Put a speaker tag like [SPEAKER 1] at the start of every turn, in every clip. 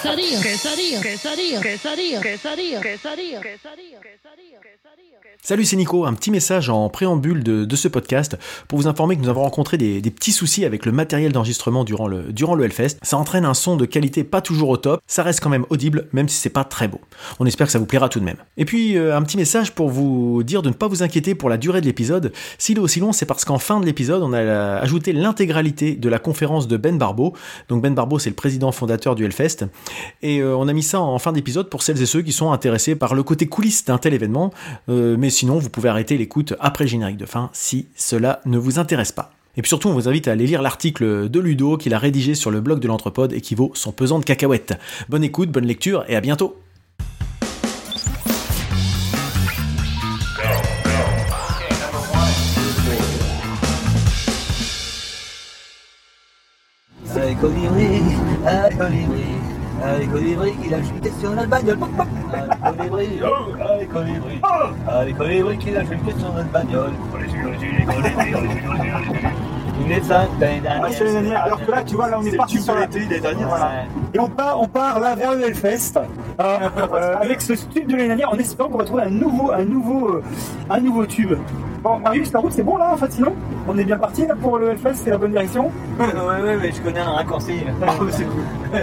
[SPEAKER 1] quesadilla, quesadilla, quesadilla, quesadilla, quesadilla, quesadilla, quesadilla.
[SPEAKER 2] Salut, c'est Nico. Un petit message en préambule de, ce podcast pour vous informer que nous avons rencontré des, petits soucis avec le matériel d'enregistrement durant le, durant le Hellfest. Ça entraîne un son de qualité pas toujours au top. Ça reste quand même audible, même si c'est pas très beau. On espère que ça vous plaira tout de même. Et puis, euh, un petit message pour vous dire de ne pas vous inquiéter pour la durée de l'épisode. S'il est aussi long, c'est parce qu'en fin de l'épisode, on a euh, ajouté l'intégralité de la conférence de Ben Barbeau. Donc, Ben Barbeau, c'est le président fondateur du Hellfest. Et euh, on a mis ça en fin d'épisode pour celles et ceux qui sont intéressés par le côté coulisses d'un tel événement. Sinon, vous pouvez arrêter l'écoute après générique de fin si cela ne vous intéresse pas. Et puis surtout, on vous invite à aller lire l'article de Ludo qu'il a rédigé sur le blog de l'Entrepode et qui vaut son pesant de cacahuètes. Bonne écoute, bonne lecture et à bientôt
[SPEAKER 3] Allez, colibri, il a chuté sur notre bagnole. Allez, colibri, allez, colibri. Allez, colibri, il a chuté sur notre bagnole. Allez, colibri, allez, colibri, allez. Il est cinq l'année dernière.
[SPEAKER 4] c'est l'année dernière. Alors que là, tu vois, là, on est, parti sur la
[SPEAKER 3] l'année dernière.
[SPEAKER 4] Et on part, on part là vers le Hellfest euh, euh, avec ce tube de l'année dernière en espérant qu'on va trouver un nouveau, un nouveau, euh, un nouveau tube. Bon, Marius, la route c'est bon là en fait, sinon On est bien parti là pour le Hellfest, c'est la bonne direction
[SPEAKER 3] Ouais, ouais, mais je connais un raccourci.
[SPEAKER 4] C'est cool.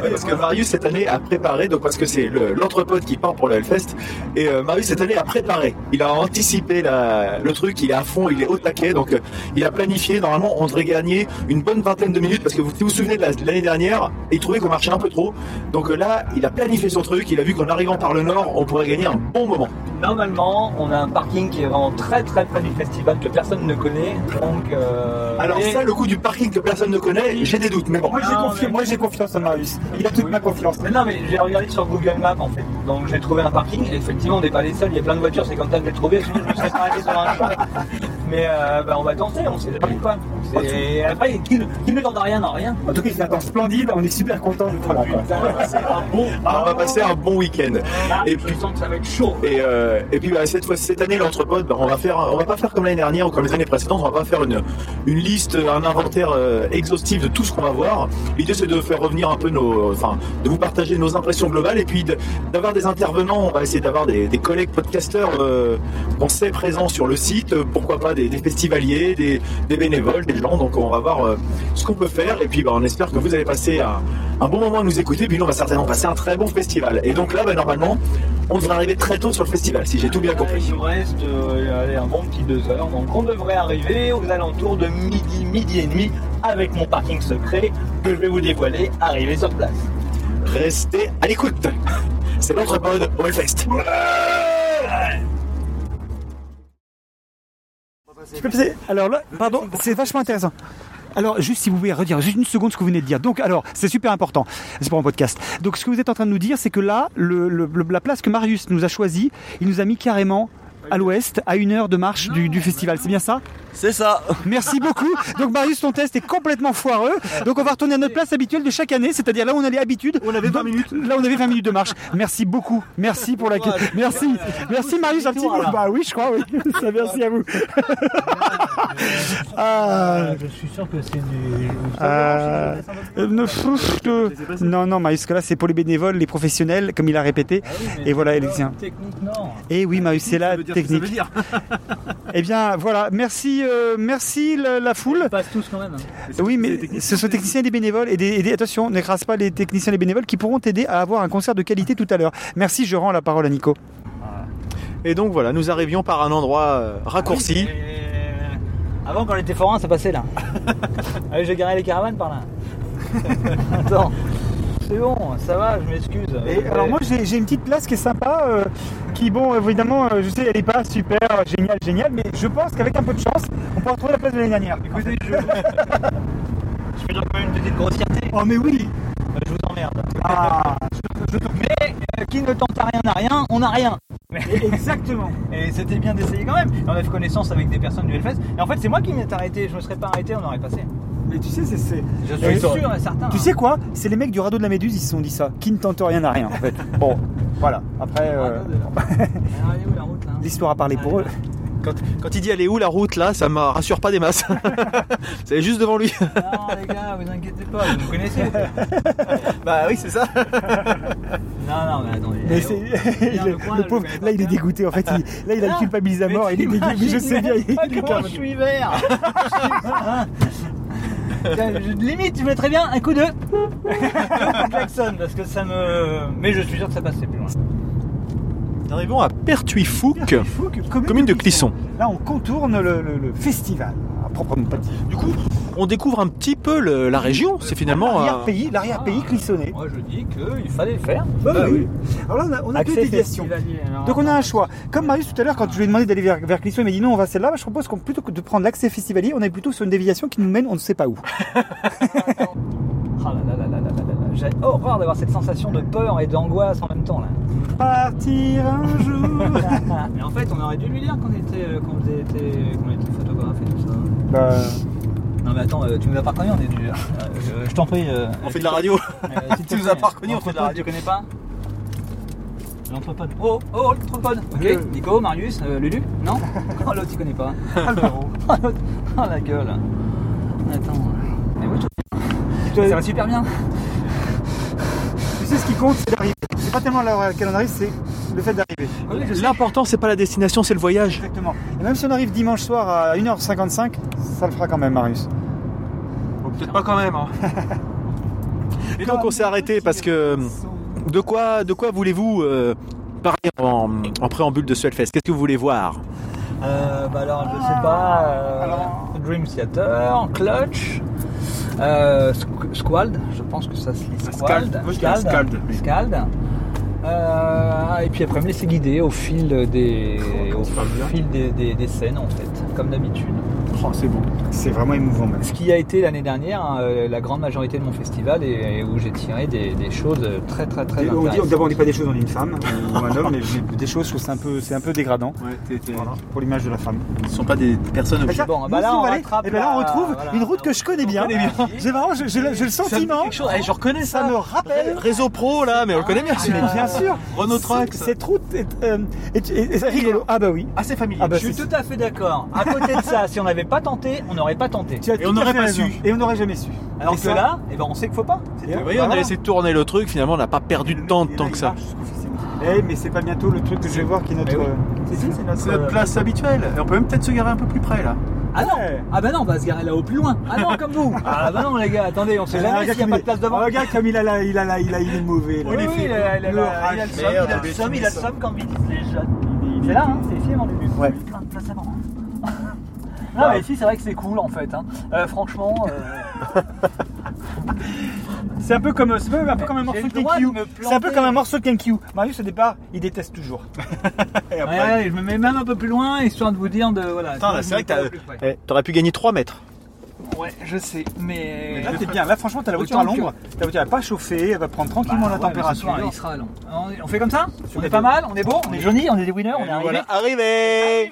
[SPEAKER 5] Parce que Marius cette année a préparé, donc parce que c'est le- l'entrepôt qui part pour le Hellfest, et euh, Marius cette année a préparé. Il a anticipé la- le truc, il est à fond, il est au taquet, donc euh, il a planifié. Normalement, on devrait gagner une bonne vingtaine de minutes, parce que vous si vous vous souvenez de la- de l'année dernière, il trouvait qu'on marchait un peu trop. Donc euh, là, il a planifié son truc, il a vu qu'en arrivant par le nord, on pourrait gagner un bon moment.
[SPEAKER 3] Normalement, on a un parking qui est vraiment très très près du festival que personne ne connaît. Donc, euh,
[SPEAKER 5] Alors
[SPEAKER 3] et-
[SPEAKER 5] ça, le coup du parking que personne ne connaît, j'ai des doutes, mais bon.
[SPEAKER 4] Moi j'ai confi-
[SPEAKER 3] mais-
[SPEAKER 4] confiance en Marius. Il a toute
[SPEAKER 3] Oui.
[SPEAKER 4] ma confiance.
[SPEAKER 3] Mais non, mais j'ai regardé sur Google Maps en fait. Donc j'ai trouvé un parking. Et effectivement, on n'est pas les seuls. Il y a plein de voitures. C'est comme ça que j'ai trouvé. Sinon, je me serais pas arrêté sur un chemin. Mais euh, bah, on va tenter. On sait jamais C'est- Après, qui, ne- qui ne tente rien n'a rien.
[SPEAKER 4] En tout cas, il fait un temps splendide, on est super content de toi.
[SPEAKER 3] C'est un bon.
[SPEAKER 5] Alors, on va passer un bon week-end.
[SPEAKER 3] Et
[SPEAKER 5] Et
[SPEAKER 3] puis, sens que ça va être chaud.
[SPEAKER 5] Et, euh, et puis bah, cette fois, cette année, l'entrepôt, bah, on va faire, on va pas faire comme l'année dernière ou comme les années précédentes, on va pas faire une, une liste, un inventaire euh, exhaustif de tout ce qu'on va voir. L'idée c'est de faire revenir un peu nos, enfin, de vous partager nos impressions globales et puis de- d'avoir des intervenants. On va essayer d'avoir des, des collègues podcasteurs euh, qu'on sait présents sur le site. Pourquoi pas des, des festivaliers, des, des bénévoles, des gens. Donc on va voir euh, ce qu'on peut faire et puis bah, on espère que vous allez passer un, un bon moment à nous écouter. Puis nous on va certainement passer un très bon festival. Et donc là, bah, normalement, on devrait arriver très tôt sur le festival, si j'ai tout bien
[SPEAKER 3] Il
[SPEAKER 5] compris.
[SPEAKER 3] nous reste euh, un bon petit deux heures. Donc on devrait arriver aux alentours de midi, midi et demi avec mon parking secret que je vais vous dévoiler arrivé sur place.
[SPEAKER 5] Restez à l'écoute. C'est l'entrepode au Hellfest.
[SPEAKER 4] Je peux passer Alors là, pardon, c'est vachement intéressant. Alors, juste si vous pouvez redire juste une seconde ce que vous venez de dire. Donc, alors, c'est super important. C'est pour un podcast. Donc, ce que vous êtes en train de nous dire, c'est que là, le, le- le- la place que Marius nous a choisie, il nous a mis carrément à l'ouest, à une heure de marche du, du festival. C'est bien ça?
[SPEAKER 6] C'est ça.
[SPEAKER 4] Merci beaucoup. Donc, Marius, ton test est complètement foireux. Donc, on va retourner à notre place habituelle de chaque année, c'est-à-dire là où on a l'habitude.
[SPEAKER 6] On avait 20 minutes.
[SPEAKER 4] Là, on avait 20 minutes de marche. Merci beaucoup. Merci pour la. Merci. Merci, Marius. Un petit mot. Bah oui, je crois, oui. Ça, merci à vous. Ah.
[SPEAKER 7] Je suis sûr que c'est du.
[SPEAKER 4] Euh, euh, ne- pff, que- non, non, Marius, que là, c'est pour les bénévoles, les professionnels, comme il a répété. Et voilà, Alexien.
[SPEAKER 7] Technique, non.
[SPEAKER 4] Et oui, Marius, c'est la technique. Eh bien, voilà, merci, euh, merci la, la foule.
[SPEAKER 7] Ils passent tous quand même. hein.
[SPEAKER 4] Oui, mais ce sont techniciens et des bénévoles. Et, des, et des- attention, n'écrase pas les techniciens et les bénévoles qui pourront t'aider à avoir un concert de qualité tout à l'heure. Merci, je rends la parole à Nico.
[SPEAKER 2] Et donc voilà, nous arrivions par un endroit euh, raccourci.
[SPEAKER 7] Euh, Avant, quand on était forain, ça passait là. Allez, j'ai garé les caravanes par là. Attends. C'est bon, ça va, je m'excuse.
[SPEAKER 4] Et alors moi j'ai une petite place qui est sympa, euh, qui bon évidemment euh, je sais elle est pas super euh, géniale géniale, mais je pense qu'avec un peu de chance on pourra trouver la place de l'année dernière.
[SPEAKER 3] Écoutez, je, je peux dire quand même une petite grossièreté.
[SPEAKER 4] Oh mais oui.
[SPEAKER 3] Je vous emmerde.
[SPEAKER 4] Ah,
[SPEAKER 3] Mais euh, qui ne tente à rien n'a rien, on n'a rien.
[SPEAKER 4] exactement.
[SPEAKER 3] Et c'était bien d'essayer quand même. On a fait connaissance avec des personnes du Hellfest. Et en fait, c'est moi qui m'ai arrêté. Je me serais pas arrêté, on aurait passé.
[SPEAKER 4] Mais tu sais c'est
[SPEAKER 3] Je
[SPEAKER 4] suis
[SPEAKER 3] sûr et certain.
[SPEAKER 4] Tu sais quoi? C'est les mecs du radeau de la Méduse ils se sont dit ça, qui ne tente rien à rien en fait. Bon, voilà. Après euh,
[SPEAKER 3] là
[SPEAKER 4] l'histoire a parlé pour eux.
[SPEAKER 5] Quand, quand il dit elle est où la route là, ça me rassure pas des masses. c'est juste devant lui.
[SPEAKER 3] Non, les gars, vous inquiétez pas, vous me connaissez.
[SPEAKER 5] bah oui, c'est ça.
[SPEAKER 3] Non, non, mais attendez.
[SPEAKER 4] Mais
[SPEAKER 3] viens,
[SPEAKER 4] le,
[SPEAKER 3] le coin,
[SPEAKER 4] le
[SPEAKER 3] je
[SPEAKER 4] pauvre, là il est dégoûté en fait. il- là il a le culpabilise à mort. Il est dégoûté. Mais je sais bien. Il, il est
[SPEAKER 3] Comment je suis vert Limite, je mettrais bien un coup de klaxon parce que ça me. Mais je suis sûr que ça passait plus loin.
[SPEAKER 5] Nous arrivons à Pertuisfouque,
[SPEAKER 4] Pertuisfouque
[SPEAKER 5] commune, de, Clisson.
[SPEAKER 4] Là, on contourne le, festival, à proprement
[SPEAKER 5] Du coup, on découvre un petit peu la région. C'est finalement
[SPEAKER 4] l'arrière-pays, l'arrière-pays ah, clissonné.
[SPEAKER 3] Moi, je dis qu'il fallait le faire.
[SPEAKER 4] Bah bah oui. Alors là, on a, deux déviations.
[SPEAKER 3] Hein.
[SPEAKER 4] Donc on a un choix. Comme Marius tout à l'heure, quand je lui ai demandé d'aller vers, Clisson, il m'a dit non, on va celle-là. Bah, je propose qu'on plutôt que de prendre l'accès festivalier, on est plutôt sur une déviation qui nous mène, on ne sait pas où.
[SPEAKER 3] Ah, là là là là. J'ai horreur d'avoir cette sensation de peur et d'angoisse en même temps là.
[SPEAKER 4] Partir un jour.
[SPEAKER 3] Mais en fait, on aurait dû lui dire qu'on était, euh, qu'on était, qu'on était photographe et tout ça.
[SPEAKER 4] bah,
[SPEAKER 3] Non mais attends, euh, tu nous as pas reconnu, on est du. euh, je- je t'en prie. euh,
[SPEAKER 5] On fait de la radio.
[SPEAKER 3] euh, te
[SPEAKER 5] Tu nous as pas reconnu, on fait de la radio.
[SPEAKER 3] Tu connais pas L'entrepode. Oh, oh, l'entrepode. Ok. Nico, Marius, euh, Lulu Non Oh l'autre, tu connais pas. Oh l'autre. Oh la gueule. Attends. Mais oui,
[SPEAKER 4] tu
[SPEAKER 3] ça va super bien.
[SPEAKER 4] Ce qui compte, c'est d'arriver. C'est pas tellement l'heure à laquelle on arrive, c'est le fait d'arriver.
[SPEAKER 3] Oui, je sais.
[SPEAKER 5] L'important, c'est pas la destination, c'est le voyage.
[SPEAKER 4] Exactement. Et même si on arrive dimanche soir à 1h55, ça le fera quand même, Marius.
[SPEAKER 5] Peut-être pas quand même. hein. Et donc, on s'est arrêté parce que. De quoi, de quoi voulez-vous euh, parler en, en préambule de ce Hellfest? Qu'est-ce que vous voulez voir?
[SPEAKER 3] Euh, bah alors, je sais pas. euh, Dream Theater, Clutch, Squald, je pense que ça se lit Squald.
[SPEAKER 8] Scald. Scald,
[SPEAKER 3] Scald. Euh, et puis après, me laisser guider au fil des, au fil des, des- des scènes en fait, comme d'habitude.
[SPEAKER 4] Oh, c'est bon. C'est vraiment émouvant même.
[SPEAKER 3] Ce qui a été l'année dernière hein, euh, la grande majorité de mon festival et, et où j'ai tiré des, des choses très très très
[SPEAKER 4] Et on dit, d'abord on dit pas des choses en une femme ou un homme, mais des choses, je trouve que c'est un peu, c'est un peu dégradant Voilà, pour l'image de la femme.
[SPEAKER 8] Ce sont pas des personnes
[SPEAKER 4] Et ça,
[SPEAKER 3] Bon, bah
[SPEAKER 4] nous
[SPEAKER 3] là, on
[SPEAKER 4] va aller-
[SPEAKER 3] rattrape
[SPEAKER 4] et ben là, on retrouve
[SPEAKER 3] voilà.
[SPEAKER 4] une route que je connais bien. J'ai vraiment, j'ai j'ai le, sentiment.
[SPEAKER 5] je reconnais
[SPEAKER 4] Ça me rappelle.
[SPEAKER 5] Réseau pro là, mais on le connaît bien
[SPEAKER 4] bien sûr.
[SPEAKER 5] Renault Trax.
[SPEAKER 4] Cette route est, euh, est- est- est rigolo. Ah bah oui.
[SPEAKER 5] Assez familier.
[SPEAKER 4] Ah bah,
[SPEAKER 3] Je suis tout à fait d'accord. À côté de ça, si on n'avait pas tenté, on n'aurait pas tenté.
[SPEAKER 8] Et on n'aurait pas
[SPEAKER 4] raison.
[SPEAKER 8] su.
[SPEAKER 4] Et on n'aurait jamais su.
[SPEAKER 3] Alors
[SPEAKER 4] Et
[SPEAKER 3] que
[SPEAKER 4] ça-
[SPEAKER 3] là, eh ben, on sait qu'il faut pas.
[SPEAKER 4] Et
[SPEAKER 5] voyez, on a essayé de tourner le truc, finalement, on n'a pas perdu de temps tant que ça.
[SPEAKER 4] Eh, mais c'est pas bientôt le truc que je vais voir qui est notre.
[SPEAKER 3] Oui.
[SPEAKER 4] euh,
[SPEAKER 3] c'est notre,
[SPEAKER 8] notre
[SPEAKER 3] euh,
[SPEAKER 8] place habituelle. Et on peut même peut-être se garer un peu plus près là.
[SPEAKER 3] Ah non. Ah bah non, on va se garer là-haut plus loin. Ah non, comme vous Ah bah non, les gars, attendez, on sait
[SPEAKER 4] Ah,
[SPEAKER 3] jamais s'il n'y a
[SPEAKER 4] comme
[SPEAKER 3] pas
[SPEAKER 4] il-
[SPEAKER 3] de place devant.
[SPEAKER 4] Ah, Regarde comme il a la, il a la, il a, il est mauvais. là.
[SPEAKER 3] Oui, oui, il a,
[SPEAKER 4] Le
[SPEAKER 3] il a
[SPEAKER 4] rage.
[SPEAKER 3] le seum,
[SPEAKER 8] Merde,
[SPEAKER 3] il a le
[SPEAKER 8] tu
[SPEAKER 3] il a le
[SPEAKER 8] ça.
[SPEAKER 3] seum quand vite les jeunes. C'est là, hein, c'est ici avant le début.
[SPEAKER 4] Ouais.
[SPEAKER 3] Plein de place avant. Non mais ici c'est vrai que c'est cool en fait. Hein. Euh, franchement, euh,
[SPEAKER 4] C'est un peu comme, c'est un peu comme un
[SPEAKER 3] J'ai
[SPEAKER 4] morceau de
[SPEAKER 3] le droit de
[SPEAKER 4] Kenkyu.
[SPEAKER 3] me
[SPEAKER 4] C'est un peu
[SPEAKER 3] planter.
[SPEAKER 4] comme un morceau de Kenkyu. Marius au départ, il déteste toujours. Et après-
[SPEAKER 3] ouais, ouais, je me mets même un peu plus loin histoire de vous dire de voilà.
[SPEAKER 5] Attends, là,
[SPEAKER 3] je
[SPEAKER 5] c'est vrai que t'as-. Eh, T'aurais pu gagner 3 mètres.
[SPEAKER 3] Ouais, je sais, mais
[SPEAKER 4] Là t'es bien. Là franchement t'as la voiture à l'ombre. Ta voiture elle va pas chauffer, elle va prendre tranquillement
[SPEAKER 3] Bah
[SPEAKER 4] la
[SPEAKER 3] ouais, mais
[SPEAKER 4] température.
[SPEAKER 3] il sera long. On, on fait comme ça On est pas mal, on est beau, on est Johnny, on est des winners, on est arrivé.
[SPEAKER 5] Voilà, arrivé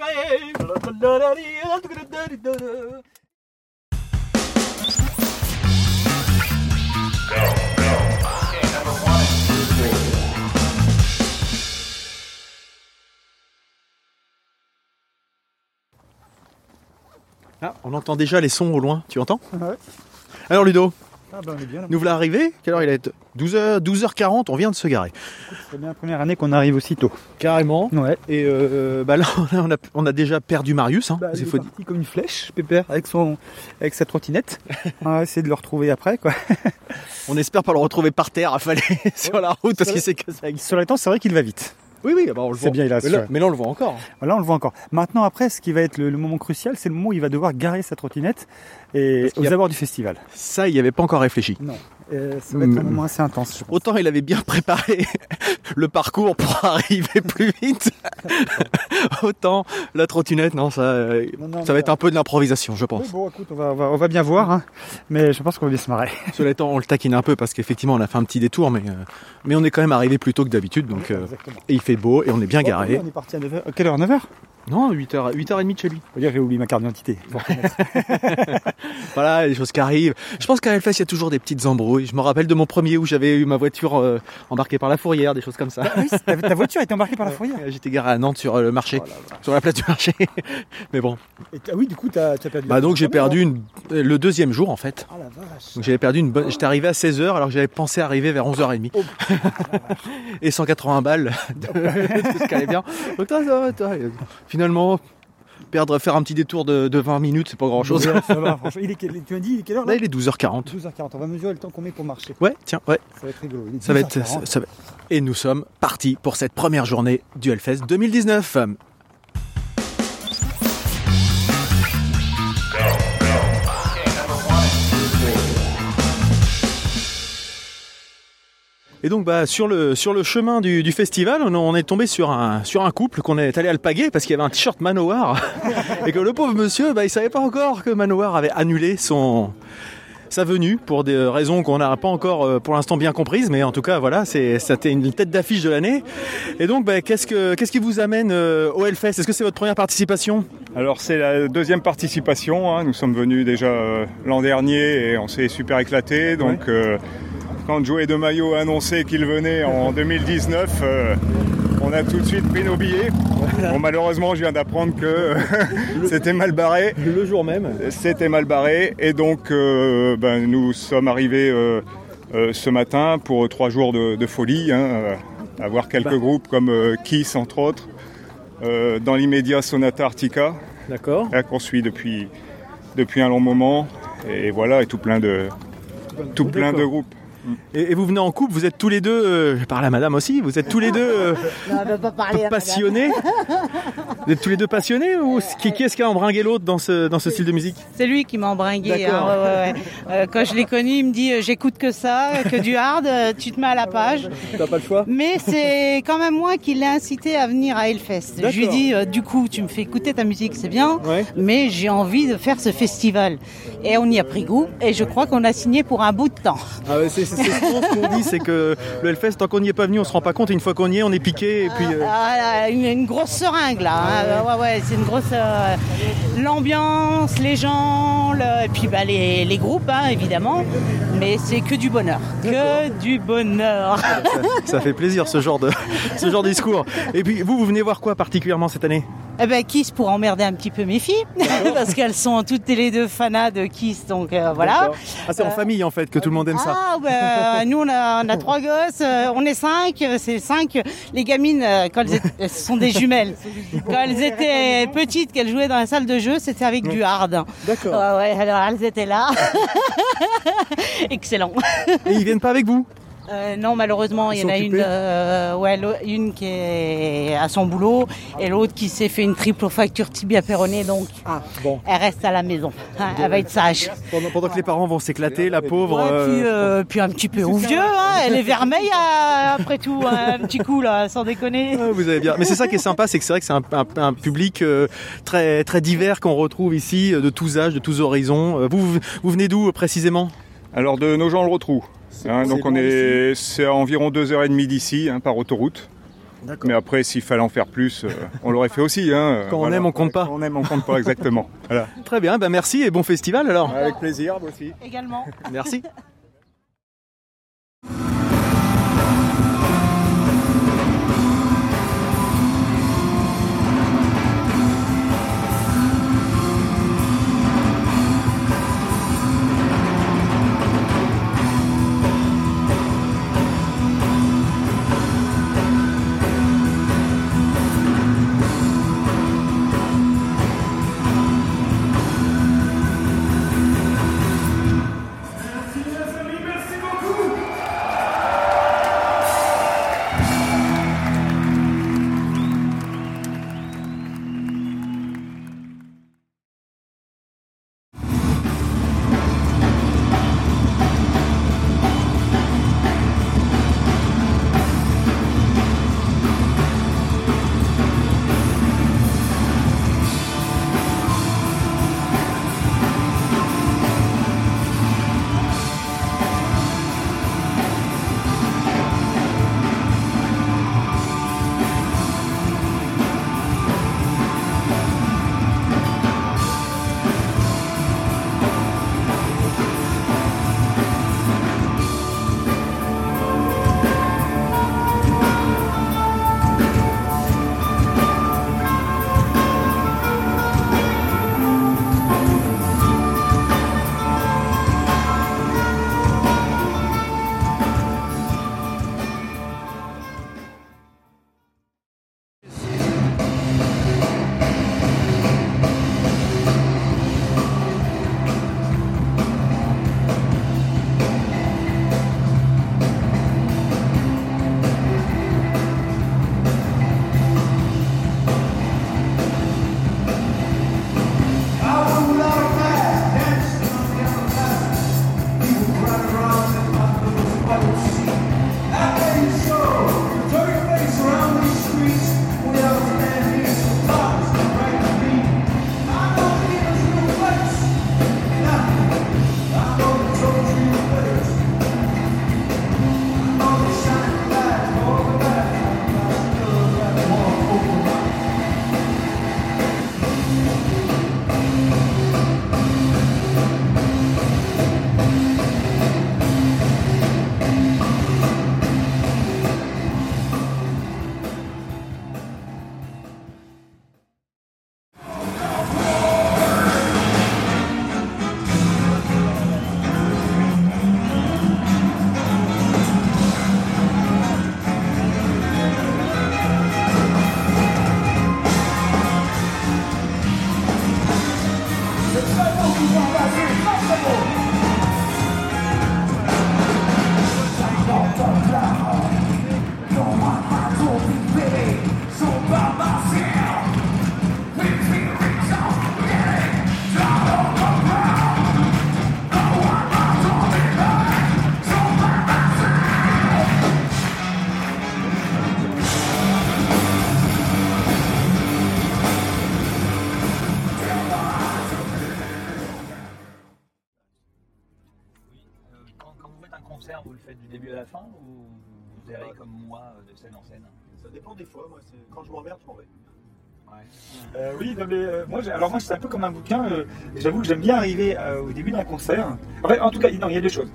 [SPEAKER 5] Ah, on entend déjà les sons au loin, tu entends
[SPEAKER 4] Ouais.
[SPEAKER 5] Alors Ludo,
[SPEAKER 4] Ah bah on est bien. là.
[SPEAKER 5] nous voilà arrivés. Quelle heure il est 12h, 12h40, on vient de se garer.
[SPEAKER 4] C'est bien la première année qu'on arrive aussitôt.
[SPEAKER 5] Carrément.
[SPEAKER 4] Ouais.
[SPEAKER 5] Et euh, bah là, on a, on a déjà perdu Marius. Hein,
[SPEAKER 4] Bah, il est
[SPEAKER 5] faut-
[SPEAKER 4] parti comme une flèche, Pépère, avec son, avec sa trottinette. on va essayer de le retrouver après, quoi.
[SPEAKER 5] On espère pas le retrouver par terre affalé sur la route parce qu'il s'est cassé
[SPEAKER 4] les temps, c'est vrai qu'il va vite.
[SPEAKER 5] Oui, oui, bah on le
[SPEAKER 4] C'est
[SPEAKER 5] voit.
[SPEAKER 4] bien, il a
[SPEAKER 5] mais, là, mais là, on le voit encore.
[SPEAKER 4] Là, on le voit encore. Maintenant, après, ce qui va être le, le moment crucial, c'est le moment où il va devoir garer sa trottinette et aux
[SPEAKER 5] a-
[SPEAKER 4] abords du festival.
[SPEAKER 5] Ça, il n'y avait pas encore réfléchi.
[SPEAKER 4] Non. Euh, ça va être un
[SPEAKER 5] Mm.
[SPEAKER 4] moment assez intense, je pense.
[SPEAKER 5] Autant il avait bien préparé le parcours pour arriver plus vite. Autant la trottinette, non, ça, euh,
[SPEAKER 4] Non, non,
[SPEAKER 5] ça va être un peu de l'improvisation, je pense.
[SPEAKER 4] Oui, bon, écoute, on va, on va, on va bien voir, hein. mais je pense qu'on va bien se marrer.
[SPEAKER 5] Cela étant, on le taquine un peu parce qu'effectivement, on a fait un petit détour, mais, euh, mais on est quand même arrivé plus tôt que d'habitude. Donc, euh,
[SPEAKER 4] Exactement.
[SPEAKER 5] et il fait beau et on est bien garé.
[SPEAKER 4] On est parti à 9h. Quelle heure? 9h
[SPEAKER 5] Non, 8h, 8h30 de chez lui.
[SPEAKER 4] Faut dire que j'ai oublié ma carte d'identité.
[SPEAKER 5] Voilà, les choses qui arrivent. Je pense qu'à Hellfest, il y a toujours des petites embrouilles. Je me rappelle de mon premier où j'avais eu ma voiture euh, embarquée par la fourrière, des choses comme ça.
[SPEAKER 4] Ah oui, ta, ta voiture était embarquée par la fourrière.
[SPEAKER 5] J'étais garé à Nantes sur euh, le marché,
[SPEAKER 4] Oh
[SPEAKER 5] sur la place du marché. Mais bon.
[SPEAKER 4] Et ah oui, du coup, t'as as perdu.
[SPEAKER 5] Bah donc j'ai perdu une... le deuxième jour en fait.
[SPEAKER 4] Ah la vache.
[SPEAKER 5] Donc j'avais perdu une bonne. J'étais arrivé à 16h alors que j'avais pensé arriver vers 11h30.
[SPEAKER 4] Oh.
[SPEAKER 5] Et 180 balles de, ce qui allait bien. Donc finalement, perdre, faire un petit détour de, de 20 minutes, c'est pas grand chose.
[SPEAKER 4] Ouais, ça va, franchement. Il est quelle- tu m'as dit, il est quelle heure là
[SPEAKER 5] Là il est 12h40.
[SPEAKER 4] 12h40. On va mesurer le temps qu'on met pour marcher.
[SPEAKER 5] Ouais, tiens, ouais.
[SPEAKER 4] Ça va être rigolo.
[SPEAKER 5] Ça va être.
[SPEAKER 4] 12h40.
[SPEAKER 5] ça- ça va- Et nous sommes partis pour cette première journée du Hellfest 2019. Et donc bah, sur, le, sur le chemin du, du festival, on, on est tombé sur un, sur un couple qu'on est allé alpaguer parce qu'il y avait un t-shirt Manowar et que le pauvre monsieur, bah, il savait pas encore que Manowar avait annulé son, sa venue pour des raisons qu'on n'a pas encore euh, pour l'instant bien comprises, mais en tout cas voilà, c'était une tête d'affiche de l'année. Et donc bah, qu'est-ce que qu'est-ce qui vous amène euh, au Hellfest? Est-ce que c'est votre première participation?
[SPEAKER 9] Alors c'est la deuxième participation. hein. Nous sommes venus déjà euh, l'an dernier et on s'est super éclaté. Donc euh, quand Joey de Mayo a annoncé qu'il venait en 2019, euh, on a tout de suite pris nos billets. Bon, malheureusement, je viens d'apprendre que c'était mal barré.
[SPEAKER 5] Le jour même.
[SPEAKER 9] C'était mal barré et donc euh, ben, nous sommes arrivés euh, ce matin pour trois jours de, de folie, hein, euh, à voir quelques groupes comme Kiss entre autres, dans l'immédiat Sonata Arctica
[SPEAKER 5] D'accord.
[SPEAKER 9] hein, qu'on suit depuis, depuis un long moment et voilà et tout plein de tout plein de groupes.
[SPEAKER 5] Et, et vous venez en couple, vous êtes tous les deux, euh, je parle à madame aussi, vous êtes tous les deux euh,
[SPEAKER 10] Non, pas
[SPEAKER 5] passionnés Vous êtes tous les deux passionnés ou qui, qui est-ce qui a embringué l'autre dans ce, dans ce style de musique?
[SPEAKER 11] C'est lui qui m'a embringué.
[SPEAKER 5] D'accord.
[SPEAKER 11] hein, ouais, ouais, ouais. Euh, quand je l'ai connu, il me dit euh, j'écoute que ça, que du hard, euh, tu te mets à la page.
[SPEAKER 5] T'as pas le choix?
[SPEAKER 11] Mais c'est quand même moi qui l'ai incité à venir à Hellfest. Je lui ai dit euh, du coup, tu me fais écouter ta musique, c'est bien,
[SPEAKER 5] Ouais.
[SPEAKER 11] mais j'ai envie de faire ce festival. Et on y a pris goût et je crois qu'on a signé pour un bout de temps.
[SPEAKER 5] Ah ouais, c'est c'est- souvent ce qu'on dit, c'est que le Hellfest, tant qu'on n'y est pas venu, on se rend pas compte, et une fois qu'on y est, on est piqué, et puis... euh,
[SPEAKER 11] Ah, là, une, une grosse seringue là. hein. Ouais, ouais, c'est une grosse. euh, L'ambiance, les gens, le- et puis bah, les, les groupes hein, évidemment. Mais c'est que du bonheur. Que du bonheur.
[SPEAKER 5] ça fait plaisir ce genre de ce genre de discours. Et puis vous, vous venez voir quoi particulièrement cette année?
[SPEAKER 11] Eh ben Kiss pour emmerder un petit peu mes filles. parce qu'elles sont toutes les deux fanas de Kiss. Donc euh, voilà.
[SPEAKER 5] Ah, c'est en famille en fait que tout le monde aime ça.
[SPEAKER 11] Ah, ben, nous, on a, on a trois gosses, euh, on est cinq, euh, c'est cinq. Les gamines, euh, quand elles, étaient- elles sont des jumelles. Quand elles étaient petites, qu'elles jouaient dans la salle de jeu, c'était avec du hard.
[SPEAKER 5] D'accord.
[SPEAKER 11] Ouais, ouais, alors elles étaient là. Excellent.
[SPEAKER 5] Et ils viennent pas avec vous?
[SPEAKER 11] Euh, non, malheureusement, il y en a une, euh, ouais, une qui est à son boulot et l'autre qui s'est fait une triple fracture tibia péronée, donc
[SPEAKER 5] bon.
[SPEAKER 11] elle reste à la maison. Hein, elle va être sage.
[SPEAKER 5] pendant, pendant que les parents vont s'éclater, la pauvre.
[SPEAKER 11] Ouais,
[SPEAKER 5] euh,
[SPEAKER 11] puis, euh, puis un petit peu au vieux, hein, elle est vermeille après tout, hein, un petit coup là, sans déconner.
[SPEAKER 5] ah, Vous avez bien. Mais c'est ça qui est sympa, c'est que c'est vrai que c'est un, un- un public euh, très très divers qu'on retrouve ici, de tous âges, de tous horizons. Vous vous, venez d'où précisément?
[SPEAKER 9] Alors de nos gens le retrou. Hein, donc
[SPEAKER 5] c'est
[SPEAKER 9] on est c'est à environ deux heures et demie d'ici hein, par autoroute. Mais après, s'il fallait en faire plus, euh, on l'aurait fait aussi. Hein,
[SPEAKER 5] Quand on aime, on compte pas.
[SPEAKER 9] Quand on aime, on compte pas, exactement. Voilà.
[SPEAKER 5] Très bien, ben merci et bon festival alors.
[SPEAKER 9] Avec plaisir, moi aussi.
[SPEAKER 11] Également.
[SPEAKER 5] Merci. des fois. Moi, c'est- quand je m'emmerde, je m'en vais.
[SPEAKER 4] Euh, oui, non, mais, euh, moi, alors moi c'est un peu comme un bouquin. euh, J'avoue que j'aime bien arriver euh, au début d'un concert. En, fait, en tout cas, non, il y a deux choses.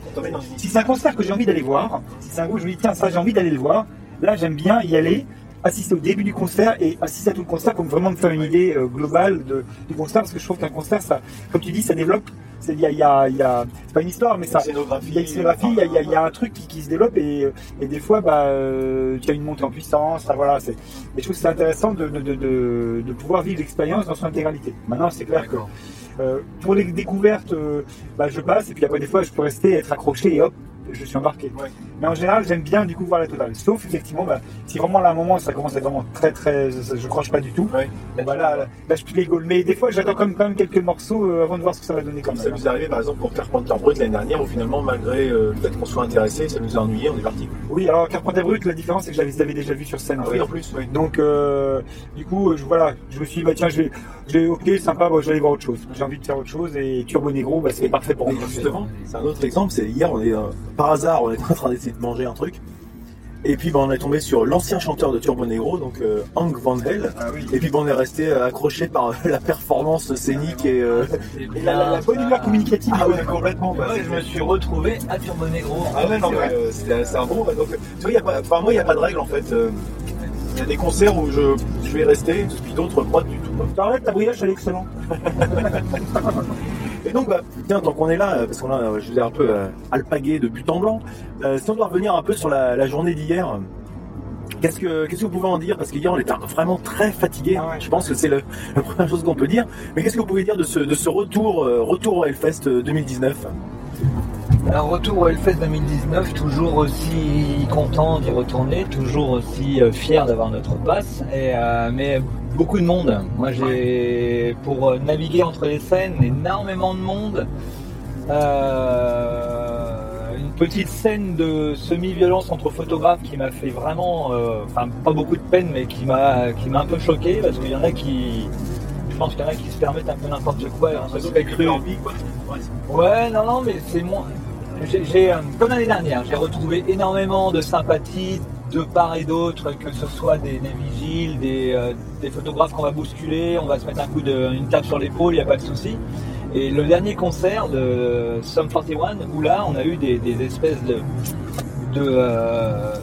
[SPEAKER 4] Si c'est un concert que j'ai envie d'aller voir, si c'est un groupe, je me dis tiens ça j'ai envie d'aller le voir. Là j'aime bien y aller, assister au début du concert et assister à tout le concert pour vraiment me faire une idée euh, globale de- du concert parce que je trouve qu'un concert ça, comme tu dis, ça développe. C'est- Il y a, y a, il y a- c'est pas une histoire mais ça.
[SPEAKER 5] scénographie.
[SPEAKER 4] Il y a une scénographie, il y a, y un truc qui, qui se développe et, et des fois, bah, euh, tu as une montée en puissance. ça, voilà, c'est, et je trouve que c'est intéressant de, de, de, de, de pouvoir vivre l'expérience dans son intégralité. Maintenant, c'est clair que euh, pour les découvertes, euh, bah, je passe et puis après des fois, je peux rester, être accroché et hop, je suis embarqué.
[SPEAKER 5] Ouais.
[SPEAKER 4] Mais en général, j'aime bien du coup voir la totale. Sauf effectivement, bah, si vraiment là, à un moment, ça commence à être vraiment très très, je, croche pas du tout.
[SPEAKER 5] Ouais.
[SPEAKER 4] Bah, là, là, là, je rigole. Mais des fois, j'attends quand même, quand même quelques morceaux euh, avant de voir ce que ça va donner
[SPEAKER 5] Comme ça nous est arrivé par exemple pour Carpenter Brut l'année dernière où finalement malgré euh, le fait qu'on soit intéressé, ça nous a ennuyé, on est parti.
[SPEAKER 4] Oui, alors Carpenter Brut, la différence c'est que je l'avais- déjà vu sur scène.
[SPEAKER 5] Ah oui en plus, oui.
[SPEAKER 4] Donc, euh, du coup, je, voilà, je me suis dit, bah, tiens, je vais, je vais, ok, sympa, bon, je vais aller voir autre chose. J'ai envie de faire autre chose et Turbo Negro, bah, c'est parfait pour moi.
[SPEAKER 5] justement, c'est un autre exemple, c'est hier on est euh, par hasard on était en train d'essayer de manger un truc. Et puis bah, on est tombé sur l'ancien chanteur de Turbo Negro, donc euh, Hank Van Hell.
[SPEAKER 4] Ah oui.
[SPEAKER 5] Et puis bah, on est resté euh, accroché par euh, la performance scénique et, euh,
[SPEAKER 4] Et la, la- la bonne humeur communicative.
[SPEAKER 5] Ah ouais, complètement. bah,
[SPEAKER 3] Ouais, je me suis retrouvé à Turbo Negro.
[SPEAKER 5] Ah ouais, non, mais c'est un bon. Donc, tu vois, y a pas, enfin, moi, il n'y a pas de règle en fait. Il y a des concerts où je, je vais rester, puis d'autres pas du tout. quoi.
[SPEAKER 4] Arrête, ta brillage, elle est excellent.
[SPEAKER 5] Et donc, bah, tiens, tant qu'on est là, euh, parce qu'on a, euh, je vous ai un peu euh, alpagué de but en blanc, euh, si on doit revenir un peu sur la, la journée d'hier, qu'est-ce que, qu'est-ce que vous pouvez en dire? Parce qu'hier, on était vraiment très fatigué.
[SPEAKER 4] Ah ouais.
[SPEAKER 5] Je pense que c'est le- la première chose qu'on peut dire. Mais qu'est-ce que vous pouvez dire de ce, de ce retour, euh, retour au Hellfest euh, 2019
[SPEAKER 3] Un retour au Hellfest 2019, toujours aussi content d'y retourner, toujours aussi euh, fier d'avoir notre passe, et, euh, mais beaucoup de monde. Moi j'ai, pour euh, naviguer entre les scènes, énormément de monde. Euh, une petite scène de semi-violence entre photographes qui m'a fait vraiment, euh, enfin pas beaucoup de peine, mais qui m'a, qui m'a un peu choqué parce qu'il y en a qui, je pense qu'il y en a qui se permettent un peu n'importe quoi. Se serait cru. Ouais, non, non, mais c'est moins. Euh, comme l'année dernière, j'ai retrouvé énormément de sympathie de part et d'autre, que ce soit des, des vigiles, des, euh, des photographes qu'on va bousculer, on va se mettre un coup de, une tape sur l'épaule, il n'y a pas de souci. Et le dernier concert de Sum 41, où là, on a eu des, espèces de, de, euh,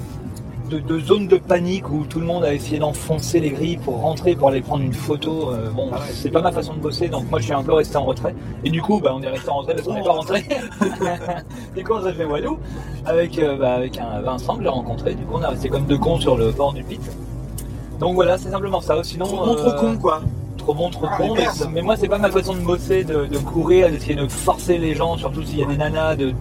[SPEAKER 3] de, de zones de panique où tout le monde a essayé d'enfoncer les grilles pour rentrer, pour aller prendre une photo. Euh, bon, c'est pas ma façon de bosser, donc moi je suis un peu resté en retrait. Et du coup, bah, on est resté en retrait parce qu'on n'est pas rentré. du coup, on s'est fait Walou avec, euh, bah, avec un Vincent que j'ai rencontré. Du coup, on est resté comme deux cons sur le bord du pit. Donc voilà, c'est simplement ça. Sinon,
[SPEAKER 5] Trop bon, trop
[SPEAKER 3] euh,
[SPEAKER 5] con, quoi.
[SPEAKER 3] trop bon, trop
[SPEAKER 5] Ah,
[SPEAKER 3] con.
[SPEAKER 5] mais
[SPEAKER 3] moi, c'est pas ma façon de bosser, de, de courir, d'essayer de forcer les gens, surtout s'il y a des nanas. De,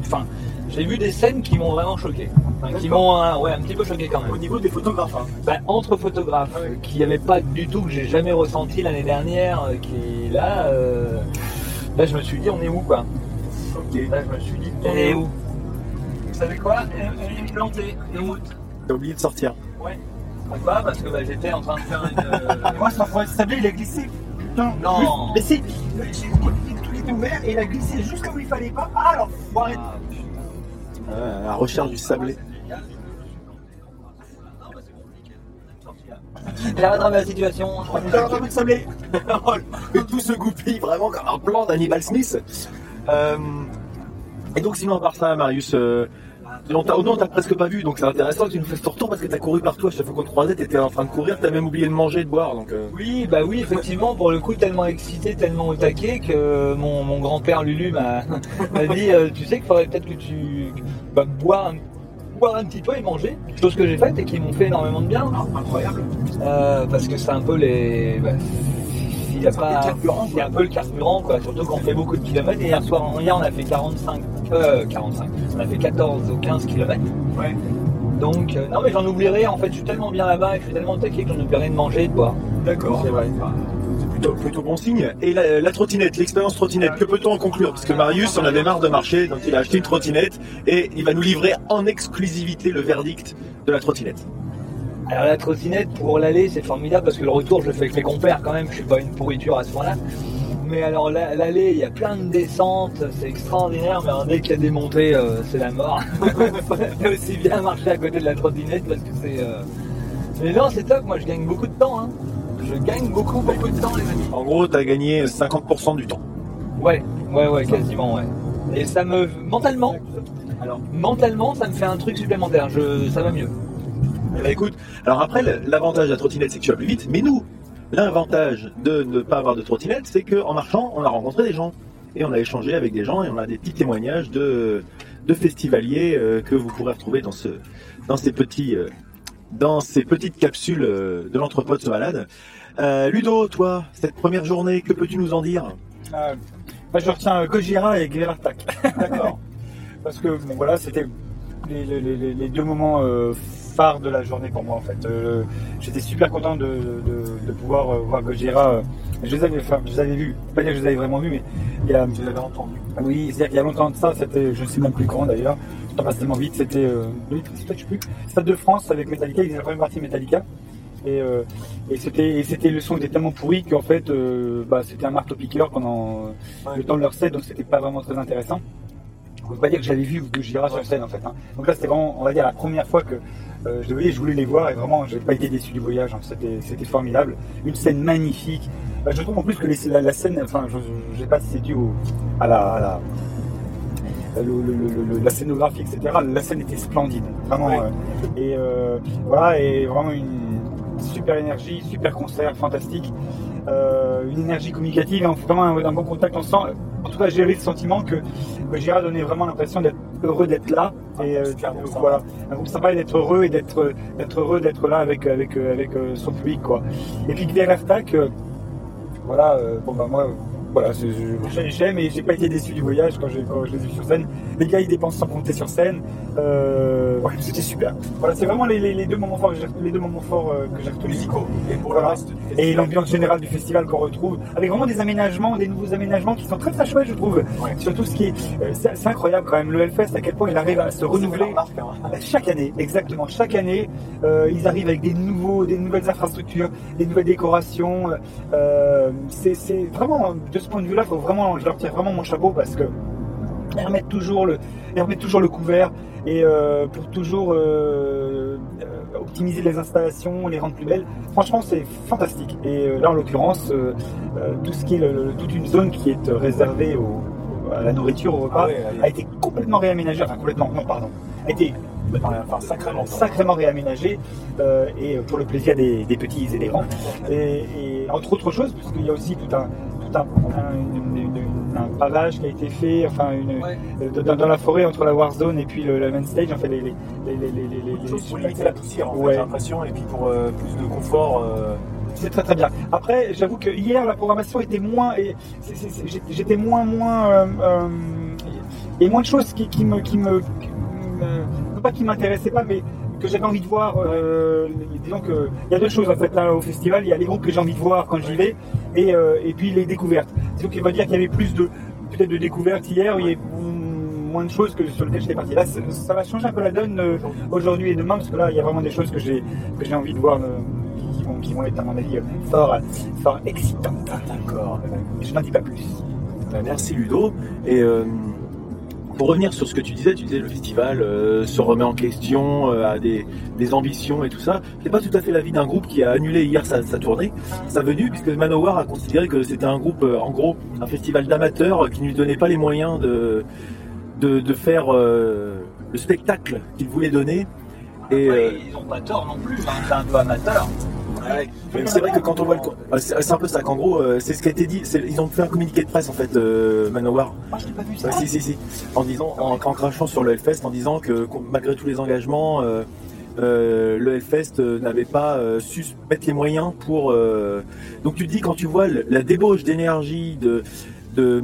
[SPEAKER 3] enfin, j'ai vu des scènes qui m'ont vraiment choqué. Enfin, qui m'ont euh, ouais, un petit peu choqué quand
[SPEAKER 5] Au
[SPEAKER 3] même.
[SPEAKER 5] niveau des photographes, hein.
[SPEAKER 3] Bah, entre photographes,
[SPEAKER 5] Ah oui.
[SPEAKER 3] qui n'y avait pas du tout, que j'ai jamais ressenti l'année dernière, euh, qui là, euh, là, je me suis dit, on est où quoi?
[SPEAKER 5] Ok.
[SPEAKER 3] Là, je me suis dit, on est où? Vous savez quoi? Elle est plantée.
[SPEAKER 5] T'as oublié de sortir.
[SPEAKER 3] Ouais. Pourquoi? Parce que bah, j'étais en train de faire une. euh,
[SPEAKER 4] Moi, sans forêt sablé, il a glissé. Putain.
[SPEAKER 3] Non.
[SPEAKER 4] Juste- Mais si, j'ai tout était ouvert et il a glissé juste comme il fallait pas. Ah, alors, faut arrêter.
[SPEAKER 5] Ah, à la recherche du sablé.
[SPEAKER 3] J'ai rattrapé la situation.
[SPEAKER 4] J'ai rattrapé le sablé.
[SPEAKER 5] Tout se goupille vraiment comme un plan d'Hannibal Smith. Euh, et donc sinon à part ça, Marius, euh, on t'a, oh non, on t'a presque pas vu, donc c'est intéressant que tu nous fasses ton retour parce que t'as couru partout à chaque fois qu'on te croisait, t'étais en train de courir, t'as même oublié de manger et de boire, donc. euh,
[SPEAKER 3] Oui, bah oui, effectivement, pour le coup, tellement excité, tellement au taquet que mon, mon grand-père Lulu m'a m'a dit euh, Tu sais qu'il faudrait peut-être que tu bah, bois, un, boire un petit peu et manger. Chose que j'ai faite et qui m'ont fait énormément de bien.
[SPEAKER 5] incroyable.
[SPEAKER 3] Euh, parce que c'est un peu les. bah, il y a
[SPEAKER 5] C'est
[SPEAKER 3] pas.
[SPEAKER 5] carburant,
[SPEAKER 3] a un peu le carburant, quoi. Surtout quand on fait beaucoup de kilomètres. Et hier soir, hier, on a fait 45. Euh, 45. On a fait 14 ou 15 kilomètres.
[SPEAKER 5] Ouais.
[SPEAKER 3] Donc, euh, non, mais j'en oublierai. En fait, je suis tellement bien là-bas et je suis tellement taqué que j'en oublierai de manger et de boire.
[SPEAKER 5] D'accord.
[SPEAKER 3] C'est vrai.
[SPEAKER 5] C'est plutôt, plutôt bon signe. Et la, la trottinette, l'expérience trottinette, que peut-on en conclure? Parce que Marius en avait marre de marcher, donc il a acheté une trottinette et il va nous livrer en exclusivité le verdict de la trottinette.
[SPEAKER 3] Alors la trottinette pour l'aller c'est formidable parce que le retour je le fais avec mes compères quand même, je suis pas une pourriture à ce point-là. mais alors la- l'allée, il y a plein de descentes, c'est extraordinaire, mais alors, dès qu'il y a des montées, euh, c'est la mort. Faut aussi bien marcher à côté de la trottinette parce que c'est. euh, Mais non, c'est top, moi je gagne beaucoup de temps. Hein. Je gagne beaucoup, beaucoup de temps, les amis.
[SPEAKER 5] En gros, t'as gagné 50% du temps.
[SPEAKER 3] Ouais, ouais, ouais, quasiment, ouais. Et ça me. Mentalement, alors mentalement, ça me fait un truc supplémentaire, je... ça va mieux.
[SPEAKER 5] Eh ben, écoute, alors après, l'avantage de la trottinette, c'est que tu vas plus vite, mais nous, l'avantage de ne pas avoir de trottinette, c'est qu'en marchant, on a rencontré des gens. Et on a échangé avec des gens et on a des petits témoignages de, festivaliers euh, que vous pourrez retrouver dans, euh, ces petites capsules euh, de l'entrepôt de ce malade. Ludo, toi, cette première journée, que peux-tu nous en dire?
[SPEAKER 4] Moi, je retiens Gojira et Gerartak.
[SPEAKER 5] D'accord.
[SPEAKER 4] Parce que voilà, c'était les, deux moments phares de la journée pour moi en fait. Euh, J'étais super content de, de- de pouvoir euh, voir Gojira. euh, je les avais, enfin, je les avais vus, pas dire que je les avais vraiment vus, mais il y a, je les avais entendus. Oui, c'est-à-dire qu'il y a longtemps de ça, c'était, je ne sais même plus quand d'ailleurs, le temps passe tellement vite, c'était, je sais plus, Stade de France avec Metallica, ils faisaient la première partie Metallica. Et, euh, et c'était le son était tellement pourri qu'en fait bah, c'était un marteau piqueur pendant le temps de leur set donc c'était pas vraiment très intéressant. Peut pas dire que j'avais vu Gojira sur scène en fait. hein. Donc là c'était vraiment on va dire la première fois que euh, je le voyais, je voulais les voir et vraiment j'ai pas été déçu du voyage. hein. C'était c'était formidable, une scène magnifique. Euh, je trouve en plus que les- la, la scène, enfin je, je sais pas si c'est dû au, à la, à la le- le- le- le- la scénographie, etc. La scène était splendide, vraiment. Euh, et euh, voilà, et vraiment une super énergie, super concert, fantastique. Euh, une énergie communicative, hein, vraiment un, bon contact. On en tout cas, j'ai eu le sentiment que, que Gérard donnait vraiment l'impression d'être heureux d'être là. Et euh, voilà, un groupe sympa et d'être heureux et d'être heureux d'être là avec euh, son public, quoi. Et puis Attack, euh, voilà, bon bah moi. Voilà, j'aime et j'ai pas été déçu du voyage quand, quand je les ai vus sur scène. Les gars, ils dépensent sans compter sur scène. Euh, ouais, c'était super. Voilà, c'est vraiment les, les- les deux moments forts, que j'ai- les deux moments forts euh, que j'ai retenus.
[SPEAKER 5] Et pour
[SPEAKER 4] Voilà.
[SPEAKER 5] le reste
[SPEAKER 4] Et l'ambiance générale du festival qu'on retrouve, avec vraiment des aménagements, des nouveaux aménagements qui sont très très chouettes, je trouve. Surtout ce qui est, euh, c'est incroyable quand même, le Hellfest, à quel point il arrive à se renouveler. Chaque année, exactement. Chaque année, euh, ils arrivent avec des nouveaux, des nouvelles infrastructures, des nouvelles décorations. Euh, c'est c'est vraiment, de ce point de vue-là, faut vraiment, je leur tire vraiment mon chapeau parce que ils remettent toujours le, ils remettent toujours le couvert et euh, pour toujours euh, euh, optimiser les installations, les rendre plus belles. Franchement, c'est fantastique. Et euh, là, en l'occurrence, tout ce qui est le- toute une zone qui est réservée au, à la nourriture, au repas,
[SPEAKER 5] Ah
[SPEAKER 4] a été complètement réaménagée. Enfin, complètement, non, pardon. A été
[SPEAKER 5] Enfin, sacrément.
[SPEAKER 4] sacrément réaménagé euh, et pour le plaisir des, des petits et des grands. Et, et entre autres choses, puisqu'il y a aussi tout un, tout un, un- une- une- une- un pavage qui a été fait, enfin une,
[SPEAKER 3] Ouais.
[SPEAKER 4] euh, dans, dans la forêt entre la Warzone et puis le, la main stage, en fait les, les, les, les, les, les- les-
[SPEAKER 5] Chose pour limiter la poussière, en fait,
[SPEAKER 4] Ouais.
[SPEAKER 5] j'ai l'impression, et puis pour euh, plus de confort. euh,
[SPEAKER 4] C'est très très bien. Après, j'avoue que hier la programmation était moins et j'étais- moins moins euh, euh, et moins de choses qui, qui me qui me, qui me- non pas qui m'intéressaient pas, mais que j'avais envie de voir. Euh, disons que il y a deux choses en fait là au festival. Il y a les groupes que j'ai envie de voir quand j'y vais et euh, et puis les découvertes. Disons qu'il va dire qu'il y avait plus de peut-être de découvertes hier. Il y a moins de choses que sur lesquelles j'étais parti. Là, ça, va changer un peu la donne euh, aujourd'hui et demain parce que là, il y a vraiment des choses que j'ai j'ai envie de voir. euh, qui vont, qui vont être à mon avis fort, fort excitantes.
[SPEAKER 5] D'accord.
[SPEAKER 4] Je n'en dis pas plus.
[SPEAKER 5] Merci Ludo. Et pour revenir sur ce que tu disais, tu disais le festival euh, se remet en question, euh, a des, des ambitions et tout ça. C'est pas tout à fait l'avis d'un groupe qui a annulé hier sa, sa tournée, sa venue, puisque Manowar a considéré que c'était un groupe, euh, en gros, un festival d'amateurs qui ne lui donnait pas les moyens de, de, de faire le spectacle qu'il voulait donner. Et,
[SPEAKER 3] ils ont pas tort non plus, hein, c'est un peu amateur.
[SPEAKER 5] Ouais, mais c'est vrai que quand on voit le. co- euh, C'est un peu ça qu'en gros, euh, c'est ce qui a été dit. Ils ont fait un communiqué de presse en fait, euh, Manowar.
[SPEAKER 4] Moi, je pas vu ça.
[SPEAKER 5] Ouais, si, si, si. En disant, en, en crachant sur le Hellfest, en disant que malgré tous les engagements, euh, euh, le Hellfest euh, n'avait pas euh, su mettre les moyens pour. euh, Donc tu te dis quand tu vois la débauche d'énergie, de, de,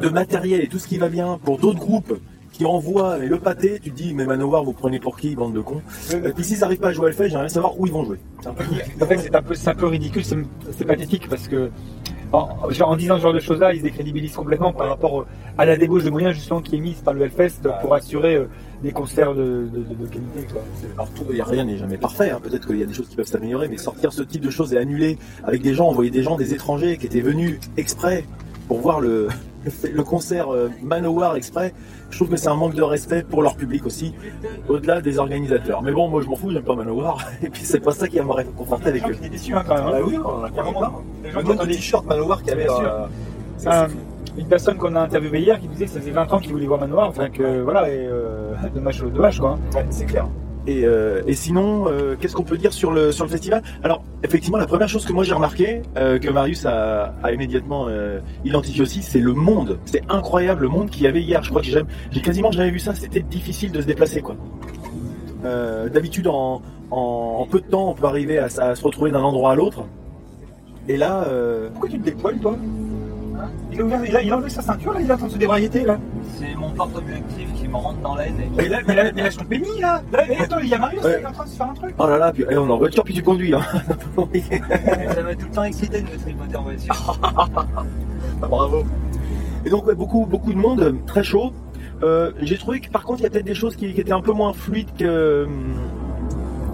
[SPEAKER 5] de matériel et tout ce qui va bien pour d'autres groupes qui envoient mais le pâté, tu te dis mais Manowar vous prenez pour qui bande de cons. Et puis s'ils n'arrivent pas à jouer à Hellfest, j'aimerais savoir où ils vont jouer. C'est un peu-
[SPEAKER 4] En fait, c'est un peu, c'est un peu ridicule, c'est pathétique parce que en, disant ce genre de choses-là, ils se décrédibilisent complètement par rapport à la débauche de moyens justement qui est mise par le Hellfest pour assurer euh, des concerts de, de- de- de qualité. Quoi.
[SPEAKER 5] Alors tout, il y a rien n'est jamais parfait. hein. Peut-être qu'il y a des choses qui peuvent s'améliorer, mais sortir ce type de choses et annuler avec des gens, envoyer des gens, des étrangers qui étaient venus exprès pour voir le, le, concert euh, Manowar exprès, je trouve que c'est un manque de respect pour leur public aussi, au-delà des organisateurs. Mais bon, moi je m'en fous, j'aime pas Manowar, et puis c'est pas ça qui va me réconforter avec eux.
[SPEAKER 4] déçus hein, quand même. hein.
[SPEAKER 5] Ah oui, on a carrément pas. Le nombre de t-shirts Manowar qu'il y avait. Euh,
[SPEAKER 4] Euh, une personne qu'on a interviewée hier qui disait que ça faisait 20 ans qu'il voulait voir Manoir, enfin que voilà, et euh, dommage, dommage quoi.
[SPEAKER 5] Ouais, c'est clair. Et, euh, et sinon, euh, qu'est-ce qu'on peut dire sur le, sur le festival? Alors, effectivement, la première chose que moi j'ai remarqué, euh, que Marius a, immédiatement identifié aussi, c'est le monde. C'est incroyable le monde qu'il y avait hier. Je crois que j'ai quasiment jamais vu ça. C'était difficile de se déplacer, quoi. D'habitude, en, en, peu de temps, on peut arriver à, à se retrouver d'un endroit à l'autre. Et là,
[SPEAKER 4] Pourquoi tu te dépoiles toi? Il a, ouvert, il, a, il a enlevé sa ceinture là, il est en train de se débrailleter là.
[SPEAKER 3] C'est mon porte-objectif qui me rentre dans la haine.
[SPEAKER 4] Mais là, mais là, mais là je ton pénis là. là mais attends, il y a Marius
[SPEAKER 5] Ouais.
[SPEAKER 4] il est en train de se faire un truc.
[SPEAKER 5] oh là là, puis, eh, on est en voiture, puis tu conduis. Hein.
[SPEAKER 3] Ça m'a tout le temps excité de me tripoter en voiture.
[SPEAKER 5] Ah, bravo. Et donc ouais, beaucoup beaucoup de monde, très chaud. Euh, J'ai trouvé que par contre il y a peut-être des choses qui, qui étaient un peu moins fluides que hum,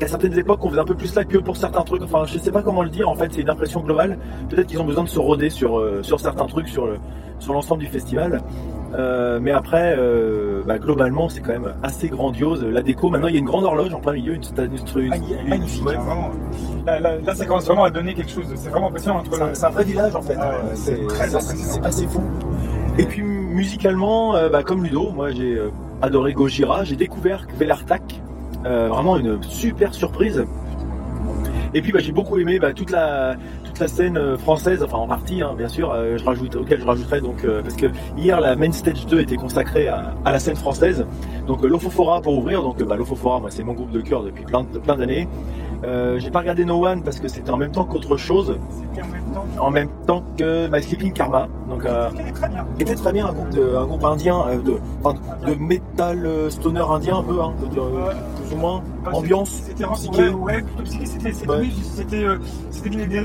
[SPEAKER 5] qu'à certaines époques on faisait un peu plus la queue pour certains trucs. Enfin je sais pas comment le dire en fait, c'est une impression globale. Peut-être qu'ils ont besoin de se roder sur euh, sur certains trucs sur le sur l'ensemble du festival. Euh, mais après, euh, bah, globalement, c'est quand même assez grandiose. La déco, maintenant, il y a une grande horloge en plein milieu, une, une, une-
[SPEAKER 4] Magnifique,
[SPEAKER 5] une-
[SPEAKER 4] magnifique,
[SPEAKER 5] ouais.
[SPEAKER 4] hein, vraiment. Là, là, là, ça commence vraiment à donner quelque chose. C'est vraiment impressionnant
[SPEAKER 5] C'est un- vrai village en fait.
[SPEAKER 4] Ah ouais, c'est
[SPEAKER 5] assez fou. Et puis musicalement, euh, bah, comme Ludo, moi j'ai adoré Gojira, j'ai découvert Velartak, euh, vraiment une super surprise. Et puis bah, j'ai beaucoup aimé bah, toute la toute la scène euh, française, enfin en partie hein, bien sûr, euh, je rajoute, auquel je rajouterai donc euh, parce que hier la main stage 2 était consacrée à, la scène française. Donc l'Ofofora pour ouvrir, donc bah, l'Ofofora c'est mon groupe de cœur depuis plein plein d'années. Euh, j'ai pas regardé No One parce que c'était en même temps qu'autre chose,
[SPEAKER 4] C'était en même temps.
[SPEAKER 5] en même temps que My Sleeping Karma. Donc euh, qui était très bien un groupe, de, un groupe indien, euh, de, enfin, de métal euh, stoner indien un peu, hein, plus ou moins, ambiance.
[SPEAKER 4] C'était
[SPEAKER 5] psyché.
[SPEAKER 4] ouais, psyché. C'était, c'était,
[SPEAKER 5] Ouais.
[SPEAKER 4] c'était,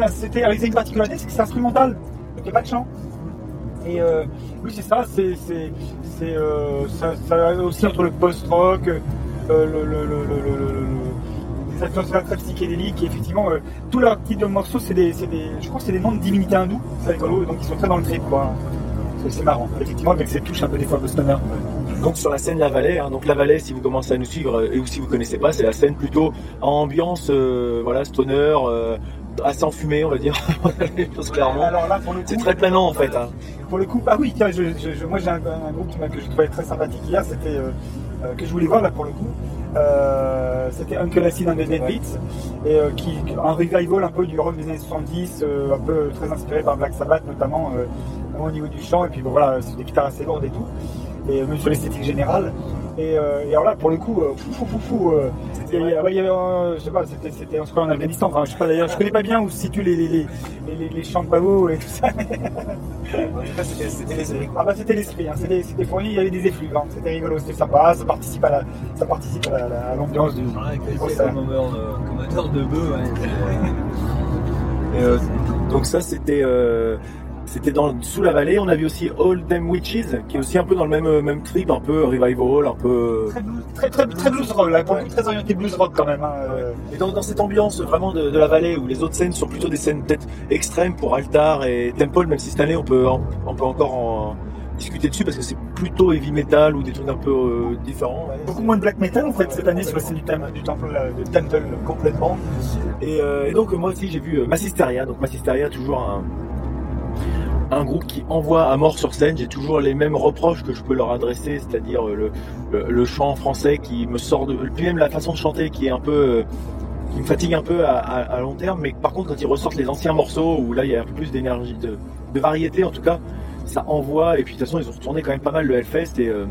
[SPEAKER 4] c'était, avec une particularité, c'est que c'est instrumental. Il n'y a pas de chant. Et euh, oui, c'est ça. C'est, c'est, c'est, euh, ça, ça aussi entre le post-rock, euh, le, le, le, le, le, le- le- des influences très psychédéliques. Et effectivement, euh, tous leurs titres de morceaux, c'est des, je crois que c'est des noms de divinités hindoues. C'est rigolo. Donc ils sont très dans le trip, quoi. C'est, marrant. Effectivement, avec ces touches un peu des fois post-stoner.
[SPEAKER 5] Donc sur la scène La Vallée, hein, donc La Vallée, si vous commencez à nous suivre euh, et ou si vous connaissez pas, c'est la scène plutôt en ambiance, euh, voilà, stoner, euh, assez enfumée, on va dire, clairement. C'est très planant en fait. Hein.
[SPEAKER 4] Pour le coup, ah oui, tiens, je, je- je- moi j'ai un, un groupe que je trouvais très sympathique hier, c'était euh, que je voulais voir là pour le coup. Euh, c'était Uncle Acid and the Dead Beats, et euh, qui un revival un peu du rock des années 70, euh, un peu très inspiré par Black Sabbath notamment au niveau du chant, et puis bon, voilà, c'est des guitares assez lourdes et tout, et même sur l'esthétique générale. Et, euh, et alors là, pour le coup, euh, fou, fou, fou, fou, euh, il y ouais, avait, euh, je sais pas, c'était, c'était en se croit en Afghanistan. Enfin, je sais pas d'ailleurs, je connais pas bien où se situent les, les, les, les, les- champs de pavots et tout ça.
[SPEAKER 5] C'était c'était les
[SPEAKER 4] Ah bah c'était l'esprit, hein. c'était, c'était fourni, il y avait des effluves, hein. c'était rigolo, c'était sympa, ça participe à, la, ça participe à, la- à l'ambiance du. du concert.
[SPEAKER 3] comme euh, de bœuf. ouais.
[SPEAKER 5] Et, euh, donc ça c'était euh, c'était dans sous la vallée. On a vu aussi All Them Witches, qui est aussi un peu dans le même euh, même trip, un peu revival, un peu.
[SPEAKER 4] Très blues, très, très, très blues rock, là, très orienté blues rock quand même. hein. euh.
[SPEAKER 5] Et dans, dans cette ambiance vraiment de, de la vallée où les autres scènes sont plutôt des scènes peut-être extrêmes pour Altar et Temple, même si cette année on peut en- on peut encore en discuter dessus parce que c'est plutôt heavy metal ou des trucs un peu euh, différents.
[SPEAKER 4] Beaucoup moins de black metal en fait cette année sur la scène du, tem- du temple là, de Temple.
[SPEAKER 5] complètement. Et, euh, et donc moi aussi j'ai vu Massisteria. Donc Massisteria toujours un un groupe qui envoie à mort sur scène. J'ai toujours les mêmes reproches que je peux leur adresser, c'est-à-dire euh, le, chant français qui me sort de, puis même la façon de chanter qui est un peu euh, qui me fatigue un peu à, long terme. Mais par contre quand ils ressortent les anciens morceaux où là il y a plus d'énergie, de, variété en tout cas, ça envoie. Et puis de toute façon ils ont retourné quand même pas mal le Hellfest et euh,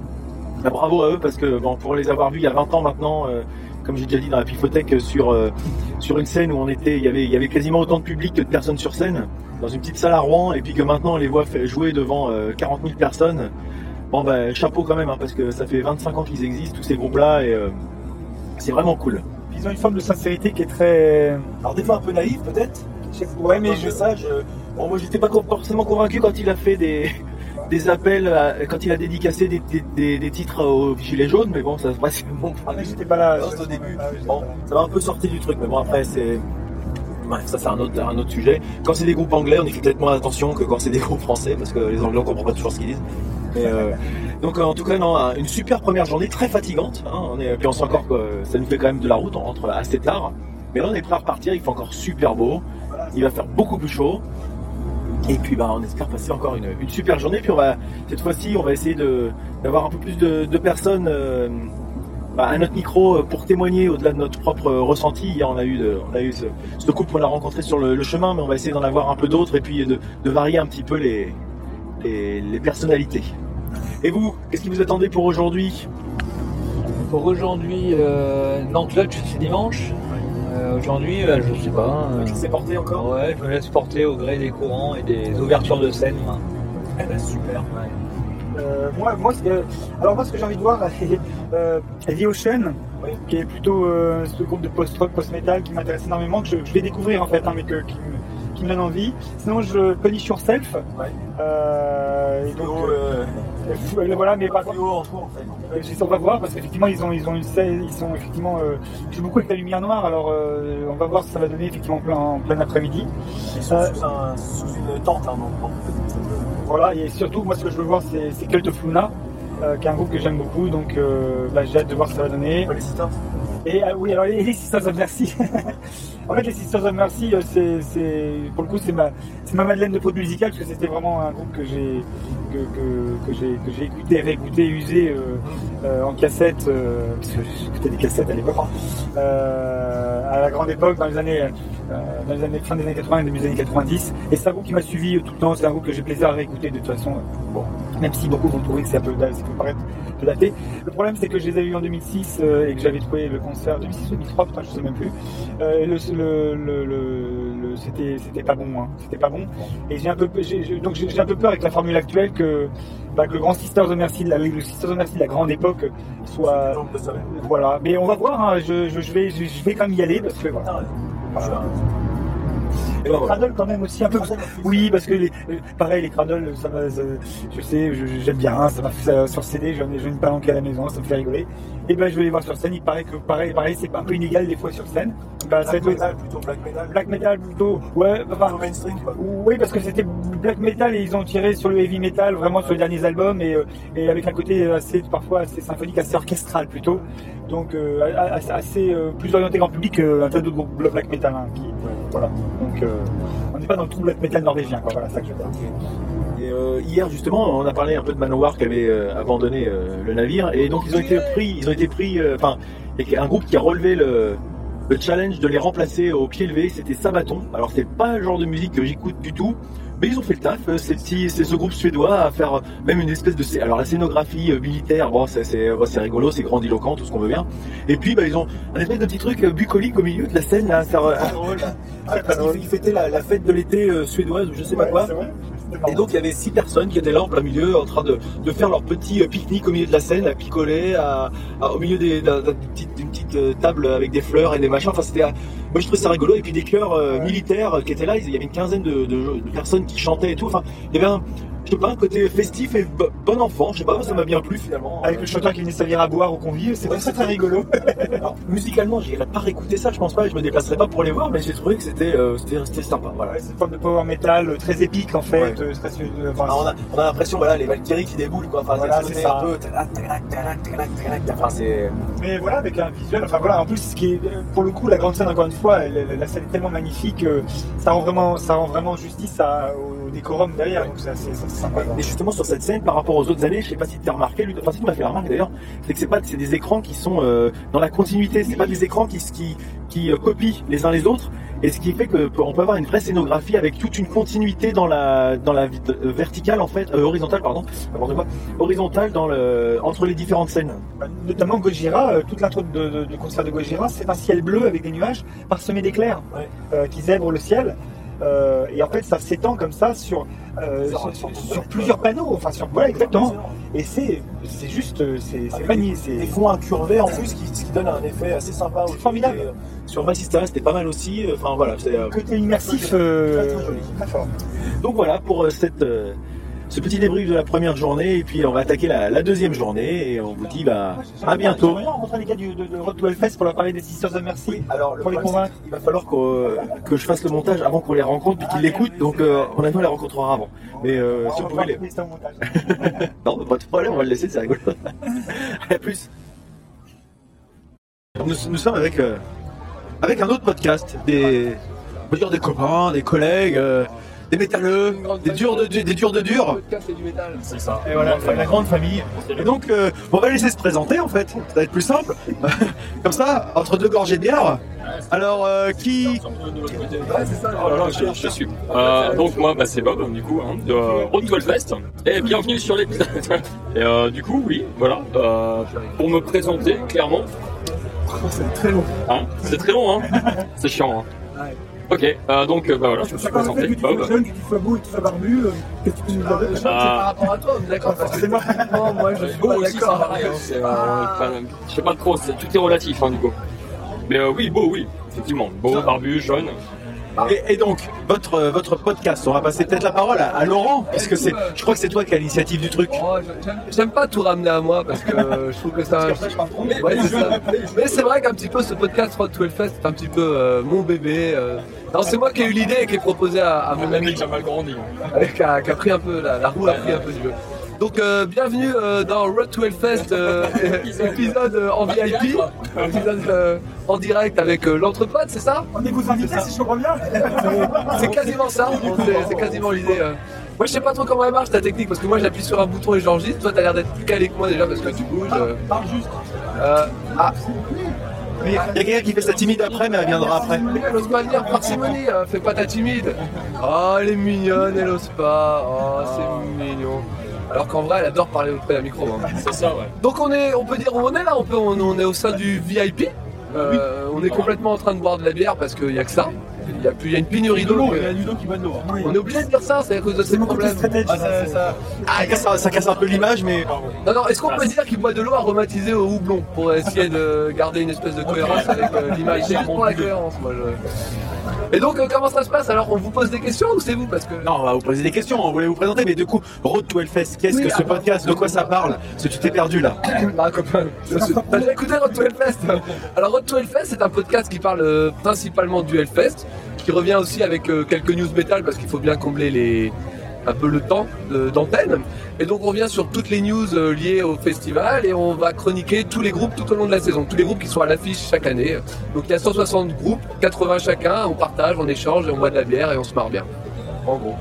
[SPEAKER 5] bah, bravo à eux parce que bon pour les avoir vus il y a 20 ans maintenant. Comme j'ai déjà dit dans la Pifothèque sur euh, sur une scène où on était, il y avait il y avait quasiment autant de public que de personnes sur scène dans une petite salle à Rouen et puis que maintenant on les voit jouer devant euh, 40 000 personnes. Bon ben chapeau quand même hein, parce que ça fait 25 ans qu'ils existent tous ces groupes là et euh, c'est vraiment cool.
[SPEAKER 4] Ils ont une forme de sincérité qui est très.
[SPEAKER 5] Alors des fois un peu naïf peut-être. Ouais, mais je je... bon, moi j'étais pas forcément convaincu quand il a fait des, des appels, à- quand il a dédicacé des, des, des- des titres aux gilets jaunes, mais bon, ça se passe bon.
[SPEAKER 4] Ah, j'étais pas là.
[SPEAKER 5] Juste au début.
[SPEAKER 4] Ah,
[SPEAKER 5] Bon, ça m'a un peu sorti du truc, mais bon après c'est. Bref, ça c'est un autre, un autre sujet. Quand c'est des groupes anglais, on y fait peut-être moins attention que quand c'est des groupes français, parce que les anglais on comprend pas toujours ce qu'ils disent. Mais, euh, donc en tout cas, non, un- une super première journée, très fatigante. hein. on est, puis on sent encore que ça nous fait quand même de la route, on rentre assez tard. Mais là on est prêt à repartir, il fait encore super beau, il va faire beaucoup plus chaud. Et puis bah, on espère passer encore une, une super journée. Puis on va cette fois-ci on va essayer d'avoir un peu plus de, personnes euh, bah, à notre micro euh, pour témoigner au-delà de notre propre euh, ressenti. Hier on a eu de- on a eu ce, couple qu'on a rencontré sur le, chemin, mais on va essayer d'en avoir un peu d'autres et puis de, varier un petit peu les, les, personnalités. Et vous, qu'est-ce qui vous attendez pour aujourd'hui?
[SPEAKER 3] Pour aujourd'hui, euh, non, clutch, c'est dimanche. Euh, aujourd'hui, euh, je sais pas. euh,
[SPEAKER 5] Qui s'est porté encore?
[SPEAKER 3] Ouais, je me laisse porter au gré des courants et des ouvertures de scène. moi.
[SPEAKER 5] Eh ben, super.
[SPEAKER 4] Euh, moi, moi, ce que- alors moi, ce que j'ai envie de voir, euh, The Ocean,
[SPEAKER 5] Oui.
[SPEAKER 4] qui est plutôt euh, ce groupe de post-rock, post-metal qui m'intéresse énormément, que je, je vais découvrir en fait, hein, mais que, qui, me, qui me donne envie. Sinon, je Punish Yourself.
[SPEAKER 5] Ouais.
[SPEAKER 4] Euh, et donc,
[SPEAKER 5] euh,
[SPEAKER 4] voilà, mais
[SPEAKER 5] haut en fait.
[SPEAKER 4] euh, je on va voir parce qu'effectivement ils ont ils ont une scène, ils sont effectivement euh, joue beaucoup avec la lumière noire alors on va voir ce que ça va donner effectivement en plein, en plein après-midi.
[SPEAKER 5] Ils sont sous, un- sous une tente, hein, donc.
[SPEAKER 4] Voilà et surtout moi ce que je veux voir c'est c'est Cult of Luna qui est un groupe que j'aime beaucoup donc bah, j'ai hâte de voir ce que ça va donner. Et ah oui, alors les, les Sisters of Mercy. En fait, les Sisters of Mercy, euh, c'est, pour le coup, c'est ma, Madeleine de peau de musicale parce que c'était vraiment un groupe que j'ai, écouté, réécouté, usé euh, euh, en cassette, parce que j'écoutais des cassettes à l'époque, euh, à la grande époque, dans les années, dans les années, fin des années 80 et début des années 90. Et c'est un groupe qui m'a suivi tout le temps. C'est un groupe que j'ai plaisir à réécouter de toute façon. Bon, même si beaucoup vont trouver que c'est un peu, ça peut paraître peu daté. Le problème, c'est que je les ai vus en 2006 euh, et que j'avais trouvé le concert 2006 2003, putain, je sais même plus. Le, le, le- le- c'était, c'était pas bon, hein. c'était pas bon. Et j'ai un peu, j'ai, j'ai- donc j'ai un peu peur avec la formule actuelle que, bah, que le grand Sisters of Mercy, de la, le Sisters of Mercy de la grande époque soit, voilà. Mais on va voir. hein. Je, je, je vais, je, je vais quand même y aller parce que voilà. Voilà.
[SPEAKER 5] Et ben, voilà.
[SPEAKER 4] Cradle quand même aussi un peu. Oui, parce que les, euh, pareil, les Cradle, ça va, ça- je sais, j'aime bien, ça m'a fait ça sur CD, j'en ai, une palanquée à la maison, ça me fait rigoler. Et ben, je vais les voir sur scène, il paraît que pareil, pareil, c'est un peu inégal des fois sur scène. Ça va
[SPEAKER 5] Black metal, plutôt black metal.
[SPEAKER 4] Black metal plutôt, ouais, enfin,
[SPEAKER 5] Plutôt mainstream, quoi.
[SPEAKER 4] oui, parce que c'était black metal et ils ont tiré sur le heavy metal vraiment sur les derniers albums et, euh, et avec un côté assez parfois assez symphonique, assez orchestral plutôt. Donc euh, assez, assez, euh, plus orienté grand public qu'un tas d'autres groupes black metal. hein, qui, voilà. Donc euh, on n'est pas dans le tout black metal norvégien. Quoi.
[SPEAKER 5] Euh, hier justement, on a parlé un peu de Manowar qui avait euh, abandonné euh, le navire et donc ils ont été pris, ils ont été pris, euh, enfin, un groupe qui a relevé le, le challenge de les remplacer au pied levé. C'était Sabaton. Alors c'est pas le genre de musique que j'écoute du tout. Mais ils ont fait le taf, euh, ces petits, c'est ce groupe suédois à faire euh, même une espèce de, alors la scénographie euh, militaire, bon c'est rigolo, c'est grandiloquent, tout ce qu'on veut bien. Et puis bah ils ont un espèce de petit truc bucolique au milieu de la scène là, ça, euh, ah, parce qu'ils ils fêtaient la, la fête de l'été euh, suédoise ou je sais pas quoi. Et donc il y avait six personnes qui étaient là en plein milieu en train de, de faire leur petit pique-nique au milieu de la scène, à picoler, à, à- au milieu d'une petite, petite, table avec des fleurs et des machins. Enfin c'était, moi je trouvais ça rigolo. Et puis des chœurs euh, militaires euh, qui étaient là, il y avait une quinzaine de, de- de personnes qui chantaient et tout. Enfin il y avait un, je sais pas, un côté festif et bo- bon enfant. Je sais pas, ça m'a bien plu finalement.
[SPEAKER 4] Avec le chanteur qui venait servir à boire aux convives, c'était très très rigolo.
[SPEAKER 5] Alors, musicalement, j'irais pas réécouter ça, je pense pas, je me déplacerai pas pour les voir, mais j'ai trouvé que c'était euh, sympa. Voilà.
[SPEAKER 4] Ouais, c'est une forme de power metal euh, très épique en fait.
[SPEAKER 5] Ouais.
[SPEAKER 4] euh, très, euh, enfin,
[SPEAKER 5] Alors, on a, on a l'impression, voilà, les Valkyries qui déboulent, quoi. Enfin,
[SPEAKER 4] Voilà,
[SPEAKER 5] c'est
[SPEAKER 4] c'est ça.
[SPEAKER 5] un peu. Enfin, c'est.
[SPEAKER 4] Mais voilà, avec un visuel, enfin voilà, en plus, ce qui est, pour le coup, la grande scène, encore une fois, la scène est tellement magnifique, ça rend vraiment, justice à- au décorum derrière, c'est.
[SPEAKER 5] Et justement, sur cette scène, par rapport aux autres années, je sais pas si tu as remarqué, enfin, si tu m'as fait la remarque d'ailleurs, c'est que c'est pas, des écrans qui sont euh, dans la continuité, c'est pas des écrans qui euh, copient les uns les autres, et ce qui fait que on peut avoir une vraie scénographie avec toute une continuité dans la, dans la euh, verticale, en fait, euh, horizontale, pardon, n'importe quoi, horizontale dans le, entre les différentes scènes.
[SPEAKER 4] Notamment Gojira, euh, toute l'intro du concert de Gojira, c'est un ciel bleu avec des nuages parsemés d'éclairs
[SPEAKER 5] Ouais.
[SPEAKER 4] euh, qui zèbrent le ciel. Euh, et en fait, ça s'étend comme ça sur, euh, sur, sur- sur plusieurs panneaux. Enfin, sur voilà, exactement. Et c'est c'est juste, c'est c'est magnifique. c'est-
[SPEAKER 5] Des fonds incurvés en plus qui, qui donne un effet assez sympa. aussi.
[SPEAKER 4] Formidable.
[SPEAKER 5] Euh, Sur Massisteria c'était pas mal aussi. Enfin voilà, c'est euh,
[SPEAKER 4] Côté immersif, euh,
[SPEAKER 5] Très, très joli.
[SPEAKER 4] très fort.
[SPEAKER 5] Donc voilà pour euh, cette, euh, ce petit débrief de la première journée et puis on va attaquer la, la deuxième journée et on vous dit bah, à bientôt.
[SPEAKER 4] Bien rencontrer les gars du, de, de Road to Hellfest pour leur parler des Sisters of Mercy.
[SPEAKER 5] Alors le
[SPEAKER 4] Pour les convaincre.
[SPEAKER 5] qu'il va falloir qu'au- que je fasse le montage avant qu'on les rencontre puis qu'ils l'écoutent donc euh, on a on les rencontrera avant. Mais euh, si on
[SPEAKER 4] On
[SPEAKER 5] pouvait
[SPEAKER 4] va
[SPEAKER 5] les... Non, pas de problème, on va le laisser, c'est rigolo. À plus. Nous, nous sommes avec, euh, avec un autre podcast, des, on peut dire des copains, des collègues, euh, des métalleux, des durs de, des durs de durs.
[SPEAKER 3] C'est ça.
[SPEAKER 5] Et voilà, la grande famille. Et donc, euh, on va laisser se présenter en fait, ça va être plus simple. Comme ça, entre deux gorgées de bière. Alors, euh, qui.
[SPEAKER 12] Oh là là, je, je suis. Euh, donc moi, bah, c'est Bob, du coup, hein, de Road to Hellfest. Et bienvenue sur l'épisode. Et euh, du coup, oui, voilà. euh, pour me présenter, clairement.
[SPEAKER 5] C'est très long.
[SPEAKER 12] Hein, c'est très long, hein. C'est chiant, hein. Ok, euh, donc euh, bah voilà, je me suis présenté, Bob.
[SPEAKER 4] jeune, sois beau et barbu, euh, qu'est-ce que tu nous avais
[SPEAKER 12] Euh,
[SPEAKER 13] rapport à toi, d'accord, moi, moi je suis
[SPEAKER 12] beau
[SPEAKER 13] pas
[SPEAKER 12] aussi, c'est
[SPEAKER 13] d'accord.
[SPEAKER 12] pareil, hein, c'est, pas- je sais pas trop, c'est- tout est relatif, hein, du coup. Mais euh, oui, beau, oui, effectivement. Beau, barbu, jaune.
[SPEAKER 5] Et, et donc, votre, euh, votre podcast, on va passer peut-être la parole à, à Laurent, parce que c'est, je crois que c'est toi qui as l'initiative du truc.
[SPEAKER 13] Oh, j'aime- pas tout ramener à moi parce que euh, je trouve que ça. Ouais, c'est ça. Mais c'est vrai qu'un petit peu ce podcast Road to Hellfest, c'est un petit peu euh, mon bébé. euh. Non, c'est moi qui ai eu l'idée et qui ai proposé à, à mon ami
[SPEAKER 12] qui a mal grandi.
[SPEAKER 13] qui, a, qui a pris un peu la, la roue a pris un peu du jeu. Donc euh, bienvenue euh, dans Road to Hellfest, euh, épisode euh, en VIP, épisode euh, en direct avec euh, l'entrepôt, c'est ça?
[SPEAKER 4] On est vos invités, si je comprends bien.
[SPEAKER 13] C'est quasiment ça, c'est- c'est quasiment l'idée. euh. Moi je sais pas trop comment elle marche ta technique parce que moi j'appuie sur un bouton et j'enregistre, toi t'as l'air d'être plus calé que moi déjà parce que tu bouges. euh.
[SPEAKER 4] Parle juste.
[SPEAKER 13] Euh, ah,
[SPEAKER 5] Il y a quelqu'un qui fait sa timide après, mais elle viendra après.
[SPEAKER 13] elle ose pas venir, parcimonie, fais pas ta timide. Oh elle est mignonne, elle ose pas, oh c'est mignon. Alors qu'en vrai elle adore parler auprès d'un micro. hein.
[SPEAKER 12] C'est ça, ouais.
[SPEAKER 13] Donc on est, on peut dire où on est là, on, peut, on, on est au sein du VIP. Euh, on est complètement en train de boire de la bière parce qu'il n'y a que ça. Il y a, plus, il y a une pénurie
[SPEAKER 5] qui boit de l'eau.
[SPEAKER 13] On est obligé de dire ça, c'est à cause de ces problèmes.
[SPEAKER 5] Ah, ça, ça- ah, ça casse, ça casse un peu l'image, mais
[SPEAKER 13] Non, non, est-ce qu'on peut dire qu'il boit de l'eau aromatisée au houblon pour essayer de garder une espèce de cohérence avec euh, l'image? C'est juste pour la cohérence, moi. je- Et donc, euh, comment ça se passe? Alors, on vous pose des questions ou c'est vous? Parce que.
[SPEAKER 5] non, on va vous poser des questions, on voulait vous présenter, mais du coup, Road to Hellfest, qu'est-ce que ce podcast, de quoi ça parle? Parce que tu t'es perdu là.
[SPEAKER 13] Bah, je suis- T'as déjà écouté Road to Hellfest Alors, Road to Hellfest, c'est un podcast qui parle euh, principalement du Hellfest, qui revient aussi avec euh, quelques news métal parce qu'il faut bien combler un peu le temps de- d'antenne. Et donc, on revient sur toutes les news euh, liées au festival et on va chroniquer tous les groupes tout au long de la saison, tous les groupes qui sont à l'affiche chaque année. Donc, il y a 160 groupes, 80 chacun, on partage, on échange et on boit de la bière et on se marre bien. En gros.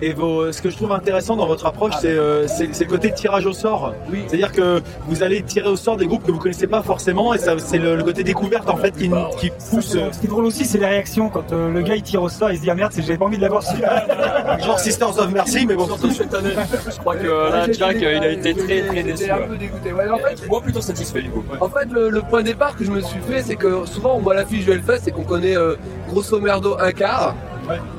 [SPEAKER 5] Et vos, ce que je trouve intéressant dans votre approche, c'est euh, c'est- le côté tirage au sort.
[SPEAKER 13] Oui.
[SPEAKER 5] C'est-à-dire que vous allez tirer au sort des groupes que vous connaissez pas forcément, et c'est le, le côté découverte en fait qui, qui pousse. euh,
[SPEAKER 4] Ce qui est drôle aussi, c'est les réactions quand euh, le gars il tire au sort, il se dit ah merde, j'avais pas envie de l'avoir celui-là.
[SPEAKER 5] genre Sisters of Mercy, mais bon.
[SPEAKER 12] Surtout cette année. Je crois que euh, là, Jack, euh, il a été très très déçu.
[SPEAKER 13] Un
[SPEAKER 12] ouais.
[SPEAKER 13] peu dégoûté. Ouais, en fait,
[SPEAKER 12] Moi, plutôt satisfait, du coup.
[SPEAKER 13] En fait, le, le point de départ que je me suis fait, c'est que souvent on voit l'affiche du Hellfest et qu'on connaît euh, grosso merdo un quart.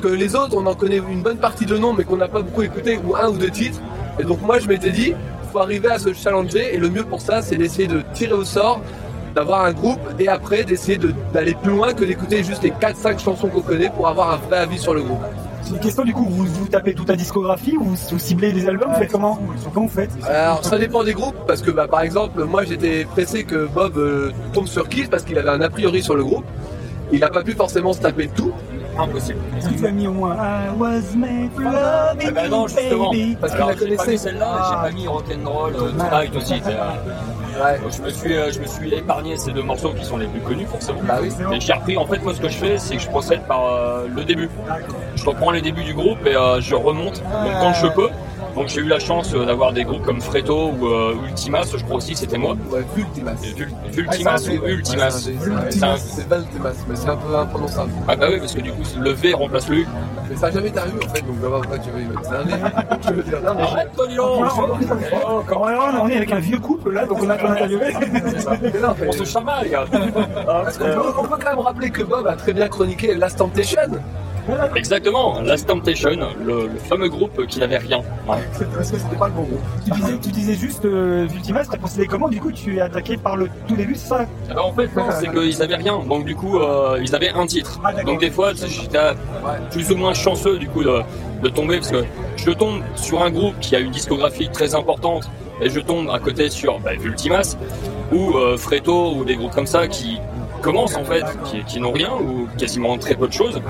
[SPEAKER 13] Que les autres, on en connaît une bonne partie de noms, mais qu'on n'a pas beaucoup écouté, ou un ou deux titres. Et donc moi, je m'étais dit, faut arriver à se challenger, et le mieux pour ça, c'est d'essayer de tirer au sort, d'avoir un groupe, et après d'essayer de- d'aller plus loin que d'écouter juste les 4-5 chansons qu'on connaît pour avoir un vrai avis sur le groupe.
[SPEAKER 4] C'est une question du coup, vous, vous tapez toute la discographie ou vous, vous ciblez des albums, vous faites comment Comment vous faites?
[SPEAKER 13] Alors ça dépend des groupes parce que bah, par exemple moi j'étais pressé que Bob euh, tombe sur Kiss parce qu'il avait un a priori sur le groupe. Il n'a pas pu forcément se taper tout
[SPEAKER 12] Impossible.
[SPEAKER 4] Est-ce que tu as mis au moins I was made for loving
[SPEAKER 12] bah non,
[SPEAKER 4] you,
[SPEAKER 12] justement.
[SPEAKER 4] baby?
[SPEAKER 13] parce
[SPEAKER 12] Alors,
[SPEAKER 13] la
[SPEAKER 12] j'ai pas
[SPEAKER 13] connaissait.
[SPEAKER 12] mis celle-là, et j'ai pas mis Rock'n'Roll, euh, Tonight aussi. euh,
[SPEAKER 13] Ouais.
[SPEAKER 12] donc je me suis, euh, je me suis épargné ces deux morceaux qui sont les plus connus forcément.
[SPEAKER 13] Bah oui.
[SPEAKER 12] Et j'ai repris, en fait, moi ce que je fais, c'est que je procède par euh, le début. Je reprends les débuts du groupe et euh, je remonte, donc quand je peux. Donc j'ai eu la chance euh, d'avoir des groupes comme Freto ou euh, Ultimas, je crois aussi c'était moi.
[SPEAKER 13] Ouais, Ultimas.
[SPEAKER 12] Et Vul- Vultimas ou Ultimas C'est
[SPEAKER 13] Valtimas, mais c'est un peu imprononçable.
[SPEAKER 12] Ah bah oui, parce que du coup le V remplace le U.
[SPEAKER 13] Mais ça n'a jamais été arrivé en fait, donc je vais voir pourquoi tu veux y mettre. C'est un nez. Je veux dire, non, mais je-
[SPEAKER 12] Arrête
[SPEAKER 4] Oh, quand même, on est avec un vieux couple là, donc on a qu'on interviewé.
[SPEAKER 13] Mais non, mais-
[SPEAKER 12] On se chamaille gars
[SPEAKER 13] Parce qu'on peut, on peut quand même rappeler que Bob a très bien chroniqué Last Temptation.
[SPEAKER 12] Exactement, Last Temptation, le, le fameux groupe qui n'avait rien. Ouais.
[SPEAKER 4] Parce que c'était pas le bon groupe. Tu disais, tu disais juste euh, Ultima, t'as procédé comment Du coup, tu es attaqué par le tout début, c'est ça?
[SPEAKER 12] Alors en fait, non, c'est qu'ils avaient rien. Donc du coup, euh, ils avaient un titre.
[SPEAKER 4] Ah.
[SPEAKER 12] Donc des fois, j'étais euh, plus ou moins chanceux du coup de, de tomber parce que je tombe sur un groupe qui a une discographie très importante et je tombe à côté sur bah, Vultimas ou euh, Freto ou des groupes comme ça qui commencent en fait, qui, qui n'ont rien ou quasiment très peu de choses.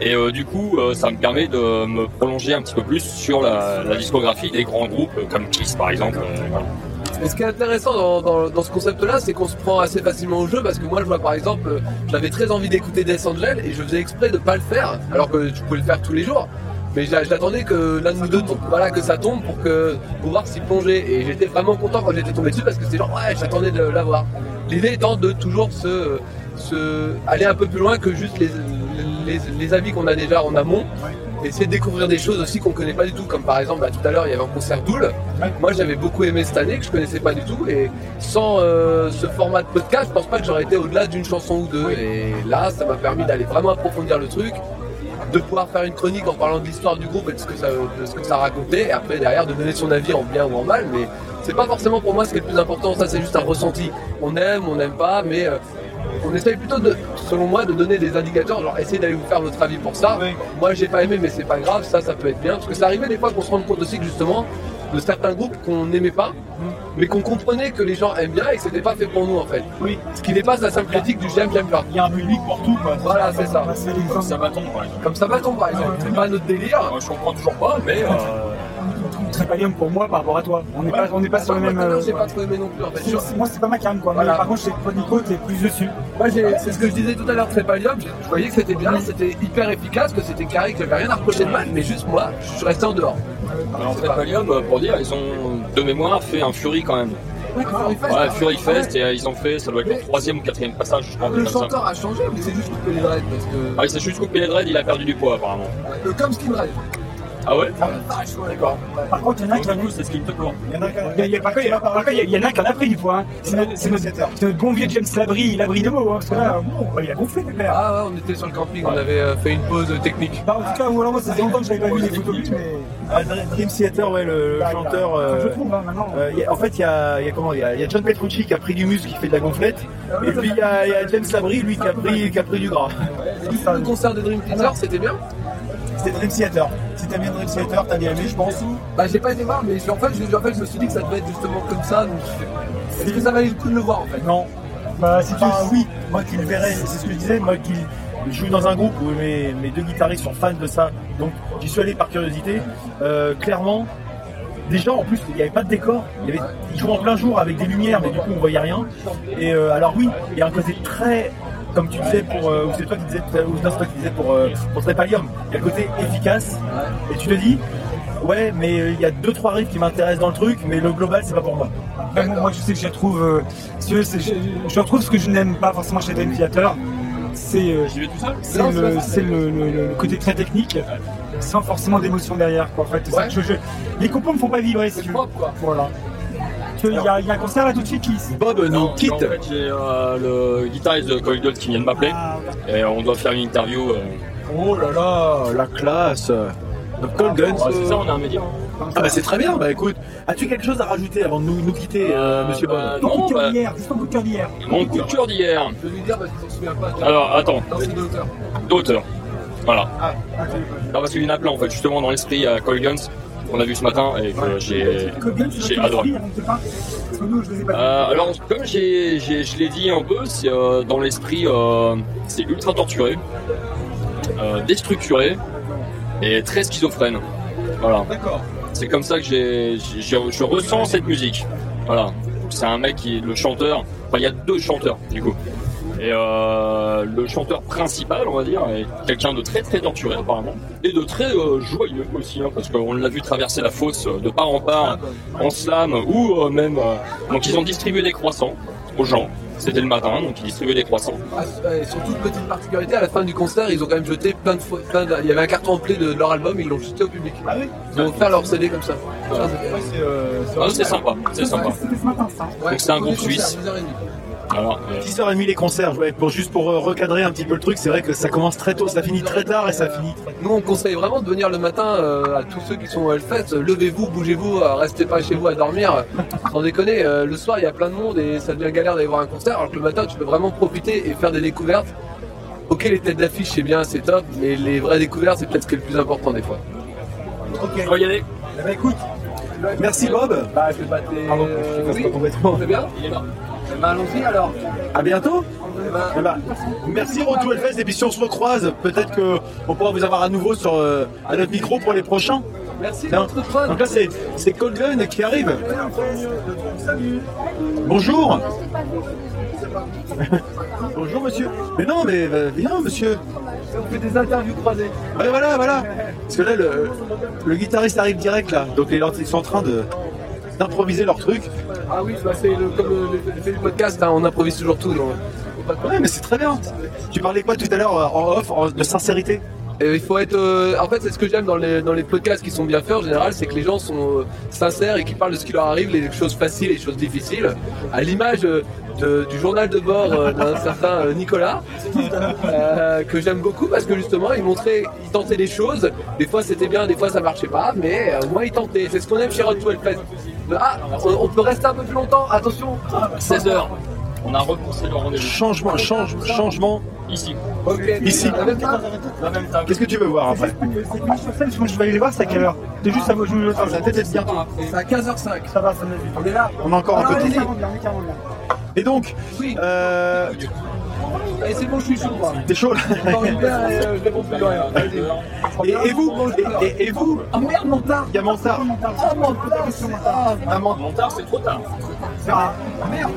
[SPEAKER 12] Et euh, du coup, euh, ça me permet de me prolonger un petit peu plus sur la, discographie des grands groupes comme Kiss par exemple. euh.
[SPEAKER 13] Et ce qui est intéressant dans, ce concept-là, c'est qu'on se prend assez facilement au jeu parce que moi, je vois par exemple, j'avais très envie d'écouter Death Angel et je faisais exprès de pas le faire, alors que tu pouvais le faire tous les jours. Mais j'a- j'attendais que l'un de nous deux tombe, voilà, que ça tombe pour que pour voir s'y plonger. Et j'étais vraiment content quand j'étais tombé dessus parce que c'est genre ouais, j'attendais de l'avoir. L'idée étant de toujours se aller un peu plus loin que juste les, les, avis qu'on a déjà en amont. Essayer de découvrir des choses aussi qu'on connaît pas du tout, comme par exemple bah, tout à l'heure il y avait un concert Doul. Moi j'avais beaucoup aimé cette année que je connaissais pas du tout et sans euh, ce format de podcast, je pense pas que j'aurais été au-delà d'une chanson ou deux. Et là ça m'a permis d'aller vraiment approfondir le truc, de pouvoir faire une chronique en parlant de l'histoire du groupe et de ce que ça, de ce racontait, et après derrière de donner son avis en bien ou en mal, mais c'est pas forcément pour moi ce qui est le plus important, ça c'est juste un ressenti. On aime, on n'aime pas, mais euh, on essaye plutôt de, selon moi, de donner des indicateurs, genre essayer d'aller vous faire votre avis pour ça. Moi j'ai pas aimé mais c'est pas grave, ça ça peut être bien, parce que ça arrivait des fois qu'on se rende compte aussi que justement de certains groupes qu'on n'aimait pas, mais qu'on comprenait que les gens aiment bien et que c'était pas fait pour nous en fait.
[SPEAKER 4] Oui.
[SPEAKER 13] Ce qui dépasse la simple critique du j'aime, j'aime pas.
[SPEAKER 4] Il y a un public pour tout, quoi.
[SPEAKER 13] Voilà, c'est ça.
[SPEAKER 12] Comme ça bâton par exemple.
[SPEAKER 13] Comme ça va par exemple, c'est pas notre délire.
[SPEAKER 12] Moi, je comprends toujours pas, mais euh,
[SPEAKER 4] Trépalium pour moi par rapport à toi. On n'est pas, on n'est pas sur le même. Euh,
[SPEAKER 13] j'ai pas trop aimé non plus en fait.
[SPEAKER 4] c'est- Moi, c'est pas ma cam, quoi.
[SPEAKER 13] Voilà.
[SPEAKER 4] Mais par contre, chez Nico, t'es plus dessus.
[SPEAKER 13] Moi, j'ai- c'est ce que je disais tout à l'heure, Trépalium, je je voyais que c'était bien, c'était hyper efficace, que c'était carré, que j'avais rien à reprocher de mal, mais juste moi, je suis resté en dehors.
[SPEAKER 12] alors, en fait, Valium, pour dire, ils ont de mémoire fait un Fury quand même. Ouais, Fury Fest, et euh, ils ont fait, ça doit être le troisième ou quatrième passage, je crois.
[SPEAKER 13] Le
[SPEAKER 12] ça.
[SPEAKER 13] chanteur a changé, mais c'est juste coupé les dreads parce que.
[SPEAKER 12] Ah, il s'est juste coupé les dreads, il a perdu du poids apparemment.
[SPEAKER 13] Euh, Comme Skin Red.
[SPEAKER 12] Ah ouais
[SPEAKER 4] D'accord. Par contre, il y en a qui
[SPEAKER 12] c'est ce qui me court.
[SPEAKER 4] Il y en a qui- il y a- il a- il a- il a- il en a qui en a pris du poids. hein. C'est notre, bon vieux James Labrie, Labrie de mots. Hein, parce que là, bon, il a gonflé, le père.
[SPEAKER 13] Ah ouais, on était sur le camping, on avait euh, fait une pause technique.
[SPEAKER 4] Bah, en tout cas, ou alors moi, ça fait longtemps que j'avais pas vu les photos mais.
[SPEAKER 5] Ah, Dream Theater, ouais, le, chanteur. euh,
[SPEAKER 4] Je trouve, hein, maintenant.
[SPEAKER 5] euh, il y a- en fait, il y a, il a comment il y a, il a John Petrucci qui a pris du muscle, qui fait de la gonflette, et puis il y a, il a James Labrie, lui, qui a pris, qui a pris du gras.
[SPEAKER 13] Le concert de Dream Theater, c'était bien
[SPEAKER 5] C'était Dream Theater. Si t'as bien Dream Theater, t'as bien aimé, je pense.
[SPEAKER 13] Bah j'ai pas été voir, mais je- en fait, je, en fait, je me suis dit que ça devait être justement comme ça, donc est-ce que ça valait le coup de le voir en fait?
[SPEAKER 5] Non.
[SPEAKER 4] Bah, si tu.
[SPEAKER 5] Enfin, oui, moi qui le verrais, c'est ce que je disais, moi qui je joue dans un groupe où mes, mes deux guitaristes sont fans de ça, donc j'y suis allé par curiosité. Euh, clairement, déjà en plus, il n'y avait pas de décor, il y avait, ils jouaient en plein jour avec des lumières, mais du coup on voyait rien. Et euh, alors oui, il y a un côté très, comme tu disais pour, euh, ou c'est toi qui disais, ou non, c'est toi qui disais pour, euh, pour Trépalium, il y a le côté efficace, et tu te dis, ouais, mais euh, il y a deux trois riffs qui m'intéressent dans le truc, mais le global c'est pas pour moi.
[SPEAKER 4] Bah, moi, je sais que je retrouve. euh, c'est- je, je retrouve ce que je n'aime pas forcément chez Dream Theater. C'est. euh,
[SPEAKER 12] J'y vais tout seul
[SPEAKER 4] c'est le, le, le- le côté très technique, sans forcément d'émotion derrière. Quoi. En fait,
[SPEAKER 13] Ouais.
[SPEAKER 4] je- je- les compos me font pas vibrer. Si
[SPEAKER 13] C'est
[SPEAKER 4] tu veux.
[SPEAKER 13] propre quoi.
[SPEAKER 4] Voilà. Il y, a- il y a un concert là tout de suite qui.
[SPEAKER 5] Bob nous
[SPEAKER 12] Non,
[SPEAKER 5] quitte.
[SPEAKER 12] En fait, j'ai euh, le guitariste de Coil Gold qui vient de m'appeler,
[SPEAKER 4] Ah,
[SPEAKER 12] et on doit faire une interview. euh,
[SPEAKER 5] Oh là là, la classe. Donc Cold Guns.
[SPEAKER 12] ouais, c'est ça, on a un média.
[SPEAKER 5] Ah bah c'est très bien, bah écoute, as-tu quelque chose à rajouter avant de nous, nous quitter, euh, monsieur Bob?
[SPEAKER 12] bah,
[SPEAKER 4] ton coup de cœur
[SPEAKER 12] bah,
[SPEAKER 4] d'hier, c'est ton coup de cœur d'hier.
[SPEAKER 12] Mon coup de cœur d'hier.
[SPEAKER 13] Je vais lui dire parce qu'il s'en souvient pas.
[SPEAKER 12] Alors, attends,
[SPEAKER 13] Non, c'est d'auteur.
[SPEAKER 12] d'auteur. Voilà.
[SPEAKER 13] Ah,
[SPEAKER 12] Non, parce qu'il y en a plein en fait, justement dans l'esprit à Coil Guns, qu'on a vu ce matin et que j'ai adoré. Euh, alors, comme j'ai, j'ai- je l'ai dit un peu, c'est euh, dans l'esprit, euh, c'est ultra torturé, déstructuré et très schizophrène. Voilà.
[SPEAKER 13] d'accord.
[SPEAKER 12] C'est comme ça que j'ai, je ressens cette musique. Voilà. C'est un mec qui est le chanteur. Enfin, il y a deux chanteurs du coup. Et euh, le chanteur principal, on va dire, est quelqu'un de très très torturé apparemment et de très euh, joyeux aussi, hein, parce qu'on l'a vu traverser la fosse euh, de part en part, en slam ou euh, même. euh, donc ils ont distribué des croissants aux gens. C'était le matin, donc ils distribuaient des croissants.
[SPEAKER 13] Ah, et surtout, petite particularité, à la fin du concert, ils ont quand même jeté plein de fois. plein de- Il y avait un carton complet de leur album, ils l'ont jeté au public.
[SPEAKER 5] Ah oui
[SPEAKER 13] Ils ont offert leur CD comme ça.
[SPEAKER 5] C'est, euh,
[SPEAKER 12] Ah, c'est sympa, c'est sympa.
[SPEAKER 4] C'était ce matin, ça.
[SPEAKER 13] Ouais,
[SPEAKER 12] Donc c'est un groupe suisse.
[SPEAKER 13] 10h30.
[SPEAKER 12] Alors, euh,
[SPEAKER 5] 10h30 les concerts, ouais, pour, juste pour euh, recadrer un petit peu le truc, c'est vrai que ça commence très tôt, ça finit très tard et ça finit très
[SPEAKER 13] Nous, on conseille vraiment de venir le matin euh, à tous ceux qui sont au Hellfest. Levez-vous, bougez-vous, euh, restez pas chez vous à dormir. Sans déconner, euh, le soir, il y a plein de monde et ça devient galère d'aller voir un concert. Alors que le matin, tu peux vraiment profiter et faire des découvertes. Ok, les têtes d'affiche, c'est bien, c'est top, mais les vraies découvertes, c'est peut-être ce qui est le plus important des fois.
[SPEAKER 12] on va y aller.
[SPEAKER 5] Eh ben, écoute, merci Bob,
[SPEAKER 13] Bah, je vais battre les...
[SPEAKER 5] Pardon, je passe
[SPEAKER 13] oui,
[SPEAKER 5] pas complètement.
[SPEAKER 13] c'est bien
[SPEAKER 12] Il est là.
[SPEAKER 13] Eh ben, allons-y alors.
[SPEAKER 5] à bientôt.
[SPEAKER 13] Eh ben,
[SPEAKER 5] Eh ben, merci Retour Hellfest et puis si on se recroise, peut-être que on pourra vous avoir à nouveau sur euh, à notre micro pour les prochains.
[SPEAKER 13] merci.
[SPEAKER 5] Donc là c'est c'est Cold Gun qui arrive. Bonjour. Bonjour monsieur. Mais non mais euh, viens monsieur.
[SPEAKER 13] On fait des interviews croisées.
[SPEAKER 5] Ouais, voilà, voilà. Parce que là, le, le guitariste arrive direct, là. Donc, les ils sont en train de d'improviser leur truc.
[SPEAKER 13] Ah oui, bah, c'est le, comme le, le- le podcast, hein, on improvise toujours tout. donc, pas de problème.
[SPEAKER 5] Ouais, mais c'est très bien. Tu parlais quoi tout à l'heure euh, en off, en- de sincérité?
[SPEAKER 13] Et il faut être. euh, en fait, c'est ce que j'aime dans les, dans les podcasts qui sont bien faits en général, c'est que les gens sont euh, sincères et qui parlent de ce qui leur arrive, les choses faciles et les choses difficiles. À l'image euh, de- du journal de bord euh, d'un certain euh, Nicolas, euh, que j'aime beaucoup parce que justement, il montrait, il tentait des choses. Des fois, c'était bien, des fois, ça marchait pas, mais euh, au moins, il tentait. C'est ce qu'on aime chez Rod to Hellfest. Ah, on, on peut rester un peu plus longtemps, attention
[SPEAKER 12] 16h. On a repoussé le rendez-vous.
[SPEAKER 5] Changement, change, changement.
[SPEAKER 12] Ici.
[SPEAKER 13] Ok.
[SPEAKER 5] Ici.
[SPEAKER 13] En même temps,
[SPEAKER 12] La même table.
[SPEAKER 5] Qu'est-ce que tu veux voir après
[SPEAKER 4] Je vais aller voir, c'est à quelle heure C'est juste à moi, je me
[SPEAKER 5] Ça va peut-être être bientôt.
[SPEAKER 13] c'est à 15h05.
[SPEAKER 4] Ça va, ça me vite.
[SPEAKER 13] On est là
[SPEAKER 5] On a encore un peu de temps. Et donc, euh,
[SPEAKER 13] Allez, c'est bon, je suis chaud, moi.
[SPEAKER 5] t'es chaud là
[SPEAKER 13] Je et euh, je réponds plus de rien. Allez.
[SPEAKER 5] et, et vous et, et- et vous
[SPEAKER 13] Ah merde, mon tard
[SPEAKER 5] Il y a Mansart.
[SPEAKER 13] Ah mon tard Ah
[SPEAKER 5] Ah,
[SPEAKER 12] Montard, c'est trop tard.
[SPEAKER 13] merde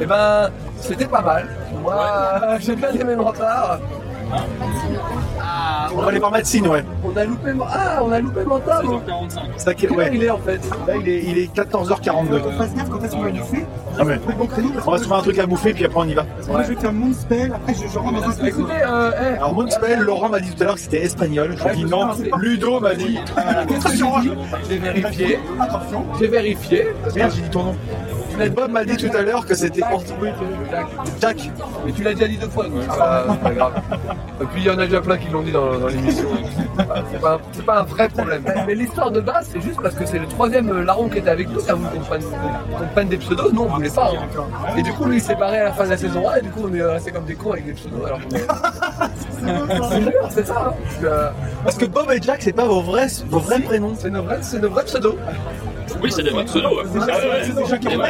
[SPEAKER 13] Eh ben, c'était pas mal. Moi, j'ai bien aimé mon retard. Ah,
[SPEAKER 5] On va aller voir Matsine, ouais.
[SPEAKER 13] on a loupé mon... Ah, on a loupé mon tard.
[SPEAKER 12] 16h45.
[SPEAKER 5] C'est à quel-
[SPEAKER 13] Quelle heure
[SPEAKER 5] ouais.
[SPEAKER 13] il est en fait
[SPEAKER 5] Là, il est, il est 14h42.
[SPEAKER 4] Fasse gaffe quand est-ce qu'on va bouffer.
[SPEAKER 5] Ah ouais. On va se trouver un truc à bouffer, puis après on y va.
[SPEAKER 4] Moi, je vais faire mon spell, après je, je rentre dans un spell.
[SPEAKER 13] Écoutez, euh, eh,
[SPEAKER 5] Alors, Moonspell, Laurent m'a dit tout à l'heure que c'était espagnol. Je lui ai dit non. Ludo m'a dit.
[SPEAKER 13] j'ai vérifié.
[SPEAKER 4] Attention.
[SPEAKER 13] J'ai vérifié.
[SPEAKER 5] Merde, j'ai dit ton nom. Bob m'a dit tout à l'heure que c'était portugais. Jack.
[SPEAKER 13] Mais tu l'as déjà dit deux fois, donc c'est pas, c'est pas grave. Et puis il y en a déjà plein qui l'ont dit dans, dans l'émission. C'est pas, c'est pas un vrai problème. Mais l'histoire de base, c'est juste parce que c'est le troisième euh, larron qui était avec nous, ça voulait qu'on prenne, qu'on prenne des pseudos. Non, on voulait pas. hein. Et du coup, lui, il s'est barré à la fin de la saison 1, et du coup, on est resté comme des cons avec des pseudos. Alors que- c'est sûr, c'est ça. hein. Parce que, euh,
[SPEAKER 5] Parce que Bob et Jack, c'est pas vos vrais, vos vrais prénoms.
[SPEAKER 13] c'est nos vrais, c'est nos vrais pseudos.
[SPEAKER 12] Oui, c'est des vrais pseudos. ouais. Ah, ouais, ouais.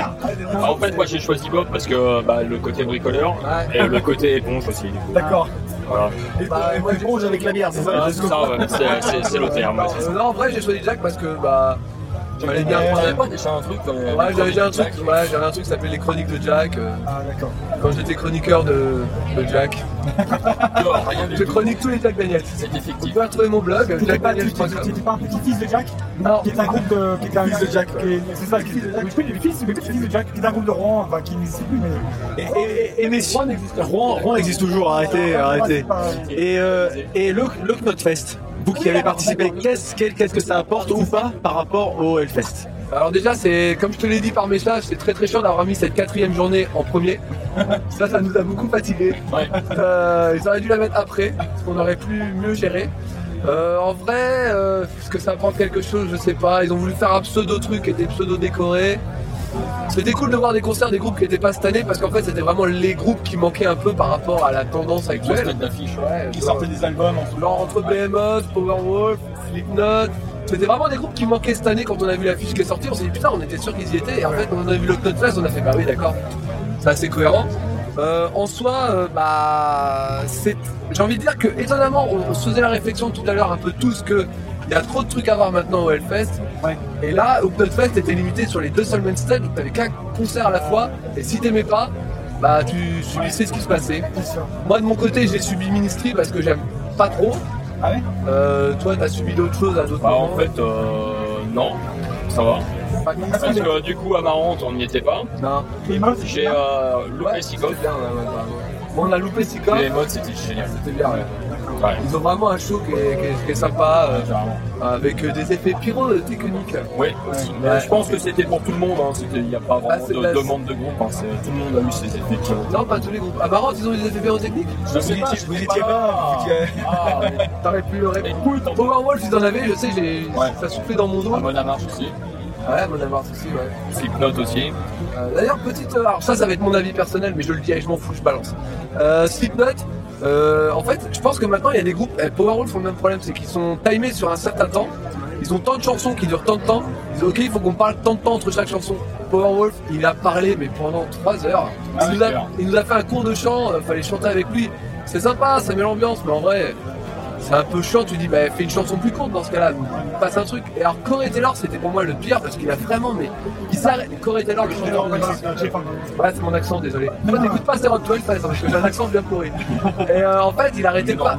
[SPEAKER 12] Ah, en fait, moi j'ai choisi Bob parce que bah, le côté bricoleur et le côté éponge aussi.
[SPEAKER 5] D'accord.
[SPEAKER 12] Voilà.
[SPEAKER 5] Bah, moi, je ronge avec la bière, c'est
[SPEAKER 12] Ah,
[SPEAKER 5] ça
[SPEAKER 12] c'est ça, ouais. C'est- le terme. ouais, c'est ça.
[SPEAKER 13] Euh, non, en vrai, j'ai choisi Jack parce que, bah, j'allais bien
[SPEAKER 12] pas déjà un truc
[SPEAKER 13] Ouais, j'avais un truc, ouais, j'avais un truc qui s'appelait les chroniques de Jack. euh,
[SPEAKER 4] Ah, d'accord.
[SPEAKER 13] quand j'étais chroniqueur de, de Jack. Je chronique tous les Jack Daniels.
[SPEAKER 12] C'est
[SPEAKER 13] Tu
[SPEAKER 12] effectif.
[SPEAKER 13] peux retrouver mon blog,
[SPEAKER 4] Tu n'étais pas, tu- tu- tu
[SPEAKER 13] jackdaniels.com.
[SPEAKER 4] n'étais pas un petit-fils de Jack
[SPEAKER 13] Non,
[SPEAKER 4] Qui est un groupe de. Qui est un fils de Jack. qui est- C'est ça, le fils de Jack. Oui, le fils, de Jack, qui est un groupe de Rouen, enfin, qui n'existe plus, mais.
[SPEAKER 5] Et, messieurs, Rouen, Rouen existe toujours, arrêtez, arrêtez. Et, euh, le Knotfest, vous qui avez participé, qu'est-ce qu'est- qu'est-ce que ça apporte ou pas par rapport au Hellfest
[SPEAKER 13] alors déjà, c'est comme je te l'ai dit par message, c'est très très chiant d'avoir mis cette quatrième journée en premier. Ça, ça nous a beaucoup fatigué.
[SPEAKER 12] Ouais.
[SPEAKER 13] Euh, ils auraient dû la mettre après, parce qu'on aurait pu mieux gérer. Euh, en vrai, euh, est-ce que ça apporte quelque chose? Je sais pas. Ils ont voulu faire un pseudo truc qui était pseudo décoré. C'était cool de voir des concerts des groupes qui n'étaient pas cette année parce qu'en fait c'était vraiment les groupes qui manquaient un peu par rapport à la tendance actuelle. Ouais,
[SPEAKER 4] Qui sortait des albums en
[SPEAKER 13] Genre entre Behemoth, Powerwolf, Slipknot. C'était vraiment des groupes qui manquaient cette année quand on a vu l'affiche qui est sortie. On s'est dit putain, on était sûr qu'ils y étaient. Et en fait, quand on a vu le Knotfest, on a fait bah oui, d'accord. C'est assez cohérent. Euh, en soi, euh, bah. J'ai envie de dire que étonnamment, on, on se faisait la réflexion tout à l'heure un peu tous que il y a trop de trucs à voir maintenant au Hellfest. Et là, au Knotfest, t'étais limité sur les deux seuls main stage, donc t'avais qu'un concert à la fois. Et si t'aimais pas, bah tu subissais ce qui se passait. Moi de mon côté, j'ai subi Ministry parce que j'aime pas trop.
[SPEAKER 4] Ah ouais?
[SPEAKER 13] Euh, toi, t'as subi d'autres choses à d'autres
[SPEAKER 12] Bah,
[SPEAKER 13] moments?
[SPEAKER 12] en fait, euh, non, ça va.
[SPEAKER 13] Pas-
[SPEAKER 12] Parce que du coup, à Marante, on n'y était pas.
[SPEAKER 13] Non.
[SPEAKER 12] J'ai euh, loupé
[SPEAKER 13] Ouais, on a loupé Sika.
[SPEAKER 12] Les modes, c'était génial.
[SPEAKER 13] C'était bien, ouais.
[SPEAKER 12] Ouais.
[SPEAKER 13] Ils ont vraiment un show qui est, qui est- qui est sympa, euh, avec des effets pyrotechniques.
[SPEAKER 12] Oui, aussi. Je pense que c'était pour tout le monde. Hein. Il n'y a pas vraiment
[SPEAKER 13] Ah,
[SPEAKER 12] de
[SPEAKER 13] la-
[SPEAKER 12] demande de groupe. Hein. Tout le monde a eu ses effets. ont-
[SPEAKER 13] Non, pas tous les groupes. À Maroc, ils ont des effets pyrotechniques?
[SPEAKER 12] Je sais
[SPEAKER 5] Vous
[SPEAKER 12] pas,
[SPEAKER 5] vous étiez pas,
[SPEAKER 12] Ah,
[SPEAKER 13] T'aurais pu le.
[SPEAKER 12] Écoute,
[SPEAKER 13] Powerwolf, ils en avaient, je sais, j'ai
[SPEAKER 12] Ouais.
[SPEAKER 13] ça soufflait dans mon dos.
[SPEAKER 12] à bonne marche aussi.
[SPEAKER 13] Ouais, mon amarre aussi, ouais.
[SPEAKER 12] Slipknot aussi.
[SPEAKER 13] Euh, D'ailleurs, petite. euh, Alors, ça, ça va être mon avis personnel, mais je le dis, et je m'en fous, je balance. Euh, Slipknot, euh, en fait, je pense que maintenant, il y a des groupes. eh, Powerwolf ont le même problème, c'est qu'ils sont timés sur un certain temps. Ils ont tant de chansons qui durent tant de temps. Ils disent, ok, il faut qu'on parle tant de temps entre chaque chanson. Powerwolf, il a parlé, mais pendant 3 heures.
[SPEAKER 12] Ah,
[SPEAKER 13] il, nous a,
[SPEAKER 12] c'est clair.
[SPEAKER 13] il nous a fait un cours de chant, euh, fallait chanter avec lui. C'est sympa, ça met l'ambiance, mais en vrai, c'est un peu chiant. Tu dis, bah, fais une chanson plus courte dans ce cas-là, passe un truc. Et alors, Corey Taylor, c'était pour moi le pire parce qu'il a vraiment, mais il s'arrête. Corey Taylor, le chanteur de Ouais, c'est mon accent, désolé. Toi, t'écoutes pas Sarah 12 parce que j'ai un accent bien pourri. Et euh, en fait, il arrêtait pas,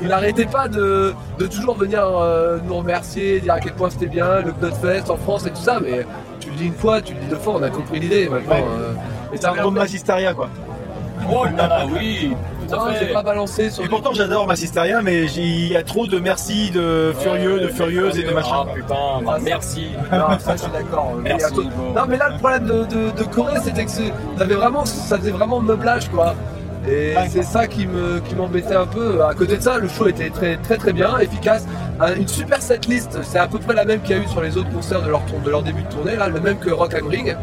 [SPEAKER 13] il arrêtait pas de, de toujours venir euh, nous remercier, dire à quel point c'était bien, le Knotfest en France et tout ça, mais tu le dis une fois, tu le dis deux fois, on a compris l'idée maintenant.
[SPEAKER 5] Ouais.
[SPEAKER 13] euh. Et
[SPEAKER 5] C'est un groupe Massisteria quoi.
[SPEAKER 12] Oh là là, oui.
[SPEAKER 13] Non,
[SPEAKER 12] fait.
[SPEAKER 13] pas balancé sur
[SPEAKER 5] Et pourtant j'adore Massisteria, mais il y a trop de merci, de furieux, de furieuses et de machin.
[SPEAKER 12] Ah putain, bah, merci.
[SPEAKER 13] Non, ça je suis d'accord.
[SPEAKER 12] Merci.
[SPEAKER 13] Non, mais là le problème de, de, de Corée, c'était que ça avait vraiment, ça faisait vraiment meublage quoi. Et c'est ça qui me qui m'embêtait un peu. À côté de ça, le show était très très très bien, efficace. Un- Une super setlist, c'est à peu près la même qu'il y a eu sur les autres concerts de leur de leur début de tournée, là, le même que Rock am Ring.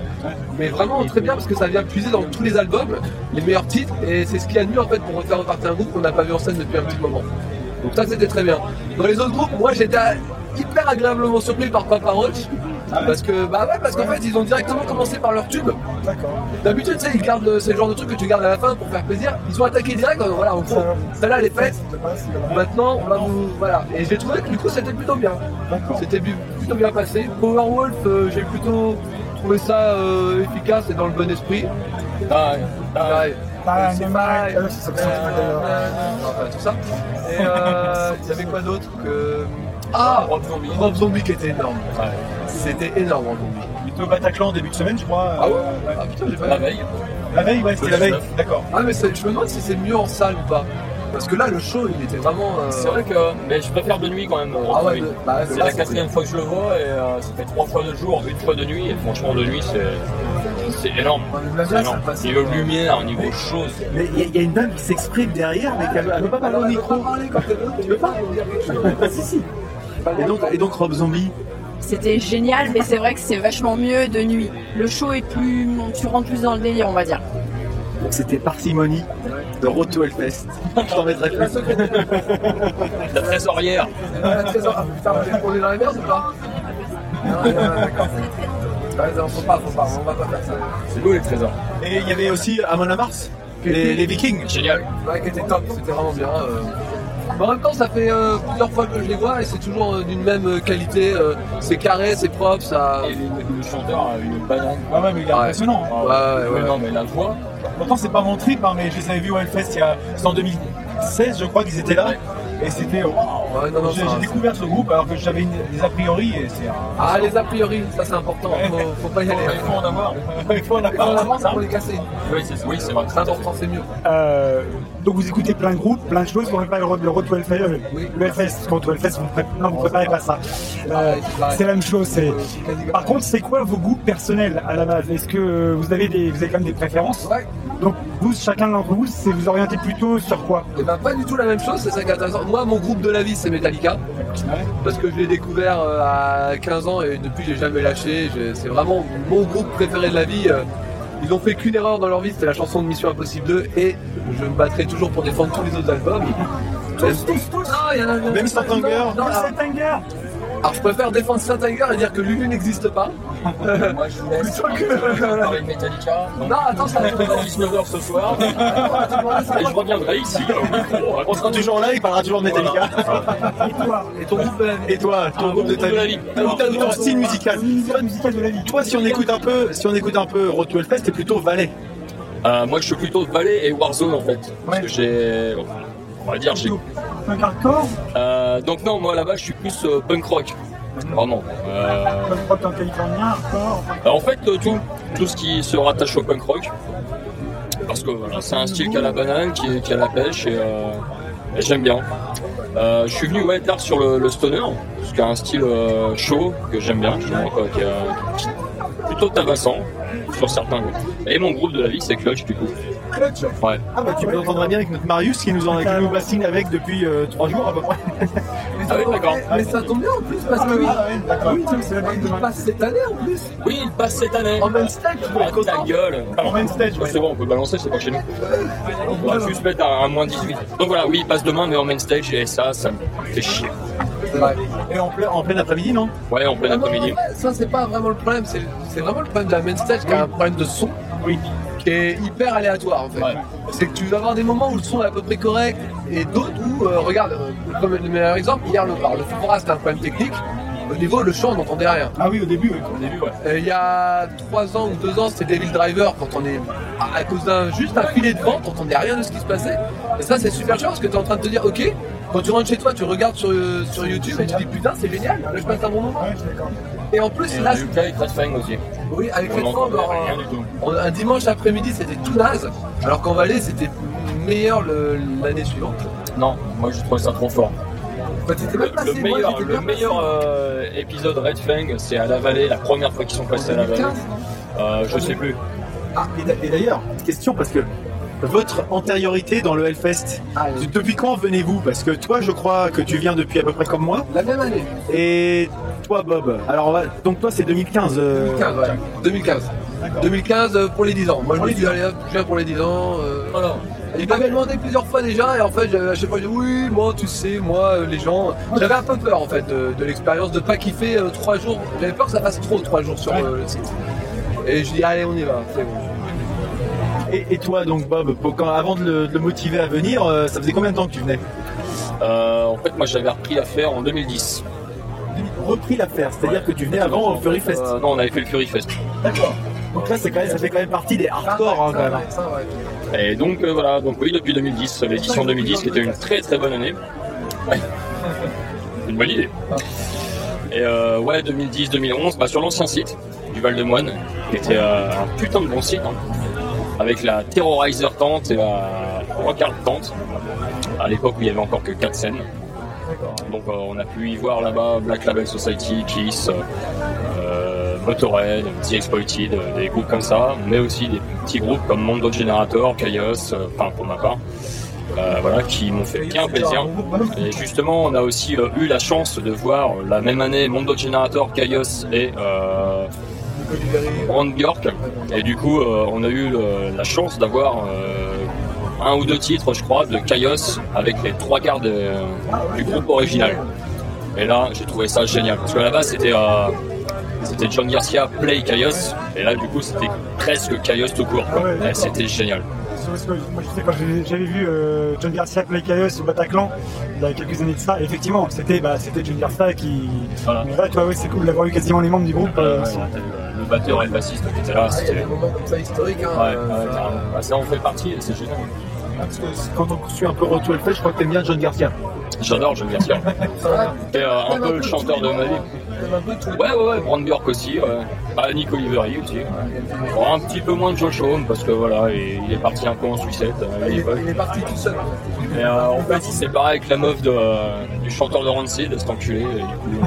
[SPEAKER 13] Mais vraiment très bien parce que ça vient puiser dans tous les albums, les meilleurs titres, et c'est ce qu'il y a de mieux en fait pour refaire repartir un groupe qu'on n'a pas vu en scène depuis un petit moment. Donc ça c'était très bien. Dans les autres groupes, moi j'étais hyper agréablement surpris par Papa Roach. Parce que bah ouais parce qu'en fait ils ont directement commencé par leur tube. D'habitude tu sais ils gardent c'est le genre de truc que tu gardes à la fin pour faire plaisir. Ils ont attaqué direct, donc voilà en gros celle-là elle est faite. Maintenant on va vous voilà. Et j'ai trouvé que du coup c'était plutôt bien. C'était plutôt bien passé. Powerwolf euh, j'ai plutôt trouvé ça euh, efficace et dans le bon esprit.
[SPEAKER 12] Ah, ah.
[SPEAKER 13] C'est tout ça. Et euh, il y avait quoi d'autre que. Ah
[SPEAKER 12] Rob Zombie.
[SPEAKER 13] Rob Zombie qui était énorme.
[SPEAKER 12] Ouais.
[SPEAKER 13] C'était énorme Rob Zombie.
[SPEAKER 5] Il était au Bataclan en début de semaine, je crois.
[SPEAKER 13] Ah ouais
[SPEAKER 5] Euh,
[SPEAKER 13] Ah putain, j'ai pas
[SPEAKER 12] La veille.
[SPEAKER 5] La veille, ouais, c'était la veille.
[SPEAKER 12] 19.
[SPEAKER 5] D'accord.
[SPEAKER 13] Ah mais je me demande si c'est mieux en salle ou pas. Parce que là le show il était vraiment. euh,
[SPEAKER 12] C'est vrai que mais je préfère de nuit quand même.
[SPEAKER 13] Ah ouais, bah,
[SPEAKER 12] c'est la quatrième fois que je le vois et euh, ça fait trois fois de jour, une fois de nuit et franchement de nuit c'est c'est énorme. Niveau lumière, niveau chose.
[SPEAKER 5] Mais il y, a- il y a une dame qui s'exprime derrière, mais qu'elle ne veut pas parler au micro.
[SPEAKER 13] Tu veux pas?
[SPEAKER 5] Ah, si, si. Et donc, et donc Rob Zombie,
[SPEAKER 14] C'était génial, mais c'est vrai que c'est vachement mieux de nuit. Le show est plus. Tu rentres plus dans le délire, on va dire.
[SPEAKER 5] donc c'était Parcimonie de Road to Hellfest. Je t'en mettrai plus.
[SPEAKER 12] La trésorière.
[SPEAKER 13] La trésor- Ah putain, on est dans la merde ou pas? Non, euh, D'accord. Non, faut pas, faut pas, on va pas faire ça.
[SPEAKER 12] C'est beau les trésors.
[SPEAKER 5] Et il y avait aussi Amon Mars, les, les Vikings.
[SPEAKER 12] Génial.
[SPEAKER 13] Ouais, qui était top, c'était vraiment bien. euh. Mais en même temps, ça fait euh, plusieurs fois que je les vois et c'est toujours euh, d'une même euh, qualité. euh, c'est carré, c'est propre, ça.
[SPEAKER 12] Et le, le chanteur a une banane.
[SPEAKER 5] Ah ouais, mais il est
[SPEAKER 13] Ouais.
[SPEAKER 5] impressionnant.
[SPEAKER 13] Ouais, ouais, ouais.
[SPEAKER 12] Non mais la voix.
[SPEAKER 5] Pourtant, c'est pas mon trip, hein, mais je les avais vus au Hellfest il y a... c'était en 2016, je crois qu'ils étaient là. Et c'était. waouh.
[SPEAKER 13] Ouais, non,
[SPEAKER 5] J'ai découvert ce groupe alors que j'avais des a priori et c'est un.
[SPEAKER 13] Ah, les a priori, ça c'est important, faut, faut pas y aller.
[SPEAKER 12] Il faut en avoir.
[SPEAKER 5] Il faut en
[SPEAKER 13] Il faut en
[SPEAKER 5] avoir.
[SPEAKER 13] avoir, ça pour les casser.
[SPEAKER 12] Oui c'est oui, c'est vrai.
[SPEAKER 13] C'est important, c'est mieux.
[SPEAKER 4] Euh, donc vous écoutez plein de groupes, plein de choses, vous préparez le road, le road to Hellfest, euh,
[SPEAKER 13] Oui.
[SPEAKER 4] le Hellfest, parce qu'au Hellfest, vous préparez, non, vous préparez pas ça. Euh, c'est la même chose. C'est... Par contre, c'est quoi vos goûts personnels à la base? Est-ce que vous avez des, vous avez quand même des préférences?
[SPEAKER 13] Ouais.
[SPEAKER 4] Donc vous, chacun d'entre vous, c'est vous orientez plutôt sur quoi
[SPEAKER 13] Et ben pas du tout la même chose, c'est ça qui est intéressant. Moi, mon groupe de la vie, c'est Metallica. Parce que je l'ai découvert euh, à 15 ans et depuis, j'ai jamais lâché. C'est vraiment mon groupe préféré de la vie. euh. Ils ont fait qu'une erreur dans leur vie, c'était la chanson de Mission Impossible 2 et je me battrai toujours pour défendre tous les autres albums. Tous, tous, tous Non, il y en a
[SPEAKER 5] Même.
[SPEAKER 13] Non, non, alors, je préfère défendre Saint-Anger et dire que Lulu n'existe pas.
[SPEAKER 12] Moi je vous laisse
[SPEAKER 13] Plutôt que-
[SPEAKER 12] parler de Metallica.
[SPEAKER 13] Non, attends, ça va être
[SPEAKER 12] 19h ce soir. Et je reviendrai ici micro.
[SPEAKER 5] On sera toujours là, il parlera toujours de Metallica.
[SPEAKER 13] Et ton groupe de la vie
[SPEAKER 5] Et toi, ton groupe de ta
[SPEAKER 12] de la
[SPEAKER 5] vie ton style musical
[SPEAKER 4] C'est musical de la vie.
[SPEAKER 5] Toi, si on écoute un peu, si on écoute un peu Road to Hellfest, c'est plutôt Valais.
[SPEAKER 12] Euh, moi je suis plutôt Valais et Warzone en fait. Parce que j'ai. On va dire j'ai.
[SPEAKER 4] Un hardcore,
[SPEAKER 12] Euh, donc non, moi là-bas je suis plus euh, punk rock. Vraiment. Euh,
[SPEAKER 4] punk rock en californien, hardcore.
[SPEAKER 12] En fait, euh, tout, tout ce qui se rattache au punk rock, parce que voilà, c'est un style qui a la banane, qui, qui a la pêche, et, euh, Et J'aime bien. Euh, je suis venu ouais, tard sur le, le stoner, parce qu'il y a un style euh, chaud que j'aime bien, justement, quoi, qui est plutôt tabassant sur certains groupes. Et mon groupe de la vie, c'est Clutch, du coup. Ouais.
[SPEAKER 5] Ah bah tu peux entendre bien avec notre Marius qui nous, en, qui nous bassine avec depuis 3 jours à peu près.
[SPEAKER 12] Ah oui, d'accord.
[SPEAKER 13] Mais ça tombe bien en plus parce que oui, oui il passe cette année en plus.
[SPEAKER 12] Oui, il passe cette année.
[SPEAKER 13] En main stage,
[SPEAKER 12] Ah, ta gueule.
[SPEAKER 5] En main stage, ouais.
[SPEAKER 12] C'est bon, on peut balancer, c'est pas chez nous. On va juste mettre à, moins 18. Donc voilà, oui, il passe demain, mais en main stage, et ça, ça me fait chier.
[SPEAKER 5] Et en plein, en plein après-midi, non?
[SPEAKER 12] Ouais, en plein
[SPEAKER 13] Ah,
[SPEAKER 12] après-midi.
[SPEAKER 13] Ça, c'est pas vraiment le problème. C'est vraiment le problème de la main stage qui a un problème de son. Qui est hyper aléatoire en fait. C'est que tu vas avoir des moments où le son est à peu près correct et d'autres où, euh, regarde, euh, comme le meilleur exemple, hier le bar, le c'était un problème technique. Au niveau, le chant, on n'entendait rien.
[SPEAKER 5] Ah oui, au début, oui.
[SPEAKER 12] Au début, ouais.
[SPEAKER 13] Euh, Il y a 3 ans ou 2 ans, c'était Devil Driver, quand on est à, à cause d'un juste un filet de vent, t'entendais rien de ce qui se passait. Et ça, c'est super chiant parce que t'es en train de te dire, ok, quand tu rentres chez toi, tu regardes sur, sur YouTube et tu dis, putain, c'est génial, là, je passe un bon moment. Et en plus,
[SPEAKER 12] Et
[SPEAKER 13] là,
[SPEAKER 12] eu Kyle Trashfang aussi.
[SPEAKER 13] oui, avec
[SPEAKER 12] tout.
[SPEAKER 13] on- un dimanche après-midi, c'était tout naze, alors qu'en Valais, c'était meilleur le- l'année suivante.
[SPEAKER 12] Non, moi je trouve ça trop fort.
[SPEAKER 13] Bah,
[SPEAKER 12] Le,
[SPEAKER 13] passé,
[SPEAKER 12] meilleur, le meilleur euh, épisode Red Fang, c'est à la vallée, la première fois qu'ils sont passés à la vallée.
[SPEAKER 13] 2015.
[SPEAKER 12] Euh, je sais plus.
[SPEAKER 5] Ah, et d'a- et d'ailleurs, question parce que votre antériorité dans le Hellfest,
[SPEAKER 13] Ah, oui.
[SPEAKER 5] depuis quand venez-vous? Parce que toi, je crois que tu viens depuis à peu près comme moi.
[SPEAKER 13] La même année,
[SPEAKER 5] Et toi, Bob Alors, on va- donc toi, c'est 2015. euh,
[SPEAKER 13] 2015, ouais. 2015. 2015 euh, pour les 10 ans. Moi, je me dis, je viens pour les 10 ans. euh. Il m'avait demandé plusieurs fois déjà, et en fait, à chaque fois, je dis oui, moi, tu sais, moi, euh, les gens. J'avais un peu peur en fait de, de l'expérience, de pas kiffer euh, trois jours. J'avais peur que ça fasse trop trois jours sur euh, le site. Et je dis, allez, on y va, c'est bon.
[SPEAKER 5] Et, et toi, donc, Bob, pour- quand, avant de le, de le motiver à venir, euh, ça faisait combien de temps que tu venais
[SPEAKER 12] Euh, en fait, moi j'avais repris l'affaire en 2010.
[SPEAKER 5] Repris l'affaire, c'est-à-dire que tu venais avant au Fury Fest.
[SPEAKER 12] Euh, non, on avait fait le Fury Fest.
[SPEAKER 5] D'accord. Donc là, c'est quand même, ça fait quand même partie des hardcore, hein, quand même.
[SPEAKER 13] Ça, ouais.
[SPEAKER 12] Et donc euh, voilà, donc oui, depuis 2010, l'édition 2010 qui était une très très bonne année. Ouais. Une bonne idée. Et euh, ouais, 2010-2011, bah, sur l'ancien site du Val-de-Moine, qui était euh, un putain de bon site, hein, avec la Terrorizer Tente et la Rockard Tente, à l'époque où il y avait encore que 4 scènes. Donc euh, on a pu y voir là-bas Black Label Society, Kiss, euh, Motorhead, The Exploited, euh, des groupes comme ça, mais aussi des petits groupes comme Mondo Generator, Chaos, enfin pour ma part, voilà, qui m'ont fait bien plaisir. Et justement, on a aussi eu la chance de voir la même année Mondo Generator, Chaos et Brand Bjork. Et du coup, euh, on a eu euh, la chance d'avoir euh, un ou deux titres, je crois, de Chaos avec les trois quarts de- du groupe original. Et là, j'ai trouvé ça génial. Parce qu'à la base, c'était euh, c'était John Garcia Play Chaos. Et là, du coup, c'était presque Chaos tout court. quoi.
[SPEAKER 4] Ouais,
[SPEAKER 12] c'était génial.
[SPEAKER 4] Que moi, je sais, j'ai- j'avais vu euh, John Garcia Play Chaos au Bataclan il y a quelques années de ça, et effectivement, c'était bah, John Garcia qui.
[SPEAKER 12] Voilà.
[SPEAKER 4] Mais là, ouais, c'est cool d'avoir eu quasiment les membres du groupe. euh,
[SPEAKER 12] Ouais, batteur et le bassiste qui étaient là.
[SPEAKER 13] Il y a
[SPEAKER 12] C'était
[SPEAKER 13] des moments comme ça historiques. Hein,
[SPEAKER 12] Ouais,
[SPEAKER 13] euh.
[SPEAKER 12] Bah, ça en fait partie et c'est génial.
[SPEAKER 5] Parce que quand on suit un peu Retour Hellfest, je crois que t'aimes bien John Garcia.
[SPEAKER 12] J'adore John Garcia. C'est euh, un peu le chanteur de ma vie.
[SPEAKER 13] Un peu
[SPEAKER 12] Ouais, ouais, ouais, Brand Bjork aussi. Ouais. Ah, Nick Oliveri aussi. Bon, un petit peu moins de Josh Homme parce que voilà, il, il est parti un peu en sucette euh, à
[SPEAKER 13] Il il est parti tout seul.
[SPEAKER 12] Et euh, en fait, il s'est séparé avec la meuf de, euh, du chanteur de Rancid, cet enculé. Et du coup,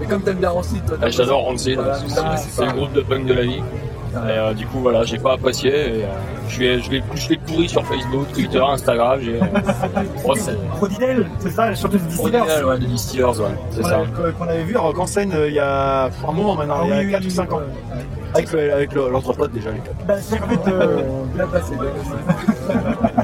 [SPEAKER 13] Mais comme t'aimes bien Rancid, toi.
[SPEAKER 12] euh, j'adore Rancid,
[SPEAKER 13] Voilà,
[SPEAKER 12] c'est le groupe de punk de la vie. Et euh, du coup, voilà, j'ai pas apprécié. Et, euh, je l'ai je pourri sur Facebook, Twitter, Instagram. J'ai. Euh, c'est-
[SPEAKER 4] Prodidel, c'est ça, la chanteuse de Distillers.
[SPEAKER 12] Ouais, des Distillers, ouais, c'est ça.
[SPEAKER 5] Qu'on avait vu à Rock en scène il y a un moment maintenant,
[SPEAKER 4] Ah
[SPEAKER 5] il y a
[SPEAKER 4] oui,
[SPEAKER 5] 4
[SPEAKER 4] oui,
[SPEAKER 5] ou 5
[SPEAKER 4] oui,
[SPEAKER 5] ans. Avec, l'entrepote déjà. à l'époque.
[SPEAKER 4] Bah, c'est qu'en fait, euh,
[SPEAKER 13] Bien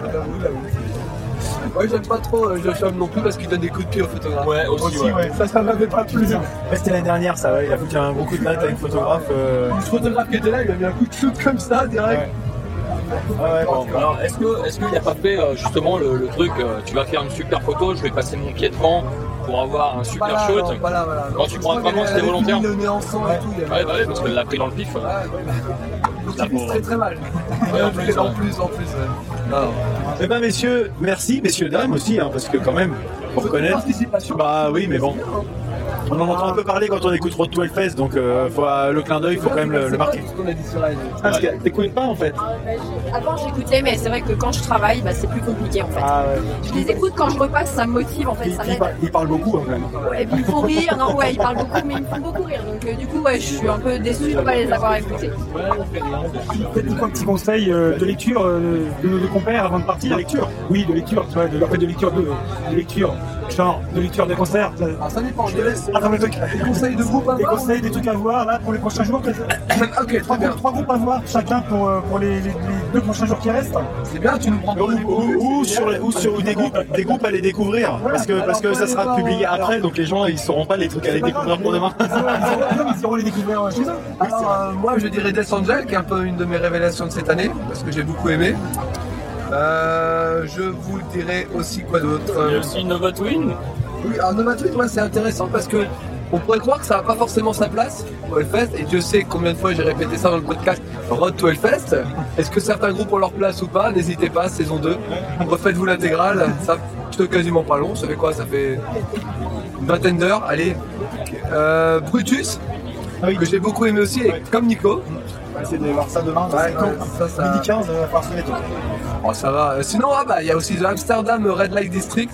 [SPEAKER 13] Ouais, j'aime pas trop euh, Josh Homme non plus parce qu'il donne des coups de pied aux photographes.
[SPEAKER 12] Ouais, aussi,
[SPEAKER 4] aussi,
[SPEAKER 12] ouais.
[SPEAKER 4] ouais, ça, ça m'avait pas plu.
[SPEAKER 5] Ouais, C'était l'année dernière ça, ouais. il a foutu un gros coup de batte avec une photographe. euh,
[SPEAKER 13] Le photographe qui était là, il a mis un coup de shoot comme ça, direct.
[SPEAKER 5] Ouais, ouais, bon,
[SPEAKER 12] Alors, est-ce que est-ce qu'il n'a pas fait euh, justement le, le truc euh, Tu vas faire une super photo, je vais passer mon pied devant pour avoir un super
[SPEAKER 13] Pas là,
[SPEAKER 12] shoot.
[SPEAKER 13] non, pas là, voilà.
[SPEAKER 12] Non, tu crois vraiment que c'était volontaire
[SPEAKER 13] le
[SPEAKER 12] Ouais, ouais, parce qu'elle l'a pris dans le pif.
[SPEAKER 13] Donc
[SPEAKER 12] La
[SPEAKER 13] il vise
[SPEAKER 12] pauvre.
[SPEAKER 13] très très mal.
[SPEAKER 12] Ouais, en plus,
[SPEAKER 13] en plus, en plus. ouais. Non.
[SPEAKER 5] Eh ben messieurs, merci, messieurs dames aussi, hein, parce que quand même, pour reconnaître.
[SPEAKER 13] Participation.
[SPEAKER 5] Bah oui, mais bon. On en entend un peu parler quand on écoute Road to Hellfest, donc euh, faut, euh, le clin d'œil, faut quand même le, le marquer.
[SPEAKER 13] Ce qu'on a dit sur la
[SPEAKER 5] Ah, parce que t'écoutes pas en fait
[SPEAKER 14] Avant j'écoutais, mais c'est vrai que quand je travaille, bah, c'est plus compliqué en fait.
[SPEAKER 5] Ah ouais.
[SPEAKER 14] Je les écoute quand je repasse, ça me motive en fait,
[SPEAKER 5] Il,
[SPEAKER 14] ça
[SPEAKER 5] il
[SPEAKER 14] m'aide.
[SPEAKER 5] par- il parle beaucoup hein, quand même.
[SPEAKER 14] Et puis ils font rire, non ouais, ils parlent beaucoup, mais ils me font beaucoup rire. Donc euh, du coup, ouais, je suis un peu déçue de ne pas les avoir écoutés.
[SPEAKER 4] Peut-être quoi un petit conseil euh, de lecture euh, de nos deux compères avant de partir.
[SPEAKER 5] De lecture
[SPEAKER 4] Oui, de lecture, tu vois, de, en fait, de lecture de, de lecture. Genre, de lecture des concerts. ça-
[SPEAKER 13] Alors ça dépend, je te laisse.
[SPEAKER 4] Ah, non, mais trucs-
[SPEAKER 13] Des conseils de groupe à
[SPEAKER 4] Des
[SPEAKER 13] voir
[SPEAKER 4] conseils, des trucs à voir là pour les prochains jours.
[SPEAKER 13] Ok,
[SPEAKER 4] Trois, groupes- trois groupes à voir chacun pour, euh, pour les, les- les deux prochains jours qui restent.
[SPEAKER 13] C'est bien, tu nous prends
[SPEAKER 5] Ou, ou- ou sur, les- ou sur des groupes, des groupes à les découvrir, parce que, parce que ça sera publié après, donc les gens ils sauront pas les trucs à les découvrir pour demain.
[SPEAKER 4] Ils iront les découvrir chez eux.
[SPEAKER 13] Alors, euh, moi, je dirais Death Angel, qui est un peu une de mes révélations de cette année, parce que j'ai beaucoup aimé. Euh, je vous dirai aussi quoi d'autre
[SPEAKER 12] Il y a
[SPEAKER 13] Euh,
[SPEAKER 12] aussi Nova Twin.
[SPEAKER 13] Oui, alors Nova Tweet, moi, c'est intéressant parce que on pourrait croire que ça n'a pas forcément sa place au Hellfest, et Dieu sait combien de fois j'ai répété ça dans le podcast Road to Hellfest. Est-ce que certains groupes ont leur place ou pas? N'hésitez pas, saison 2. Refaites-vous l'intégrale, ça c'est quasiment pas long, ça fait quoi? Ça fait une vingtaine d'heures, allez. Euh, Brutus, que j'ai beaucoup aimé aussi, et comme Nico.
[SPEAKER 5] On va essayer de voir ça demain.
[SPEAKER 13] Ouais, ouais, ça, ça-
[SPEAKER 5] Midi 15, euh, par semaine.
[SPEAKER 13] Oh, ça va. Euh, Sinon, ah bah, il y a aussi The Amsterdam Red Light District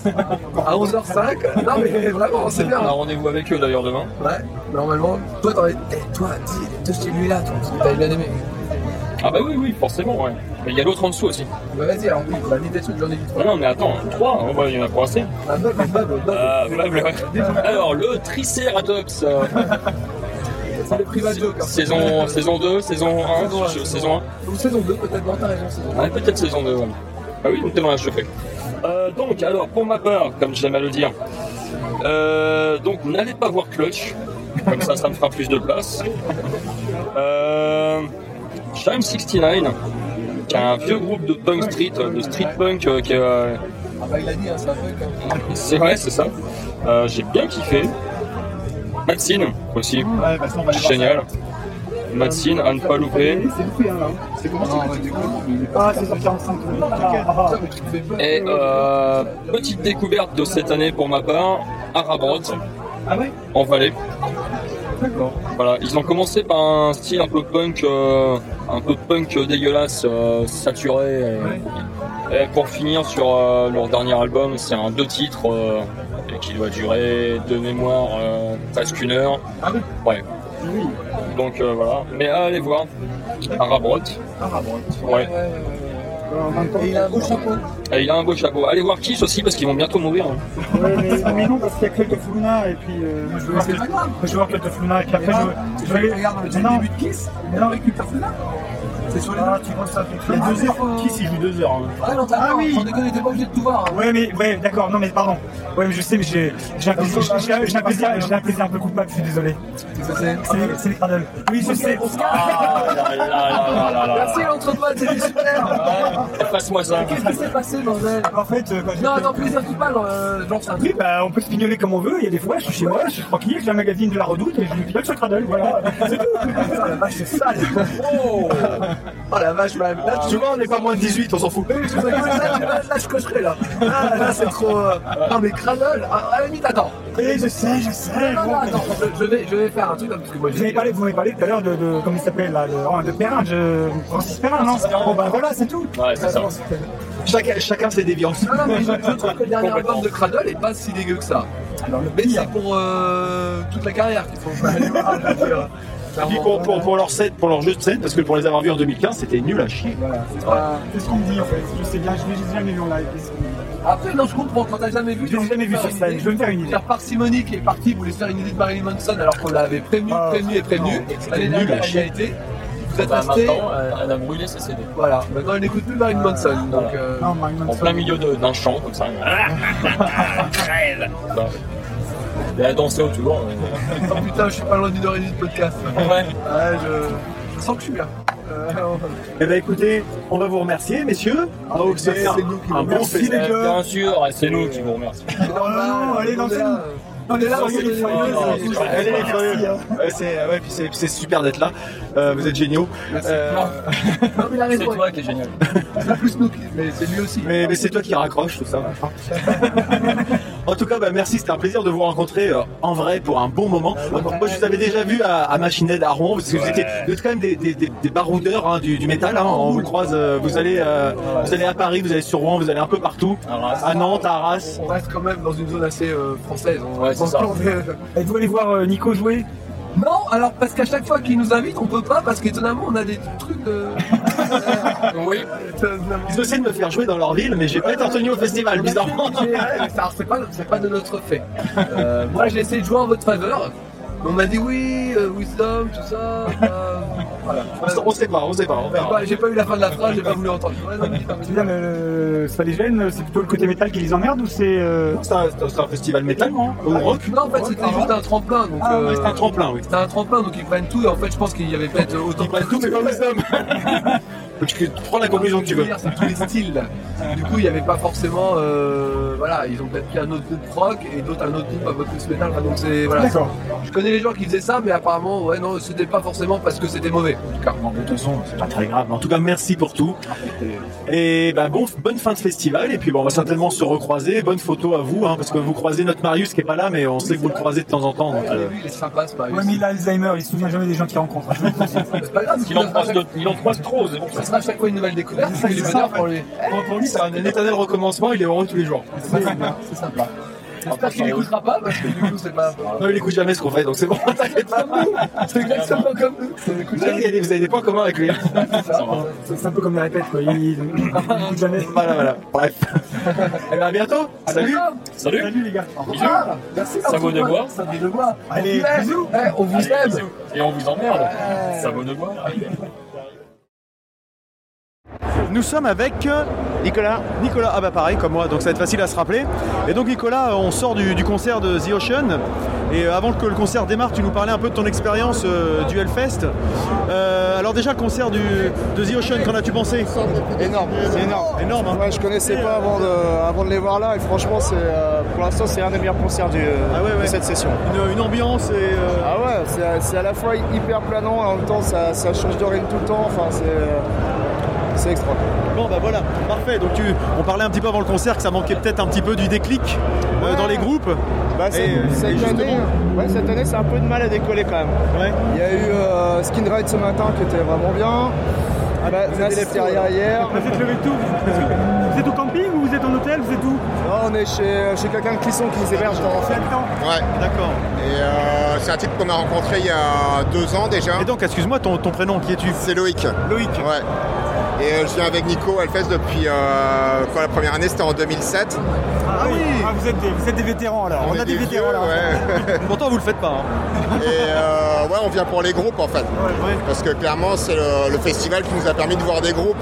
[SPEAKER 13] à 11h05. Non, mais vraiment, c'est bien.
[SPEAKER 12] On a rendez-vous avec eux d'ailleurs demain.
[SPEAKER 13] Ouais, normalement. Toi, t'en es. eh, toi, dis de celui-là, toi, parce que t'avais bien aimé.
[SPEAKER 12] Ah bah oui, oui, forcément, ouais. Mais il y a l'autre en dessous aussi.
[SPEAKER 13] Bah, vas-y, alors, oui, bah, des trucs, j'en ai dit
[SPEAKER 12] Non, non, mais attends, trois, hein, ouais, il y en a pas assez.
[SPEAKER 13] Ah, bub, bub, bub, bub.
[SPEAKER 12] Ah, blabla, ouais. Alors, le Triceratops. euh,
[SPEAKER 13] C'est le Private Joke. hein.
[SPEAKER 12] saison, saison 2, saison 1,
[SPEAKER 13] Saison un.
[SPEAKER 12] je- saison 1.
[SPEAKER 13] Ou saison 2, peut-être, non, t'as raison, saison 1.
[SPEAKER 12] Ouais, peut-être saison 2, ouais. Ah oui, t'es dans la chauffée. Euh, donc, alors, pour ma part, comme j'aime à le dire, euh, donc, n'allez pas voir Clutch. Comme ça, ça me fera plus de place. Euh, Shime 69, qui est un vieux groupe de punk street, de street punk, euh, qui euh,
[SPEAKER 13] Ah, bah, il a dit, hein, c'est un comme.
[SPEAKER 12] c'est vrai, c'est ça. Euh, J'ai bien kiffé. Matsine aussi,
[SPEAKER 5] Ouais, bah ça, on va aller voir
[SPEAKER 12] génial. Matsine, à ne pas louper.
[SPEAKER 4] C'est loupé, là.
[SPEAKER 5] C'est comment
[SPEAKER 13] Non, ouais, du coup.
[SPEAKER 4] Ah, c'est sur 45.
[SPEAKER 13] Ça, mais tu te fais peur.
[SPEAKER 12] Et euh, petite découverte de cette année pour ma part, Arabrot,
[SPEAKER 5] Ah ouais?
[SPEAKER 12] En Valais.
[SPEAKER 5] D'accord.
[SPEAKER 12] Voilà, ils ont commencé par un style un peu punk, euh, un peu punk dégueulasse, euh, saturé. Et, et pour finir sur euh, leur dernier album, c'est un deux titres euh, qui doit durer de mémoire euh, presque une heure.
[SPEAKER 5] Ah oui
[SPEAKER 12] Ouais. Donc euh, voilà, mais allez voir Arabrot.
[SPEAKER 5] Bon.
[SPEAKER 12] Ouais.
[SPEAKER 13] Et il a un beau chapeau.
[SPEAKER 12] Et il a un beau chapeau. Allez voir Kiss aussi parce qu'ils vont bientôt mourir. hein.
[SPEAKER 4] Ouais, mais, mais non, parce qu'il y a of Luna et puis euh, moi, je veux voir of Luna et puis après je aller-
[SPEAKER 13] regardes le
[SPEAKER 4] Non.
[SPEAKER 13] début de Kiss, mais non, récupère là. C'est sur les
[SPEAKER 4] Ah, tu vois ça
[SPEAKER 5] Il y a deux heures. Qui s'y joue deux heures.
[SPEAKER 13] Ah non, t'as
[SPEAKER 4] Ah oui.
[SPEAKER 13] T'es pas obligé de tout voir. hein.
[SPEAKER 4] Ouais, mais, ouais, d'accord, non, mais pardon. Ouais, mais je sais, mais j'ai j'ai un plaisir, j'ai- un plaisir, j'ai un plaisir un peu coupable, je suis désolé.
[SPEAKER 13] C'est
[SPEAKER 4] les, cradles. Oui, je sais.
[SPEAKER 12] Ah.
[SPEAKER 13] Merci l'entrepote, c'était super.
[SPEAKER 12] Passe-moi ça.
[SPEAKER 13] Qu'est-ce qui s'est passé, bordel
[SPEAKER 4] En fait, euh, j'ai-
[SPEAKER 13] Non, attends, plaisir coupable, euh, genre un
[SPEAKER 4] Oui, bah, on peut se pignoler comme on veut. Il y a des fois, je suis chez moi, je suis tranquille, j'ai un magazine de la redoute et je me pilote sur le cradle. Voilà, c'est tout.
[SPEAKER 13] Putain, la vache, c'est sale. Oh, oh la vache, man. Là, tu
[SPEAKER 5] Souvent on n'est pas moins de 18, on s'en fout.
[SPEAKER 13] Je là, là, là, je cocherai là. Là, là c'est trop. euh, Non, mais Cradle, à à la limite, attends.
[SPEAKER 4] Oui, je sais, je sais.
[SPEAKER 13] Non, non, attends, je, je vais, je vais faire un truc parce que moi
[SPEAKER 4] Vous m'avez parlé, vous m'avez parlé tout à l'heure de, de, comment il s'appelle là, de, oh, de Perrin, de Francis Perrin, non? Bon, bah voilà, c'est tout.
[SPEAKER 12] Ouais, c'est ça.
[SPEAKER 5] Chacun, chacun ses déviances.
[SPEAKER 13] Non, non, mais je, je trouve que le dernier album de Cradle est pas si dégueu que ça.
[SPEAKER 4] Alors, le
[SPEAKER 13] Mais c'est pour euh, toute la carrière qu'il faut aller voir.
[SPEAKER 5] Et puis pour, pour, pour leur set, pour leur jeu de scène, parce que pour les avoir vus en 2015, c'était nul à chier.
[SPEAKER 4] Voilà, c'est pas- c'est ce qu'on me dit en fait. Je sais bien, je l'ai jamais vu en live. qu'est-ce.
[SPEAKER 13] Après, non, je comprends, quand t'as jamais vu.
[SPEAKER 4] Je l'ai jamais vu sur scène, je veux me faire une idée.
[SPEAKER 13] Faire parcimonie qui est parti voulait faire une idée de Marilyn Manson alors qu'on l'avait prévenu,
[SPEAKER 4] Ah,
[SPEAKER 13] prévenu et prévenu. Et
[SPEAKER 5] c'était
[SPEAKER 13] l'année
[SPEAKER 5] nul à chier.
[SPEAKER 13] a été. Vous êtes
[SPEAKER 12] Bah,
[SPEAKER 13] resté.
[SPEAKER 12] euh, elle a brûlé ses CD.
[SPEAKER 13] Voilà, maintenant elle n'écoute plus Marilyn Manson. Donc, euh,
[SPEAKER 12] En plein milieu d'un chant comme ça. Bah. Et a dansé autour. euh.
[SPEAKER 13] oh putain, je suis pas loin d'une heure et demie de podcast.
[SPEAKER 12] Ouais.
[SPEAKER 13] Ouais, je... je sens que je suis là. Euh,
[SPEAKER 5] Eh ben écoutez, on va vous remercier, messieurs. Donc c'est
[SPEAKER 13] nous qui vous
[SPEAKER 5] bon
[SPEAKER 4] remercions.
[SPEAKER 5] festival.
[SPEAKER 4] les gars.
[SPEAKER 12] Bien sûr, c'est nous qui vous remercions.
[SPEAKER 4] non, allez,
[SPEAKER 13] on est
[SPEAKER 4] dansez-nous.
[SPEAKER 13] On est là, on est
[SPEAKER 4] les
[SPEAKER 12] pas-
[SPEAKER 5] Allez les c'est ouais, puis c'est- super d'être là. Euh, vous êtes géniaux. Euh,
[SPEAKER 13] Non, mais
[SPEAKER 12] C'est toi qui est génial.
[SPEAKER 13] C'est plus nous. Mais c'est lui aussi.
[SPEAKER 5] mais mais c'est toi qui raccroche tout ça. En tout cas, bah, merci, c'était un plaisir de vous rencontrer euh, en vrai pour un bon moment. Moi, je vous avais déjà vu à, à Machined à Rouen, parce que vous, étiez, vous êtes quand même des, des, des, des baroudeurs hein, du, du métal. Hein. On vous le croise, euh, vous allez, euh, vous allez à Paris, vous allez sur Rouen, vous allez un peu partout. À Nantes, à Arras.
[SPEAKER 13] On reste quand même dans une zone assez euh, française. On
[SPEAKER 12] Ouais, c'est ça.
[SPEAKER 13] on-
[SPEAKER 4] Êtes-vous allé voir euh, Nico jouer
[SPEAKER 13] Non, alors parce qu'à chaque fois qu'il nous invite, on peut pas parce qu'étonnamment on a des trucs de.
[SPEAKER 12] Oui.
[SPEAKER 5] Ils essaient de me faire jouer dans leur ville, mais j'ai pas été retenu au festival, bizarrement.
[SPEAKER 13] C'est pas, pas de notre fait. Euh, moi j'ai essayé de jouer en votre faveur. On m'a dit oui, euh, wisdom, tout ça. euh, voilà.
[SPEAKER 5] On sait pas, on sait pas, on
[SPEAKER 13] J'ai
[SPEAKER 5] verra.
[SPEAKER 13] pas, j'ai pas eu la fin de la phrase, j'ai pas voulu entendre. Ouais, non, mais j'ai pas voulu.
[SPEAKER 4] Tu veux dire, c'est pas les gênes, c'est plutôt le côté métal qui les emmerde ou c'est. euh,
[SPEAKER 5] C'est un, c'est un festival métal, non Ou rock
[SPEAKER 13] Non, en fait, c'était juste un tremplin. Donc,
[SPEAKER 5] Ah,
[SPEAKER 13] euh,
[SPEAKER 5] ouais, c'est un tremplin, oui.
[SPEAKER 13] C'était un tremplin, donc ils prennent tout. Et en fait, je pense qu'il y avait peut-être autant
[SPEAKER 5] Ils prennent tout, mais pas wisdom. Tu prends la conclusion que tu veux.
[SPEAKER 13] C'est tous les styles. là. Du coup, il n'y avait pas forcément. euh, voilà, ils ont peut-être pris un autre groupe rock et d'autres un autre groupe un peu plus métal. Donc c'est voilà.
[SPEAKER 4] D'accord.
[SPEAKER 13] Je connais les gens qui faisaient ça, mais apparemment, ouais, non, c'était pas forcément parce que c'était mauvais. En tout cas.
[SPEAKER 5] Bon, de toute façon, c'est pas très grave. En tout cas, merci pour tout. Et bah, bon, bonne fin de festival. Et puis, bon, on va certainement se recroiser. Bonne photo à vous, hein, parce que vous croisez notre Marius qui est pas là, mais on sait que vous le croisez de temps en temps. donc, euh,
[SPEAKER 13] il est sympa, c'est pas
[SPEAKER 4] Ouais, mais il a Alzheimer, il se souvient jamais des gens qu'il rencontre.
[SPEAKER 13] C'est pas grave,
[SPEAKER 12] Il en croise d'autres- il en croise trop, c'est bon.
[SPEAKER 13] Ça sera à chaque fois une nouvelle découverte. C'est du bonheur pour lui.
[SPEAKER 5] pour- pour lui, c'est un éternel recommencement. Il est heureux tous les jours.
[SPEAKER 13] C'est sympa. C'est sympa. J'espère qu'il n'écoutera pas parce que du coup, c'est pas.
[SPEAKER 5] Non, il écoute jamais ce qu'on fait, donc c'est bon. T'inquiète pas.
[SPEAKER 13] C'est exactement comme nous.
[SPEAKER 5] Vous avez, vous avez des points communs avec lui.
[SPEAKER 4] C'est c'est un peu comme les répètes, quoi. Il il écoute jamais.
[SPEAKER 5] Voilà, voilà. Bref. Eh bien, à bientôt. Salut.
[SPEAKER 12] Salut.
[SPEAKER 4] Salut les gars.
[SPEAKER 13] Ah, merci.
[SPEAKER 12] Ça vaut de boire.
[SPEAKER 13] Ça vaut de boire.
[SPEAKER 4] Allez,
[SPEAKER 13] On vous aime.
[SPEAKER 4] bisous.
[SPEAKER 13] Eh, On vous aime.
[SPEAKER 12] Bisous. Et on vous emmerde. Ça vaut de boire.
[SPEAKER 2] Nous sommes avec euh, Nicolas. Nicolas, ah bah pareil comme moi, donc ça va être facile à se rappeler. Et donc Nicolas, on sort du, du concert de The Ocean. Et euh, avant que le concert démarre, tu nous parlais un peu de ton expérience euh, du Hellfest. Euh, alors déjà le concert du, de The Ocean, qu'en as-tu pensé?
[SPEAKER 15] Énorme, c'est énorme.
[SPEAKER 2] Énorme, hein
[SPEAKER 15] Ouais, je connaissais pas avant de, avant de les voir là et franchement, c'est, euh, pour l'instant, c'est un des meilleurs concerts du,
[SPEAKER 2] Ah ouais, ouais.
[SPEAKER 15] de cette session.
[SPEAKER 2] une, une ambiance et... euh,
[SPEAKER 15] Ah ouais, c'est, à la fois hyper planant et en même temps ça, ça change de rythme tout le temps. Enfin, c'est, euh, c'est extra.
[SPEAKER 2] Bon bah voilà, parfait. Donc tu, on parlait un petit peu avant le concert que ça manquait peut-être un petit peu du déclic euh,
[SPEAKER 15] Ouais.
[SPEAKER 2] dans les groupes.
[SPEAKER 15] Bah, c'est-
[SPEAKER 2] Et, euh,
[SPEAKER 15] cette,
[SPEAKER 2] et justement-
[SPEAKER 15] année, ouais, cette année, c'est un peu de mal à décoller quand même.
[SPEAKER 2] Ouais.
[SPEAKER 15] Il y a eu euh, Skin Ride ce matin qui était vraiment bien.
[SPEAKER 2] Ah,
[SPEAKER 15] bah,
[SPEAKER 2] vous êtes
[SPEAKER 15] hier.
[SPEAKER 4] Vous êtes levé de tout Vous êtes au camping ou vous êtes en hôtel Vous êtes où?
[SPEAKER 15] Non, on est chez, chez quelqu'un de Clisson qui nous héberge dans
[SPEAKER 4] C'est habitant.
[SPEAKER 16] Ouais,
[SPEAKER 2] D'accord.
[SPEAKER 16] et euh, c'est un type qu'on a rencontré il y a deux ans déjà.
[SPEAKER 2] Et donc, excuse-moi, ton, ton prénom, qui es-tu?
[SPEAKER 16] C'est Loïc.
[SPEAKER 2] Loïc.
[SPEAKER 16] Ouais. Et euh, je viens avec Nico Hellfest depuis euh, quoi, la première année, c'était en 2007.
[SPEAKER 4] Ah oui Ah, vous, êtes des, vous êtes des vétérans alors. On, a des,
[SPEAKER 16] des
[SPEAKER 4] vétérans
[SPEAKER 16] vieux,
[SPEAKER 4] là.
[SPEAKER 16] ouais.
[SPEAKER 2] Pourtant, vous le faites pas. hein.
[SPEAKER 16] Et euh, ouais, on vient pour les groupes en fait.
[SPEAKER 2] Ouais.
[SPEAKER 16] Parce que clairement, c'est le, le festival qui nous a permis de voir des groupes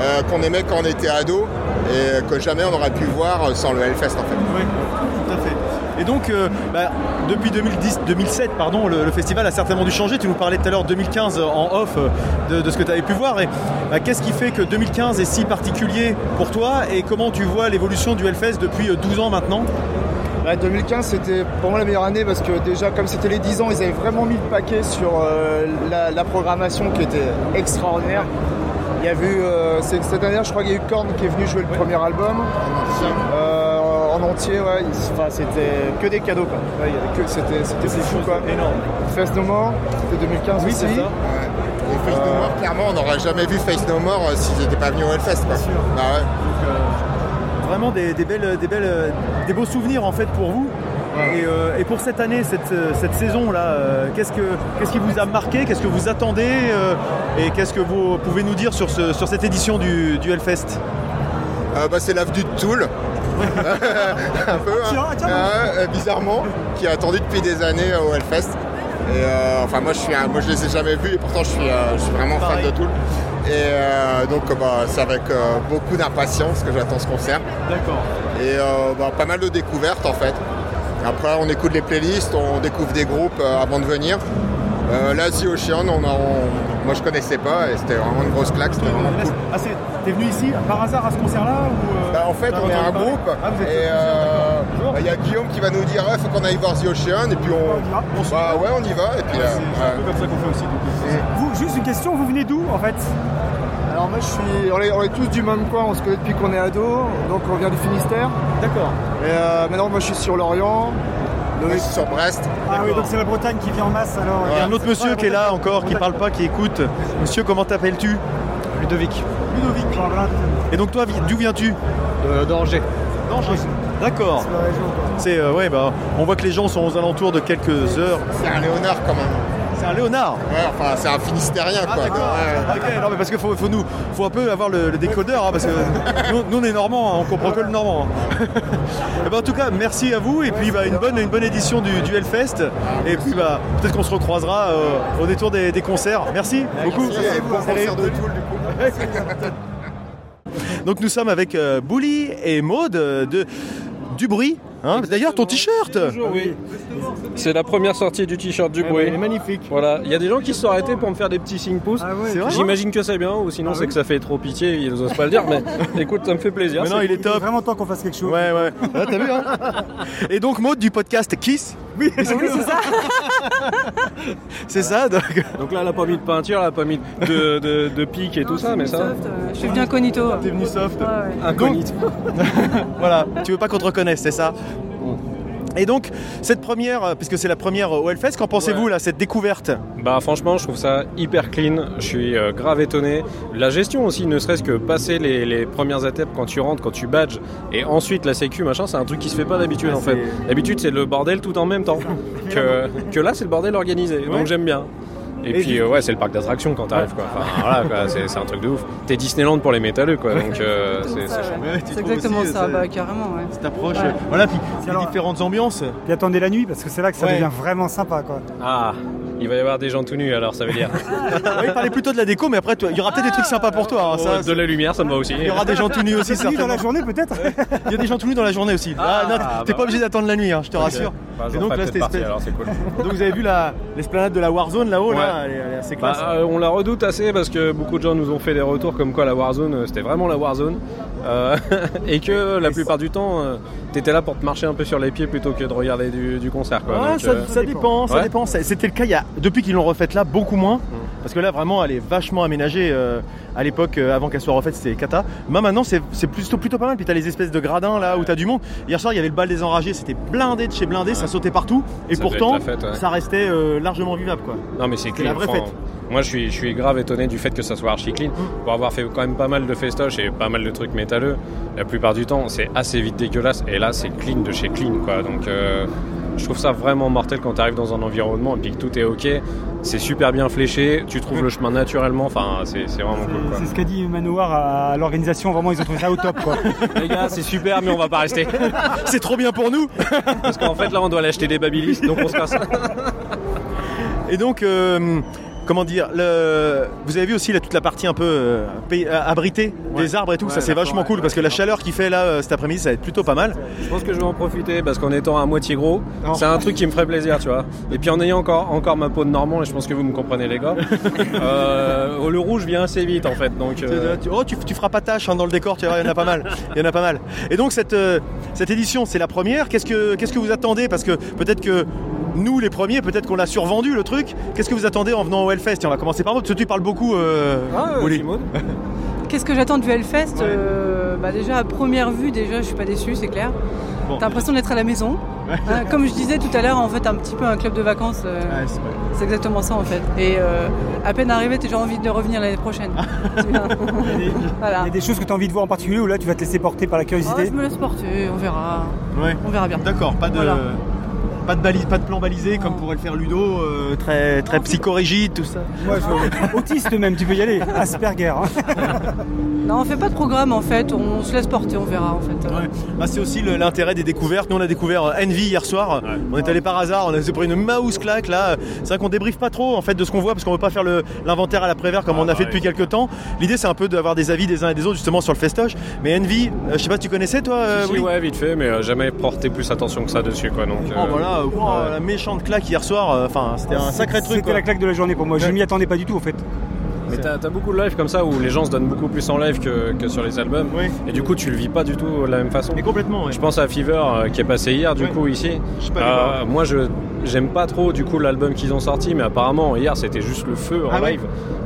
[SPEAKER 16] euh, qu'on aimait quand on était ado et que jamais on aurait pu voir sans le Hellfest en fait.
[SPEAKER 2] Et donc, euh, bah, depuis 2010, 2007, pardon, le, le festival a certainement dû changer. Tu nous parlais tout à l'heure 2015 en off euh, de, de ce que tu avais pu voir. Et bah, qu'est-ce qui fait que 2015 est si particulier pour toi Et comment tu vois l'évolution du Hellfest depuis euh, 12 ans maintenant?
[SPEAKER 15] Ouais, 2015 c'était pour moi la meilleure année parce que déjà comme c'était les 10 ans ils avaient vraiment mis le paquet sur euh, la, la programmation qui était extraordinaire. Il y a euh, c'est- cette année je crois qu'il y a eu Korn qui est venu jouer le premier album Euh, en entier ouais il- enfin, c'était que des cadeaux quoi. Ouais, il y avait que c'était c'était c'est fou quoi.
[SPEAKER 2] énorme.
[SPEAKER 15] Face No More c'était 2015
[SPEAKER 2] Oui,
[SPEAKER 15] aussi.
[SPEAKER 2] c'est ça.
[SPEAKER 16] Ouais. Et Face No More, clairement, on n'aurait jamais vu Face No More euh, s'ils n'étaient pas venus au Hellfest. Quoi. Bah ouais.
[SPEAKER 2] Donc, euh, vraiment des, des belles, des belles, euh, des beaux souvenirs en fait pour vous. Et, euh, et pour cette année, cette, euh, cette saison là, qu'est-ce que qu'est-ce qui vous a marqué, qu'est-ce que vous attendez euh, et qu'est-ce que vous pouvez nous dire sur, ce, sur cette édition du, du Hellfest?
[SPEAKER 16] Euh, bah, c'est l'avenue de Toul. un peu, hein.
[SPEAKER 4] Tiens, tiens.
[SPEAKER 16] Ouais, euh, bizarrement, qui a attendu depuis des années euh, au Hellfest. Et euh, enfin, moi, je suis, un- moi, je les ai jamais vus et pourtant, je suis, euh, je suis vraiment
[SPEAKER 2] Pareil.
[SPEAKER 16] fan de Toul. Et donc, bah, c'est avec beaucoup d'impatience que j'attends ce concert.
[SPEAKER 2] D'accord.
[SPEAKER 16] Et bah, pas mal de découvertes en fait. Après, on écoute les playlists, on découvre des groupes avant de venir. Euh, là, The Ocean, on a- on- moi je connaissais pas et c'était vraiment une grosse claque, c'était vraiment cool.
[SPEAKER 2] Ah, c'est- t'es venu ici par hasard à ce concert-là ou euh,
[SPEAKER 16] Bah, en fait,
[SPEAKER 2] t'as
[SPEAKER 16] on est un
[SPEAKER 2] parler
[SPEAKER 16] groupe
[SPEAKER 2] Ah, vous êtes
[SPEAKER 16] et euh, bah, il y a Guillaume qui va nous dire il faut qu'on aille voir The Ocean et puis on,
[SPEAKER 4] On y va.
[SPEAKER 2] On se-
[SPEAKER 16] bah ouais, on y va et puis
[SPEAKER 2] Ouais,
[SPEAKER 16] euh,
[SPEAKER 2] c'est c'est un peu
[SPEAKER 16] ouais.
[SPEAKER 2] comme ça qu'on fait aussi. donc,
[SPEAKER 4] Vous, juste une question, vous venez d'où en fait?
[SPEAKER 15] Alors Alors moi je suis. On est, on est tous du même coin, on se connaît depuis qu'on est ado, donc on vient du Finistère.
[SPEAKER 5] D'accord.
[SPEAKER 15] Et euh, maintenant moi je suis sur l'Orient.
[SPEAKER 16] Sur Brest.
[SPEAKER 17] Ah oui, donc c'est la Bretagne qui vient en masse alors.
[SPEAKER 5] Il y a un autre monsieur qui est là encore, qui parle pas, qui écoute. Monsieur, comment t'appelles-tu?
[SPEAKER 17] Ludovic.
[SPEAKER 5] Ludovic. Et donc toi, d'où viens-tu?
[SPEAKER 18] D'Angers.
[SPEAKER 5] D'Angers. D'accord. C'est euh, ouais bah on voit que les gens sont aux alentours de quelques heures.
[SPEAKER 16] C'est un Léonard quand même.
[SPEAKER 5] C'est un Léonard.
[SPEAKER 16] Ouais, enfin c'est un Finistérien quoi. Ouais.
[SPEAKER 5] Ok, non mais parce qu'il faut, faut nous, faut un peu avoir le, le décodeur, hein, parce que nous, nous, on est normands, hein, on comprend que le normand. hein. Eh ben, en tout cas, merci à vous et puis bah, une bonne, une bonne édition du, du Hellfest. Et puis bah, peut-être qu'on se recroisera euh, au détour des, des concerts. Merci beaucoup.
[SPEAKER 16] Merci, bon concert de Toul, du coup.
[SPEAKER 5] Donc nous sommes avec euh, Bouli et Maude euh, de du bruit. hein. D'ailleurs ton t-shirt.
[SPEAKER 18] oui. C'est la première sortie du t-shirt du bruit.
[SPEAKER 5] il est magnifique.
[SPEAKER 18] Voilà, il y a des gens qui se sont arrêtés pour me faire des petits signes pouces.
[SPEAKER 5] C'est vrai
[SPEAKER 18] J'imagine que c'est bien, ou sinon c'est que ça fait trop pitié, ils osent pas le dire, mais écoute, ça me fait plaisir.
[SPEAKER 5] Mais non,
[SPEAKER 18] c'est
[SPEAKER 5] il est top.
[SPEAKER 17] vraiment temps qu'on fasse quelque chose.
[SPEAKER 5] Ouais, ouais. Ah, T'as vu, hein Et donc, Maud du podcast Kiss. Oui, c'est ça. c'est ça, donc.
[SPEAKER 18] Donc là, elle a pas mis de peinture, elle a pas mis de, de, de pique et tout ça, mais ça.
[SPEAKER 19] Je suis venu incognito.
[SPEAKER 5] T'es venu soft.
[SPEAKER 18] Incognito.
[SPEAKER 5] voilà, tu veux pas qu'on te reconnaisse, c'est ça et donc, cette première, euh, puisque c'est la première au Hellfest, qu'en pensez-vous, là, cette découverte?
[SPEAKER 18] Bah franchement, je trouve ça hyper clean. Je suis euh, grave étonné. La gestion aussi, ne serait-ce que passer les, les premières étapes quand tu rentres, quand tu badges, et ensuite la sécu, machin, c'est un truc qui se fait pas d'habitude en fait. D'habitude, c'est le bordel tout en même temps. que, que là, c'est le bordel organisé.
[SPEAKER 5] Ouais.
[SPEAKER 18] Donc j'aime bien. Et,
[SPEAKER 5] Et
[SPEAKER 18] puis euh, ouais, c'est le parc d'attractions quand t'arrives quoi. Enfin, voilà, quoi, c'est, c'est un truc de ouf. T'es Disneyland pour les métalleux quoi. Donc euh, c'est.
[SPEAKER 5] Ouais,
[SPEAKER 19] exactement
[SPEAKER 5] aussi,
[SPEAKER 19] ça, bah carrément, ouais.
[SPEAKER 5] Cette approche.
[SPEAKER 19] Ouais.
[SPEAKER 5] Voilà, puis les différentes ambiances.
[SPEAKER 17] Puis attendez la nuit parce que c'est là que ça
[SPEAKER 5] Ouais.
[SPEAKER 17] devient vraiment sympa quoi.
[SPEAKER 18] Ah, il va y avoir des gens tout nus alors ça veut dire.
[SPEAKER 5] Ouais, il parlait plutôt de la déco, mais après, toi, il y aura peut-être des trucs sympas pour toi. hein, ça,
[SPEAKER 18] Oh, de la lumière, ça me va aussi.
[SPEAKER 5] Il y aura des gens tout nus aussi,
[SPEAKER 17] nuit dans la journée peut-être
[SPEAKER 5] Il y a des gens tout nus dans la journée aussi. Ah, non,
[SPEAKER 18] Ah,
[SPEAKER 5] t'es
[SPEAKER 18] bah
[SPEAKER 5] pas obligé d'attendre la nuit, hein, je te rassure.
[SPEAKER 18] Bah,
[SPEAKER 5] Et donc là, c'était
[SPEAKER 18] cool.
[SPEAKER 5] Donc vous avez vu la- l'esplanade de la Warzone là-haut, là,
[SPEAKER 18] Ouais.
[SPEAKER 5] elle est, elle est assez
[SPEAKER 18] Bah,
[SPEAKER 5] classe.
[SPEAKER 18] euh, on la redoute assez parce que beaucoup de gens nous ont fait des retours comme quoi la Warzone euh, c'était vraiment la Warzone Euh, et que la plupart du temps euh, t'étais là pour te marcher un peu sur les pieds plutôt que de regarder du, du concert quoi.
[SPEAKER 5] Ah,
[SPEAKER 18] Donc,
[SPEAKER 5] ça,
[SPEAKER 18] euh,
[SPEAKER 5] ça dépend, ça
[SPEAKER 18] Ouais.
[SPEAKER 5] dépend. Ça- C'était le cas il y a, depuis qu'ils l'ont refaite là, beaucoup moins.
[SPEAKER 18] Mm.
[SPEAKER 5] Parce que là, vraiment, elle est vachement aménagée. euh, à l'époque, euh, avant qu'elle soit refaite, c'était cata. Mais maintenant, c'est plutôt, plutôt pas mal. Puis t'as les espèces de gradins là où t'as du monde. Hier soir, il y avait le bal des enragés. C'était blindé de chez blindé, ça sautait partout. Et
[SPEAKER 18] Ça
[SPEAKER 5] pourtant,
[SPEAKER 18] fête, ouais.
[SPEAKER 5] ça restait euh, largement vivable quoi.
[SPEAKER 18] Non mais c'est
[SPEAKER 5] la vraie fête.
[SPEAKER 18] Moi je suis, je suis grave étonné du fait que ça soit archi clean. Pour avoir fait quand même pas mal de festoches et pas mal de trucs métalleux, la plupart du temps c'est assez vite dégueulasse. Et là c'est clean de chez clean quoi. Donc je trouve ça vraiment mortel quand tu arrives dans un environnement et puis que tout est ok. C'est super bien fléché, tu trouves le chemin naturellement. Enfin c'est vraiment cool.
[SPEAKER 17] C'est ce qu'a dit Manoir à l'organisation, vraiment ils ont trouvé ça au top quoi.
[SPEAKER 18] Les gars c'est super mais on va pas rester.
[SPEAKER 5] c'est trop bien pour nous
[SPEAKER 18] Parce qu'en fait là on doit aller acheter des babilis donc on se casse.
[SPEAKER 5] Et donc, euh, comment dire, le... vous avez vu aussi là, toute la partie un peu euh, pay- euh, abritée des arbres et tout,
[SPEAKER 18] Ouais,
[SPEAKER 5] ça c'est vachement cool parce que la chaleur qu'il fait là euh, cet après-midi, ça va être plutôt pas mal.
[SPEAKER 18] Je pense que je vais en profiter parce qu'en étant à moitié gros, c'est un truc qui me ferait plaisir, tu vois. Et puis en ayant encore, encore ma peau de normand, et je pense que vous me comprenez les gars, euh, le rouge vient assez vite en fait. Donc, euh,
[SPEAKER 5] Oh, tu, tu feras pas tâche hein, dans le décor, tu vois, il y en a pas mal. Il y en a pas mal. Et donc cette, cette édition, c'est la première. Qu'est-ce que, qu'est-ce que vous attendez? Parce que peut-être que nous, les premiers, peut-être qu'on l'a survendu le truc. Qu'est-ce que vous attendez en venant au Hellfest? On va commencer par parce que tu parles beaucoup. Euh,
[SPEAKER 18] Ah, euh. Simone
[SPEAKER 19] Qu'est-ce que j'attends du Hellfest Euh, bah Déjà, à première vue, déjà, je suis pas déçu, c'est clair.
[SPEAKER 5] Bon.
[SPEAKER 19] T'as l'impression d'être à la maison. Hein, comme je disais tout à l'heure, en fait, un petit peu un club de vacances. euh,
[SPEAKER 5] Ouais, c'est vrai.
[SPEAKER 19] c'est exactement ça, en fait. Et euh, à peine arrivé, t'as déjà envie de revenir l'année prochaine. Voilà.
[SPEAKER 17] Il y a des choses que tu as envie de voir en particulier ou là tu vas te laisser porter par la
[SPEAKER 19] Oh,
[SPEAKER 17] curiosité
[SPEAKER 19] je me laisse porter, on verra.
[SPEAKER 5] Ouais.
[SPEAKER 19] On verra bien.
[SPEAKER 5] D'accord, pas de.
[SPEAKER 19] Voilà.
[SPEAKER 5] Pas de, balise, pas de plan balisé comme pourrait le faire Ludo, euh, très, très psychorigide, tout ça.
[SPEAKER 17] Moi, je- Autiste même, tu peux y aller. Asperger. hein.
[SPEAKER 19] Non, on fait pas de programme, en fait. On se laisse porter, on verra, en fait.
[SPEAKER 5] Ouais. Bah, c'est aussi l'intérêt des découvertes. Nous, on a découvert euh, Envy hier soir. On est allé par hasard, on a pris une mouse claque là. C'est vrai qu'on débriefe pas trop en fait de ce qu'on voit parce qu'on veut pas faire l'inventaire à la prévère comme on a fait depuis quelques temps. L'idée, c'est un peu d'avoir des avis des uns et des autres justement sur le festoche. Mais Envy, euh, je sais pas si tu connaissais toi euh,
[SPEAKER 18] Si, si,
[SPEAKER 5] Willy
[SPEAKER 18] ouais, vite fait, mais euh, jamais porté plus attention que ça dessus, quoi. Donc,
[SPEAKER 5] Oh voilà, oh,
[SPEAKER 18] ouais.
[SPEAKER 5] la méchante claque hier soir. euh, Enfin, c'était un sacré truc.
[SPEAKER 17] C'était la claque de la journée pour moi. Je m'y attendais pas du tout en fait.
[SPEAKER 18] Mais t'as as beaucoup de live comme ça où les gens se donnent beaucoup plus en live que, que sur les albums. Et du coup, tu le vis pas du tout de la même façon.
[SPEAKER 5] Et complètement, ouais.
[SPEAKER 18] Je pense à Fever euh, qui est passé hier, du
[SPEAKER 5] Ouais.
[SPEAKER 18] coup, ici.
[SPEAKER 5] Je pas.
[SPEAKER 18] Euh, moi, je j'aime pas trop du coup l'album qu'ils ont sorti, mais apparemment hier c'était juste le feu en
[SPEAKER 5] Ah ouais
[SPEAKER 18] live.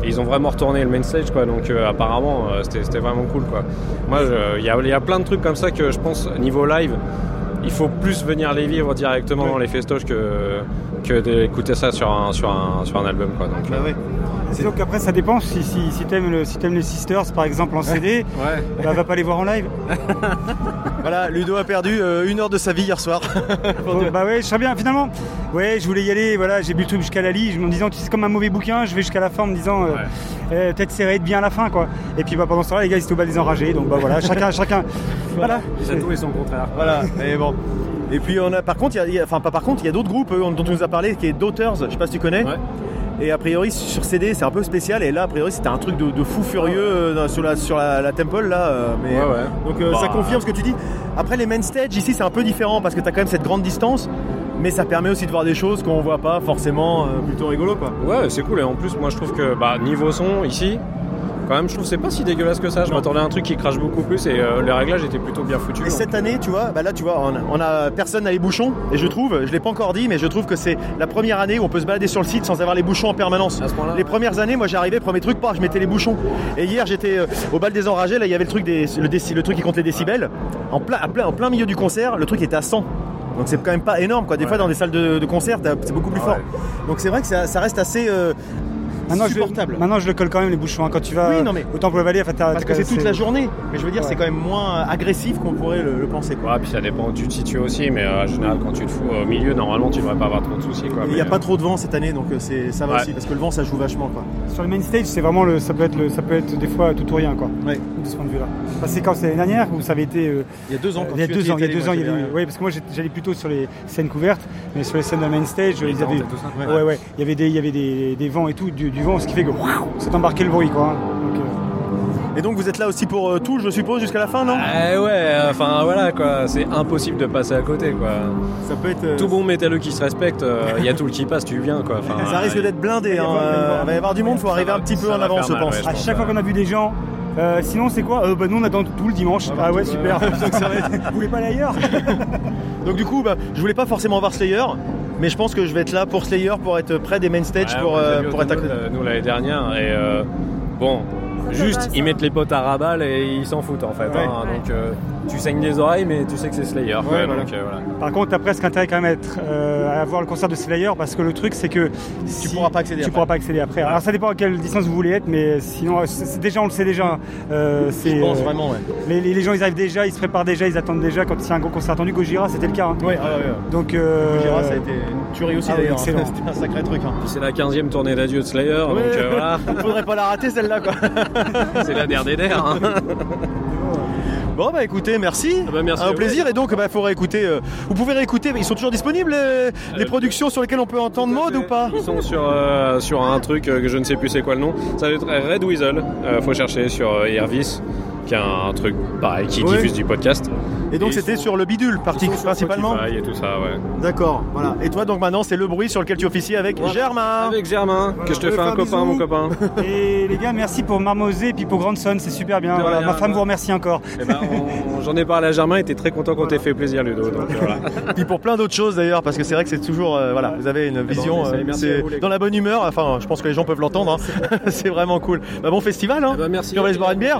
[SPEAKER 18] Et ils ont vraiment retourné le main stage, quoi. Donc euh, apparemment, euh, c'était c'était vraiment cool, quoi. Moi, je- il y a, il y a plein de trucs comme ça que je pense niveau live. Il faut plus venir les vivre directement dans les festoches que, que d'écouter ça sur un, sur, un, sur un album. Quoi. Donc,
[SPEAKER 5] Bah
[SPEAKER 18] euh,
[SPEAKER 17] C'est donc après ça dépend si, si, si t'aimes le- si t'aimes les Sisters par exemple en CD, bah, va pas les voir en live.
[SPEAKER 5] Voilà, Ludo a perdu euh, une heure de sa vie hier soir.
[SPEAKER 17] Bah ouais, je serais bien finalement. Ouais, je voulais y aller, voilà, j'ai bu le truc jusqu'à la lit, je me disant c'est comme un mauvais bouquin, je vais jusqu'à la fin en me disant euh, euh, peut-être serré de bien à la fin quoi. Et puis bah pendant ce temps-là les gars ils étaient au bal des enragés, donc bah voilà, chacun chacun voilà.
[SPEAKER 18] C'est tout et son contraire.
[SPEAKER 5] Voilà, mais bon. Et puis on a, par contre, il y a- a, enfin pas par contre, il y a d'autres groupes euh, dont tu nous as parlé, qui est Daughters, je sais pas si tu connais. Et a priori sur CD c'est un peu spécial et là a priori c'était un truc de, de fou furieux euh, sur la sur la, la temple là. euh, mais,
[SPEAKER 18] Ouais, ouais.
[SPEAKER 5] Donc euh,
[SPEAKER 18] Bah.
[SPEAKER 5] ça confirme ce que tu dis. Après les main stage ici c'est un peu différent parce que tu as quand même cette grande distance, mais ça permet aussi de voir des choses qu'on voit pas forcément, euh, plutôt rigolo quoi.
[SPEAKER 18] Ouais, c'est cool. Et en plus, moi, je trouve que bah, niveau son, ici, quand même, je trouve que c'est pas si dégueulasse que ça. Je m'attendais à un truc qui crache beaucoup plus et euh, les réglages étaient plutôt bien foutus.
[SPEAKER 5] Et
[SPEAKER 18] donc.
[SPEAKER 5] cette année, tu vois, bah là, tu vois, on a, on a- personne n'a les bouchons. Et je trouve, je l'ai pas encore dit, mais je trouve que c'est la première année où on peut se balader sur le site sans avoir les bouchons en permanence. les premières années, moi, j'arrivais, premier truc, pas, je mettais les bouchons. Et hier, j'étais euh, au bal des enragés. Là, il y avait le truc des, le, déci- le truc qui compte les décibels. En plein, à plein, en plein milieu du concert, le truc était à 100. Donc c'est quand même pas énorme, quoi. Des fois, dans des salles de, de concert, c'est beaucoup plus fort. Donc c'est vrai que ça, ça reste assez euh,
[SPEAKER 17] Maintenant je,
[SPEAKER 5] supportable.
[SPEAKER 17] maintenant je le colle quand même les bouchons hein, quand tu vas
[SPEAKER 5] Oui, non, mais-
[SPEAKER 17] au Temple Valley, enfin, t'as-
[SPEAKER 5] Parce que c'est toute la journée. Mais je veux dire,
[SPEAKER 17] Ouais.
[SPEAKER 5] c'est quand même moins agressif qu'on pourrait le, le penser. Quoi.
[SPEAKER 18] Ouais, puis ça dépend où tu te situes aussi, mais euh, en général, quand tu te fous au milieu, normalement, tu devrais pas avoir trop de soucis. Quoi.
[SPEAKER 5] Il n'y a pas trop de vent cette année, donc euh, c'est, ça va
[SPEAKER 18] Ouais.
[SPEAKER 5] aussi, parce que le vent ça joue vachement. Quoi.
[SPEAKER 17] Sur le main stage, c'est vraiment le, ça peut être le, ça peut être des fois tout ou rien quoi.
[SPEAKER 5] Ouais.
[SPEAKER 17] De ce point de vue-là. Enfin, c'est quand c'est l'année dernière où ça avait été. euh,
[SPEAKER 5] Il y a deux ans, quand
[SPEAKER 17] il y a deux ans, il y a deux ans, il y avait. parce que moi j'allais plutôt sur les scènes couvertes, mais sur les scènes de main stage, ils avaient. Ouais, ouais. Il y avait des, il y avait des, des vents et tout, du, du vent, ce qui fait que ça t'embarquait le bruit quoi. hein. Donc, euh,
[SPEAKER 5] Et donc vous êtes là aussi pour euh, tout, je suppose, jusqu'à la fin, non?
[SPEAKER 18] Eh ouais, enfin voilà quoi, c'est impossible de passer à côté quoi.
[SPEAKER 5] Ça peut être. euh,
[SPEAKER 18] Tout bon métalleux qui se respecte, euh, il y a tout le qui passe, tu viens quoi. Enfin,
[SPEAKER 5] Ça risque d'être blindé, hein, euh, il va y avoir du monde, faut arriver un petit peu
[SPEAKER 18] ça
[SPEAKER 5] en
[SPEAKER 18] va
[SPEAKER 5] avance, je
[SPEAKER 18] faire mal,
[SPEAKER 5] pense.
[SPEAKER 18] ouais,
[SPEAKER 17] à chaque fois qu'on a vu des gens. euh, sinon c'est quoi? Euh, bah, Nous on attend tout le dimanche. Ah, ouais super. Donc, ça va être- Vous voulez pas aller ailleurs?
[SPEAKER 5] Donc du coup, bah, je voulais pas forcément voir Slayer, mais je pense que je vais être là pour Slayer, pour être près des main stage,
[SPEAKER 18] Ouais,
[SPEAKER 5] pour,
[SPEAKER 18] on les a
[SPEAKER 5] euh,
[SPEAKER 18] vus au
[SPEAKER 5] pour être à
[SPEAKER 18] Tumble,
[SPEAKER 5] côté.
[SPEAKER 18] euh, Nous l'année dernière et euh, bon, juste ils mettent les potes à raballe et ils s'en foutent en fait.
[SPEAKER 17] Ouais.
[SPEAKER 18] hein. donc euh, tu saignes des oreilles mais tu sais que c'est Slayer. quoi.
[SPEAKER 17] Ouais, voilà.
[SPEAKER 18] donc, euh, voilà.
[SPEAKER 17] Par contre, t'as presque intérêt quand même à, être, euh, à voir le concert de Slayer parce que le truc c'est que tu
[SPEAKER 5] pourras pas accéder
[SPEAKER 17] Tu
[SPEAKER 5] après.
[SPEAKER 17] pourras pas accéder après. Alors ça dépend à quelle distance vous voulez être, mais sinon, c'est- c'est déjà on le sait déjà. euh, c'est,
[SPEAKER 5] Je pense
[SPEAKER 17] euh,
[SPEAKER 5] vraiment, ouais.
[SPEAKER 17] Les, les- gens ils arrivent déjà, ils se préparent déjà, ils attendent déjà quand il y a un gros concert attendu. Gojira c'était le cas. hein.
[SPEAKER 5] Ouais, ouais, ouais.
[SPEAKER 17] Donc euh,
[SPEAKER 5] Gojira, ça a été une tuerie aussi
[SPEAKER 17] ah
[SPEAKER 5] d'ailleurs.
[SPEAKER 17] excellent.
[SPEAKER 5] C'était un sacré truc. hein.
[SPEAKER 18] C'est la 15e tournée d'adieu de Slayer, donc euh, voilà,
[SPEAKER 5] Faudrait pas la rater celle-là quoi.
[SPEAKER 18] c'est la der des der. hein.
[SPEAKER 5] Bon bah écoutez, merci.
[SPEAKER 18] bah, merci
[SPEAKER 5] Ah, au
[SPEAKER 18] vous.
[SPEAKER 5] plaisir et donc bah faut réécouter. euh, vous pouvez réécouter. Ils sont toujours disponibles les, les productions sur lesquelles on peut entendre mode ou pas
[SPEAKER 18] Ils sont sur, euh, sur un truc euh, que je ne sais plus c'est quoi le nom. Ça va être Red Weasel. Euh, faut chercher sur euh, Irvis, qui est un truc pareil qui
[SPEAKER 5] Ouais.
[SPEAKER 18] diffuse du podcast.
[SPEAKER 5] Et donc c'était
[SPEAKER 18] sont-
[SPEAKER 5] sur le bidule parti-
[SPEAKER 18] sur
[SPEAKER 5] principalement.
[SPEAKER 18] Spotify et tout ça, ouais.
[SPEAKER 5] D'accord, voilà. Et toi donc maintenant c'est le bruit sur lequel tu officies avec Germain.
[SPEAKER 18] Avec Germain, que je te fais un copain,
[SPEAKER 17] bisous.
[SPEAKER 18] mon copain.
[SPEAKER 17] Et les gars, merci pour Marmosé et puis pour Grandson, c'est super bien. Voilà,
[SPEAKER 18] rien,
[SPEAKER 17] ma femme vous remercie encore.
[SPEAKER 18] Eh ben, J'en ai parlé à Germain, il était très content qu'on t'ait fait plaisir, Ludo. Donc, voilà.
[SPEAKER 5] Puis pour plein d'autres choses d'ailleurs, parce que c'est vrai que c'est toujours, euh, voilà, vous avez une vision,
[SPEAKER 18] on essaye.
[SPEAKER 5] euh,
[SPEAKER 18] vous,
[SPEAKER 5] dans la bonne humeur. Enfin, je pense que les gens peuvent l'entendre. hein. c'est vraiment cool. Bah, bon festival, hein.
[SPEAKER 18] Eh ben, merci.
[SPEAKER 5] On va aller se boire une bière.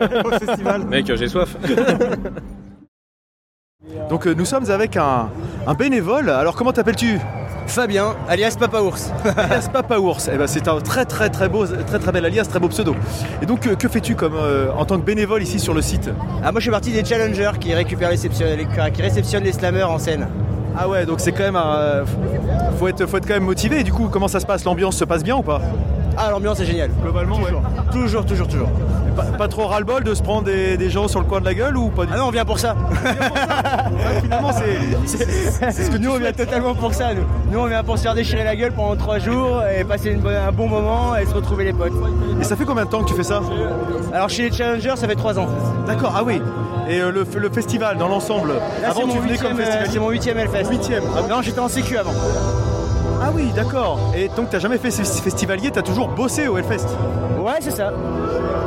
[SPEAKER 18] Festival. Mec, j'ai soif.
[SPEAKER 5] Donc euh, nous sommes avec un, un bénévole. Alors comment t'appelles-tu?
[SPEAKER 20] Fabien, alias Papa Ours.
[SPEAKER 5] Alias Papa Ours. Eh ben, c'est un très très très beau, très très bel alias, très beau pseudo. Et donc euh, que fais-tu comme euh, en tant que bénévole ici sur le site?
[SPEAKER 20] Ah, moi je fais partie des challengers qui récupèrent les réceptionnent, les- qui réceptionnent les slammers en scène.
[SPEAKER 5] Ah ouais, donc c'est quand même un, euh, faut être, faut être quand même motivé. Et du coup, comment ça se passe? L'ambiance se passe bien ou pas?
[SPEAKER 20] Ah, l'ambiance est géniale.
[SPEAKER 5] Globalement, ouais.
[SPEAKER 20] Toujours, toujours, toujours.
[SPEAKER 5] Pas, pas trop ras-le-bol de se prendre des, des gens sur le coin de la gueule ou pas du
[SPEAKER 20] Ah non, on vient pour ça.
[SPEAKER 5] Ouais, Finalement, c'est ce que
[SPEAKER 20] Nous, on vient totalement pour ça. Nous, nous on vient pour se faire déchirer la gueule pendant trois jours et passer une un bon moment et se retrouver les potes.
[SPEAKER 5] Et ça fait combien de temps que tu fais ça
[SPEAKER 20] Alors, chez les challengers, ça fait trois ans.
[SPEAKER 5] D'accord, ah oui. Et euh, le, le festival dans l'ensemble Avant, tu venais comme
[SPEAKER 20] euh,
[SPEAKER 5] festival.
[SPEAKER 20] c'est mon huitième Hellfest.
[SPEAKER 5] Huitième.
[SPEAKER 20] Ah, non, j'étais en sécu avant.
[SPEAKER 5] Ah oui, d'accord. Et donc t'as jamais fait ce festivalier, t'as toujours bossé au Hellfest?
[SPEAKER 20] Ouais, c'est ça.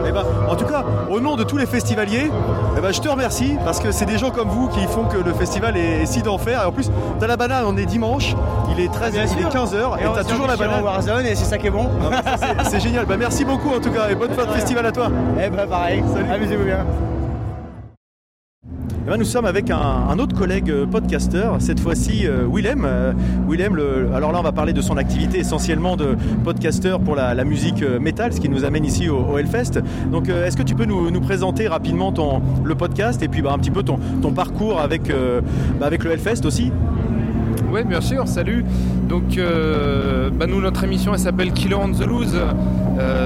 [SPEAKER 5] Eh ben, en tout cas, au nom de tous les festivaliers, eh ben, je te remercie parce que c'est des gens comme vous qui font que le festival est, si d'enfer. Et en plus, t'as la banane, on est dimanche, il est 13
[SPEAKER 20] Bien
[SPEAKER 5] il est
[SPEAKER 20] sûr.
[SPEAKER 5] 15h et,
[SPEAKER 20] Et
[SPEAKER 5] t'as toujours la banane.
[SPEAKER 20] Warzone et c'est ça qui est bon.
[SPEAKER 5] C'est- génial. Bah, merci beaucoup en tout cas et bonne fin de festival à toi.
[SPEAKER 20] Eh ben pareil, amusez-vous bien.
[SPEAKER 5] Eh ben, nous sommes avec un, autre collègue euh, podcasteur, cette fois-ci euh, Willem. Euh, Willem, le- alors là on va parler de son activité essentiellement de podcasteur pour la, musique métal, ce qui nous amène ici au, Hellfest. Donc est-ce que tu peux nous, présenter rapidement ton, le podcast et puis bah, un petit peu ton, parcours avec, bah, avec le Hellfest aussi?
[SPEAKER 21] Oui, bien sûr, salut. Donc, bah, nous, notre émission, elle s'appelle Killer on the Loose.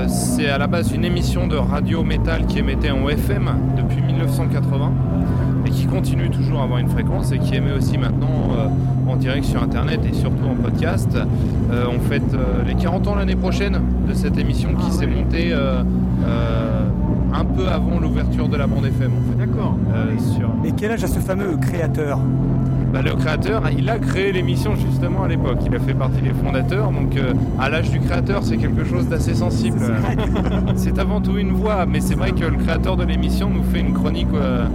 [SPEAKER 21] C'est à la base une émission de radio métal qui émettait en FM depuis 1980 et qui continue toujours à avoir une fréquence et qui émet aussi maintenant euh, en direct sur Internet et surtout en podcast. Euh, on fête euh, les 40 ans l'année prochaine de cette émission qui s'est montée euh, euh, un peu avant l'ouverture de la bande FM. En fait.
[SPEAKER 5] D'accord.
[SPEAKER 21] sur...
[SPEAKER 17] Et quel âge a ce fameux créateur?
[SPEAKER 21] Bah, le créateur, il a créé l'émission justement à l'époque. Il a fait partie des fondateurs. Donc, euh, à l'âge du créateur, c'est quelque chose d'assez sensible. c'est avant tout une voix, mais c'est vrai que le créateur de l'émission nous fait une chronique euh,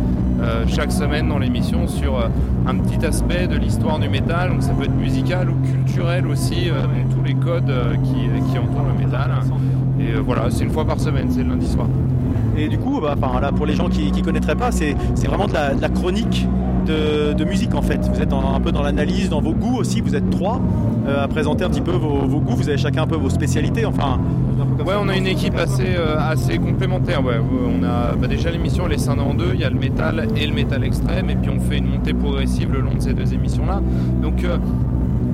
[SPEAKER 21] euh, chaque semaine dans l'émission sur euh, un petit aspect de l'histoire du métal. Donc, ça peut être musical ou culturel aussi, euh, tous les codes euh, qui, qui entourent le métal. Et euh, voilà, c'est une fois par semaine, c'est le lundi soir.
[SPEAKER 5] Et du coup, bah, enfin, là, pour les gens qui ne connaîtraient pas, c'est c'est vraiment de la, de la chronique de, musique en fait. Vous êtes un peu dans l'analyse, dans vos goûts aussi. Vous êtes trois euh, à présenter un petit peu vos, goûts. Vous avez chacun un peu vos spécialités. Enfin,
[SPEAKER 21] Ouais, on a une équipe assez, euh, assez complémentaire. Ouais. On a bah, déjà l'émission elle est scindée en deux. Il y a le métal et le métal extrême, et puis on fait une montée progressive le long de ces deux émissions-là. Donc euh,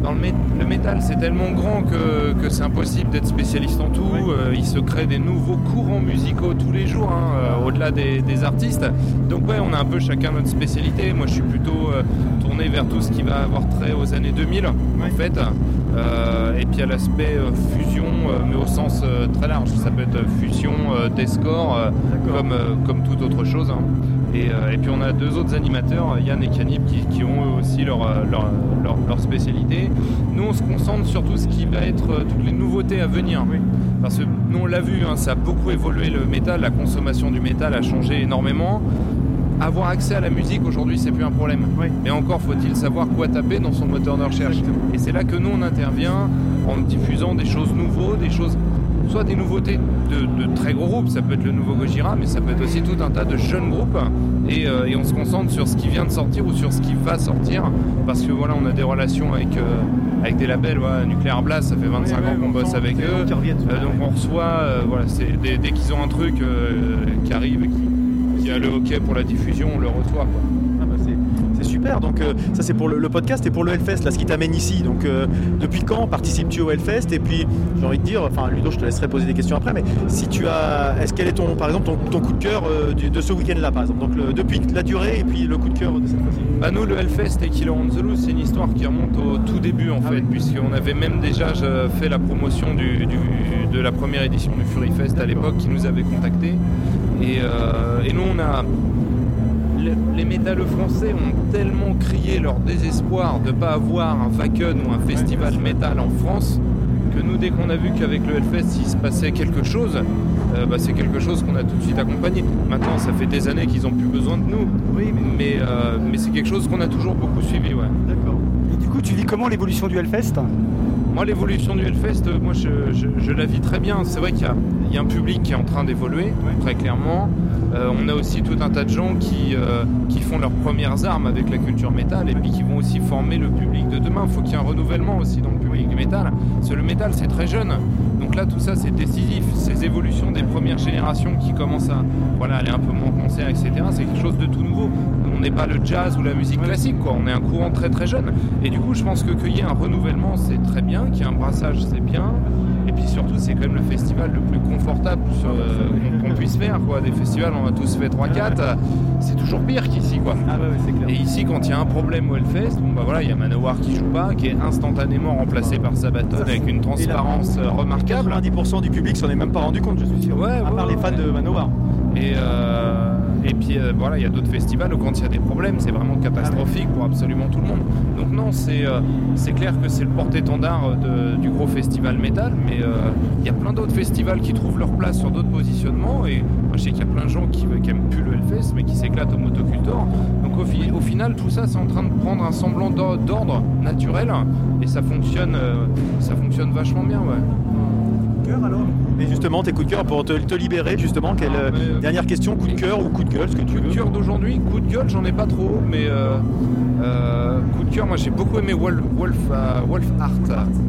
[SPEAKER 21] dans le, mé- le métal, c'est tellement grand que, que c'est impossible d'être spécialiste en tout. Euh, il se crée des nouveaux courants musicaux tous les jours, hein, euh, au-delà des, des artistes. Donc ouais, on a un peu chacun notre spécialité. Moi, je suis plutôt euh, tourné vers tout ce qui va avoir trait aux années 2000, en fait. Et puis à l'aspect fusion, mais au sens très large. Ça peut être fusion des scores, comme, comme toute autre chose. hein. Et, euh, et puis on a deux autres animateurs, Yann et Canib, qui, qui ont eux aussi leur, euh, leur, leur, leur spécialité. Nous, on se concentre sur tout ce qui va être euh, toutes les nouveautés à venir. Parce que nous, on l'a vu, hein, ça a beaucoup évolué le métal, la consommation du métal a changé énormément. Avoir accès à la musique aujourd'hui, c'est plus un problème. Mais encore faut-il savoir quoi taper dans son moteur de recherche. Et c'est là que nous, on intervient en diffusant des choses nouveaux, des choses soit des nouveautés de, de très gros groupes, ça peut être le nouveau Gojira, mais ça peut être aussi tout un tas de jeunes groupes. Et, euh, et on se concentre sur ce qui vient de sortir ou sur ce qui va sortir, parce que voilà, on a des relations avec, euh, avec des labels, voilà, Nuclear Blast, ça fait 25 ans qu'on bosse avec eux. Euh, donc on reçoit, voilà, dès, dès qu'ils ont un truc qui arrive, et qui, qui a le hockey pour la diffusion, on le reçoit. Quoi.
[SPEAKER 5] Super. Donc euh, ça c'est pour le, le podcast et pour le Hellfest, là ce qui t'amène ici. Donc euh, depuis quand participes-tu au Hellfest? Et puis j'ai envie de dire, enfin Ludo, je te laisserai poser des questions après, mais si tu as, est-ce quel est ton, par exemple, ton, ton coup de cœur euh, du- de ce week-end-là, par exemple? Donc le- depuis la durée et puis le coup de cœur de cette fois-ci.
[SPEAKER 21] Bah nous, le Hellfest et Killer on the Loose, c'est une histoire qui remonte au tout début en fait, puisqu'on avait même déjà fait la promotion du, du- de la première édition du Fury Fest à l'époque qui nous avait contactés. Et, et nous, on a. le- Les métalleux français ont tellement crié leur désespoir de ne pas avoir un Wacken ou un festival métal en France que nous, dès qu'on a vu qu'avec le Hellfest, il se passait quelque chose, euh, bah, c'est quelque chose qu'on a tout de suite accompagné. Maintenant, ça fait des années qu'ils n'ont plus besoin de nous, mais, euh, mais c'est quelque chose qu'on a toujours beaucoup suivi. Ouais.
[SPEAKER 5] D'accord.
[SPEAKER 17] Et du coup, tu vis comment l'évolution du Hellfest?
[SPEAKER 21] Moi, l'évolution du Hellfest, euh, moi, je, je- je la vis très bien. C'est vrai qu'il y a, il y a un public qui est en train d'évoluer, très clairement. Euh, on a aussi tout un tas de gens qui, euh, qui font leurs premières armes avec la culture métal et puis qui vont aussi former le public de demain. Il faut qu'il y ait un renouvellement aussi dans le public du métal. Parce que le métal, c'est très jeune. Donc là, tout ça, c'est décisif. Ces évolutions des premières générations qui commencent à voilà, aller un peu moins en concert, etc., c'est quelque chose de tout nouveau. On n'est pas le jazz ou la musique classique, quoi. On est un courant très très jeune. Et du coup, je pense que qu'il y ait un renouvellement, c'est très bien. Qu'il y ait un brassage, c'est bien. Et puis surtout, c'est quand même le festival le plus confortable euh, qu'on- puisse faire. Quoi. Des festivals, on a tous fait 3-4. euh, C'est toujours pire qu'ici. Quoi. Et ici, quand il y a un problème au Hellfest, bon, bah voilà, il y a Manowar qui joue pas, qui est instantanément remplacé par Sabaton avec une transparence euh, remarquable.
[SPEAKER 5] 90% du public s'en est même pas rendu compte, je suis sûr.
[SPEAKER 21] Ouais,
[SPEAKER 5] à part
[SPEAKER 21] ouais,
[SPEAKER 5] les fans de Manowar.
[SPEAKER 21] Et, euh, Et puis euh, voilà, il y a d'autres festivals où quand il y a des problèmes, c'est vraiment catastrophique pour absolument tout le monde. Donc non, c'est euh, clair que c'est le porte-étendard de- du gros festival métal, mais euh, il y a plein d'autres festivals qui trouvent leur place sur d'autres positionnements. Et moi, je sais qu'il y a plein de gens qui, qui aiment plus le Hellfest, mais qui s'éclatent au motocultor. Donc au, fi- au final, tout ça, c'est en train de prendre un semblant d'or- d'ordre naturel, et ça fonctionne, euh, ça fonctionne vachement bien, ouais.
[SPEAKER 2] Et justement, tes coups de cœur pour te, te libérer, justement, quelle euh, dernière question, coup de cœur ou coup de gueule, ce que tu
[SPEAKER 21] Coup de cœur d'aujourd'hui, coup de gueule, j'en ai pas trop, mais euh, euh, coup de cœur, moi j'ai beaucoup aimé Wolf, Wolf, Wolf Art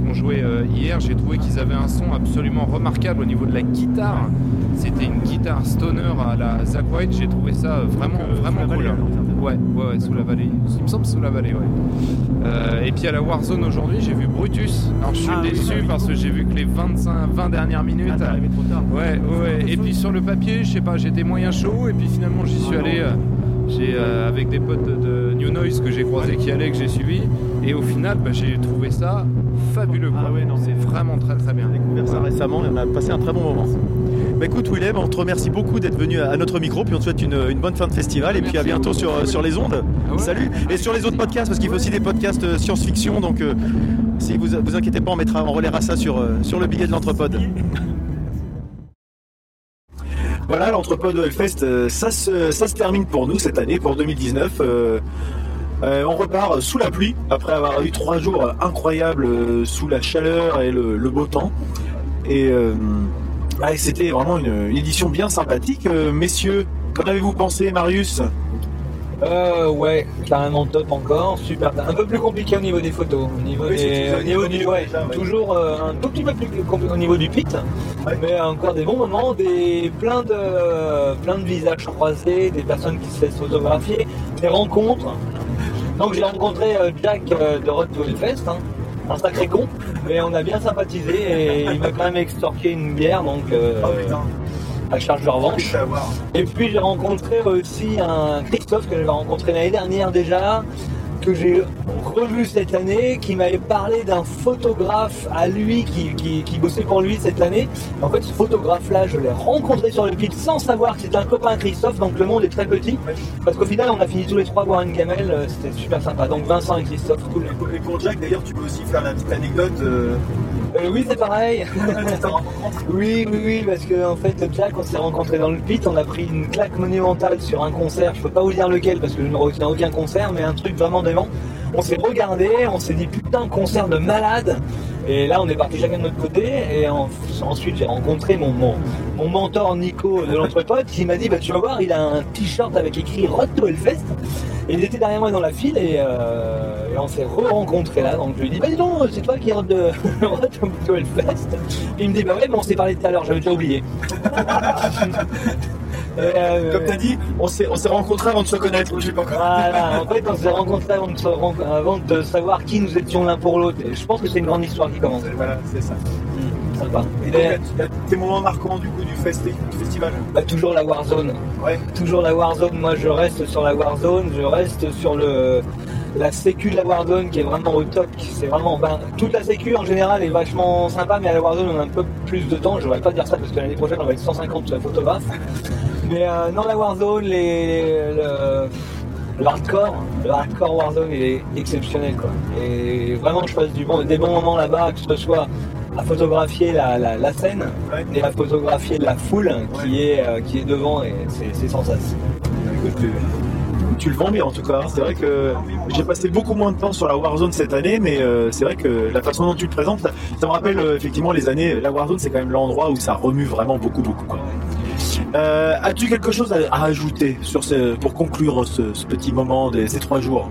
[SPEAKER 21] qu'on jouait hier. J'ai trouvé qu'ils avaient un son absolument remarquable au niveau de la guitare. C'était une guitare stoner à la Zack White. J'ai trouvé ça vraiment, vraiment cool. Ouais, ouais, ouais, sous la vallée. Il me semble sous la vallée, ouais. Euh, et puis à la Warzone aujourd'hui, j'ai vu Brutus. Alors je suis
[SPEAKER 2] Ah
[SPEAKER 21] déçu
[SPEAKER 2] oui.
[SPEAKER 21] parce que j'ai vu que les 25, 20 dernières minutes. Ouais, ouais. Et puis sur le papier, je sais pas, j'étais moyen chaud. Et puis finalement, j'y suis allé. euh, j'ai euh, avec des potes de, New Noise que j'ai croisé qui allaient, que j'ai suivi. Et au final, bah, j'ai trouvé ça fabuleux. quoi. c'est vraiment très très bien.
[SPEAKER 2] découvert ça récemment et on a passé un très bon moment. Bah écoute Willem, on te remercie beaucoup d'être venu à notre micro, puis on te souhaite une, une bonne fin de festival et puis à bientôt sur, euh, sur les ondes. Salut Et sur les autres podcasts, parce qu'il faut aussi des podcasts euh, science-fiction, donc euh, si vous vous inquiétez pas, on mettra, on relaiera ça sur, euh, sur le billet de l'entrepode.
[SPEAKER 5] Voilà, l'entrepôt de Hellfest, euh, ça se, ça se termine pour nous cette année, pour 2019. Euh, euh, on repart sous la pluie, après avoir eu trois jours incroyables sous la chaleur et le, le beau temps. Et euh, ouais, c'était vraiment une, une édition bien sympathique. Euh, messieurs, qu'en avez-vous pensé, Marius?
[SPEAKER 3] Euh, ouais, carrément top encore, super. Un peu plus compliqué au niveau des photos, au niveau,
[SPEAKER 5] Oui,
[SPEAKER 3] des, au niveau
[SPEAKER 5] au
[SPEAKER 3] du,
[SPEAKER 5] niveau
[SPEAKER 3] ouais,
[SPEAKER 5] déjà, ouais.
[SPEAKER 3] toujours euh, un tout petit peu plus compli- au niveau du pit, mais encore des bons moments, des plein de plein de visages croisés, des personnes qui se laissent photographier, des rencontres. Donc j'ai rencontré euh, Jack de Road to Hellfest, hein, un sacré con, mais on a bien sympathisé et il m'a quand même extorqué une bière, donc euh, à charge de revanche. Et puis j'ai rencontré aussi un Christophe que j'avais rencontré l'année dernière déjà, que j'ai revu cette année, qui m'avait parlé d'un photographe à lui qui, qui- bossait pour lui cette année. En fait, ce photographe-là, je l'ai rencontré sur le pit sans savoir que c'était un copain Christophe, donc le monde est très petit. Parce qu'au final, on a fini tous les trois boire une gamelle, euh, c'était super sympa. Donc Vincent et Christophe, cool.
[SPEAKER 5] Et pour Jack, d'ailleurs, tu peux aussi faire la petite anecdote. euh,
[SPEAKER 3] Euh, oui, c'est pareil. oui, oui, oui, parce que en fait, Jack, on s'est rencontrés dans le pit, on a pris une claque monumentale sur un concert. Je peux pas vous dire lequel parce que je ne retiens aucun concert, mais un truc vraiment dément. On s'est regardé, on s'est dit putain, concert de malade. Et là, on est parti chacun de notre côté. Et en- ensuite, j'ai rencontré mon, mentor Nico de l'entrepôt qui m'a dit bah, Tu vas voir, il a un t-shirt avec écrit Road to Hellfest. Et il était derrière moi dans la file et, euh, on s'est re-rencontrés là. Donc je lui ai dit Bah, dis donc, c'est toi qui Road de- Hellfest. Et il me dit Bah ouais, mais on s'est parlé tout à l'heure, j'avais déjà oublié. Euh,
[SPEAKER 5] Comme t'as dit, on s'est on s'est rencontrés avant de se connaître. Je sais pas.
[SPEAKER 3] Voilà, en fait, on s'est rencontrés avant de, se ren- avant de savoir qui nous étions l'un pour l'autre. Je pense que c'est une grande histoire qui commence.
[SPEAKER 5] Voilà, c'est ça.
[SPEAKER 3] Sympa.
[SPEAKER 5] Et donc, tes moments marquants du coup du, fest- du festival?
[SPEAKER 3] Bah, toujours la Warzone. Toujours la Warzone. Moi, je reste sur la Warzone. Je reste sur le la sécu de la Warzone qui est vraiment au top. C'est vraiment ben, toute la sécu en général est vachement sympa, mais à la Warzone on a un peu plus de temps. Je ne pas dire ça parce que l'année prochaine on va être 150 photographes. Mais euh, dans la Warzone, les, le, le hardcore, le hardcore Warzone il est exceptionnel quoi. Et vraiment je passe du bon, des bons moments là-bas, que ce soit à photographier la, la- la scène et à photographier la foule qui est, euh, qui est devant et c'est sans sens.
[SPEAKER 5] Écoute, tu, tu le vends bien en tout cas. C'est vrai que j'ai passé beaucoup moins de temps sur la Warzone cette année, mais euh, c'est vrai que la façon dont tu le présentes, ça, me rappelle euh, effectivement les années. La Warzone, c'est quand même l'endroit où ça remue vraiment beaucoup, beaucoup. quoi. Euh, As-tu quelque chose à, à ajouter sur ce, pour conclure ce, ce petit moment de ces trois jours?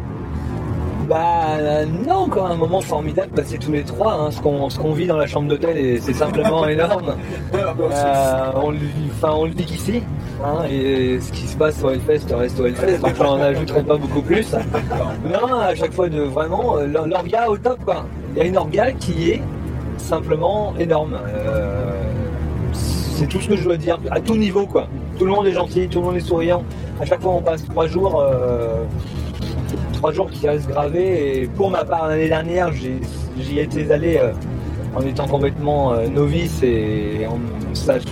[SPEAKER 3] Bah euh, non, encore un moment formidable passé tous les trois. hein. Ce qu'on vit dans la chambre d'hôtel, c'est simplement énorme. Euh, on, le vit- enfin, on le vit qu'ici. hein, et ce qui se passe au Hellfest reste au Hellfest, donc j'en ajouterai pas beaucoup plus. Non, à chaque fois de vraiment euh, l'or- l'orga au top quoi. Il y a une orga qui est simplement énorme. Euh, c'est tout ce que je dois dire, à tout niveau quoi. Tout le monde est gentil, tout le monde est souriant. À chaque fois on passe trois jours. euh, trois jours qui restent gravés. Et pour ma part, l'année dernière, j'y étais allé euh, en étant complètement euh, novice et en, stage-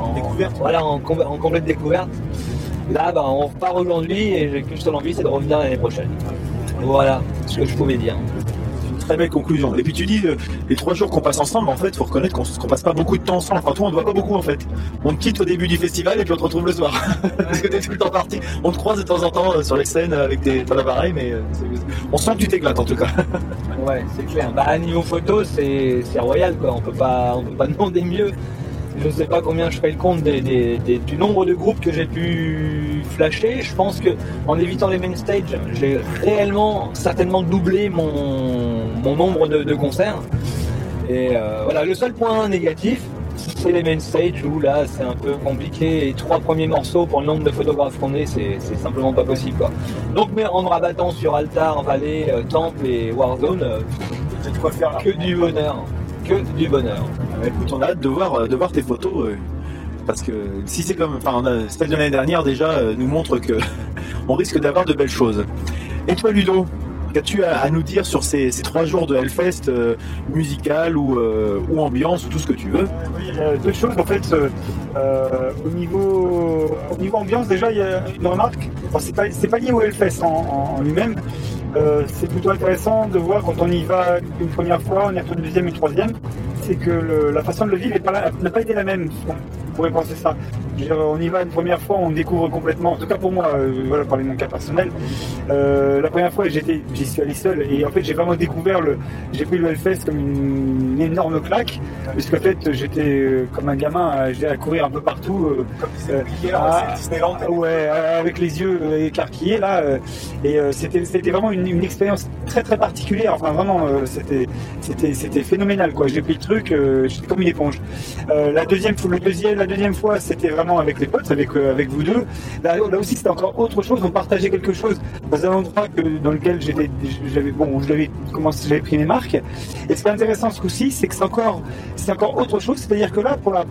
[SPEAKER 3] en- voilà, en, com- en complète découverte. Là, bah, on repart aujourd'hui et j'ai qu'une seule envie, c'est de revenir l'année prochaine. Voilà ce que je pouvais dire.
[SPEAKER 5] Très belle conclusion. Et puis tu dis, euh, les trois jours qu'on passe ensemble, en fait, faut reconnaître qu'on qu'on passe pas beaucoup de temps ensemble. Enfin, toi, on ne voit pas beaucoup, en fait. On te quitte au début du festival et puis on te retrouve le soir. Parce que t'es tout le temps parti. On te croise de temps en temps euh, sur les scènes avec tes, ton appareil, mais euh, on sent que tu t'éclates, en tout cas.
[SPEAKER 3] Ouais, c'est clair. Bah, à niveau photo, c'est royal, quoi. On peut pas, on peut pas demander mieux. Je sais pas combien je fais le compte des- des- des- du nombre de groupes que j'ai pu flasher. Je pense que en évitant les main stage, j'ai réellement certainement doublé mon, mon nombre de, de concerts. Et euh, voilà, le seul point négatif, c'est les main stage où là c'est un peu compliqué. Les trois premiers morceaux pour le nombre de photographes qu'on est, c'est c'est simplement pas possible. Quoi. Donc, mais en me rabattant sur Altar, Valley, euh, Temple et Warzone, euh,
[SPEAKER 5] de quoi faire
[SPEAKER 3] que du bonheur. Que du bonheur.
[SPEAKER 5] Bah, écoute, on a hâte de voir, euh, de voir tes photos. euh, parce que si c'est comme, enfin, celle de l'année dernière déjà euh, nous montre que on risque d'avoir de belles choses. Et toi, Ludo, qu'as-tu à, à nous dire sur ces, ces trois jours de Hellfest euh, musical ou, euh, ou ambiance ou tout ce que tu veux?
[SPEAKER 4] Euh, deux choses en fait. euh, euh, au niveau au niveau ambiance, déjà il y a une remarque. Bon, c'est pas c'est pas lié au Hellfest en lui-même. Euh, c'est plutôt intéressant de voir quand on y va une première fois, on y retourne une deuxième, une troisième, c'est que le- la façon de le vivre n'a pas été la même. On pourrait penser ça. Dire, on y va une première fois, on découvre complètement. En tout cas pour moi, euh, voilà, parler de mon cas personnel. Euh, la première fois, j'étais, j'y suis allé seul et en fait, j'ai vraiment découvert le, j'ai pris le Hellfest comme une, une énorme claque, puisque en fait, j'étais euh, comme un gamin, dirais, à courir un peu partout. euh, à- ouais, avec les yeux écarquillés là, et c'était, c'était vraiment une, une expérience très très particulière. Enfin, vraiment, euh, c'était, c'était, phénoménal quoi. J'ai pris le truc, euh, j'étais comme une éponge. Euh, la deuxième, fois- le deuxième, la deuxième fois, c'était vraiment avec les potes, avec euh, avec vous deux. Là, là aussi, c'était encore autre chose. On partageait quelque chose dans un endroit dans lequel j'étais, j'avais bon, j'avais commencé, j'avais pris mes marques. Et ce qui est intéressant ce coup-ci, c'est que c'est encore, c'est encore autre chose. C'est-à-dire que là, pour la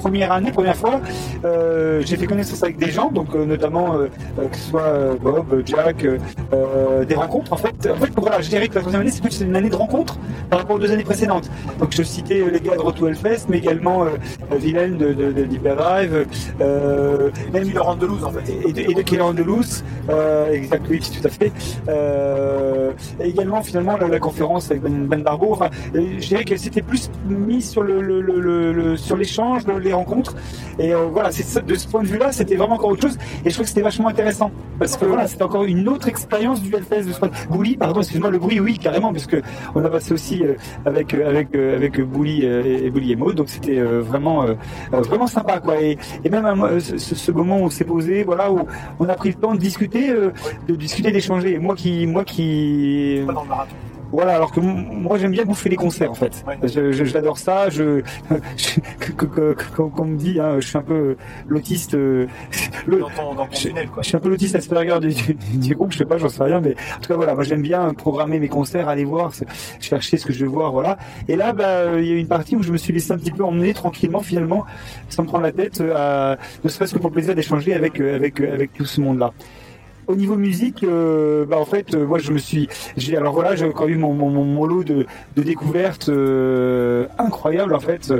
[SPEAKER 4] première année, première fois, euh, j'ai fait connaissance avec des gens, donc euh, notamment euh, que ce soit Bob, Jack, des rencontres. En fait, en fait, voilà, je dirais que la troisième année, c'est plus une année de rencontres par rapport aux deux années précédentes. Donc je citais les gars de Roto Hellfest, mais également Vilaine de, de, de euh, même Laurent Delouze en fait, et de, et de Kélan Delouze, exact, oui, tout à fait. Et également finalement la, conférence avec Ben, ben Darbo. Enfin, je dirais que c'était plus mis sur l'échange, rencontres. Et euh, voilà, de ce point de vue-là, c'était vraiment encore autre chose. Et je trouve que c'était vachement intéressant parce que voilà, c'était encore une autre expérience du point. Bouli, pardon, excuse-moi, le bruit, oui, carrément, parce que on a passé aussi euh, avec euh, avec avec Bouli et, et Bouli et Maud, donc c'était vraiment vraiment sympa quoi. Et, même ce, moment où on s'est posé, voilà, où on a pris le temps de discuter, de discuter, d'échanger. Moi qui moi qui voilà, alors que moi j'aime bien bouffer les concerts en fait. Je- je- J'adore ça. Je, je- que- qu'on me dit, hein, je suis un peu l'autiste. euh, le- je, je suis un peu l'autiste Asperger du, du, du groupe. Je sais pas, j'en sais rien, mais en tout cas voilà, moi j'aime bien programmer mes concerts, aller voir, chercher ce que je veux voir, voilà. Et là, bah, euh, il y a eu une partie où je me suis laissé un petit peu emmener tranquillement finalement, sans me prendre la tête, euh, à, ne serait-ce que pour le plaisir d'échanger avec euh, avec euh, avec tout ce monde-là au niveau musique, euh, bah en fait, euh, moi je me suis, j'ai alors voilà, j'ai encore eu mon, mon, mon- lot de, de découvertes euh, incroyables en fait,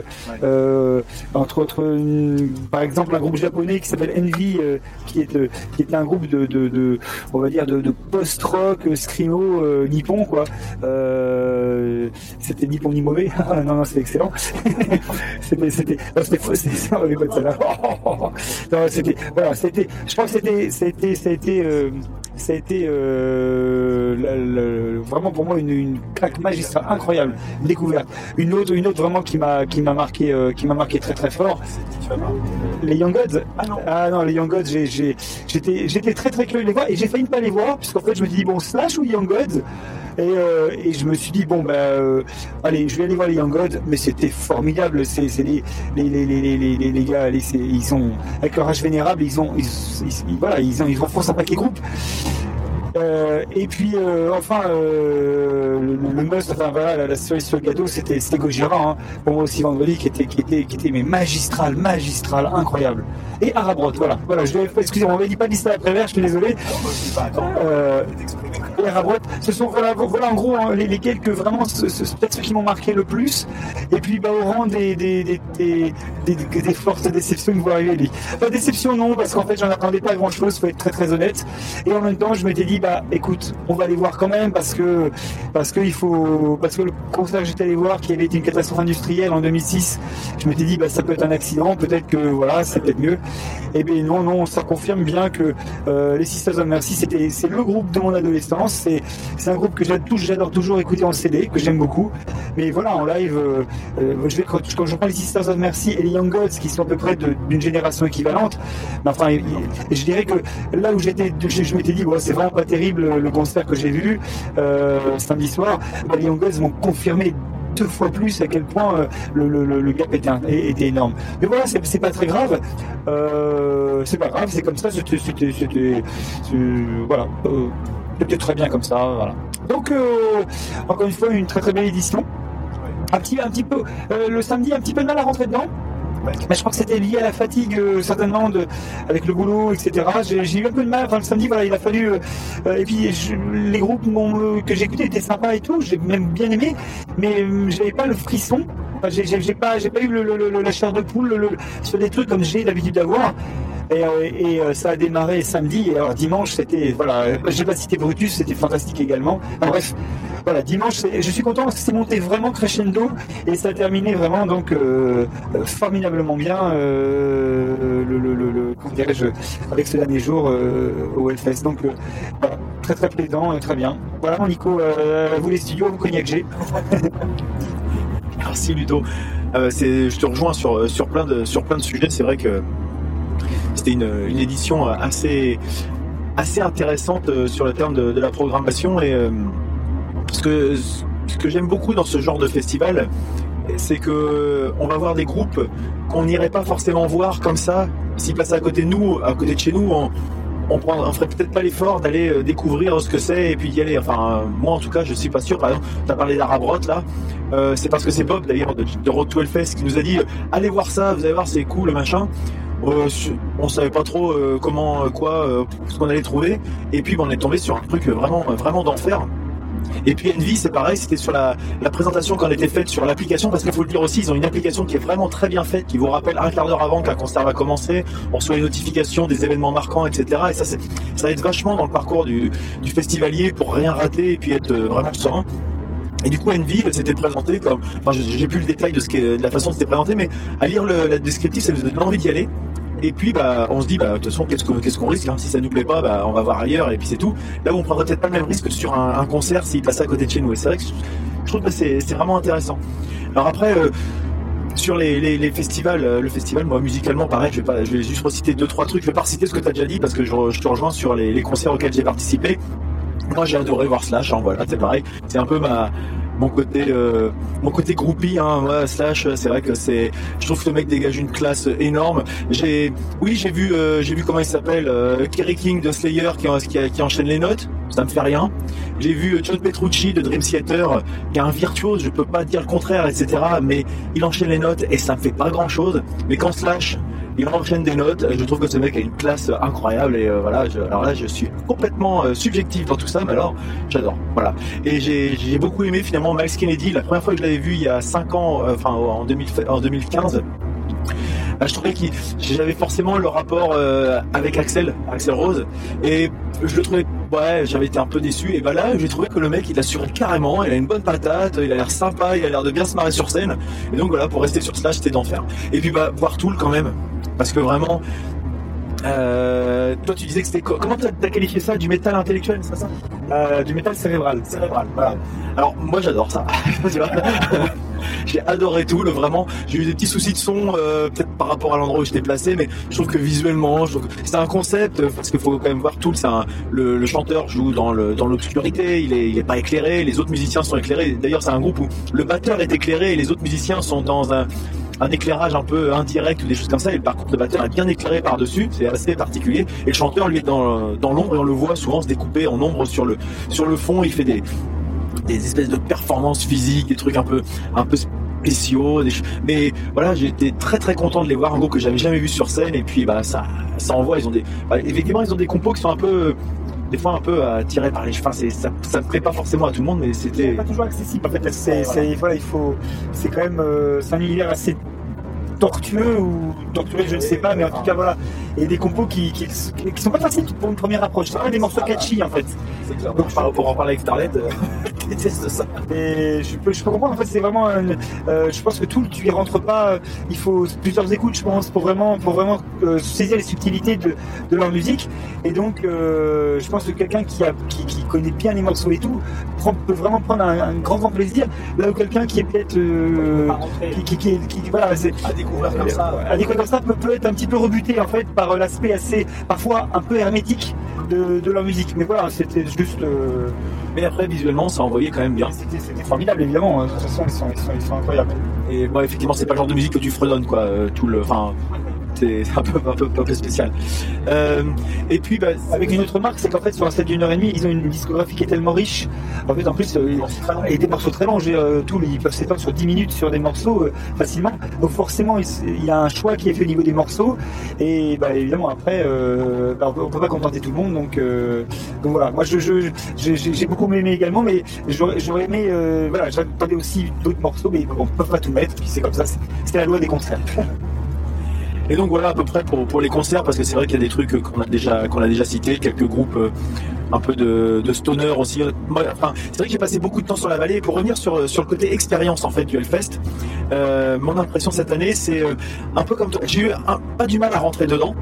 [SPEAKER 4] entre autres, par exemple un groupe japonais qui s'appelle Envy, qui est qui est un groupe de, de, on va dire de, post-rock euh, nippon quoi. C'était ni bon ni mauvais, non non c'est excellent. c'était c'était c'était c'était c'était voilà c'était, je crois que c'était c'était été euh, ça a été euh, la- la- vraiment pour moi une, une claque magistrale incroyable une découverte. Une autre une autre vraiment qui m'a qui m'a marqué euh, qui m'a marqué très très fort. Les Young Gods. Ah non. Les Young Gods j'ai- j'ai- j'étais j'étais très très curieux de les voir et j'ai failli ne pas les voir puisqu'en fait je me dis bon Slash ou Young Gods? Et, euh, et je me suis dit bon ben euh, allez je vais aller voir les Young Gods mais c'était formidable. C'est c'est les les, les, les, les, les, les- les gars ils sont avec leur âge vénérable ils ont ils, ils- ils- voilà ils ont ils enfoncent un paquet groupe Thank you. Euh, et puis, euh, enfin, euh, le, must, enfin voilà, la, la cerise sur le gâteau, c'était Gojira, hein, pour moi aussi vendredi, qui était, qui était, qui était mais magistral, magistral, incroyable. Et Arabrot, voilà, voilà, je excusez-moi, on m'a dit pas de liste à la je suis désolé. Euh, et Arabrot, ce sont voilà, voilà en gros hein, les, les quelques vraiment, peut-être ceux qui m'ont marqué le plus. Et puis, bah, au rang des des des des, des, fortes déceptions que vous arrivez, lui. Pas déception non, parce qu'en fait, j'en attendais pas grand-chose, faut être très très honnête. Et en même temps, je m'étais dit, bah, écoute, on va aller voir quand même parce que parce que il faut parce que le concert que j'étais allé voir, qui avait été une catastrophe industrielle en 2006, je m'étais dit, bah, ça peut être un accident, peut-être que voilà, c'est peut-être mieux. Et bien non, non, ça confirme bien que euh, les Sisters of Mercy, c'était c'est le groupe de mon adolescence. C'est c'est un groupe que j'adore toujours écouter en CD, que j'aime beaucoup. Mais voilà, en live, euh, euh, je vais, quand, je prends les Sisters of Mercy et les Young Gods, qui sont à peu près d'une génération équivalente, enfin, je dirais que là où j'étais, je, je m'étais dit, ouais, c'est vraiment pas terrible le, concert que j'ai vu euh, samedi soir, les Young Gods m'ont confirmé deux fois plus à quel point euh, le, gap était, énorme. Mais voilà, c'est pas très grave. Euh, c'est pas grave, c'est comme ça. C'était, voilà, c'était très bien comme ça. Voilà. Donc, encore une fois, une très très belle édition. Un petit, un petit peu, le samedi, un petit peu de mal à rentrer dedans. Mais je crois que c'était lié à la fatigue, euh, certainement, de, avec le boulot, etc. J'ai eu un peu de mal. Le samedi, voilà, il a fallu. euh, euh, et puis, les groupes que j'ai écoutés étaient sympas et tout. J'ai même bien aimé, mais j'avais pas le frisson. J'ai pas, pas eu le, la chair de poule le- le- sur des trucs comme j'ai l'habitude d'avoir. Et, euh, euh, ça a démarré samedi. Et alors dimanche, c'était voilà. J'ai pas cité Brutus, c'était fantastique également. Enfin, bref, voilà. Dimanche, je suis content parce que c'est monté vraiment crescendo et ça a terminé vraiment donc euh, formidablement bien. euh, le, le, dirais-je avec ce dernier jour au Hellfest. Donc voilà, très très plaisant, très bien. Voilà mon Nico, vous les studios, vous cognac G.
[SPEAKER 5] Merci Ludo. Je te rejoins sur, sur, plein de, sur plein de sujets. C'est vrai que c'était une, une édition assez, assez intéressante euh, sur le terme de, la programmation. Et euh, ce que, que j'aime beaucoup dans ce genre de festival, c'est que on va voir des groupes qu'on n'irait pas forcément voir comme ça. S'ils passaient à côté de nous, à côté de chez nous, on, on, ferait peut-être pas l'effort d'aller euh, découvrir ce que c'est et puis d'y aller. Enfin, euh, moi en tout cas, je suis pas sûr. Par exemple, tu as parlé d'Arabrot là. Euh, c'est parce que c'est Bob d'ailleurs de, de Road to Hellfest qui nous a dit euh, allez voir ça, vous allez voir, c'est cool, machin. Euh, on savait pas trop euh, comment, euh, quoi, ce qu'on allait trouver. Et puis, ben, on est tombé sur un truc vraiment, vraiment d'enfer. Et puis Envy, c'est pareil, c'était sur la, la présentation qui en était faite sur l'application, parce qu'il faut le dire aussi, ils ont une application qui est vraiment très bien faite, qui vous rappelle un quart d'heure avant qu'un concert va commencer, on reçoit les notifications des événements marquants, etc. Et ça, ça aide vachement dans le parcours du, du festivalier pour rien rater et puis être vraiment serein. Et du coup, Envy c'était présenté comme, enfin, j'ai plus le détail de la façon dont c'était présenté, mais à lire le, la descriptif, ça nous donne envie d'y aller. Et puis, bah, on se dit, bah, de toute façon, qu'est-ce qu'on qu'est-ce qu'on risque hein Si ça nous plaît pas, bah, on va voir ailleurs, et puis c'est tout. Là où on prendrait peut-être pas le même risque que sur un, concert s'il passait à côté de chez nous. Et c'est vrai que je trouve que c'est vraiment intéressant. Alors après, euh, sur les, festivals, euh, le festival, moi, musicalement, pareil, je vais, pas, je vais juste reciter deux, trois trucs. Je vais pas reciter ce que tu as déjà dit parce que je, te rejoins sur les concerts auxquels j'ai participé. Moi, j'ai adoré voir Slash, hein, voilà, c'est pareil. C'est un peu ma, mon côté, euh, mon côté groupie, hein, Slash, c'est vrai que c'est, je trouve que le mec dégage une classe énorme. J'ai, oui, j'ai vu, euh, j'ai vu comment il s'appelle, euh, Kerry King de Slayer qui, qui, qui enchaîne les notes. Ça me fait rien. J'ai vu euh, John Petrucci de Dream Theater, qui est un virtuose, je peux pas dire le contraire, etc. Mais il enchaîne les notes et ça me fait pas grand chose. Mais quand Slash, il enchaîne des notes, je trouve que ce mec a une classe incroyable et euh, voilà. Alors là, je suis complètement euh, subjectif dans tout ça, mais alors j'adore. Voilà. Et j'ai beaucoup aimé finalement Miles Kennedy. La première fois que je l'avais vu il y a 5 ans, euh, enfin en, 2000 en 2015. bah, je trouvais que j'avais forcément le rapport avec Axel, Axel Rose, et je le trouvais, ouais, j'avais été un peu déçu. Et bah là, j'ai trouvé que le mec, il assurait carrément, il a une bonne patate, il a l'air sympa, il a l'air de bien se marrer sur scène. Et donc voilà, pour rester sur Slash, c'était d'enfer. Et puis bah voir Tool quand même, parce que vraiment. Euh, toi, tu disais que c'était co- comment t'as as qualifié ça? Du métal intellectuel, c'est ça?
[SPEAKER 4] Euh, du métal cérébral.
[SPEAKER 5] Cérébral, voilà. Alors moi, j'adore ça. J'ai adoré tout, le, vraiment. J'ai eu des petits soucis de son, euh, peut-être par rapport à l'endroit où j'étais placé, mais je trouve que visuellement, c'est un concept, euh, parce qu'il faut quand même voir tout. Le, chanteur joue dans l'obscurité, il est, pas éclairé, les autres musiciens sont éclairés. D'ailleurs, c'est un groupe où le batteur est éclairé et les autres musiciens sont dans un éclairage un peu indirect ou des choses comme ça. Et par contre, le batteur est bien éclairé par-dessus, c'est assez particulier. Et le chanteur, lui, est dans, l'ombre et on le voit souvent se découper en ombre sur le fond. Il fait des, des espèces de performances physiques, des trucs un peu, un peu spéciaux. des mais voilà, été très très content de les voir, un groupe que j'avais jamais vu sur scène. Et puis, bah, ça, ça envoie. Ils ont des, bah, effectivement, ils ont des compos qui sont un peu, des fois un peu tirer par les cheveux. Enfin, ça, ça me plaît pas forcément à tout le monde, mais c'était.
[SPEAKER 4] pas toujours accessible. En fait, c'est, voilà, il faut, c'est quand même, euh, c'est un univers assez tortueux ou torturé, je ne sais pas, mais en tout cas voilà. Et des compos qui, qui, qui sont pas faciles pour une première approche. C'est pas des morceaux catchy en fait.
[SPEAKER 5] Donc, par- pour en parler avec Starlet, euh, je déteste ça.
[SPEAKER 4] Et je peux, je peux comprendre. En fait, c'est vraiment. un- euh, je pense que tout, tu y rentres pas. euh, Il faut plusieurs écoutes, je pense, pour vraiment, pour vraiment euh, saisir les subtilités de, de leur musique. Et donc, je pense que quelqu'un qui, a, qui, qui connaît bien les morceaux et tout prend- peut vraiment prendre un, un grand, grand plaisir. Là où quelqu'un qui est peut-être, qui, qui, qui, qui- voilà, c'est
[SPEAKER 5] à découvrir comme ça.
[SPEAKER 4] à comme ça peut, être un petit peu rebuté en fait par l'aspect assez, parfois un peu hermétique de, de leur musique. Mais voilà, c'était juste. euh,
[SPEAKER 5] Mais après, visuellement, ça envoyait quand même bien.
[SPEAKER 4] C'était formidable, évidemment. De toute façon, ils sont, ils sont, ils sont incroyables.
[SPEAKER 5] Et bon, effectivement, c'est pas le genre de musique que tu fredonnes, quoi. euh, Tout le, enfin, c'est un peu, un peu, spécial. Euh, et puis, bah,
[SPEAKER 4] Avec une autre marque, c'est qu'en fait, sur un set d'une heure et demie, ils ont une discographie qui est tellement riche. En fait, en plus, euh, et des morceaux très longs. Euh, tous, ils peuvent s'étendre sur 10 minutes sur des morceaux euh, facilement. Donc, forcément, il, y a un choix qui est fait au niveau des morceaux. Et bah, évidemment, après, bah, on, peut, pas contenter tout le monde. Donc, voilà. Moi, j'ai beaucoup aimé également, mais j'aurais aimé, voilà, j'attendais aussi d'autres morceaux, mais bon, on peut pas tout mettre. Puis c'est comme ça. C'était la loi des concerts.
[SPEAKER 5] Et donc voilà à peu près pour, pour les concerts, parce que c'est vrai qu'il y a des trucs qu'on a déjà qu'on a déjà cités, quelques groupes euh, un peu de, de stoner aussi. Moi, Enfin, c'est vrai que j'ai passé beaucoup de temps sur la vallée. Et pour revenir sur, sur le côté expérience en fait du Hellfest, euh, mon impression cette année, c'est euh, un peu comme toi. J'ai eu pas du mal à rentrer dedans.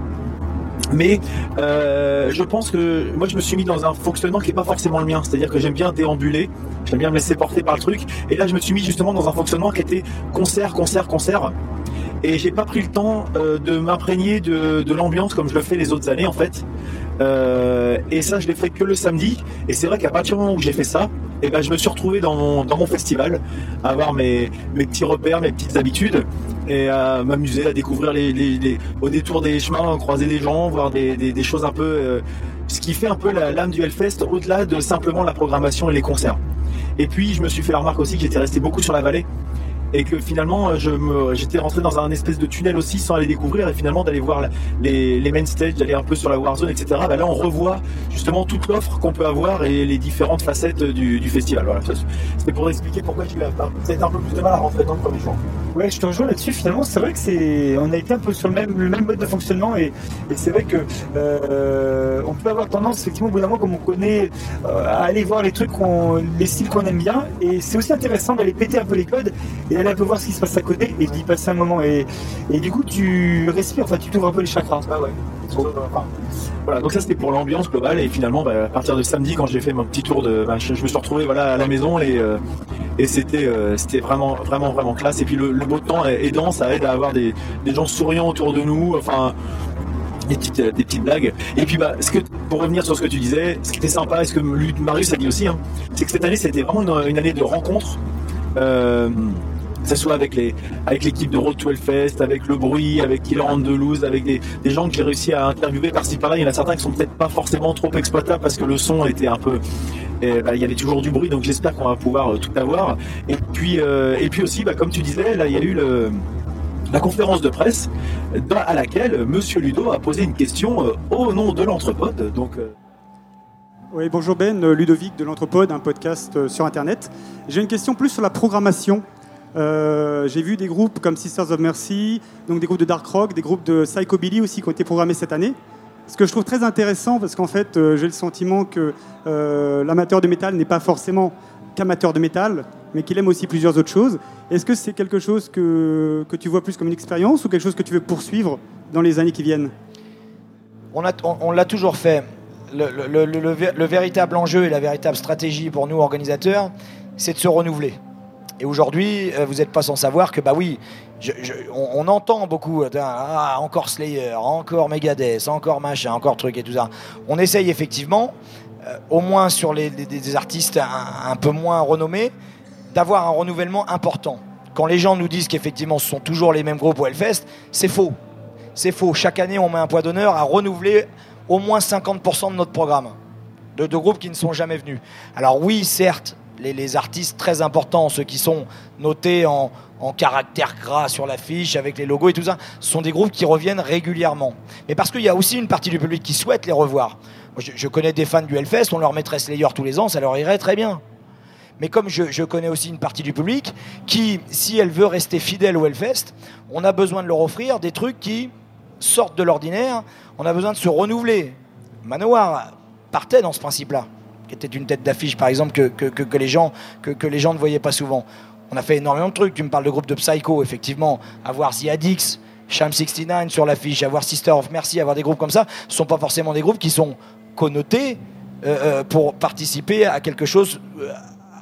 [SPEAKER 5] Mais euh, je pense que moi je me suis mis dans un fonctionnement qui est pas forcément le mien, c'est-à-dire que j'aime bien déambuler, j'aime bien me laisser porter par le truc, et là je me suis mis justement dans un fonctionnement qui était concert, concert, concert, et j'ai pas pris le temps euh, de m'imprégner de, l'ambiance comme je le fais les autres années en fait. Euh, et ça, je l'ai fait que le samedi. Et c'est vrai qu'à partir du moment où j'ai fait ça, et ben, je me suis retrouvé dans mon, festival, à avoir mes petits repères, mes petites habitudes, et à m'amuser, à découvrir les, au détour des chemins, croiser des gens, voir des, choses un peu. euh, ce qui fait un peu l'âme du Hellfest, au-delà de simplement la programmation et les concerts. Et puis, je me suis fait la remarque aussi que j'étais resté beaucoup sur la vallée et que finalement je me j'étais rentré dans un espèce de tunnel aussi sans aller découvrir et finalement d'aller voir les, les main stage d'aller un peu sur la Warzone etc bah là on revoit justement toute l'offre qu'on peut avoir et les différentes facettes du, festival voilà c'était pour expliquer pourquoi j'ai eu peut-être un peu plus de mal à rentrer dans le premier jour
[SPEAKER 4] Ouais, je te rejoins là-dessus. Finalement, c'est vrai que c'est, on a été un peu sur le même, le même mode de fonctionnement et, et c'est vrai que euh, on peut avoir tendance, effectivement, au bout d'un moment, comme on connaît, euh, à aller voir les trucs, qu'on, les styles qu'on aime bien. Et c'est aussi intéressant d'aller péter un peu les codes d'aller un peu voir ce qui se passe à côté et d'y passer un moment. Et, et du coup, tu respires, enfin, tu t'ouvres un peu les chakras.
[SPEAKER 5] Ah ouais. Voilà, donc ça c'était pour l'ambiance globale et finalement bah, à partir de samedi quand j'ai fait mon petit tour de, bah, je, je me suis retrouvé voilà à la maison et euh, et c'était euh, c'était vraiment vraiment vraiment classe et puis le, le beau temps aidant ça aide à avoir des, des gens souriants autour de nous enfin des petites, des petites blagues. Et puis, bah, ce que, pour revenir sur ce que tu disais, ce qui était sympa, et ce que Marius a dit aussi, hein, c'est que cette année, c'était vraiment une, une année de rencontres. Euh, que ce soit avec les avec l'équipe de Road to Hellfest, avec le bruit, avec Killer Loose, avec des, gens que j'ai réussi à interviewer par-ci par-là. Il y en a certains qui sont peut-être pas forcément trop exploitables parce que le son était un peu et, bah, il y avait toujours du bruit, donc j'espère qu'on va pouvoir euh, tout avoir. Et puis euh, et puis aussi, bah, comme tu disais, là il y a eu la conférence de presse à laquelle Monsieur Ludo a posé une question euh, au nom de l'entrepode. Donc
[SPEAKER 17] Oui, bonjour Ben, Ludovic de l'Entrepode, un podcast sur Internet. J'ai une question plus sur la programmation. Euh, J'ai vu des groupes comme Sisters of Mercy, donc des groupes de dark rock, des groupes de psychobilly aussi qui ont été programmés cette année. Ce que je trouve très intéressant, parce qu'en fait, euh, j'ai le sentiment que euh, l'amateur de métal n'est pas forcément qu'amateur de métal, mais qu'il aime aussi plusieurs autres choses. Est-ce que c'est quelque chose que, que tu vois plus comme une expérience ou quelque chose que tu veux poursuivre dans les années qui viennent?
[SPEAKER 22] On, l'a toujours fait. Le véritable enjeu et la véritable stratégie pour nous, organisateurs, c'est de se renouveler. Et aujourd'hui, euh, vous n'êtes pas sans savoir que, bah oui, on, entend beaucoup, euh, ah, encore Slayer, encore Megadeth, encore machin, encore truc et tout ça. On essaye effectivement, euh, au moins sur les, des artistes un, un peu moins renommés, d'avoir un renouvellement important. Quand les gens nous disent qu'effectivement ce sont toujours les mêmes groupes au Hellfest, c'est faux. C'est faux. Chaque année, on met un poids d'honneur à renouveler au moins 50% de notre programme de, de groupes qui ne sont jamais venus. Alors oui, certes, les, artistes très importants, ceux qui sont notés en, en caractère gras sur l'affiche avec les logos et tout ça, sont des groupes qui reviennent régulièrement. Mais parce qu'il y a aussi une partie du public qui souhaite les revoir. Je, connais des fans du Hellfest, on leur mettrait Slayer tous les ans, ça leur irait très bien. Mais comme je, connais aussi une partie du public qui, si elle veut rester fidèle au Hellfest, on a besoin de leur offrir des trucs qui sortent de l'ordinaire, on a besoin de se renouveler. Manowar partait dans ce principe-là, qui était une tête d'affiche par exemple que, que- que- les gens, que, que les gens ne voyaient pas souvent. On a fait énormément de trucs, tu me parles de groupe de Psycho, effectivement, avoir The Addicts, Sham 69 sur l'affiche, avoir Sister of Mercy, avoir des groupes comme ça, ce sont pas forcément des groupes qui sont connotés euh, euh, pour participer à quelque chose, euh,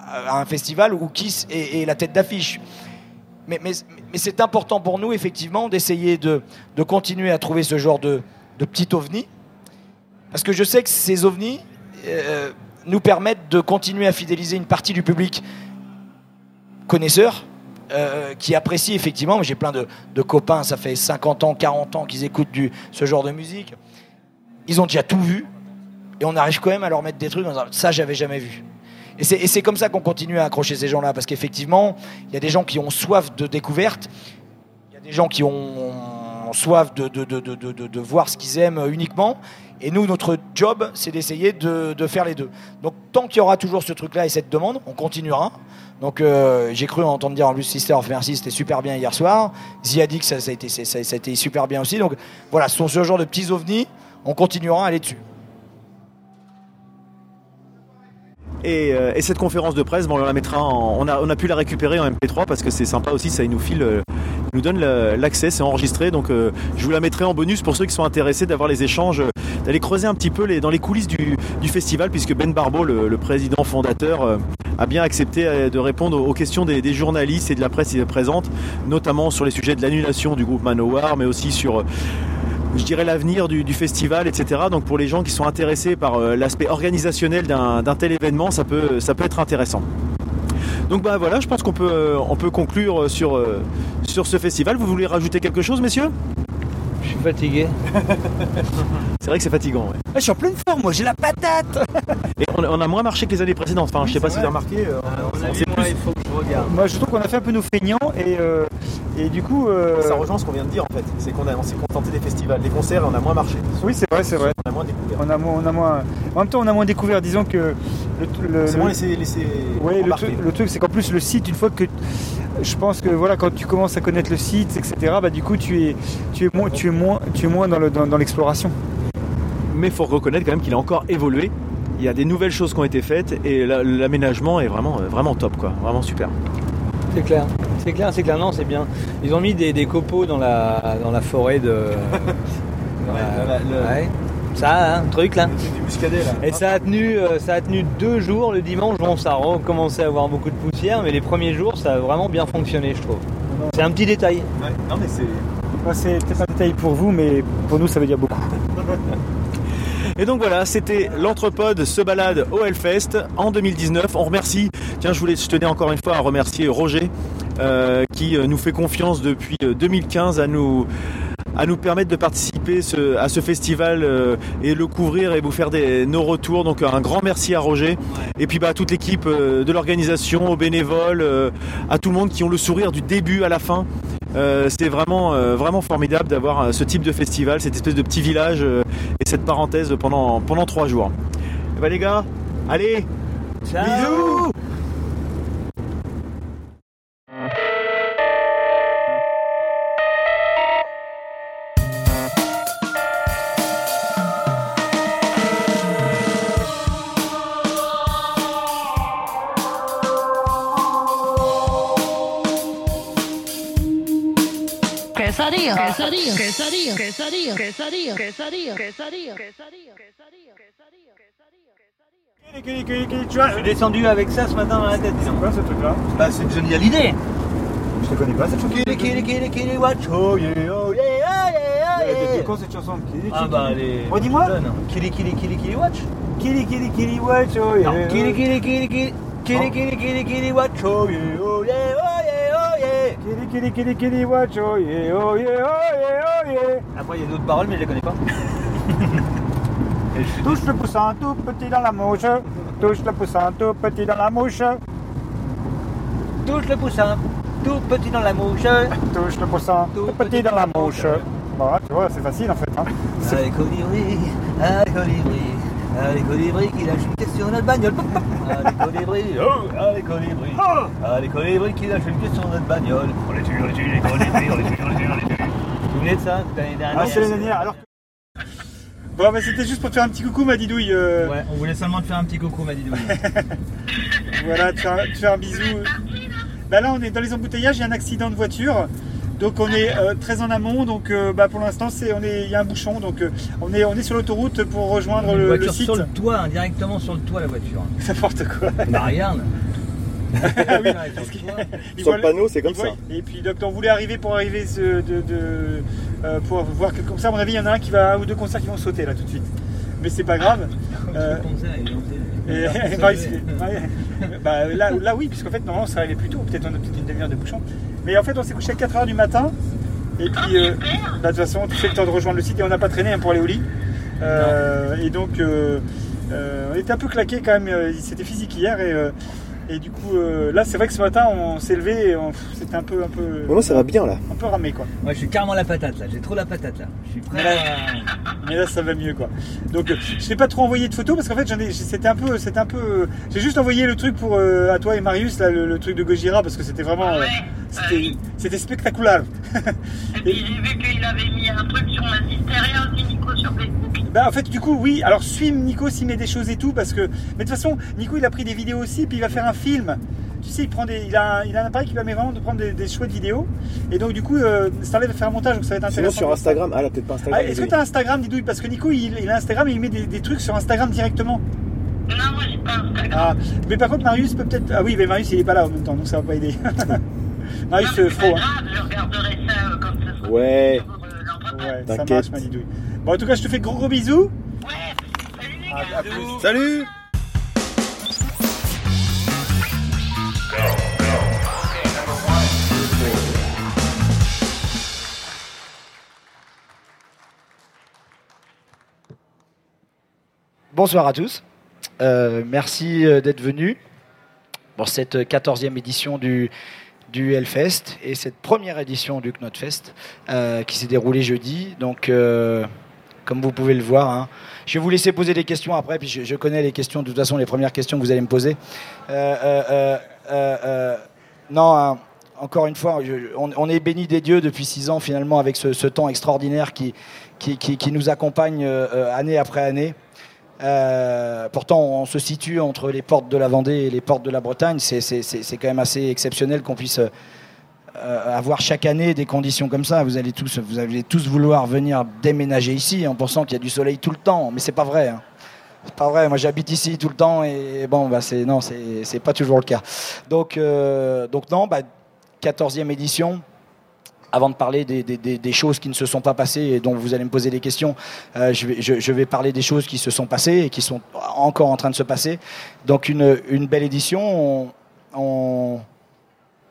[SPEAKER 22] à un festival où Kiss est, la tête d'affiche. Mais, mais- mais c'est important pour nous, effectivement, d'essayer de, de continuer à trouver ce genre de, de petit ovni. Parce que je sais que ces ovnis nous permettent de continuer à fidéliser une partie du public connaisseur, euh, qui apprécie effectivement. J'ai plein de, copains, ça fait 50 ans, 40 ans qu'ils écoutent ce genre de musique. Ils ont déjà tout vu. Et on arrive quand même à leur mettre des trucs en disant ça, j'avais jamais vu. Et c'est, comme ça qu'on continue à accrocher ces gens-là. Parce qu'effectivement, il y a des gens qui ont soif de découverte. Il y a des gens qui ont soif de voir ce qu'ils aiment uniquement. Et nous, notre job, c'est d'essayer de, de faire les deux. Donc, tant qu'il y aura toujours ce truc-là et cette demande, on continuera. Donc, euh, j'ai cru entendre dire en plus Sister of Mercy, c'était super bien hier soir. Ziadik, ça, ça, a été, ça, a été super bien aussi. Donc, voilà, ce sont ce genre de petits ovnis. On continuera à aller dessus.
[SPEAKER 5] Et, euh, et cette conférence de presse, bon, on la mettra en- on, a, on a pu la récupérer en MP3 parce que c'est sympa aussi, ça nous file, euh, nous donne l'accès, c'est enregistré. Donc je vous la mettrai en bonus pour ceux qui sont intéressés d'avoir les échanges, d'aller creuser un petit peu les, dans les coulisses du, du festival, puisque Ben Barbeau, le, le président fondateur, euh, a bien accepté euh, de répondre aux questions des, des journalistes et de la presse qui est présente, notamment sur les sujets de l'annulation du groupe Manowar, mais aussi sur euh, je dirais l'avenir du, du festival, etc. Donc pour les gens qui sont intéressés par euh, l'aspect organisationnel d'un d'un tel événement, ça peut, ça peut être intéressant. Donc bah voilà, je pense qu'on peut, euh, on peut conclure sur, euh, sur ce festival. Vous voulez rajouter quelque chose, messieurs?
[SPEAKER 3] Je suis fatigué.
[SPEAKER 5] C'est vrai que c'est fatigant. ouais.
[SPEAKER 4] je suis en pleine forme, moi j'ai la patate
[SPEAKER 5] Et on, on a moins marché que les années précédentes. Enfin, je sais pas si vous avez remarqué. euh, on s'est plus-
[SPEAKER 3] il faut que je regarde.
[SPEAKER 4] Moi je trouve qu'on a fait un peu nos feignants et, euh, et du coup. euh,
[SPEAKER 5] Ça rejoint ce qu'on vient de dire en fait. C'est qu'on a- on s'est contenté des festivals, des concerts, et on a moins marché.
[SPEAKER 4] Oui, c'est vrai, c'est vrai.
[SPEAKER 5] On a moins découvert.
[SPEAKER 4] On a, moins- on a moins. En même temps, on a moins découvert. Disons que le, le-
[SPEAKER 5] C'est bon, laissez, laissez
[SPEAKER 4] Ouais, le, truc, le truc, c'est qu'en plus le site, une fois que je pense que voilà, quand tu commences à connaître le site, etc., bah du coup tu es, tu es moins, tu es moins, tu es moins dans le dans, dans l'exploration.
[SPEAKER 5] Mais faut reconnaître quand même qu'il a encore évolué. Il y a des nouvelles choses qui ont été faites et la- l'aménagement est vraiment, euh, vraiment top, quoi. Vraiment super.
[SPEAKER 3] C'est clair, c'est clair, c'est clair, non, c'est bien. Ils ont mis des, des copeaux dans la, dans la forêt de. dans la- ouais. Ça, hein, un truc là.
[SPEAKER 5] Du muscadet là.
[SPEAKER 3] Et ça a tenu, euh, ça a tenu deux jours. Le dimanche, bon, ça a recommencé à avoir beaucoup de poussière, mais les premiers jours, ça a vraiment bien fonctionné, je trouve. C'est un petit détail.
[SPEAKER 5] Non mais c'est.
[SPEAKER 4] C'est peut-être un détail pour vous, mais pour nous, ça veut dire beaucoup.
[SPEAKER 5] Et donc voilà, c'était l'Entrepode se balade au Hellfest en 2019. On remercie, tiens, je voulais, je tenais encore une fois à remercier Roger euh, qui euh, nous fait confiance depuis euh, 2015 à nous à nous permettre de participer ce- à ce festival euh, et le couvrir et vous faire des, nos retours. Donc un grand merci à Roger et puis bah, à toute l'équipe euh, de l'organisation, aux bénévoles, euh, à tout le monde qui ont le sourire du début à la fin. Euh, C'était vraiment, euh, vraiment formidable d'avoir euh, ce type de festival, cette espèce de petit village et cette parenthèse pendant, pendant trois jours. Et bah les gars, allez, bisous
[SPEAKER 3] je suis descendu avec ça ce matin dans la tête.
[SPEAKER 4] C'est quoi ce truc-là
[SPEAKER 3] Bah, c'est Johnny Hallyday.
[SPEAKER 4] Je te connais pas cette chanson.
[SPEAKER 3] Kili, watch. Oh yeah, oh yeah, oh yeah, oh yeah.
[SPEAKER 4] Cette chanson
[SPEAKER 3] Ah bah, les.
[SPEAKER 4] dis-moi
[SPEAKER 3] Kili, kili, kili, kili, watch.
[SPEAKER 4] Kili, kili, kili, watch. Oh yeah.
[SPEAKER 3] Kili, kili, kili, kili, kili, kili, kili, watch. Oh yeah, oh yeah yeah.
[SPEAKER 4] Kili, Kili, Kili, Kili, watch, oh yeah, oh yeah, oh yeah, oh yeah.
[SPEAKER 3] Après, il y a d'autres paroles, mais je les connais pas.
[SPEAKER 4] Touche le poussin tout petit dans la mouche. Touche le poussin tout petit dans la mouche.
[SPEAKER 3] Touche le poussin, tout petit dans la mouche.
[SPEAKER 4] Touche le poussin tout petit dans la mouche. Voilà, tu vois, c'est facile en fait. Hein.
[SPEAKER 3] Colibri, colibri. Allez, colibri qui lâche une tête sur notre bagnole. Pop, pop. Allez, colibri, oh, allez, colibri. Allez, colibri qui lâche une tête sur notre bagnole. On les tue, on les tue, les colibris, on les tue, on les tue, on les tue. Vous vous souvenez de ça l'année dernière
[SPEAKER 4] Ah, c'est l'année dernière. Alors que- Bon, bah, c'était juste pour te faire un petit coucou, ma didouille. euh,
[SPEAKER 3] Ouais, on voulait seulement te faire un petit coucou, m'a dit Louis.
[SPEAKER 4] Voilà, te faire, te faire un bisou. Bah là, on est dans les embouteillages, il y a un accident de voiture. Donc on est euh, très en amont, donc euh, bah, pour l'instant c'est on est il y a un bouchon, donc euh, on est on est sur l'autoroute pour rejoindre
[SPEAKER 3] Une
[SPEAKER 4] le, site.
[SPEAKER 3] sur le toit, hein, directement sur le toit la voiture.
[SPEAKER 4] N'importe quoi.
[SPEAKER 3] Bah regarde.
[SPEAKER 4] Ah oui,
[SPEAKER 5] Sur le panneau, c'est comme
[SPEAKER 4] voit-
[SPEAKER 5] ça.
[SPEAKER 4] Et puis donc on voulait arriver pour arriver ce- de, de- euh, pour voir que comme ça à mon avis il y en a un qui va un ou deux concerts qui vont sauter là tout de suite. Mais c'est pas grave. Euh, et- bah. Bah, là, là oui, puisqu'en fait normalement ça allait plus tôt, peut-être on a peut-être une demi-heure de bouchon. Mais en fait on s'est couché à 4h du matin. Et puis euh, bah, de toute façon tu fais le temps de rejoindre le site et on n'a pas traîné hein, pour aller au lit. Euh, et donc on était un peu claqué quand même, c'était physique hier et, et du coup euh, là c'est vrai que ce matin on s'est levé et on- c'était un peu un peu.
[SPEAKER 5] Moi, ça va bien, là.
[SPEAKER 4] Un peu ramé quoi.
[SPEAKER 3] Ouais, je suis carrément la patate là, j'ai trop la patate là. Je suis prêt
[SPEAKER 4] Mais là,
[SPEAKER 3] à.
[SPEAKER 4] mais là, ça va mieux quoi. Donc euh, je t'ai pas trop envoyé de photos parce qu'en fait j'en ai c'était un peu c'était un peu euh, j'ai juste envoyé le truc pour euh, à toi et Marius là le, le truc de Gojira parce que c'était vraiment euh, c'était spectaculaire.
[SPEAKER 23] J'ai vu qu'il avait mis un truc sur ma Hysteria aussi, Nico, sur Facebook.
[SPEAKER 4] Bah en fait du coup oui alors suis Nico s'il met des choses et tout parce que mais de toute façon Nico il a pris des vidéos aussi puis il va faire un film tu sais il prend des il a un, il a un appareil qui permet vraiment de prendre des, des chouettes vidéos et donc du coup euh, ça va faire un montage donc ça va être
[SPEAKER 5] Sinon,
[SPEAKER 4] intéressant
[SPEAKER 5] sur Instagram, ah là, peut-être pas Instagram.
[SPEAKER 4] Ah, est-ce que tu as Instagram Didouille? Parce que Nico il, il a Instagram et il met des, des trucs sur Instagram directement
[SPEAKER 23] Non, moi j'ai pas Instagram.
[SPEAKER 4] ah, mais par contre Marius peut peut-être ah oui mais Marius il est pas là en même temps donc ça va pas aider Marius euh, faux hein.
[SPEAKER 23] Je regarderai ça euh, comme ce soir.
[SPEAKER 5] Ouais.
[SPEAKER 4] ouais ça
[SPEAKER 5] T'inquiète.
[SPEAKER 4] marche ma Didouille bon en tout cas je te fais de gros gros bisous
[SPEAKER 5] Salut
[SPEAKER 22] Bonsoir à tous. Euh, merci euh, d'être venus pour cette 14e édition du, du Hellfest et cette première édition du Knotfest euh, qui s'est déroulée jeudi. Donc, euh, comme vous pouvez le voir, hein, je vais vous laisser poser des questions après, puis je, connais les questions, de toute façon, les premières questions que vous allez me poser. Euh, non, hein, encore une fois, on, est béni des dieux depuis six ans finalement avec ce, temps extraordinaire qui, qui, nous accompagne année après année. Euh, pourtant, on se situe entre les portes de la Vendée et les portes de la Bretagne. C'est- quand même assez exceptionnel qu'on puisse euh, avoir chaque année des conditions comme ça. Vous allez tous, vous allez tous vouloir venir déménager ici en pensant qu'il y a du soleil tout le temps, mais c'est pas vrai. hein. C'est pas vrai. Moi, j'habite ici tout le temps et bon, bah, c'est non, c'est pas toujours le cas. Donc, euh, donc non, bah, 14e édition. Avant de parler des, choses qui ne se sont pas passées et dont vous allez me poser des questions, euh, je, vais, parler des choses qui se sont passées et qui sont encore en train de se passer. Donc une, belle édition. On- on-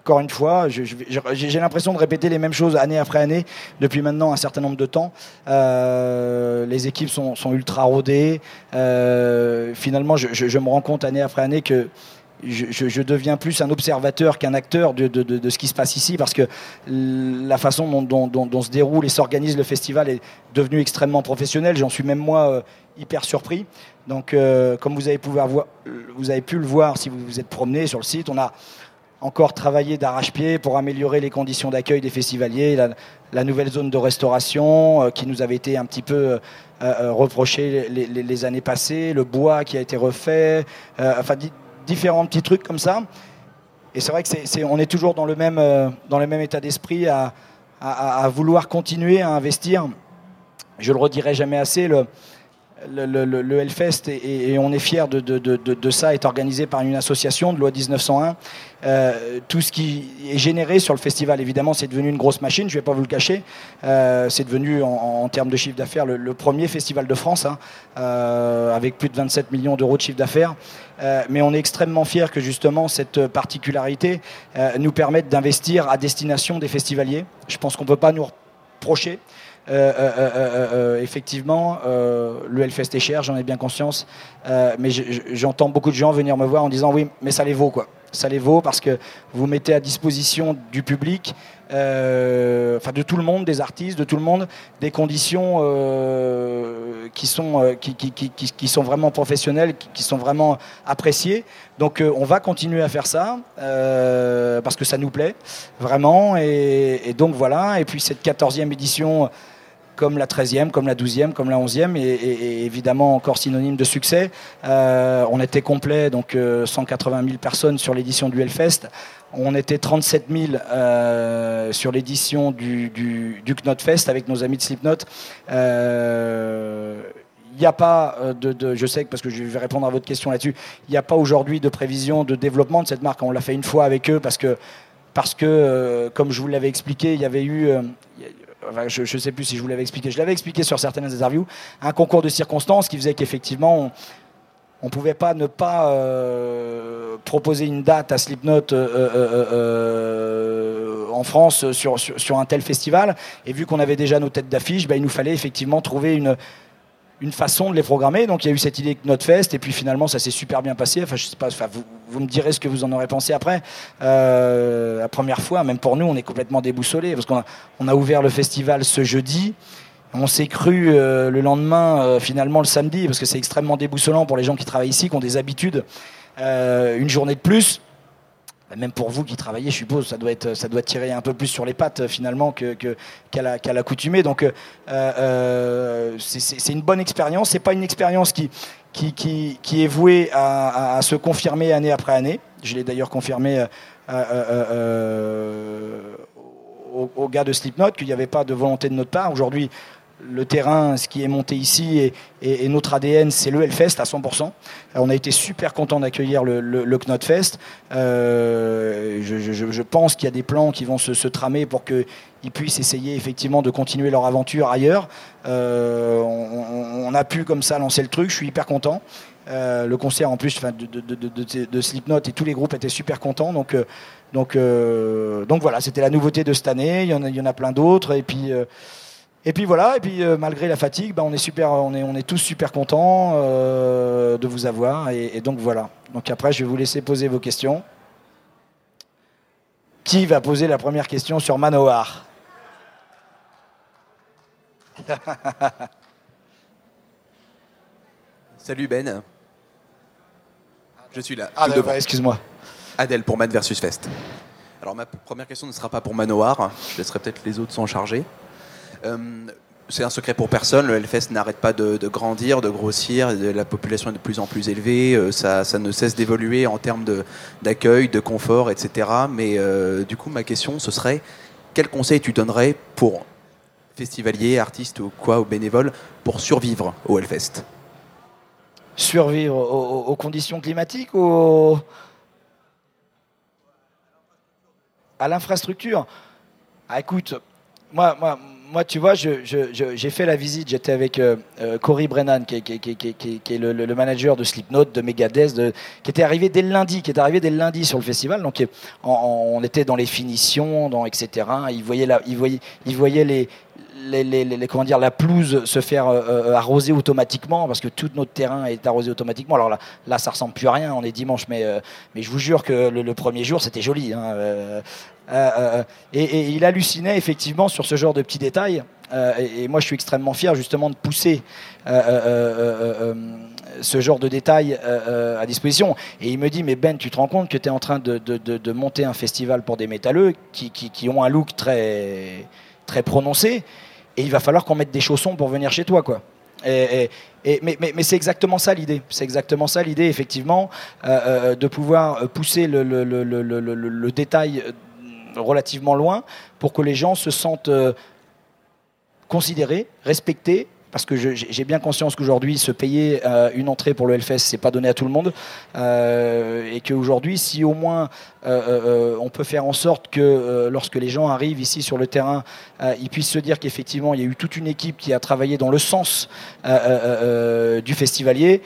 [SPEAKER 22] encore une fois, j'ai l'impression de répéter les mêmes choses année après année depuis maintenant un certain nombre de temps. Euh, les équipes sont, ultra rodées. Euh, finalement, je me rends compte année après année que je, deviens plus un observateur qu'un acteur de, ce qui se passe ici parce que la façon dont, se déroule et s'organise le festival est devenue extrêmement professionnelle. J'en suis même moi euh, hyper surpris. Donc, euh, comme vous avez, pu le voir si vous vous êtes promené sur le site, on a encore travaillé d'arrache-pied pour améliorer les conditions d'accueil des festivaliers, la, nouvelle zone de restauration euh, qui nous avait été un petit peu reprochée les, années passées, le bois qui a été refait, différents petits trucs comme ça. Et c'est vrai que c'est, on est toujours dans le même, euh, dans le même état d'esprit à, vouloir continuer à investir. Je le redirai jamais assez. Le, le, le- le- Hellfest, et, on est fiers de, de- de- ça, est organisé par une association de loi 1901. Euh, tout ce qui est généré sur le festival, évidemment, c'est devenu une grosse machine, je ne vais pas vous le cacher. Euh, c'est devenu, en, termes de chiffre d'affaires, le, premier festival de France, hein, avec plus de 27 millions d'euros de chiffre d'affaires. Euh, mais on est extrêmement fiers que justement cette particularité euh, nous permette d'investir à destination des festivaliers. Je pense qu'on ne peut pas nous reprocher. Euh, euh, euh, effectivement, le Hellfest est cher, j'en ai bien conscience, mais je- je- j'entends beaucoup de gens venir me voir en disant oui, mais ça les vaut quoi. Ça les vaut parce que vous mettez à disposition du public, euh, enfin de tout le monde, des artistes, de tout le monde, des conditions euh, qui, sont, euh, qui, sont vraiment professionnelles, qui, sont vraiment appréciées. Donc on va continuer à faire ça parce que ça nous plaît vraiment. Et, donc voilà. Et puis cette 14e édition comme la 13e, comme la 12e, comme la 11e, et, évidemment encore synonyme de succès. On était complet, donc euh, 180 000 personnes sur l'édition du Hellfest. On était 37 000 euh, sur l'édition du, du, du Knotfest avec nos amis de Slipknot. Euh, il n'y a pas euh, de, je sais parce que je vais répondre à votre question là-dessus, il n'y a pas aujourd'hui de prévision de développement de cette marque. On l'a fait une fois avec eux parce que, euh, comme je vous l'avais expliqué, il y avait eu, euh, je ne sais plus si je vous l'avais expliqué, je l'avais expliqué sur certaines interviews, un concours de circonstances qui faisait qu'effectivement, on pouvait pas ne pas euh, proposer une date à Slipknot euh, euh, en France sur, sur, un tel festival. Et vu qu'on avait déjà nos têtes d'affiche, ben, il nous fallait effectivement trouver une, une façon de les programmer. Donc il y a eu cette idée Knotfest, et puis finalement ça s'est super bien passé. Enfin, je sais pas, enfin, vous, vous me direz ce que vous en aurez pensé après. La première fois, même pour nous, on est complètement déboussolés parce qu'on on a ouvert le festival ce jeudi. On s'est cru euh, le lendemain, euh, finalement le samedi, parce que c'est extrêmement déboussolant pour les gens qui travaillent ici, qui ont des habitudes. Euh, une journée de plus, bah, même pour vous qui travaillez, je suppose, ça doit être, ça doit tirer un peu plus sur les pattes finalement qu'à, la- qu'à l'accoutumée. Donc, c'est, une bonne expérience. C'est pas une expérience qui, qui, qui, qui est vouée à, se confirmer année après année. Je l'ai d'ailleurs confirmé aux, aux gars de Slipknot qu'il n'y avait pas de volonté de notre part. Aujourd'hui, le terrain, ce qui est monté ici et, notre ADN, c'est le Hellfest à 100%. Euh, On a été super content d'accueillir le, Knotfest. Euh, je, pense qu'il y a des plans qui vont se, tramer pour qu'ils puissent essayer effectivement de continuer leur aventure ailleurs. Euh, on, a pu comme ça lancer le truc. Je suis hyper content. Le concert en plus de, de, Slipknot et tous les groupes étaient super contents. Donc, donc, donc voilà, c'était la nouveauté de cette année. Il y en a, il y en a plein d'autres. Et puis. Et puis voilà, et puis euh, malgré la fatigue, bah, on est super, on est, on est tous super contents euh, de vous avoir, et, et donc voilà. Donc après, je vais vous laisser poser vos questions. Qui va poser la première question sur Manoir
[SPEAKER 23] Salut Ben. Je suis là.
[SPEAKER 22] Ah,
[SPEAKER 23] devant.
[SPEAKER 22] excuse-moi.
[SPEAKER 23] Adèle pour Man versus Fest. Alors ma première question ne sera pas pour Manoir. Je laisserai peut-être les autres s'en charger. Euh, c'est un secret pour personne. Le Hellfest n'arrête pas de, de grandir, de grossir. de- La population est de plus en plus élevée. euh, Ça, ne cesse d'évoluer en termes de- d'accueil, de, confort, etc. Mais euh, du coup, ma question, ce serait quel conseil tu donnerais pour festivaliers, artistes ou quoi, ou bénévoles, pour survivre au Hellfest?
[SPEAKER 22] Survivre aux, aux- aux conditions climatiques ou à l'infrastructure? Ah, écoute, moi, moi, tu vois, j'ai fait la visite. J'étais avec euh, euh, Cory Brennan, qui est, le, manager de Slipknot, de Megadeth, de- qui était arrivé dès le lundi, qui est arrivé dès le lundi sur le festival. Donc, euh, on était dans les finitions, dans etc. Il voyait, la, il voyait, il voyait les, les, les- comment dire, la pelouse se faire euh, arroser automatiquement parce que tout notre terrain est arrosé automatiquement. Alors là, là ça ressemble plus à rien. On est dimanche, mais, mais je vous jure que le, premier jour, c'était joli. hein, euh, euh, et, et il hallucinait effectivement sur ce genre de petits détails. Euh, et, moi, je suis extrêmement fier justement de pousser euh, euh, euh, euh, euh, ce genre de détails euh, euh, à disposition. Et il me dit, mais Ben, tu te rends compte que tu es en train de, de- de- monter un festival pour des métalleux qui, qui- qui ont un look très, très prononcé, et il va falloir qu'on mette des chaussons pour venir chez toi, quoi. Et, mais mais- mais c'est exactement ça l'idée. C'est exactement ça l'idée, effectivement, euh, euh, de pouvoir euh, pousser le, le- le- le- détail euh, relativement loin pour que les gens se sentent euh, considérés, respectés parce que j'ai bien conscience qu'aujourd'hui, se payer euh, une entrée pour le Hellfest, c'est pas donné à tout le monde, Euh, et qu'aujourd'hui, si au moins on peut faire en sorte que lorsque les gens arrivent ici sur le terrain, ils puissent se dire qu'effectivement, il y a eu toute une équipe qui a travaillé dans le sens du festivalier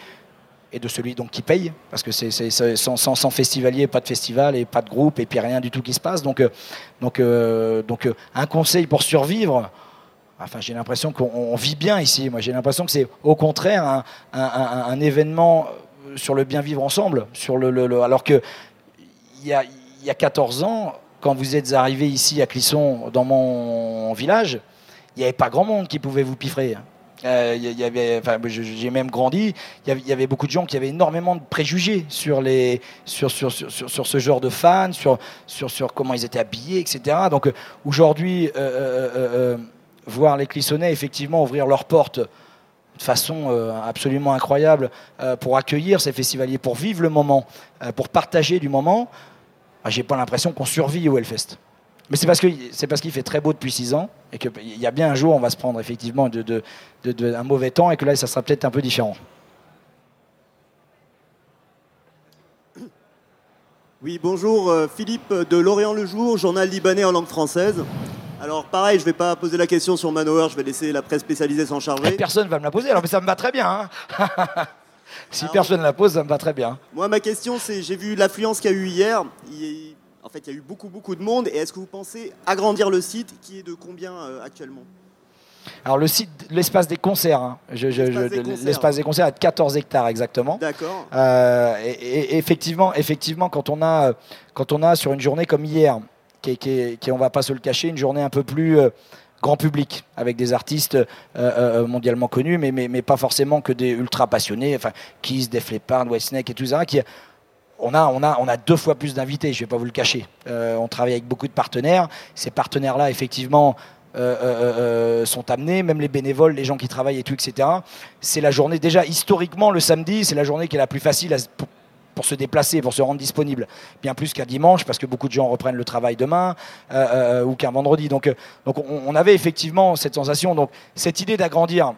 [SPEAKER 22] et de celui donc qui paye, parce que c'est sans, sans, festivalier, pas de festival et pas de groupe et puis rien du tout qui se passe. Donc, euh, donc, euh, donc euh, un conseil pour survivre. Enfin, j'ai l'impression qu'on on vit bien ici. Moi, j'ai l'impression que c'est au contraire un, événement sur le bien vivre ensemble, sur le, alors que il y a, y a 14 ans, quand vous êtes arrivé ici à Clisson, dans mon village, il n'y avait pas grand monde qui pouvait vous piffrer. Euh, y- avait, enfin, j'ai même grandi. Il y, avait, beaucoup de gens qui avaient énormément de préjugés sur les, sur, sur, sur, sur, ce genre de fans, sur, sur, sur comment ils étaient habillés, etc. Donc euh, aujourd'hui, euh, euh, voir les Clissonnais effectivement ouvrir leurs portes de façon absolument incroyable pour accueillir ces festivaliers, pour vivre le moment, pour partager du moment. Ah, J'ai pas l'impression qu'on survit au Hellfest. Mais c'est parce que c'est parce qu'il fait très beau depuis 6 ans et qu'il y a bien un jour on va se prendre effectivement de, de, de- de- un mauvais temps et que là ça sera peut-être un peu différent.
[SPEAKER 24] Oui, bonjour, euh, Philippe de Lorient Le Jour, journal libanais en langue française. Alors pareil, je vais pas poser la question sur Manowar, je vais laisser la presse spécialisée s'en charger.
[SPEAKER 22] Personne va me la poser, alors mais ça me va très bien. hein. si personne ne la pose, ça me va très bien.
[SPEAKER 24] Moi, ma question, c'est j'ai vu l'affluence qu'il y a eu hier. Il- En fait, il y a eu beaucoup, beaucoup de monde. Et est-ce que vous pensez agrandir le site qui est de combien euh, actuellement?
[SPEAKER 22] Alors le site, l'espace des concerts, hein.
[SPEAKER 24] L'espace des concerts.
[SPEAKER 22] l'espace des concerts à 14 hectares exactement.
[SPEAKER 24] D'accord.
[SPEAKER 22] Euh, et, et- effectivement, effectivement, quand on a, quand on a sur une journée comme hier, qui est, qui est- qui est, on va pas se le cacher, une journée un peu plus euh, grand public, avec des artistes euh, mondialement connus, mais, mais, mais pas forcément que des ultra passionnés, enfin Kiss, Def Leppard, Whitesnake et tout ça, qui on a, on, a, on a deux fois plus d'invités, je ne vais pas vous le cacher. Euh, on travaille avec beaucoup de partenaires. Ces partenaires-là, effectivement, euh, euh, sont amenés, même les bénévoles, les gens qui travaillent et tout, etc. C'est la journée, déjà historiquement, le samedi, c'est la journée qui est la plus facile pour, se déplacer, pour se rendre disponible. Bien plus qu'un dimanche, parce que beaucoup de gens reprennent le travail demain ou qu'un vendredi. Donc, donc on, on avait effectivement cette sensation. Donc cette idée d'agrandir,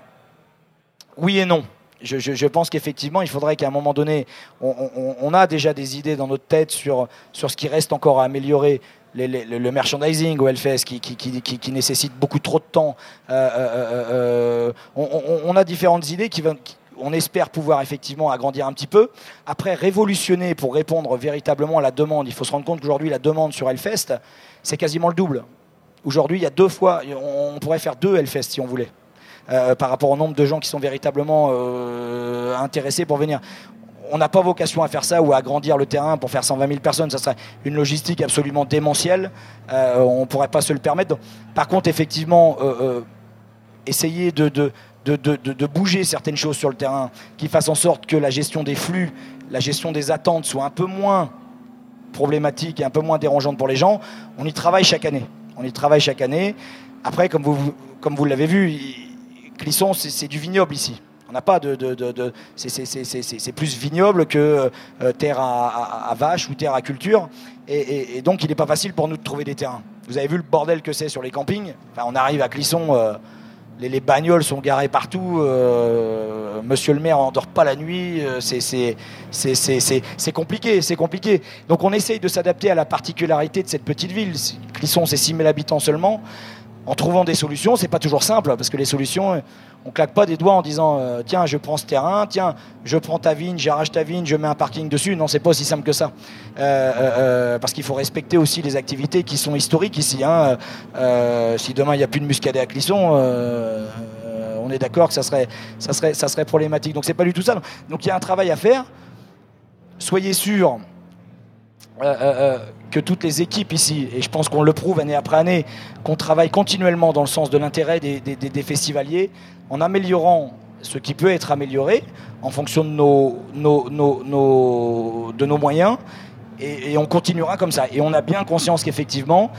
[SPEAKER 22] oui et non. Je, pense qu'effectivement, il faudrait qu'à un moment donné, on, a déjà des idées dans notre tête sur, sur ce qui reste encore à améliorer. Le, merchandising au Hellfest qui, nécessite beaucoup trop de temps. Euh, euh, euh, on, a différentes idées qui vont. on espère pouvoir effectivement agrandir un petit peu. Après, révolutionner pour répondre véritablement à la demande. Il faut se rendre compte qu'aujourd'hui, la demande sur Hellfest, c'est quasiment le double. Aujourd'hui, il y a deux fois, on pourrait faire deux Hellfest si on voulait. Euh, par rapport au nombre de gens qui sont véritablement euh, intéressés pour venir. On n'a pas vocation à faire ça ou à agrandir le terrain pour faire 120 000 personnes. Ça serait une logistique absolument démentielle. Euh, on ne pourrait pas se le permettre. Par contre, effectivement, essayer de, de, de, de- bouger certaines choses sur le terrain qui fassent en sorte que la gestion des flux, la gestion des attentes soit un peu moins problématique et un peu moins dérangeante pour les gens, on y travaille chaque année. On y travaille chaque année. Après, comme vous, comme vous l'avez vu, Clisson, c'est du vignoble ici. On n'a pas de. c'est- plus vignoble que euh, terre à, à- à vache ou terre à culture. Et, donc, il n'est pas facile pour nous de trouver des terrains. Vous avez vu le bordel que c'est sur les campings. Enfin, on arrive à Clisson. euh, les, les bagnoles sont garées partout. euh, monsieur le maire n'endort pas la nuit. c'est- compliqué, c'est compliqué. Donc on essaye de s'adapter à la particularité de cette petite ville. Clisson, c'est 6 000 habitants seulement. En trouvant des solutions, c'est pas toujours simple parce que les solutions, euh, on claque pas des doigts en disant euh, tiens, je prends ce terrain, tiens, je prends ta vigne, j'arrache ta vigne, je mets un parking dessus. Non, c'est pas aussi simple que ça. Euh, parce qu'il faut respecter aussi les activités qui sont historiques ici. hein. Si demain il n'y a plus de muscadet à Clisson, on est d'accord que ça serait, ça, serait, ça serait problématique. Donc c'est pas du tout ça. Donc il y a un travail à faire. Soyez euh, que toutes les équipes ici, et je pense qu'on le prouve année après année, qu'on travaille continuellement dans le sens de l'intérêt des, festivaliers, en améliorant ce qui peut être amélioré en fonction de nos, moyens, et, on continuera comme ça. Et on a bien conscience qu'effectivement,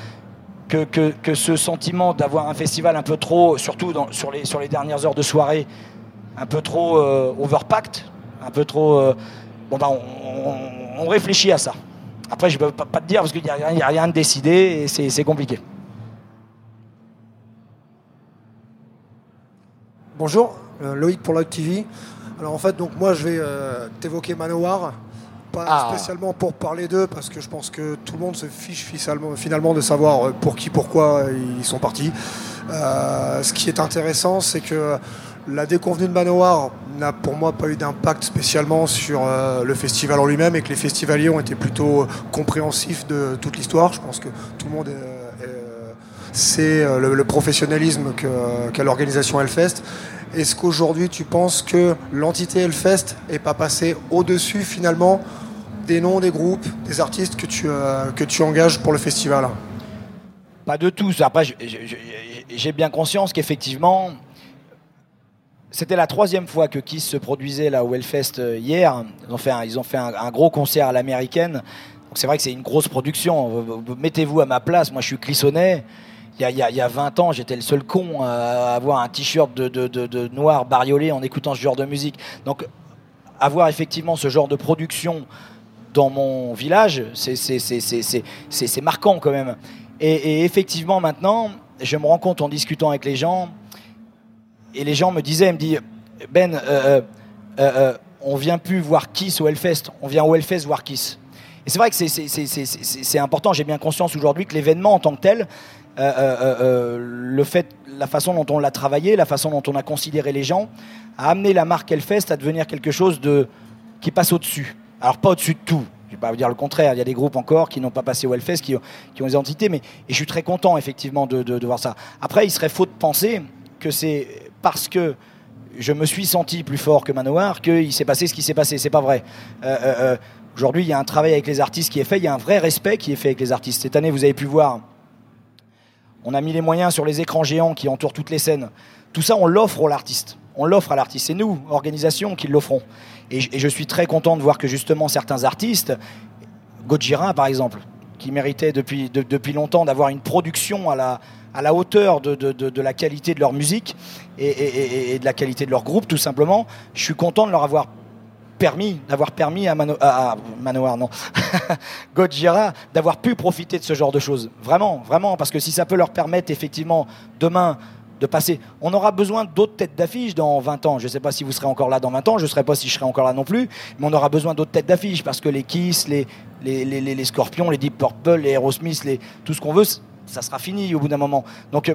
[SPEAKER 22] que, ce sentiment d'avoir un festival un peu trop, surtout sur, les, dernières heures de soirée, un peu trop euh, overpacked, un peu trop... euh, bon ben, on réfléchit à ça. Après, je ne peux pas, te dire parce qu'il n'y a, rien- a de décidé et c'est compliqué.
[SPEAKER 25] Bonjour, euh, Loïc pour Live TV. Alors en fait, donc moi je vais euh, t'évoquer Manowar, pas
[SPEAKER 22] Ah.
[SPEAKER 25] spécialement pour parler d'eux, parce que je pense que tout le monde se fiche finalement, de savoir euh, pour qui, pourquoi ils sont partis. Euh, ce qui est intéressant, c'est que la déconvenue de Manowar n'a pour moi pas eu d'impact spécialement sur euh, le festival en lui-même et que les festivaliers ont été plutôt compréhensifs de toute l'histoire. Je pense que tout le monde est, est, c'est euh, le, professionnalisme qu'a l'organisation Hellfest. Est-ce qu'aujourd'hui tu penses que l'entité Hellfest est pas passée au-dessus finalement des noms des groupes, des artistes que tu, euh, que tu engages pour le festival?
[SPEAKER 22] Pas de tout. Après, j'ai bien conscience qu'effectivement, c'était la troisième fois que Kiss se produisait là au euh, hier. Ils ont fait un, ils ont fait un, gros concert à l'américaine. C'est vrai que c'est une grosse production. Vous- vous- Mettez-vous à ma place. Moi, je suis clissonnet. Il y a, il y a- il y a 20 ans, j'étais le seul con à avoir un t-shirt de, noir bariolé en écoutant ce genre de musique. Donc, avoir effectivement ce genre de production dans mon village, c'est marquant quand même. Et, et effectivement, maintenant, je me rends compte en discutant avec les gens, et les gens me disaient, me disent, Ben, euh, euh, euh, on vient plus voir Kiss au Hellfest, on vient au Hellfest voir Kiss. Et c'est vrai que c'est- important, j'ai bien conscience aujourd'hui que l'événement en tant que tel, euh, euh, euh, le fait, la façon dont on l'a travaillé, la façon dont on a considéré les gens, a amené la marque Hellfest à devenir quelque chose de, qui passe au-dessus. Alors pas au-dessus de tout, je vais pas vous dire le contraire, il y a des groupes encore qui n'ont pas passé au Hellfest, qui, ont- des entités, mais et je suis très content effectivement de voir ça. Après, il serait faux de penser que c'est parce que je me suis senti plus fort que Manowar qu'il s'est passé ce qui s'est passé. C'est pas vrai. Euh, euh, euh, Aujourd'hui, il y a un travail avec les artistes qui est fait, il y a un vrai respect qui est fait avec les artistes. Cette année, vous avez pu voir, on a mis les moyens sur les écrans géants qui entourent toutes les scènes. Tout ça, on l'offre à l'artiste. On l'offre à l'artiste. C'est nous, organisation, qui l'offrons. Et, je- suis très content de voir que justement certains artistes, Gojira par exemple, qui méritait depuis, de- depuis longtemps d'avoir une production à la, à la hauteur de, de- de- la qualité de leur musique et de la qualité de leur groupe, tout simplement. Je suis content de leur avoir permis, d'avoir permis à, Mano, à- à Manoir, non, Gojira, d'avoir pu profiter de ce genre de choses. Vraiment, vraiment, parce que si ça peut leur permettre effectivement demain de. On aura besoin d'autres têtes d'affiche dans 20 ans. Je ne sais pas si vous serez encore là dans 20 ans, je ne sais pas si je serai encore là non plus, mais on aura besoin d'autres têtes d'affiche parce que les Kiss, les, Scorpions, les Deep Purple, les Aerosmith, tout ce qu'on veut, ça sera fini au bout d'un moment. Donc euh,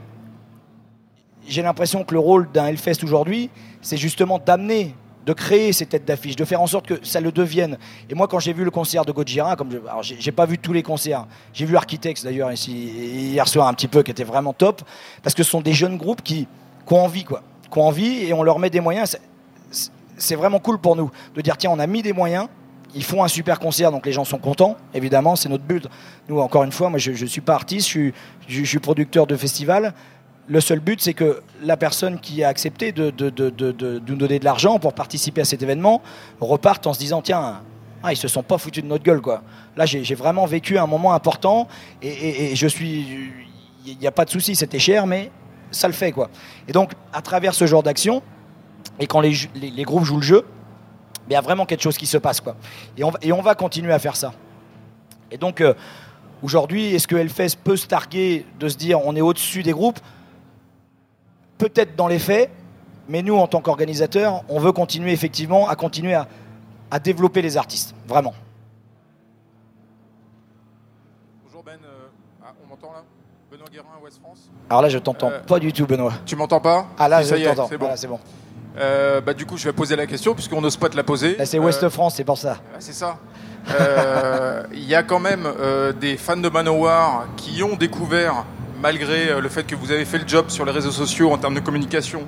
[SPEAKER 22] j'ai l'impression que le rôle d'un Hellfest aujourd'hui, c'est justement d'amener, de créer ces têtes d'affiche, de faire en sorte que ça le devienne. Et moi, quand j'ai vu le concert de Gojira, comme je, alors j'ai pas vu tous les concerts, j'ai vu Architects d'ailleurs ici hier soir un petit peu, qui était vraiment top, parce que ce sont des jeunes groupes qui, ont envie, quoi, qui ont envie, et on leur met des moyens. C'est- vraiment cool pour nous de dire tiens, on a mis des moyens. Ils font un super concert, donc les gens sont contents, évidemment, c'est notre but. Nous, encore une fois, moi je ne suis pas artiste, je suis, je suis producteur de festival. Le seul but, c'est que la personne qui a accepté de, nous donner de l'argent pour participer à cet événement reparte en se disant tiens, ah, ils se sont pas foutus de notre gueule. quoi. Là, j'ai vraiment vécu un moment important et, je suis. Il n'y a pas de souci, c'était cher, mais ça le fait. quoi. Et donc, à travers ce genre d'action, et quand les, groupes jouent le jeu, il y a vraiment quelque chose qui se passe. Quoi. Et, on, va- et on va continuer à faire ça. Et donc, euh, aujourd'hui, est-ce que Hellfest peut se targuer de se dire on est au-dessus des groupes? Peut-être dans les faits, mais nous, en tant qu'organisateurs, on veut continuer effectivement à continuer à, à développer les artistes. Vraiment.
[SPEAKER 26] Bonjour Ben, euh, ah, on m'entend là? Benoît Guérin, Ouest France?
[SPEAKER 22] Alors là, je t'entends
[SPEAKER 26] Euh,
[SPEAKER 22] pas du tout, Benoît.
[SPEAKER 26] Tu m'entends pas?
[SPEAKER 22] Ah là,
[SPEAKER 26] Ça
[SPEAKER 22] je t'entends.
[SPEAKER 26] C'est bon.
[SPEAKER 22] Voilà, c'est bon.
[SPEAKER 26] Euh, bah, du coup, je vais poser la question puisqu'on n'ose pas te la poser.
[SPEAKER 22] C'est Ouest France, c'est pour ça.
[SPEAKER 26] ah, c'est ça. Il y a quand même des fans de Manowar qui ont découvert, malgré euh, le fait que vous avez fait le job sur les réseaux sociaux en termes de communication,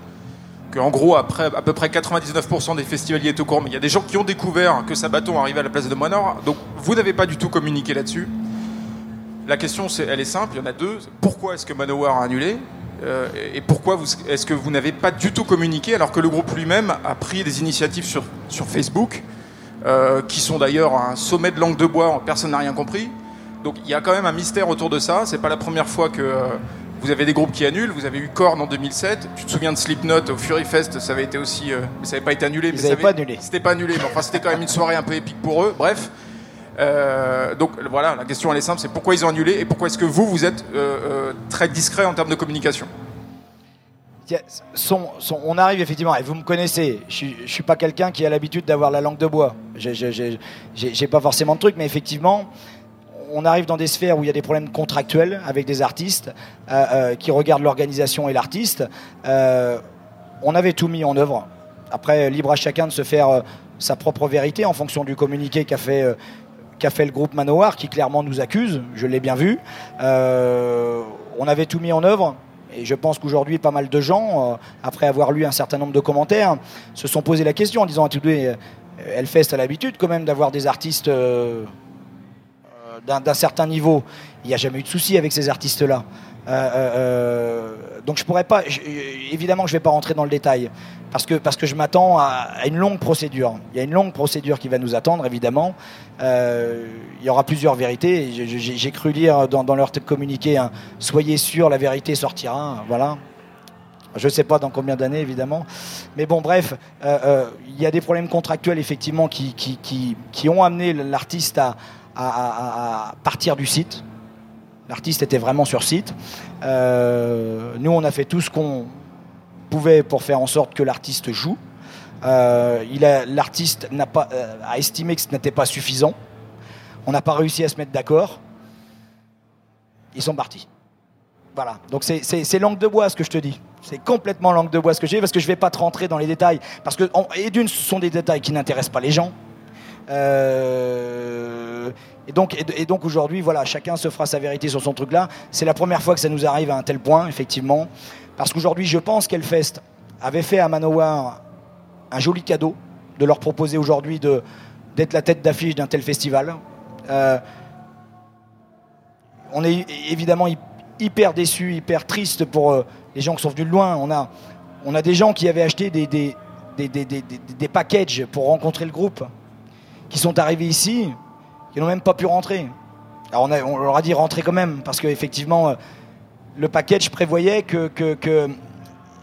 [SPEAKER 26] que en gros, à peu près 99% des festivaliers étaient au courant, mais il y a des gens qui ont découvert que Sabaton arrivait à la place de Manowar, donc vous n'avez pas du tout communiqué là-dessus. La question, c'est, elle est simple, il y en a deux. Pourquoi est-ce que Manowar a annulé Euh, Et pourquoi est-ce que vous n'avez pas du tout communiqué alors que le groupe lui-même a pris des initiatives sur, sur Facebook, euh, qui sont d'ailleurs un sommet de langue de bois, personne n'a rien compris. Donc il y a quand même un mystère autour de ça. C'est pas la première fois que euh, vous avez des groupes qui annulent. Vous avez eu Korn en 2007. Tu te souviens de Slipknot au Fury Fest? Ça avait été aussi, euh, mais ça n'avait pas été annulé. mais ça avait-
[SPEAKER 22] pas annulé.
[SPEAKER 26] C'était pas annulé, mais enfin c'était quand même une soirée un peu épique pour eux. Bref. Euh, donc voilà, la question elle est simple, c'est pourquoi ils ont annulé et pourquoi est-ce que vous, vous êtes très discret en termes de communication?
[SPEAKER 22] On arrive effectivement, et vous me connaissez, je suis- je suis pas quelqu'un qui a l'habitude d'avoir la langue de bois. J'ai pas forcément de truc, mais effectivement, on arrive dans des sphères où il y a des problèmes contractuels avec des artistes euh, euh, qui regardent l'organisation et l'artiste. Euh, on avait tout mis en œuvre. Après, libre à chacun de se faire sa propre vérité en fonction du communiqué qu'a fait, le groupe Manoir, qui clairement nous accuse, je l'ai bien vu. On avait tout mis en œuvre. Et je pense qu'aujourd'hui, pas mal de gens, après avoir lu un certain nombre de commentaires, se sont posé la question en disant à tous deux, Hellfest a l'habitude quand même d'avoir des artistes d'un certain niveau. Il n'y a jamais eu de souci avec ces artistes-là. Euh, euh, euh, donc je pourrais pas, je- évidemment je vais pas rentrer dans le détail parce que je m'attends à, une longue procédure. Il y a une longue procédure qui va nous attendre évidemment. Il y aura plusieurs vérités. J'ai cru lire dans, leur communiqué, soyez sûr, la vérité sortira. Voilà. Je ne sais pas dans combien d'années, évidemment. Mais bon, bref, il y a des problèmes contractuels, effectivement, qui ont amené l'artiste à, à- partir du site. L'artiste était vraiment sur site. Euh, nous, on a fait tout ce qu'on pouvait pour faire en sorte que l'artiste joue. Euh, a- L'artiste n'a pas euh, a estimé que ce n'était pas suffisant. On n'a pas réussi à se mettre d'accord. Ils sont partis. Voilà. Donc c'est- langue de bois ce que je te dis. C'est complètement langue de bois ce que dis parce que je vais pas te rentrer dans les détails. Parce que, et d'une, ce sont des détails qui n'intéressent pas les gens. Euh, et donc, et, donc aujourd'hui, voilà, chacun se fera sa vérité sur son truc là. C'est la première fois que ça nous arrive à un tel point, effectivement. Parce qu'aujourd'hui, je pense qu'Elfest avait fait à Manowar un joli cadeau de leur proposer aujourd'hui d'être la tête d'affiche d'un tel festival. Euh, on est évidemment hy- hyper déçus, hyper tristes pour euh, les gens qui sont venus de loin. On a, on a des gens qui avaient acheté des, des, des- des- des packages pour rencontrer le groupe, qui sont arrivés ici, qui n'ont même pas pu rentrer. Alors on, leur a dit rentrer quand même, parce qu'effectivement, le package prévoyait que, que-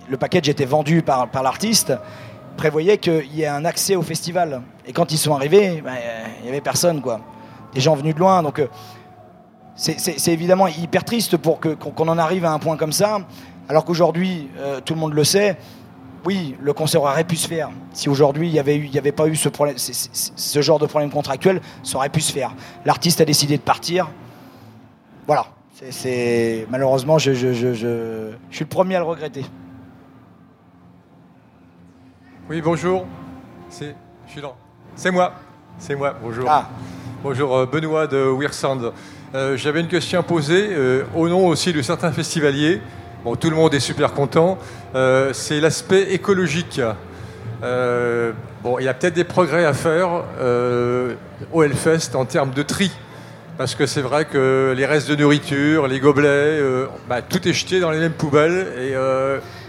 [SPEAKER 22] le package était vendu par, l'artiste, prévoyait qu'il y ait un accès au festival. Et quand ils sont arrivés, ben, euh, il n'y avait personne, quoi. Des gens venus de loin, donc euh, c'est- évidemment hyper triste pour qu'on en arrive à un point comme ça, alors qu'aujourd'hui, euh, tout le monde le sait, oui, le concert aurait pu se faire. Si aujourd'hui il n'y avait, pas eu ce, problème, c- c- ce genre de problème contractuel, ça aurait pu se faire. L'artiste a décidé de partir. Voilà. C'est- malheureusement, je, je, je, je, je suis le premier à le regretter.
[SPEAKER 27] Oui, bonjour. C'est, je suis là. C'est moi. C'est moi. Bonjour.
[SPEAKER 22] Ah.
[SPEAKER 27] Bonjour, euh, Benoît de Weirsound. Euh, J'avais une question à poser euh, au nom aussi de certains festivaliers. Bon, tout le monde est super content. Euh, c'est l'aspect écologique. Euh, bon, il y a peut-être des progrès à faire euh, au Hellfest en termes de tri. Parce que c'est vrai que les restes de nourriture, les gobelets, bah, tout est jeté dans les mêmes poubelles. Et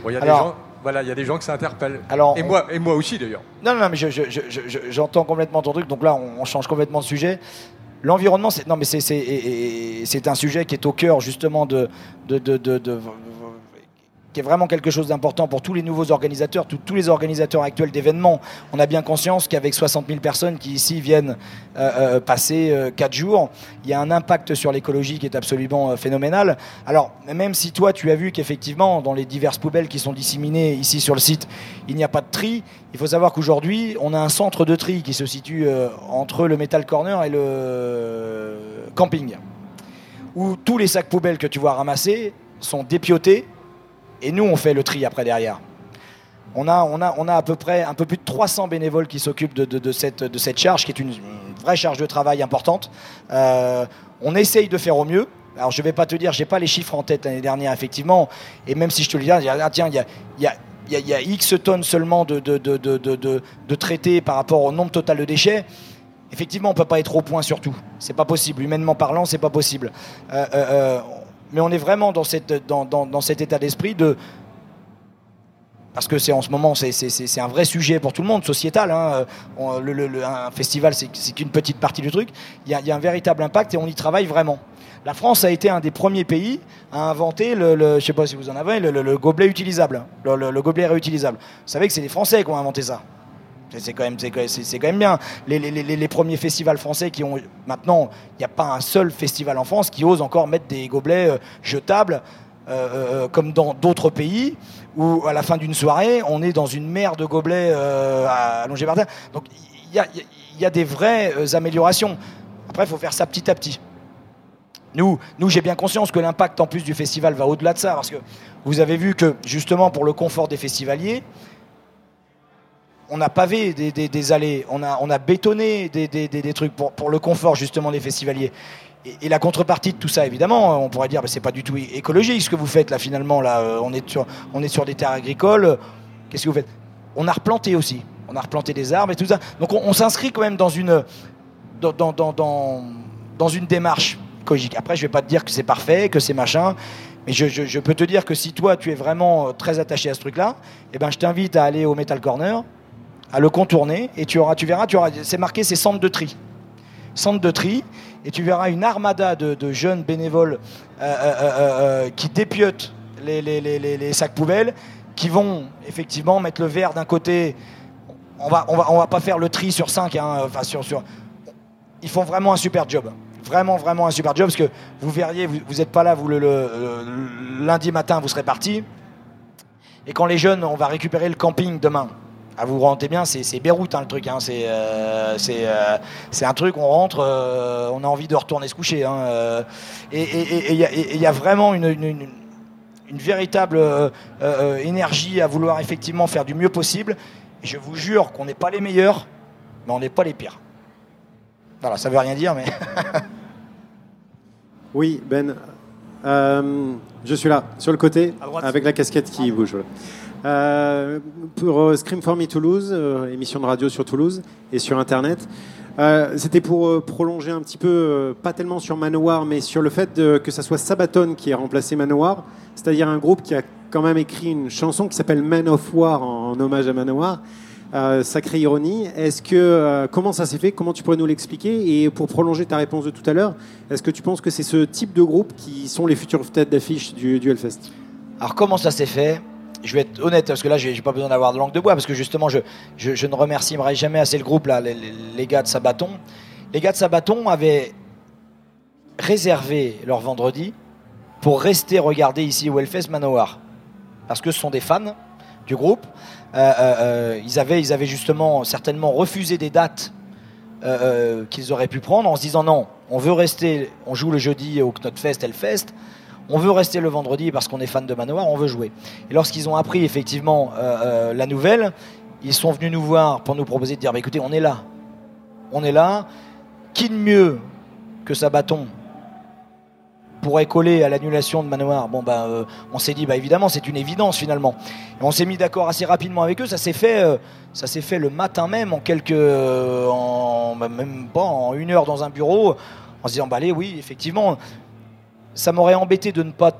[SPEAKER 27] bon, il y a des gens, voilà, il y a des gens que ça interpelle.
[SPEAKER 22] Alors,
[SPEAKER 27] et,
[SPEAKER 22] on-
[SPEAKER 27] moi, et moi aussi d'ailleurs.
[SPEAKER 22] Non, non, non, mais je- je- je- je- je- j'entends complètement ton truc. Donc là, on, on change complètement de sujet. L'environnement, c'est non, mais c'est un sujet qui est au cœur justement de, de, de- de- de- qui vraiment quelque chose d'important pour tous les nouveaux organisateurs, tous- les organisateurs actuels d'événements. On a bien conscience qu'avec 60 000 personnes qui ici viennent euh, euh, passer 4 jours, il y a un impact sur l'écologie qui est absolument euh, phénoménal. Alors, même si toi, tu as vu qu'effectivement, dans les diverses poubelles qui sont disséminées ici sur le site, il n'y a pas de tri, il faut savoir qu'aujourd'hui, on a un centre de tri qui se situe euh, entre le Metal Corner et le camping, où tous les sacs poubelles que tu vois ramasser sont dépiotés, et nous, on fait le tri après derrière. On a, on, a, on a à peu près un peu plus de 300 bénévoles qui s'occupent de, cette, de cette charge, qui est une, vraie charge de travail importante. Euh, on essaye de faire au mieux. Alors je vais pas te dire, j'ai pas les chiffres en tête l'année dernière, effectivement. Et même si je te le dis, ah, tiens, il y a, y a- y a- X tonnes seulement de, de, de, de, traités par rapport au nombre total de déchets. Effectivement, on peut pas être au point sur tout. C'est pas possible. Humainement parlant, c'est pas possible. Euh, euh, mais on est vraiment dans, cette, dans, dans, dans cet état d'esprit de parce que c'est en ce moment c'est- un vrai sujet pour tout le monde sociétal hein. Le- un festival c'est qu'une petite partie du truc. Il y, a, y a un véritable impact et on y travaille vraiment. La France a été un des premiers pays à inventer le, le- je sais pas si vous en avez le, le- le gobelet utilisable le, le- le gobelet réutilisable. Vous savez que c'est les Français qui ont inventé ça c'est- quand, même- c'est quand- même bien. Les, premiers festivals français qui ont. Maintenant, il n'y a pas un seul festival en France qui ose encore mettre des gobelets euh, jetables euh, euh, comme dans d'autres pays, où à la fin d'une soirée, on est dans une mer de gobelets allongés par terre. Donc il y a, des vraies améliorations. Après, il faut faire ça petit à petit. Nous, nous j'ai bien conscience que l'impact en plus du festival va au-delà de ça, parce que vous avez vu que justement pour le confort des festivaliers, on a pavé des, allées, on a, on a bétonné des, trucs pour, le confort justement des festivaliers. Et, la contrepartie de tout ça, évidemment, on pourrait dire, que c'est pas du tout écologique ce que vous faites là finalement. Là, Euh, on est sur, des terres agricoles. Qu'est-ce que vous faites? On a replanté aussi. On a replanté des arbres et tout ça. Donc on, s'inscrit quand même dans une, dans, une démarche écologique. Après, je vais pas te dire que c'est parfait, que c'est machin. Mais je peux te dire que si toi, tu es vraiment euh, très attaché à ce truc-là, eh ben, je t'invite à aller au Metal Corner, à le contourner, et tu, auras, tu verras, tu auras, c'est marqué, c'est centre de tri. Centre de tri, et tu verras une armada de, jeunes bénévoles euh, euh, euh, qui dépiotent les, les- les- sacs poubelles, qui vont effectivement mettre le verre d'un côté. On va, on va, on va pas faire le tri sur 5, enfin sur, sur, ils font vraiment un super job. Vraiment, vraiment un super job parce que vous verriez, vous n'êtes pas là, vous le- le lundi matin, vous serez parti. Et quand les jeunes, on va récupérer le camping demain. Ah, vous vous rendez bien, c'est Beyrouth hein, le truc. hein, c'est euh, euh, c'est un truc, on rentre, euh, on a envie de retourner se coucher. hein, et il y, a- y vraiment une, une- une- une véritable énergie à vouloir effectivement faire du mieux possible. Et je vous jure qu'on n'est pas les meilleurs, mais on n'est pas les pires. Voilà, ça veut rien dire, mais.
[SPEAKER 28] Oui, Ben. Je suis là, sur le côté, avec la casquette qui bouge. voilà. Euh, pour euh, Scream for Me Toulouse, euh, émission de radio sur Toulouse et sur Internet. C'était pour prolonger un petit peu, pas tellement sur Manowar, mais sur le fait de- que ça soit Sabaton qui ait remplacé Manowar, c'est-à-dire un groupe qui a quand même écrit une chanson qui s'appelle Man of War en, hommage à Manowar. Sacrée ironie. Est-ce que comment ça s'est fait? Comment tu pourrais nous l'expliquer? Et pour prolonger ta réponse de tout à l'heure, est-ce que tu penses que c'est ce type de groupe qui sont les futures têtes d'affiche du, du Hellfest?
[SPEAKER 22] Alors comment ça s'est fait? Je vais être honnête parce que là j'ai pas besoin d'avoir de langue de bois parce que justement je, je, je ne remercierai jamais assez le groupe là, les, gars de Sabaton. Les gars de Sabaton avaient réservé leur vendredi pour rester regarder ici au Hellfest Manowar parce que ce sont des fans du groupe. Euh, euh, euh, ils, avaient, ils avaient justement certainement refusé des dates qu'ils auraient pu prendre en se disant non, on veut rester, on joue le jeudi au Knotfest, Hellfest, on veut rester le vendredi parce qu'on est fan de Manowar, on veut jouer. Et lorsqu'ils ont appris effectivement euh, euh, la nouvelle, ils sont venus nous voir pour nous proposer de dire bah, écoutez, on est là, on est là, qui de mieux que Sabaton pourrait coller à l'annulation de Manoir, bon bah euh, on s'est dit bah évidemment c'est une évidence finalement. On s'est mis d'accord assez rapidement avec eux. Ça s'est fait, fait le matin même en quelques, en bah, même pas en une heure dans un bureau, en se disant bah allez oui effectivement, ça m'aurait embêté de ne pas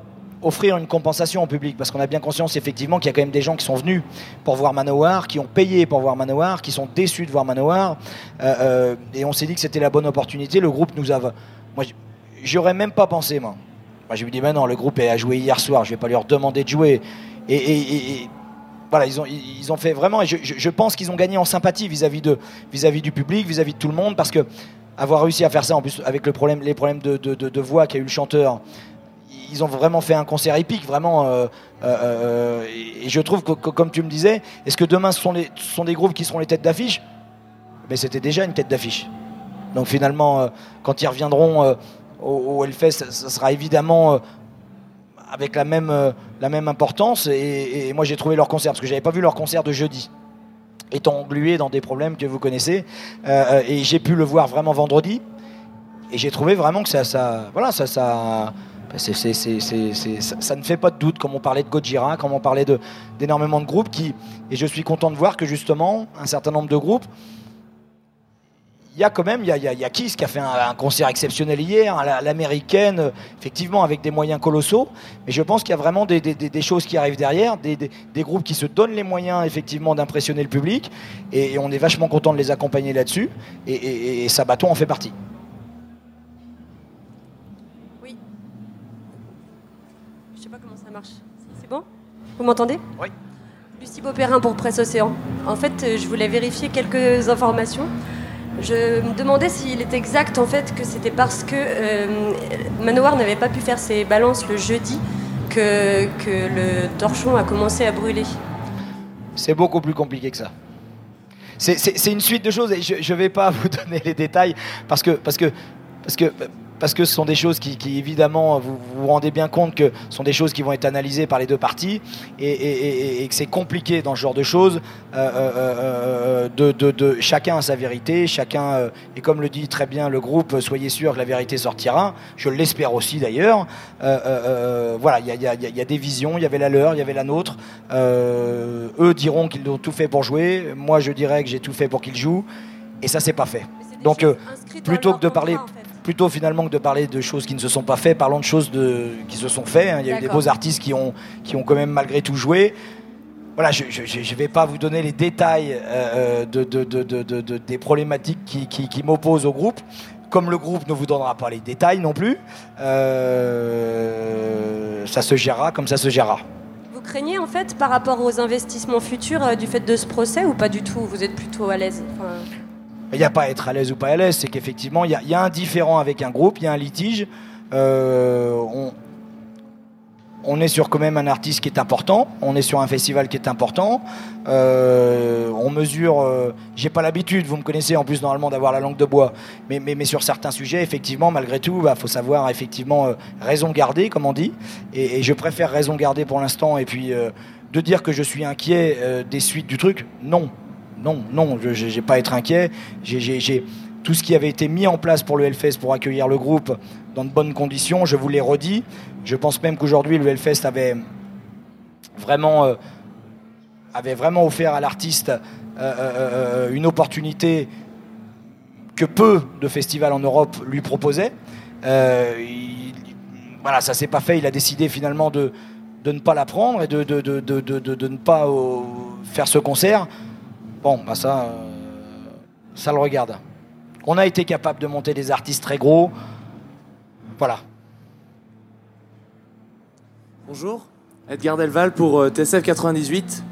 [SPEAKER 22] offrir une compensation au public parce qu'on a bien conscience effectivement qu'il y a quand même des gens qui sont venus pour voir Manowar, qui ont payé pour voir Manowar, qui sont déçus de voir Manowar, Euh, euh, et on s'est dit que c'était la bonne opportunité. Le groupe nous a, moi j'aurais même pas pensé moi. Moi je me dis ben non, le groupe a joué hier soir, je vais pas leur demander de jouer. Et, voilà, ils ont, ils ont fait vraiment, et je, je- je pense qu'ils ont gagné en sympathie vis-à-vis de, vis-à-vis du public, vis-à-vis de tout le monde, parce que avoir réussi à faire ça en plus avec les problèmes de, voix qu'a eu le chanteur, ils ont vraiment fait un concert épique, vraiment. euh, euh, et, je trouve que, comme tu me disais, est-ce que demain ce sont, des groupes qui seront les têtes d'affiche? Mais c'était déjà une tête d'affiche. Donc finalement, euh, quand ils reviendront au, au Hellfest, ça, sera évidemment avec la même, importance. Et, et moi j'ai trouvé leur concert, parce que j'avais pas vu leur concert de jeudi étant englué dans des problèmes que vous connaissez. Euh, euh, et j'ai pu le voir vraiment vendredi. Et j'ai trouvé vraiment que ça, ça voilà, ça, ça, ça, ça ne fait pas de doute, comme on parlait de Gojira, comme on parlait de- d'énormément de groupes qui, et je suis content de voir que justement, un certain nombre de groupes, il y a quand même, il y a, il y a- il y a Kiss qui a fait un, un concert exceptionnel hier, la- l'américaine, euh, effectivement avec des moyens colossaux, mais je pense qu'il y a vraiment des, des- des- des choses qui arrivent derrière, des, groupes qui se donnent les moyens effectivement d'impressionner le public, et, et on est vachement content de les accompagner là-dessus, et, et, et Sabaton en fait partie.
[SPEAKER 29] Je sais pas comment ça marche. C'est bon? Vous m'entendez?
[SPEAKER 22] Oui.
[SPEAKER 29] Lucie Beaupérin pour Presse Océan. En fait, euh, je voulais vérifier quelques informations. Je me demandais s'il est exact en fait que c'était parce que euh, Manowar n'avait pas pu faire ses balances le jeudi que le torchon a commencé à brûler.
[SPEAKER 22] C'est beaucoup plus compliqué que ça. C'est- une suite de choses et je ne vais pas vous donner les détails parce que, parce que, parce que ce sont des choses qui, qui, évidemment, vous vous vous rendez bien compte que ce sont des choses qui vont être analysées par les deux parties et, et- et- et que c'est compliqué dans ce genre de choses. euh, euh, euh, de, de- de- chacun a sa vérité, chacun, euh, et comme le dit très bien le groupe, soyez sûr que la vérité sortira. Je l'espère aussi d'ailleurs. Voilà, il y a, y a- y a- des visions, il y avait la leur, il y avait la nôtre. Eux diront qu'ils ont tout fait pour jouer. Moi, je dirais que j'ai tout fait pour qu'ils jouent. Et ça, c'est pas fait. Donc, plutôt que de parler, plutôt finalement que de parler de choses qui ne se sont pas faites, parlons de choses de, qui se sont faites. hein. Il y a eu des beaux artistes qui ont, qui ont quand même malgré tout joué. Voilà, je ne vais pas vous donner les détails euh, de- de- de- des problématiques qui, qui- qui m'opposent au groupe, comme le groupe ne vous donnera pas les détails non plus. Euh, ça se gérera comme ça se gérera.
[SPEAKER 29] Vous craignez en fait par rapport aux investissements futurs euh, du fait de ce procès ou pas du tout? Vous êtes plutôt à l'aise? Enfin,
[SPEAKER 22] Il n'y a pas à être à l'aise ou pas à l'aise, c'est qu'effectivement, il y, a- un différent avec un groupe, il y a un litige. Euh, on, est sur quand même un artiste qui est important, on est sur un festival qui est important. Euh, on mesure, euh, j'ai pas l'habitude, vous me connaissez en plus normalement d'avoir la langue de bois, mais, mais, sur certains sujets, effectivement, malgré tout, il bah, faut savoir effectivement euh, raison garder, comme on dit. Et, et je préfère raison garder pour l'instant, et puis de dire que je suis inquiet des suites du truc, non. Non, non, je n'ai pas à être inquiet. J'ai- tout ce qui avait été mis en place pour le Hellfest pour accueillir le groupe dans de bonnes conditions, je vous l'ai redit. Je pense même qu'aujourd'hui, le Hellfest avait vraiment, euh, avait vraiment offert à l'artiste euh, euh, une opportunité que peu de festivals en Europe lui proposaient. Il- voilà, ça s'est pas fait. Il a décidé finalement de, ne pas la prendre et de, ne pas faire ce concert. Bon, bah ça, euh, ça le regarde. On a été capable de monter des artistes très gros. Voilà.
[SPEAKER 30] Bonjour, Edgar Delval pour euh, TSF 98.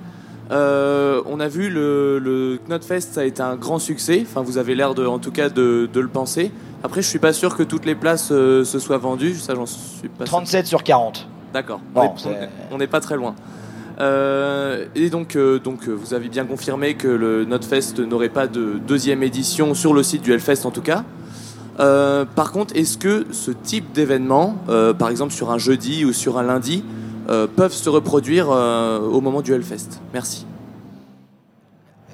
[SPEAKER 30] Euh, on a vu le, le Knotfest, ça a été un grand succès. Enfin, vous avez l'air de, en tout cas de, de le penser. Après, je suis pas sûr que toutes les places euh, se soient vendues. Ça, j'en suis pas sûr.
[SPEAKER 22] 37 sur 40.
[SPEAKER 30] D'accord.
[SPEAKER 22] Bon,
[SPEAKER 30] on n'est pas très loin. Euh, et donc, euh, euh, vous avez bien confirmé que le Notfest n'aurait pas de deuxième édition sur le site du Hellfest en tout cas. Par contre, est-ce que ce type d'événement, par exemple sur un jeudi ou sur un lundi, peuvent se reproduire au moment du Hellfest? Merci.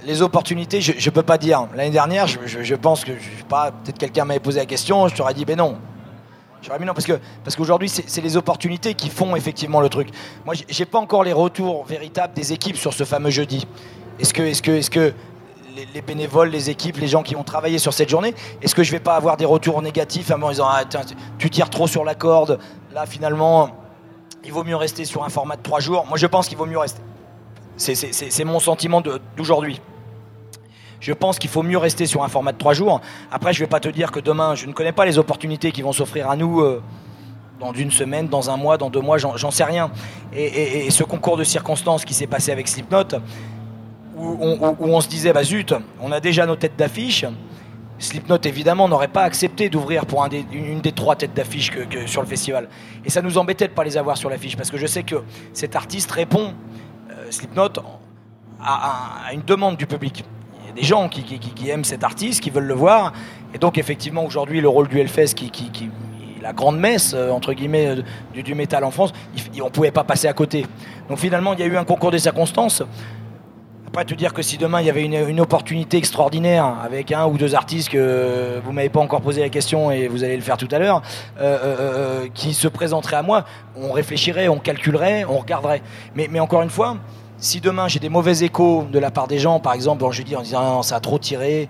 [SPEAKER 22] Les opportunités, je ne peux pas dire. L'année dernière, je pense que, je sais pas, peut-être quelqu'un m'avait posé la question, je t'aurais dit, ben non. J'aurais dit non, parce que parce qu'aujourd'hui, c'est les opportunités qui font effectivement le truc. Moi, j'ai- pas encore les retours véritables des équipes sur ce fameux jeudi. Est-ce que, est-ce que, est-ce que les, les bénévoles, les équipes, les gens qui ont travaillé sur cette journée, est-ce que je vais pas avoir des retours négatifs à disant, ah, tu tires trop sur la corde, là, finalement, il vaut mieux rester sur un format de trois jours. Moi, je pense qu'il vaut mieux rester. C'est- mon sentiment d'aujourd'hui. Je pense qu'il faut mieux rester sur un format de trois jours. Après, je ne vais pas te dire que demain, je ne connais pas les opportunités qui vont s'offrir à nous euh, dans une semaine, dans un mois, dans deux mois, j'en sais rien. Et, ce concours de circonstances qui s'est passé avec Slipknot, où on, se disait, bah zut, on a déjà nos têtes d'affiche. Slipknot, évidemment, n'aurait pas accepté d'ouvrir pour une des trois têtes d'affiche sur le festival. Et ça nous embêtait de ne pas les avoir sur l'affiche, parce que je sais que cet artiste répond, euh, Slipknot, à une demande du public. A des gens qui, aiment cet artiste, qui veulent le voir. Et donc, effectivement, aujourd'hui, le rôle du Hellfest, qui, qui, la grande messe, euh, entre guillemets, euh, du, du métal en France, il- on ne pouvait pas passer à côté. Donc, finalement, il y a eu un concours des circonstances. Après, te dire que si demain il y avait une, opportunité extraordinaire avec un ou deux artistes que vous m'avez pas encore posé la question et vous allez le faire tout à l'heure, euh, qui se présenteraient à moi, on réfléchirait, on calculerait, on regarderait. Mais encore une fois, si demain j'ai des mauvais échos de la part des gens, par exemple, en jeudi, en disant Ah ça a trop tiré,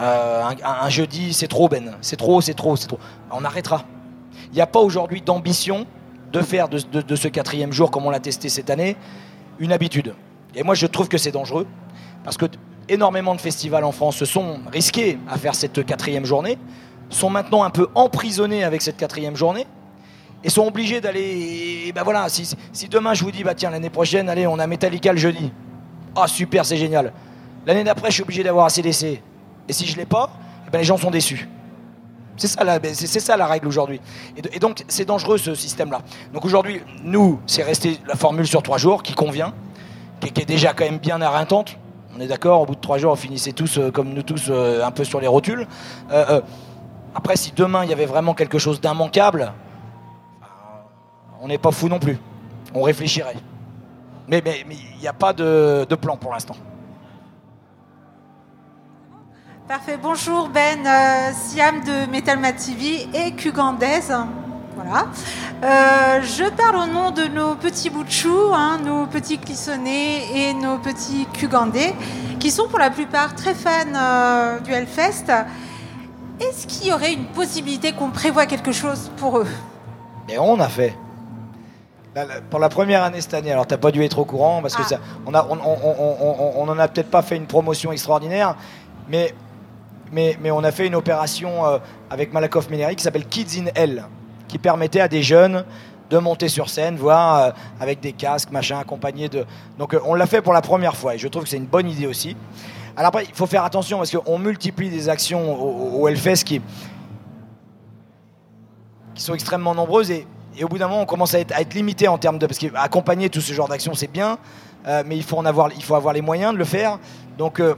[SPEAKER 22] euh, un, jeudi c'est trop Ben, c'est trop, c'est trop, c'est trop, on arrêtera. Il n'y a pas aujourd'hui d'ambition de faire de, de- ce quatrième jour, comme on l'a testé cette année, une habitude. Et moi je trouve que c'est dangereux, parce que énormément de festivals en France se sont risqués à faire cette quatrième journée, sont maintenant un peu emprisonnés avec cette quatrième journée, et sont obligés d'aller. Ben voilà, si, si demain je vous dis, bah tiens, l'année prochaine, allez, on a Metallica le jeudi. Ah super, c'est génial. L'année d'après, je suis obligé d'avoir ACDC. Et si je l'ai pas, eh ben, les gens sont déçus. C'est ça, la- c'est ça la règle aujourd'hui. Et, donc c'est dangereux ce système-là. Donc aujourd'hui, nous, c'est resté la formule sur trois jours qui convient, qui, est déjà quand même bien éreintante. On est d'accord, au bout de trois jours, on finissait tous, euh, comme nous tous, euh, un peu sur les rotules. Euh, après, si demain il y avait vraiment quelque chose d'immanquable, on n'est pas fou non plus. On réfléchirait. Mais mais- mais il n'y a pas de, de plan pour l'instant.
[SPEAKER 31] Parfait. Bonjour Ben, euh, Siam de Metal Mat TV et Cugandaise. Voilà. Euh, je parle au nom de nos petits chou, hein, nos petits clissonnés et nos petits Cugandais, qui sont pour la plupart très fans euh, du Hellfest. Est-ce qu'il y aurait une possibilité qu'on prévoit quelque chose pour eux?
[SPEAKER 22] Et on a fait. La- la- pour la première année cette année, alors t'as pas dû être au courant parce que ça, on a, on, on, on- on- on en a peut-être pas fait une promotion extraordinaire, mais, mais, mais on a fait une opération euh, avec Malakoff Ménéric qui s'appelle Kids in Hell, qui permettait à des jeunes de monter sur scène, voir euh, avec des casques, machin, accompagnés de. Donc euh, on l'a fait pour la première fois et je trouve que c'est une bonne idée aussi. Alors après, il faut faire attention parce qu'on multiplie des actions au, au Hellfest qui, qui sont extrêmement nombreuses et, et au bout d'un moment on commence à être, limité en termes de parce qu'accompagner tout ce genre d'action c'est bien euh, mais il faut en avoir il faut avoir les moyens de le faire. Donc euh,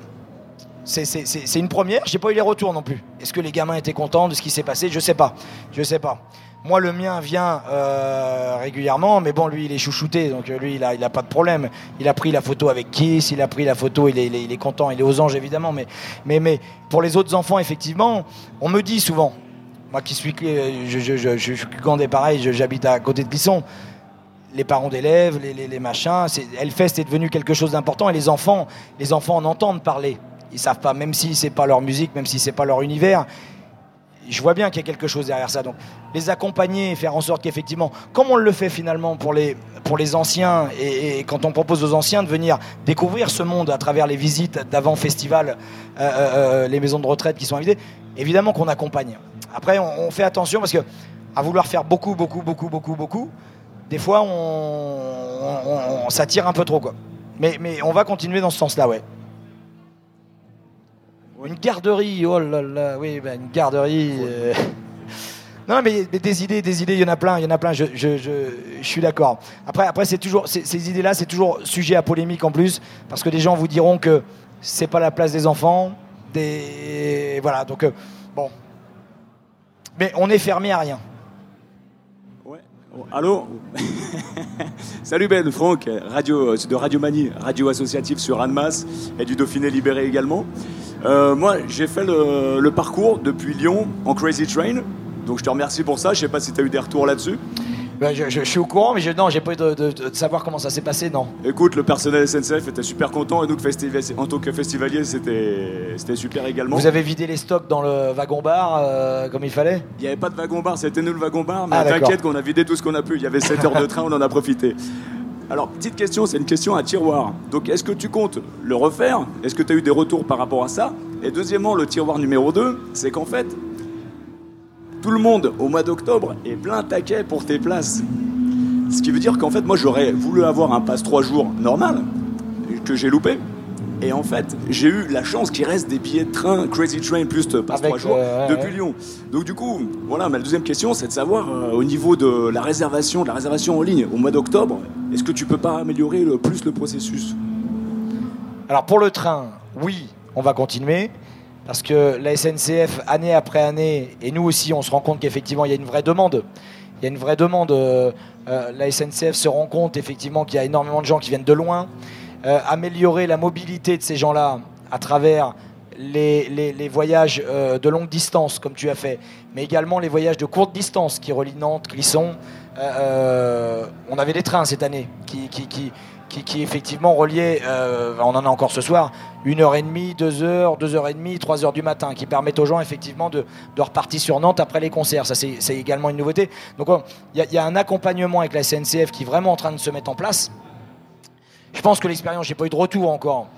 [SPEAKER 22] c'est- une première. J'ai pas eu les retours non plus. Est-ce que les gamins étaient contents de ce qui s'est passé? Je sais pas. Je sais pas. Moi le mien vient euh, régulièrement mais bon lui il est chouchouté donc lui il a, il a pas de problème. Il a pris la photo avec Kiss il a pris la photo il est, il est- il est content il est aux anges évidemment mais, mais, mais pour les autres enfants effectivement on me dit souvent moi qui suis, euh, je, suis Gandais pareil, j'habite à côté de Clisson. Les parents d'élèves, les, les, les machins, Hellfest est devenu quelque chose d'important et les enfants, les enfants en entendent parler. Ils savent pas, même si c'est pas leur musique, même si c'est pas leur univers. Je vois bien qu'il y a quelque chose derrière ça. Donc, les accompagner, faire en sorte qu'effectivement, comme on le fait finalement pour les, pour les anciens, et, et quand on propose aux anciens de venir découvrir ce monde à travers les visites d'avant festival, euh, euh, les maisons de retraite qui sont invitées, évidemment qu'on accompagne. Après, on, on fait attention parce que à vouloir faire beaucoup, beaucoup, beaucoup, beaucoup, beaucoup, des fois, on, on- on- ça tire un peu trop, quoi. Mais, mais on va continuer dans ce sens-là, ouais. Une garderie, oh là là, oui, ben, une garderie. euh. Non, mais, mais des idées, des idées, il y en a plein, il y en a plein. Je, je, je, je suis d'accord. Après, après, c'est toujours ces idées-là, c'est toujours sujet à polémique en plus, parce que les gens vous diront que c'est pas la place des enfants, des voilà. Donc euh, bon, mais on est fermé à rien.
[SPEAKER 9] Allô Salut Ben, Franck, radio, euh, de Radio Mani, radio associative sur Annemasse et du Dauphiné Libéré également. Euh, moi, j'ai fait le, parcours depuis Lyon en Crazy Train, donc je te remercie pour ça. Je sais pas si tu as eu des retours là-dessus.
[SPEAKER 22] Ben, je, je- je suis au courant, mais je, non, j'ai pas eu de, de- de savoir comment ça s'est passé, non.
[SPEAKER 9] Écoute, le personnel SNCF était super content et nous, en tant que festivalier, c'était c'était super également.
[SPEAKER 22] Vous avez vidé les stocks dans le wagon bar euh, comme il fallait?
[SPEAKER 9] Il n'y avait pas de wagon-bar, c'était nous le wagon-bar, mais
[SPEAKER 22] Ah,
[SPEAKER 9] t'inquiète qu'on a vidé tout ce qu'on a pu. Il y avait 7 heures de train, on en a profité. Alors, petite question, c'est une question à tiroir. Donc, est-ce que tu comptes le refaire? Est-ce que tu as eu des retours par rapport à ça? Et deuxièmement, le tiroir numéro 2, c'est qu'en fait, tout le monde, au mois d'octobre, est plein taquet pour tes places. Ce qui veut dire qu'en fait, moi, j'aurais voulu avoir un passe 3 jours normal, que j'ai loupé. Et en fait, j'ai eu la chance qu'il reste des billets de train Crazy Train plus de passe
[SPEAKER 22] Avec,
[SPEAKER 9] 3 jours
[SPEAKER 22] euh,
[SPEAKER 9] depuis
[SPEAKER 22] ouais.
[SPEAKER 9] Lyon. Donc du coup, voilà, ma deuxième question, c'est de savoir euh, au niveau de la réservation, de la réservation en ligne au mois d'octobre, est-ce que tu peux pas améliorer le plus le processus?
[SPEAKER 22] Alors pour le train, oui, on va continuer. Parce que la SNCF, année après année, et nous aussi, on se rend compte qu'effectivement, il y a une vraie demande. Il y a une vraie demande. euh, euh, la SNCF se rend compte effectivement qu'il y a énormément de gens qui viennent de loin. Euh, améliorer la mobilité de ces gens-là à travers les, voyages de longue distance, comme tu as fait, mais également les voyages de courte distance qui relient Nantes, Clisson. On avait des trains cette année qui, qui, qui effectivement reliaient, euh, on en a encore ce soir, une heure et demie, deux heures, deux heures et demie, trois heures du matin, qui permettent aux gens effectivement de, de repartir sur Nantes après les concerts. Ça, c'est également une nouveauté. Donc, il y, a- un accompagnement avec la SNCF qui est vraiment en train de se mettre en place. Je pense que l'expérience, j'ai pas eu de retour encore.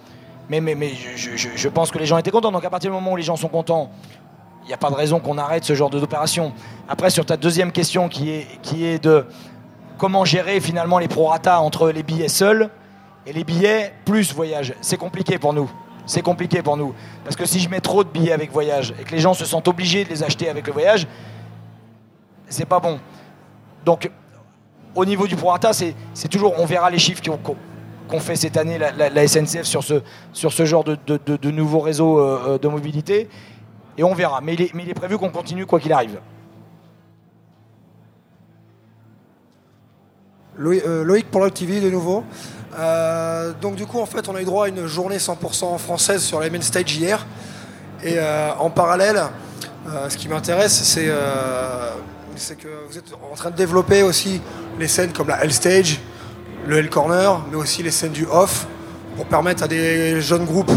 [SPEAKER 22] Mais, mais, mais je, pense que les gens étaient contents. Donc à partir du moment où les gens sont contents, il n'y a pas de raison qu'on arrête ce genre d'opération. Après, sur ta deuxième question qui est, qui est de comment gérer finalement les prorata entre les billets seuls et les billets plus voyage. C'est compliqué pour nous. c'est compliqué pour nous. Parce que si je mets trop de billets avec voyage et que les gens se sentent obligés de les acheter avec le voyage, c'est pas bon. Donc, au niveau du prorata, c'est toujours, on verra les chiffres qu'on fait cette année la, SNCF sur ce, sur ce genre de, de, de- de nouveaux réseaux euh, euh, de mobilité. Et on verra. Mais il est, mais il est prévu qu'on continue quoi qu'il arrive.
[SPEAKER 25] Loïc, euh, Loïc pour la TV de nouveau. Euh, donc du coup en fait on a eu droit à une journée 100% française sur la main stage hier. Et euh, en parallèle, ce qui m'intéresse c'est que vous êtes en train de développer aussi les scènes comme la L stage, le L corner, mais aussi les scènes du off pour permettre à des jeunes groupes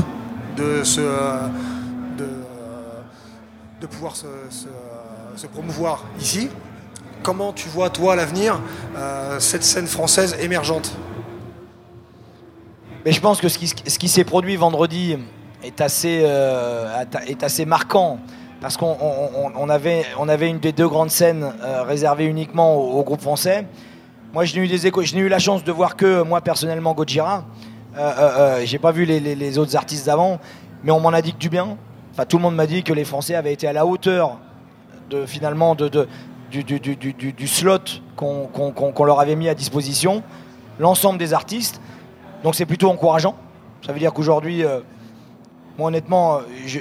[SPEAKER 25] de pouvoir se promouvoir ici. Comment tu vois, toi, l'avenir, euh, cette scène française émergente?
[SPEAKER 22] Mais je pense que ce qui, s'est produit vendredi est assez, euh, marquant. Parce qu'on on- on- on avait, une des deux grandes scènes euh, réservées uniquement au, groupe français. Moi, je n'ai eu, eu la chance de voir que, moi, personnellement, Gojira. J'ai pas vu les, autres artistes d'avant, mais on m'en a dit que du bien. Tout le monde m'a dit que les Français avaient été à la hauteur finalement, de- du, slot qu'on leur avait mis à disposition. L'ensemble des artistes. Donc c'est plutôt encourageant. Ça veut dire qu'aujourd'hui, euh, moi honnêtement, euh, je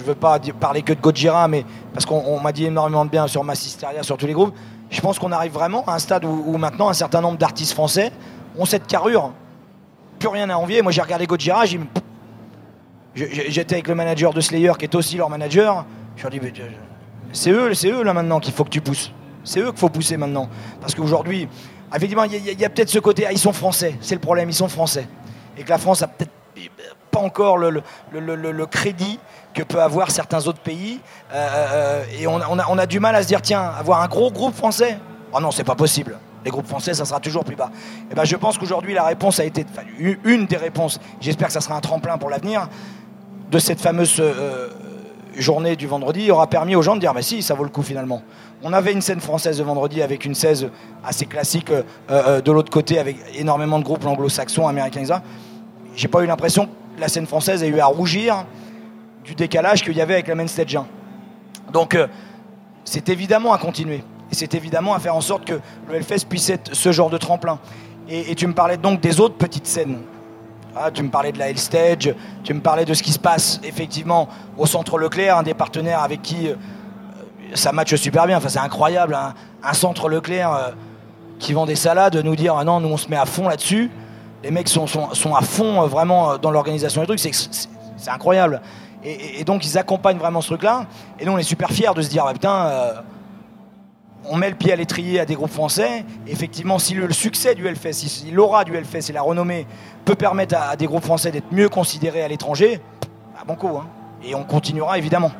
[SPEAKER 22] ne veux pas parler que de Gojira, mais parce qu'on on m'a dit énormément de bien sur Massisteria, sur tous les groupes. Je pense qu'on arrive vraiment à un stade où, maintenant un certain nombre d'artistes français ont cette carrure. Plus rien à envier. Moi j'ai regardé Gojira, j'étais avec le manager de Slayer qui est aussi leur manager. Je leur Mais, euh, c'est eux, c'est eux là maintenant qu'il faut que tu pousses. C'est eux qu'il faut pousser maintenant. Parce qu'aujourd'hui, effectivement, il y a, peut-être ce côté, ah, ils sont français, c'est le problème, ils sont français. Et que la France a peut-être pas encore le, crédit que peut avoir certains autres pays. Euh, euh, et on, a- du mal à se dire, tiens, avoir un gros groupe français, oh non, c'est pas possible. Les groupes français, ça sera toujours plus bas. Et ben, je pense qu'aujourd'hui, la réponse a été, une des réponses, j'espère que ça sera un tremplin pour l'avenir, de cette fameuse euh, journée du vendredi aura permis aux gens de dire, mais si, ça vaut le coup finalement. On avait une scène française de vendredi avec une 16 assez classique euh, euh, de l'autre côté avec énormément de groupes anglo-saxons, américains, etc. J'ai pas eu l'impression que la scène française a eu à rougir du décalage qu'il y avait avec la main stage 1. Donc euh, c'est évidemment à continuer. Et c'est évidemment à faire en sorte que le Hellfest puisse être ce genre de tremplin. Et tu me parlais donc des autres petites scènes. Ah, tu me parlais de la Hell Stage, tu me parlais de ce qui se passe effectivement au Centre Leclerc, un des partenaires avec qui euh, ça matche super bien. Enfin, c'est incroyable, un, un Centre Leclerc euh, qui vend des salades, nous dire ah non, nous on se met à fond là-dessus. Les mecs sont, sont, à fond euh, vraiment dans l'organisation des trucs, c'est, incroyable. Et, et- et donc ils accompagnent vraiment ce truc-là. Et nous on est super fiers de se dire ah, putain. On met le pied à l'étrier à des groupes français. Effectivement, si le, succès du Hellfest, si, l'aura du Hellfest et la renommée peut permettre à, à des groupes français d'être mieux considérés à l'étranger, bah, bon coup. hein. Et on continuera évidemment.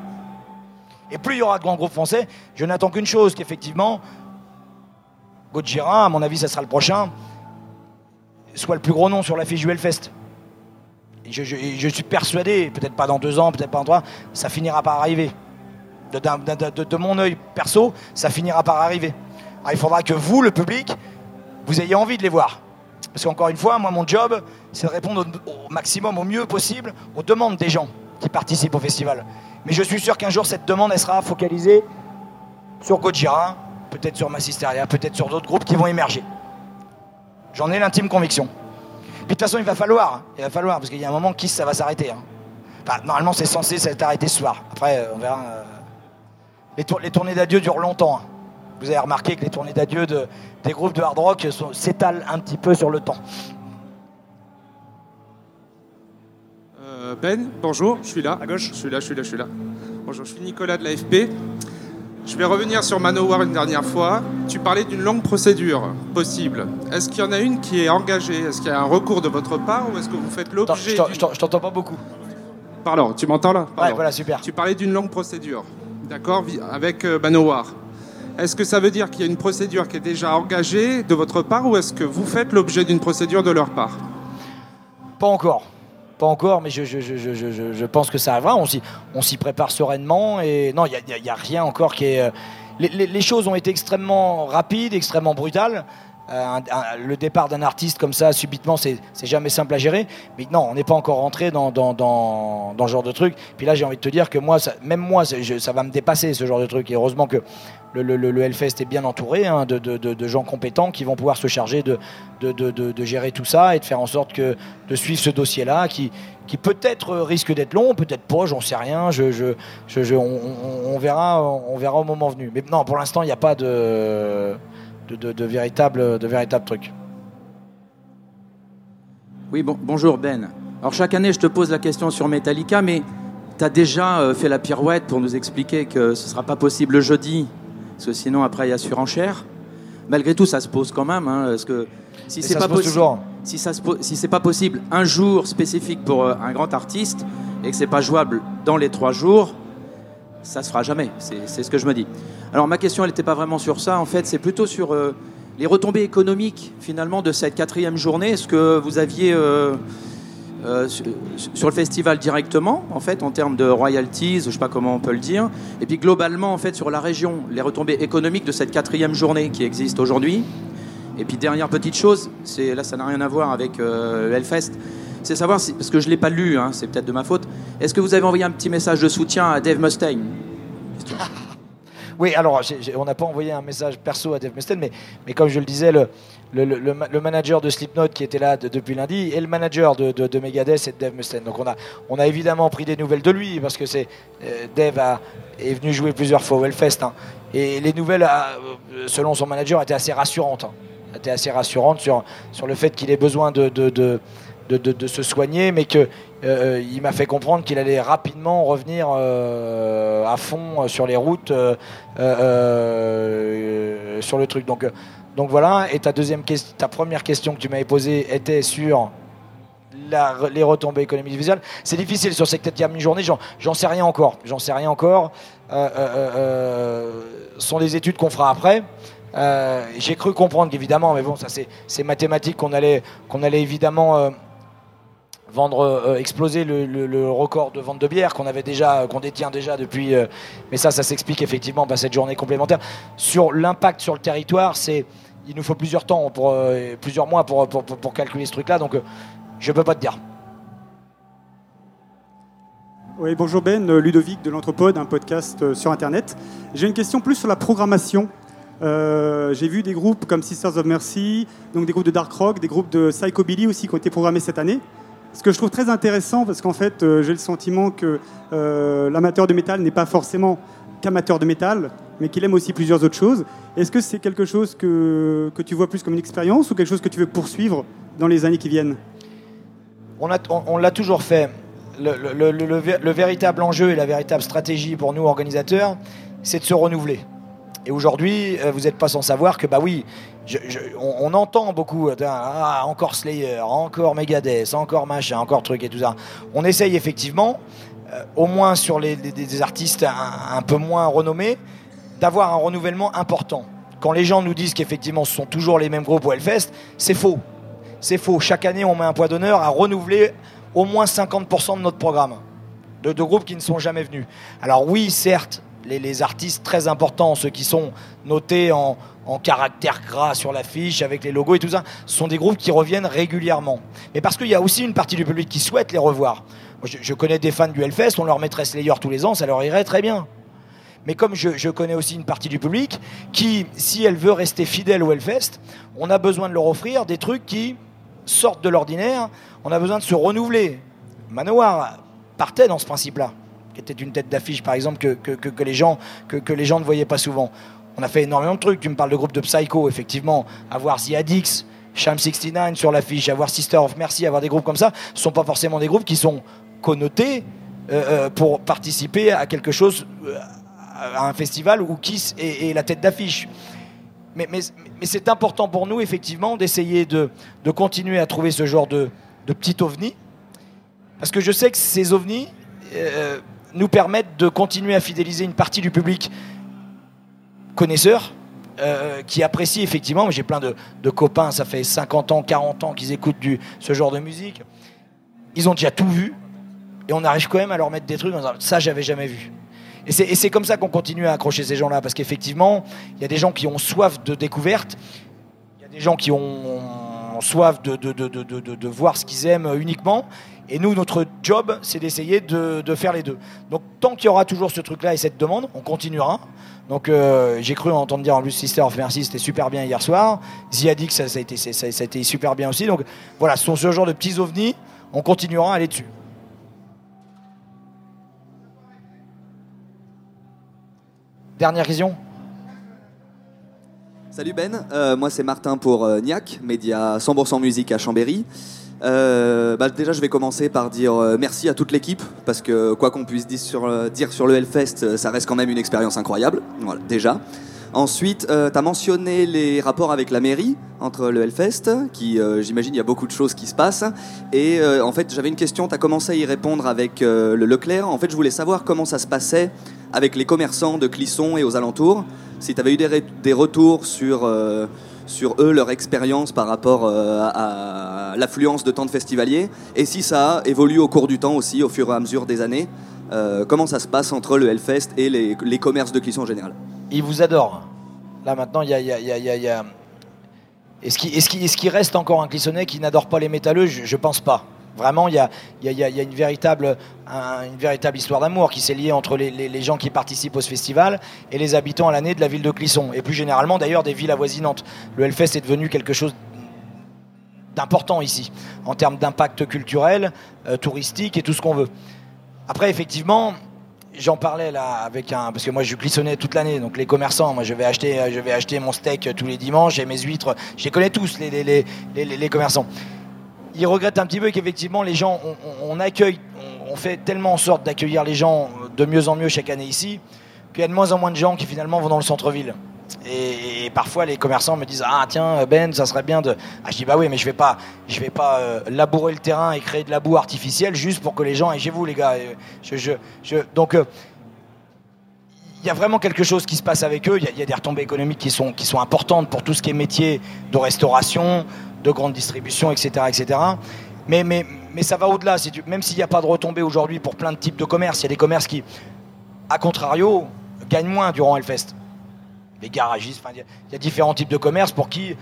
[SPEAKER 22] Et plus il y aura de grands groupes français, je n'attends qu'une chose, qu'effectivement, Gojira, à mon avis, ça sera le prochain, soit le plus gros nom sur l'affiche du Hellfest. Et je, je suis persuadé, peut-être pas dans deux ans, peut-être pas dans trois, ça finira par arriver de, mon œil perso, ça finira par arriver. Alors, il faudra que vous, le public, vous ayez envie de les voir. Parce qu'encore une fois, moi, mon job, c'est de répondre au, maximum, au mieux possible, aux demandes des gens qui participent au festival. Mais je suis sûr qu'un jour, cette demande, elle sera focalisée sur Gojira, peut-être sur Massisteria, peut-être sur d'autres groupes qui vont émerger. J'en ai l'intime conviction. Puis de toute façon, il va falloir, hein. il va falloir, parce qu'il y a un moment qui ça va s'arrêter. hein. Normalement, c'est censé arrêté ce soir. Après, euh, on verra. euh, les, tour- les tournées d'adieu durent longtemps. hein. Vous avez remarqué que les tournées d'adieu de, des groupes de hard rock s'étalent un petit peu sur le temps.
[SPEAKER 32] Euh, ben, bonjour, je suis là. À gauche Je suis là, je suis là, je suis là. Bonjour, je suis Nicolas de l'AFP. Je vais revenir sur Manowar une dernière fois. Tu parlais d'une longue procédure possible. Est-ce qu'il y en a une qui est engagée? Est-ce qu'il y a un recours de votre part ou est-ce que vous faites l'objet
[SPEAKER 22] Je t'en- je t'en- je t'entends pas beaucoup.
[SPEAKER 32] Pardon, tu m'entends là? Pardon.
[SPEAKER 22] Ouais, voilà, super.
[SPEAKER 32] Tu parlais d'une longue procédure, d'accord, avec euh, Manowar. Est-ce que ça veut dire qu'il y a une procédure qui est déjà engagée de votre part ou est-ce que vous faites l'objet d'une procédure de leur part?
[SPEAKER 22] Pas encore. Pas encore, mais je, pense que ça arrivera. On s'y, prépare sereinement. Et non, il n'y a, rien encore qui est. euh, les choses ont été extrêmement rapides, extrêmement brutales. Un- le départ d'un artiste comme ça, subitement, c'est jamais simple à gérer. Mais non, on n'est pas encore rentré dans, dans, dans, ce genre de truc. Puis là, j'ai envie de te dire que moi, même moi, ça va me dépasser ce genre de truc. Et heureusement que le, Hellfest est bien entouré hein, de, de- de- gens compétents qui vont pouvoir se charger de, de, gérer tout ça et de faire en sorte que de suivre ce dossier-là qui, qui peut-être euh, risque d'être long, peut-être pas, j'en sais rien. Je, je, je- on- on verra, on verra au moment venu. Mais non, pour l'instant, il n'y a pas de, de, de, de véritable, de véritable truc.
[SPEAKER 33] Oui, bon, bonjour Ben. Alors chaque année, je te pose la question sur Metallica, mais tu as déjà euh, fait la pirouette pour nous expliquer que ce ne sera pas possible le jeudi, parce que sinon après il y a surenchère. Malgré tout, ça se pose quand même, hein, parce que si c'est pas possible, si ça se si c'est pas possible un jour spécifique pour euh, un grand artiste et que c'est pas jouable dans les trois jours, ça se fera jamais. C'est ce que je me dis. Alors ma question, elle n'était pas vraiment sur ça. En fait, c'est plutôt sur euh, les retombées économiques finalement de cette quatrième journée. Est-ce que vous aviez euh, euh, sur, le festival directement, en fait, en termes de royalties, je sais pas comment on peut le dire, et puis globalement, en fait, sur la région, les retombées économiques de cette quatrième journée qui existe aujourd'hui. Et puis dernière petite chose, là, ça n'a rien à voir avec euh, le Hellfest. C'est savoir parce que je l'ai pas lu, hein, c'est peut-être de ma faute. Est-ce que vous avez envoyé un petit message de soutien à Dave Mustaine?
[SPEAKER 22] Oui, alors on n'a pas envoyé un message perso à Dave Mustaine, mais, comme je le disais, le, le, le- le ma- le manager de Slipknot qui était là de- depuis lundi et le manager de, de, de Megadeth, c'est Dave Mustaine. Donc on a, évidemment pris des nouvelles de lui parce que c'est euh, Dave a- est venu jouer plusieurs fois au Hellfest. hein. et les nouvelles, ah, euh, selon son manager, étaient assez rassurantes. hein. étaient assez rassurantes sur, sur le fait qu'il ait besoin de, de, de, se soigner, mais que euh, il m'a fait comprendre qu'il allait rapidement revenir euh, à fond sur les routes, euh, euh, sur le truc. Donc, euh, donc voilà. Et ta deuxième question, ta première question que tu m'avais posée était sur les retombées économiques visuelles. C'est difficile sur cette quatrième journée. J'en, sais rien encore. J'en sais rien encore. Euh, euh, euh, ce sont des études qu'on fera après. Euh, j'ai cru comprendre qu'évidemment, mais bon, ça c'est, mathématique qu'on allait, qu'on allait évidemment euh, vendre, euh, exploser le, record de vente de bière qu'on avait déjà, qu'on détient déjà depuis. euh, mais ça, ça s'explique effectivement par cette journée complémentaire. Sur l'impact sur le territoire, c'est, il nous faut plusieurs temps, pour, euh, plusieurs mois pour, pour, pour- calculer ce truc-là. Donc, euh, je peux pas te dire.
[SPEAKER 17] Oui, bonjour Ben, euh, Ludovic de l'Anthropode, un podcast euh, sur Internet. J'ai une question plus sur la programmation. Euh, J'ai vu des groupes comme Sisters of Mercy, donc des groupes de dark rock, des groupes de psychobilly aussi qui ont été programmés cette année. Ce que je trouve très intéressant, parce qu'en fait, euh, j'ai le sentiment que euh, l'amateur de métal n'est pas forcément qu'amateur de métal, mais qu'il aime aussi plusieurs autres choses. Est-ce que c'est quelque chose que, que tu vois plus comme une expérience ou quelque chose que tu veux poursuivre dans les années qui viennent?
[SPEAKER 22] On, l'a toujours fait. Le, le véritable enjeu et la véritable stratégie pour nous organisateurs, c'est de se renouveler. Et aujourd'hui, euh, vous n'êtes pas sans savoir que, bah oui, on, entend beaucoup, euh, ah, encore Slayer, encore Megadeth, encore machin, encore truc et tout ça. On essaye effectivement, euh, au moins sur les, des artistes un, peu moins renommés, d'avoir un renouvellement important. Quand les gens nous disent qu'effectivement ce sont toujours les mêmes groupes au Hellfest, c'est faux. C'est faux. Chaque année, on met un poids d'honneur à renouveler au moins 50% de notre programme de, de groupes qui ne sont jamais venus. Alors oui, certes, les, les artistes très importants, ceux qui sont notés en, en caractère gras sur l'affiche avec les logos et tout ça, ce sont des groupes qui reviennent régulièrement. Mais parce qu'il y a aussi une partie du public qui souhaite les revoir. Je, connais des fans du Hellfest, on leur mettrait Slayer tous les ans, ça leur irait très bien. Mais comme je, connais aussi une partie du public qui, si elle veut rester fidèle au Hellfest, on a besoin de leur offrir des trucs qui sortent de l'ordinaire. On a besoin de se renouveler. Manowar partait dans ce principe-là, qui était une tête d'affiche, par exemple, que les gens ne voyaient pas souvent. On a fait énormément de trucs. Tu me parles de groupe de Psycho, effectivement. Avoir The Addicts, Sham 69 sur l'affiche, avoir Sister of Mercy, avoir des groupes comme ça, ce sont pas forcément des groupes qui sont connotés euh, euh, pour participer à quelque chose, euh, à un festival où Kiss est, la tête d'affiche. Mais, c'est important pour nous, effectivement, d'essayer de, continuer à trouver ce genre de, de petit ovni. Parce que je sais que ces ovnis nous permettent de continuer à fidéliser une partie du public connaisseur, euh, qui apprécie effectivement. J'ai plein de, copains, ça fait 50 ans, 40 ans qu'ils écoutent ce genre de musique. Ils ont déjà tout vu. Et on arrive quand même à leur mettre des trucs en disant ça, j'avais jamais vu. Et c'est- comme ça qu'on continue à accrocher ces gens-là, parce qu'effectivement, il y a des gens qui ont soif de découverte, il y a des gens qui ont soif de voir ce qu'ils aiment uniquement. Et nous, notre job, c'est d'essayer de, de faire les deux. Donc, tant qu'il y aura toujours ce truc-là et cette demande, on continuera. Donc, euh, j'ai cru entendre dire en plus Sister of Mercy, c'était super bien hier soir. Ziadik, ça, ça, a été, ça, a été super bien aussi. Donc, voilà, ce sont ce genre de petits ovnis. On continuera à aller dessus. Dernière question
[SPEAKER 34] Salut Ben, Euh, moi c'est Martin pour euh, NIAC, média 100% musique à Chambéry. Euh, bah, déjà je vais commencer par dire euh, merci à toute l'équipe parce que quoi qu'on puisse dire sur, euh, dire sur le Hellfest, euh, ça reste quand même une expérience incroyable, voilà, déjà. Ensuite, tu as mentionné les rapports avec la mairie entre le Hellfest, qui euh, j'imagine il y a beaucoup de choses qui se passent. Et euh, en fait j'avais une question, tu as commencé à y répondre avec euh, le Leclerc. En fait je voulais savoir comment ça se passait avec les commerçants de Clisson et aux alentours. Si tu avais eu des, retours sur, euh, sur eux, leur expérience par rapport euh, à, l'affluence de tant de festivaliers, et si ça a évolué au cours du temps aussi, au fur et à mesure des années. Euh, comment ça se passe entre le Hellfest et les, les commerces de Clisson en général?
[SPEAKER 22] Ils vous adorent. Là maintenant, il y a. y a- y a- y a- Est-ce qu'il qu'il reste encore un Clissonnais qui n'adore pas les métalleux? Je, je pense pas. Vraiment, il y a, une, véritable, histoire d'amour qui s'est liée entre les, gens qui participent au festival et les habitants à l'année de la ville de Clisson. Et plus généralement, d'ailleurs, des villes avoisinantes. Le Hellfest est devenu quelque chose d'important ici, en termes d'impact culturel, euh, touristique et tout ce qu'on veut. Après, effectivement, j'en parlais là avec un. Parce que moi, je clissonnais toute l'année, donc les commerçants, moi, je vais acheter, euh, je vais acheter mon steak tous les dimanches et mes huîtres, je les connais tous, les commerçants. Ils regrettent un petit peu qu'effectivement, les gens, on, accueille, on, fait tellement en sorte d'accueillir les gens de mieux en mieux chaque année ici, qu'il y a de moins en moins de gens qui finalement vont dans le centre-ville. Et, parfois les commerçants me disent ah tiens Ben ça serait bien de ah je dis bah oui mais je vais pas je vais pas euh, labourer le terrain et créer de la boue artificielle juste pour que les gens aillent chez vous les gars Euh, donc euh, il y a vraiment quelque chose qui se passe avec eux. Il y il y, a des retombées économiques qui sont, qui sont importantes pour tout ce qui est métier de restauration, de grande distribution, etc. etc. Mais, mais, mais ça va au-delà. Même s'il n'y a pas de retombées aujourd'hui pour plein de types de commerces, il y a des commerces qui, à contrario, gagnent moins durant Hellfest. Les garagistes, il y a- différents types de commerces pour qui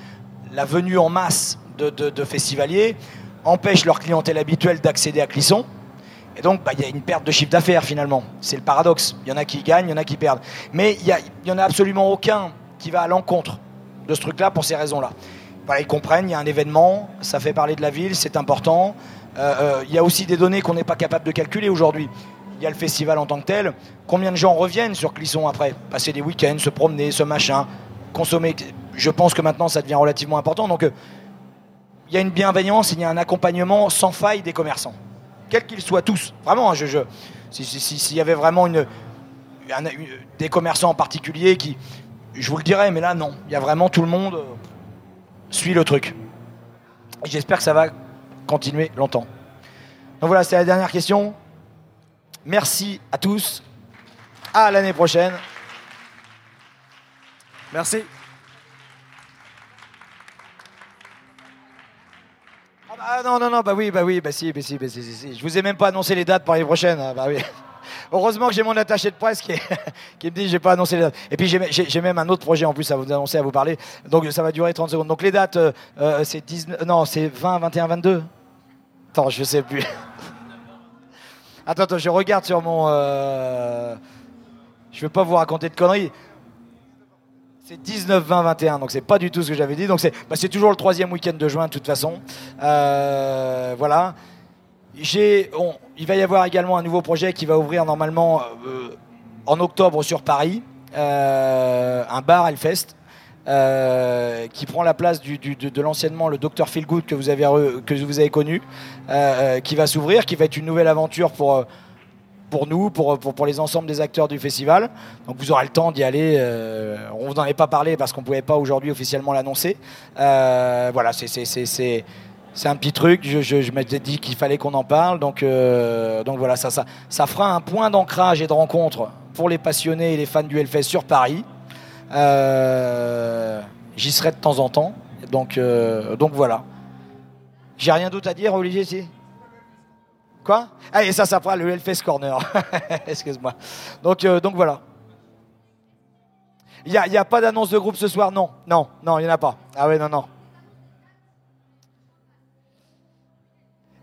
[SPEAKER 22] la venue en masse de, de- de festivaliers empêche leur clientèle habituelle d'accéder à Clisson. Et donc, bah, il y a une perte de chiffre d'affaires finalement. C'est le paradoxe. Il y en a qui gagnent, il y en a qui perdent. Mais il n'y en a absolument aucun qui va à l'encontre de ce truc-là pour ces raisons-là. Voilà, ils comprennent, il y a un événement, ça fait parler de la ville, c'est important. Euh, euh, Il y a aussi des données qu'on n'est pas capable de calculer aujourd'hui. Il y a le festival en tant que tel. Combien de gens reviennent sur Clisson après Passer des week-ends, se promener, ce machin, consommer. Je pense que maintenant, ça devient relativement important. Donc, euh, il y a une bienveillance, il y a un accompagnement sans faille des commerçants quels qu'ils soient tous. Vraiment, hein, s'il y avait vraiment des commerçants en particulier qui, je vous le dirais, mais là non, il y a vraiment tout le monde suit le truc. J'espère que ça va continuer longtemps. Donc voilà, c'était la dernière question. Merci à tous. À l'année prochaine. Merci. Ah bah, ah non, non, non, bah oui, bah oui, bah si, bah si, bah si, si, si. Je vous ai même pas annoncé les dates pour l'année prochaine. ah bah oui. Heureusement que j'ai mon attaché de presse qui, est- qui me dit j'ai pas annoncé les dates. Et puis j'ai- même un autre projet en plus à vous annoncer, à vous parler. Donc ça va durer 30 secondes. Donc les dates, euh, euh, c'est 19, non, c'est 20, 21, 22. Attends, je sais plus. Attends, je regarde sur mon. euh, Je veux pas vous raconter de conneries. C'est 19, 20, 21, donc c'est pas du tout ce que j'avais dit. Donc c'est bah, toujours le troisième week-end de juin de toute façon. Euh, voilà. Il va y avoir également un nouveau projet qui va ouvrir normalement euh, en octobre sur Paris, euh, un bar Hellfest. euh, qui prend la place de, l'anciennement le Dr Feelgood que vous avez que vous avez connu, qui va s'ouvrir, qui va être une nouvelle aventure pour nous, pour, les ensembles des acteurs du festival. Donc vous aurez le temps d'y aller. on vous en avait pas parlé parce qu'on ne pouvait pas aujourd'hui officiellement l'annoncer. Voilà, c'est c'est- un petit truc. Je, je, je m'étais dit qu'il fallait qu'on en parle. Donc, euh, donc voilà, ça, ça, fera un point d'ancrage et de rencontre pour les passionnés et les fans du Hellfest sur Paris. Euh, J'y serai de temps en temps. Donc, euh, donc voilà. J'ai rien d'autre à dire, Olivier, si? Quoi? Ah, et ça, ça fera le Hellfest Corner. Excuse-moi. Donc, donc voilà. Il n'y a pas d'annonce de groupe ce soir? Non, non, non, il n'y en a pas. Ah ouais, non, non.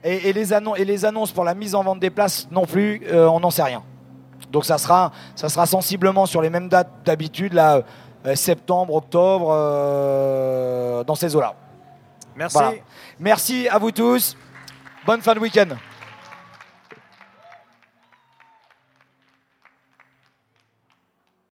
[SPEAKER 22] Et, et les annon- et les annonces pour la mise en vente des places non plus, euh, on n'en sait rien. Donc ça sera, ça sera sensiblement sur les mêmes dates d'habitude, là, euh, septembre, octobre, euh, dans ces eaux-là.
[SPEAKER 2] Merci.
[SPEAKER 22] Voilà. Merci à vous tous. Bonne fin de week-end.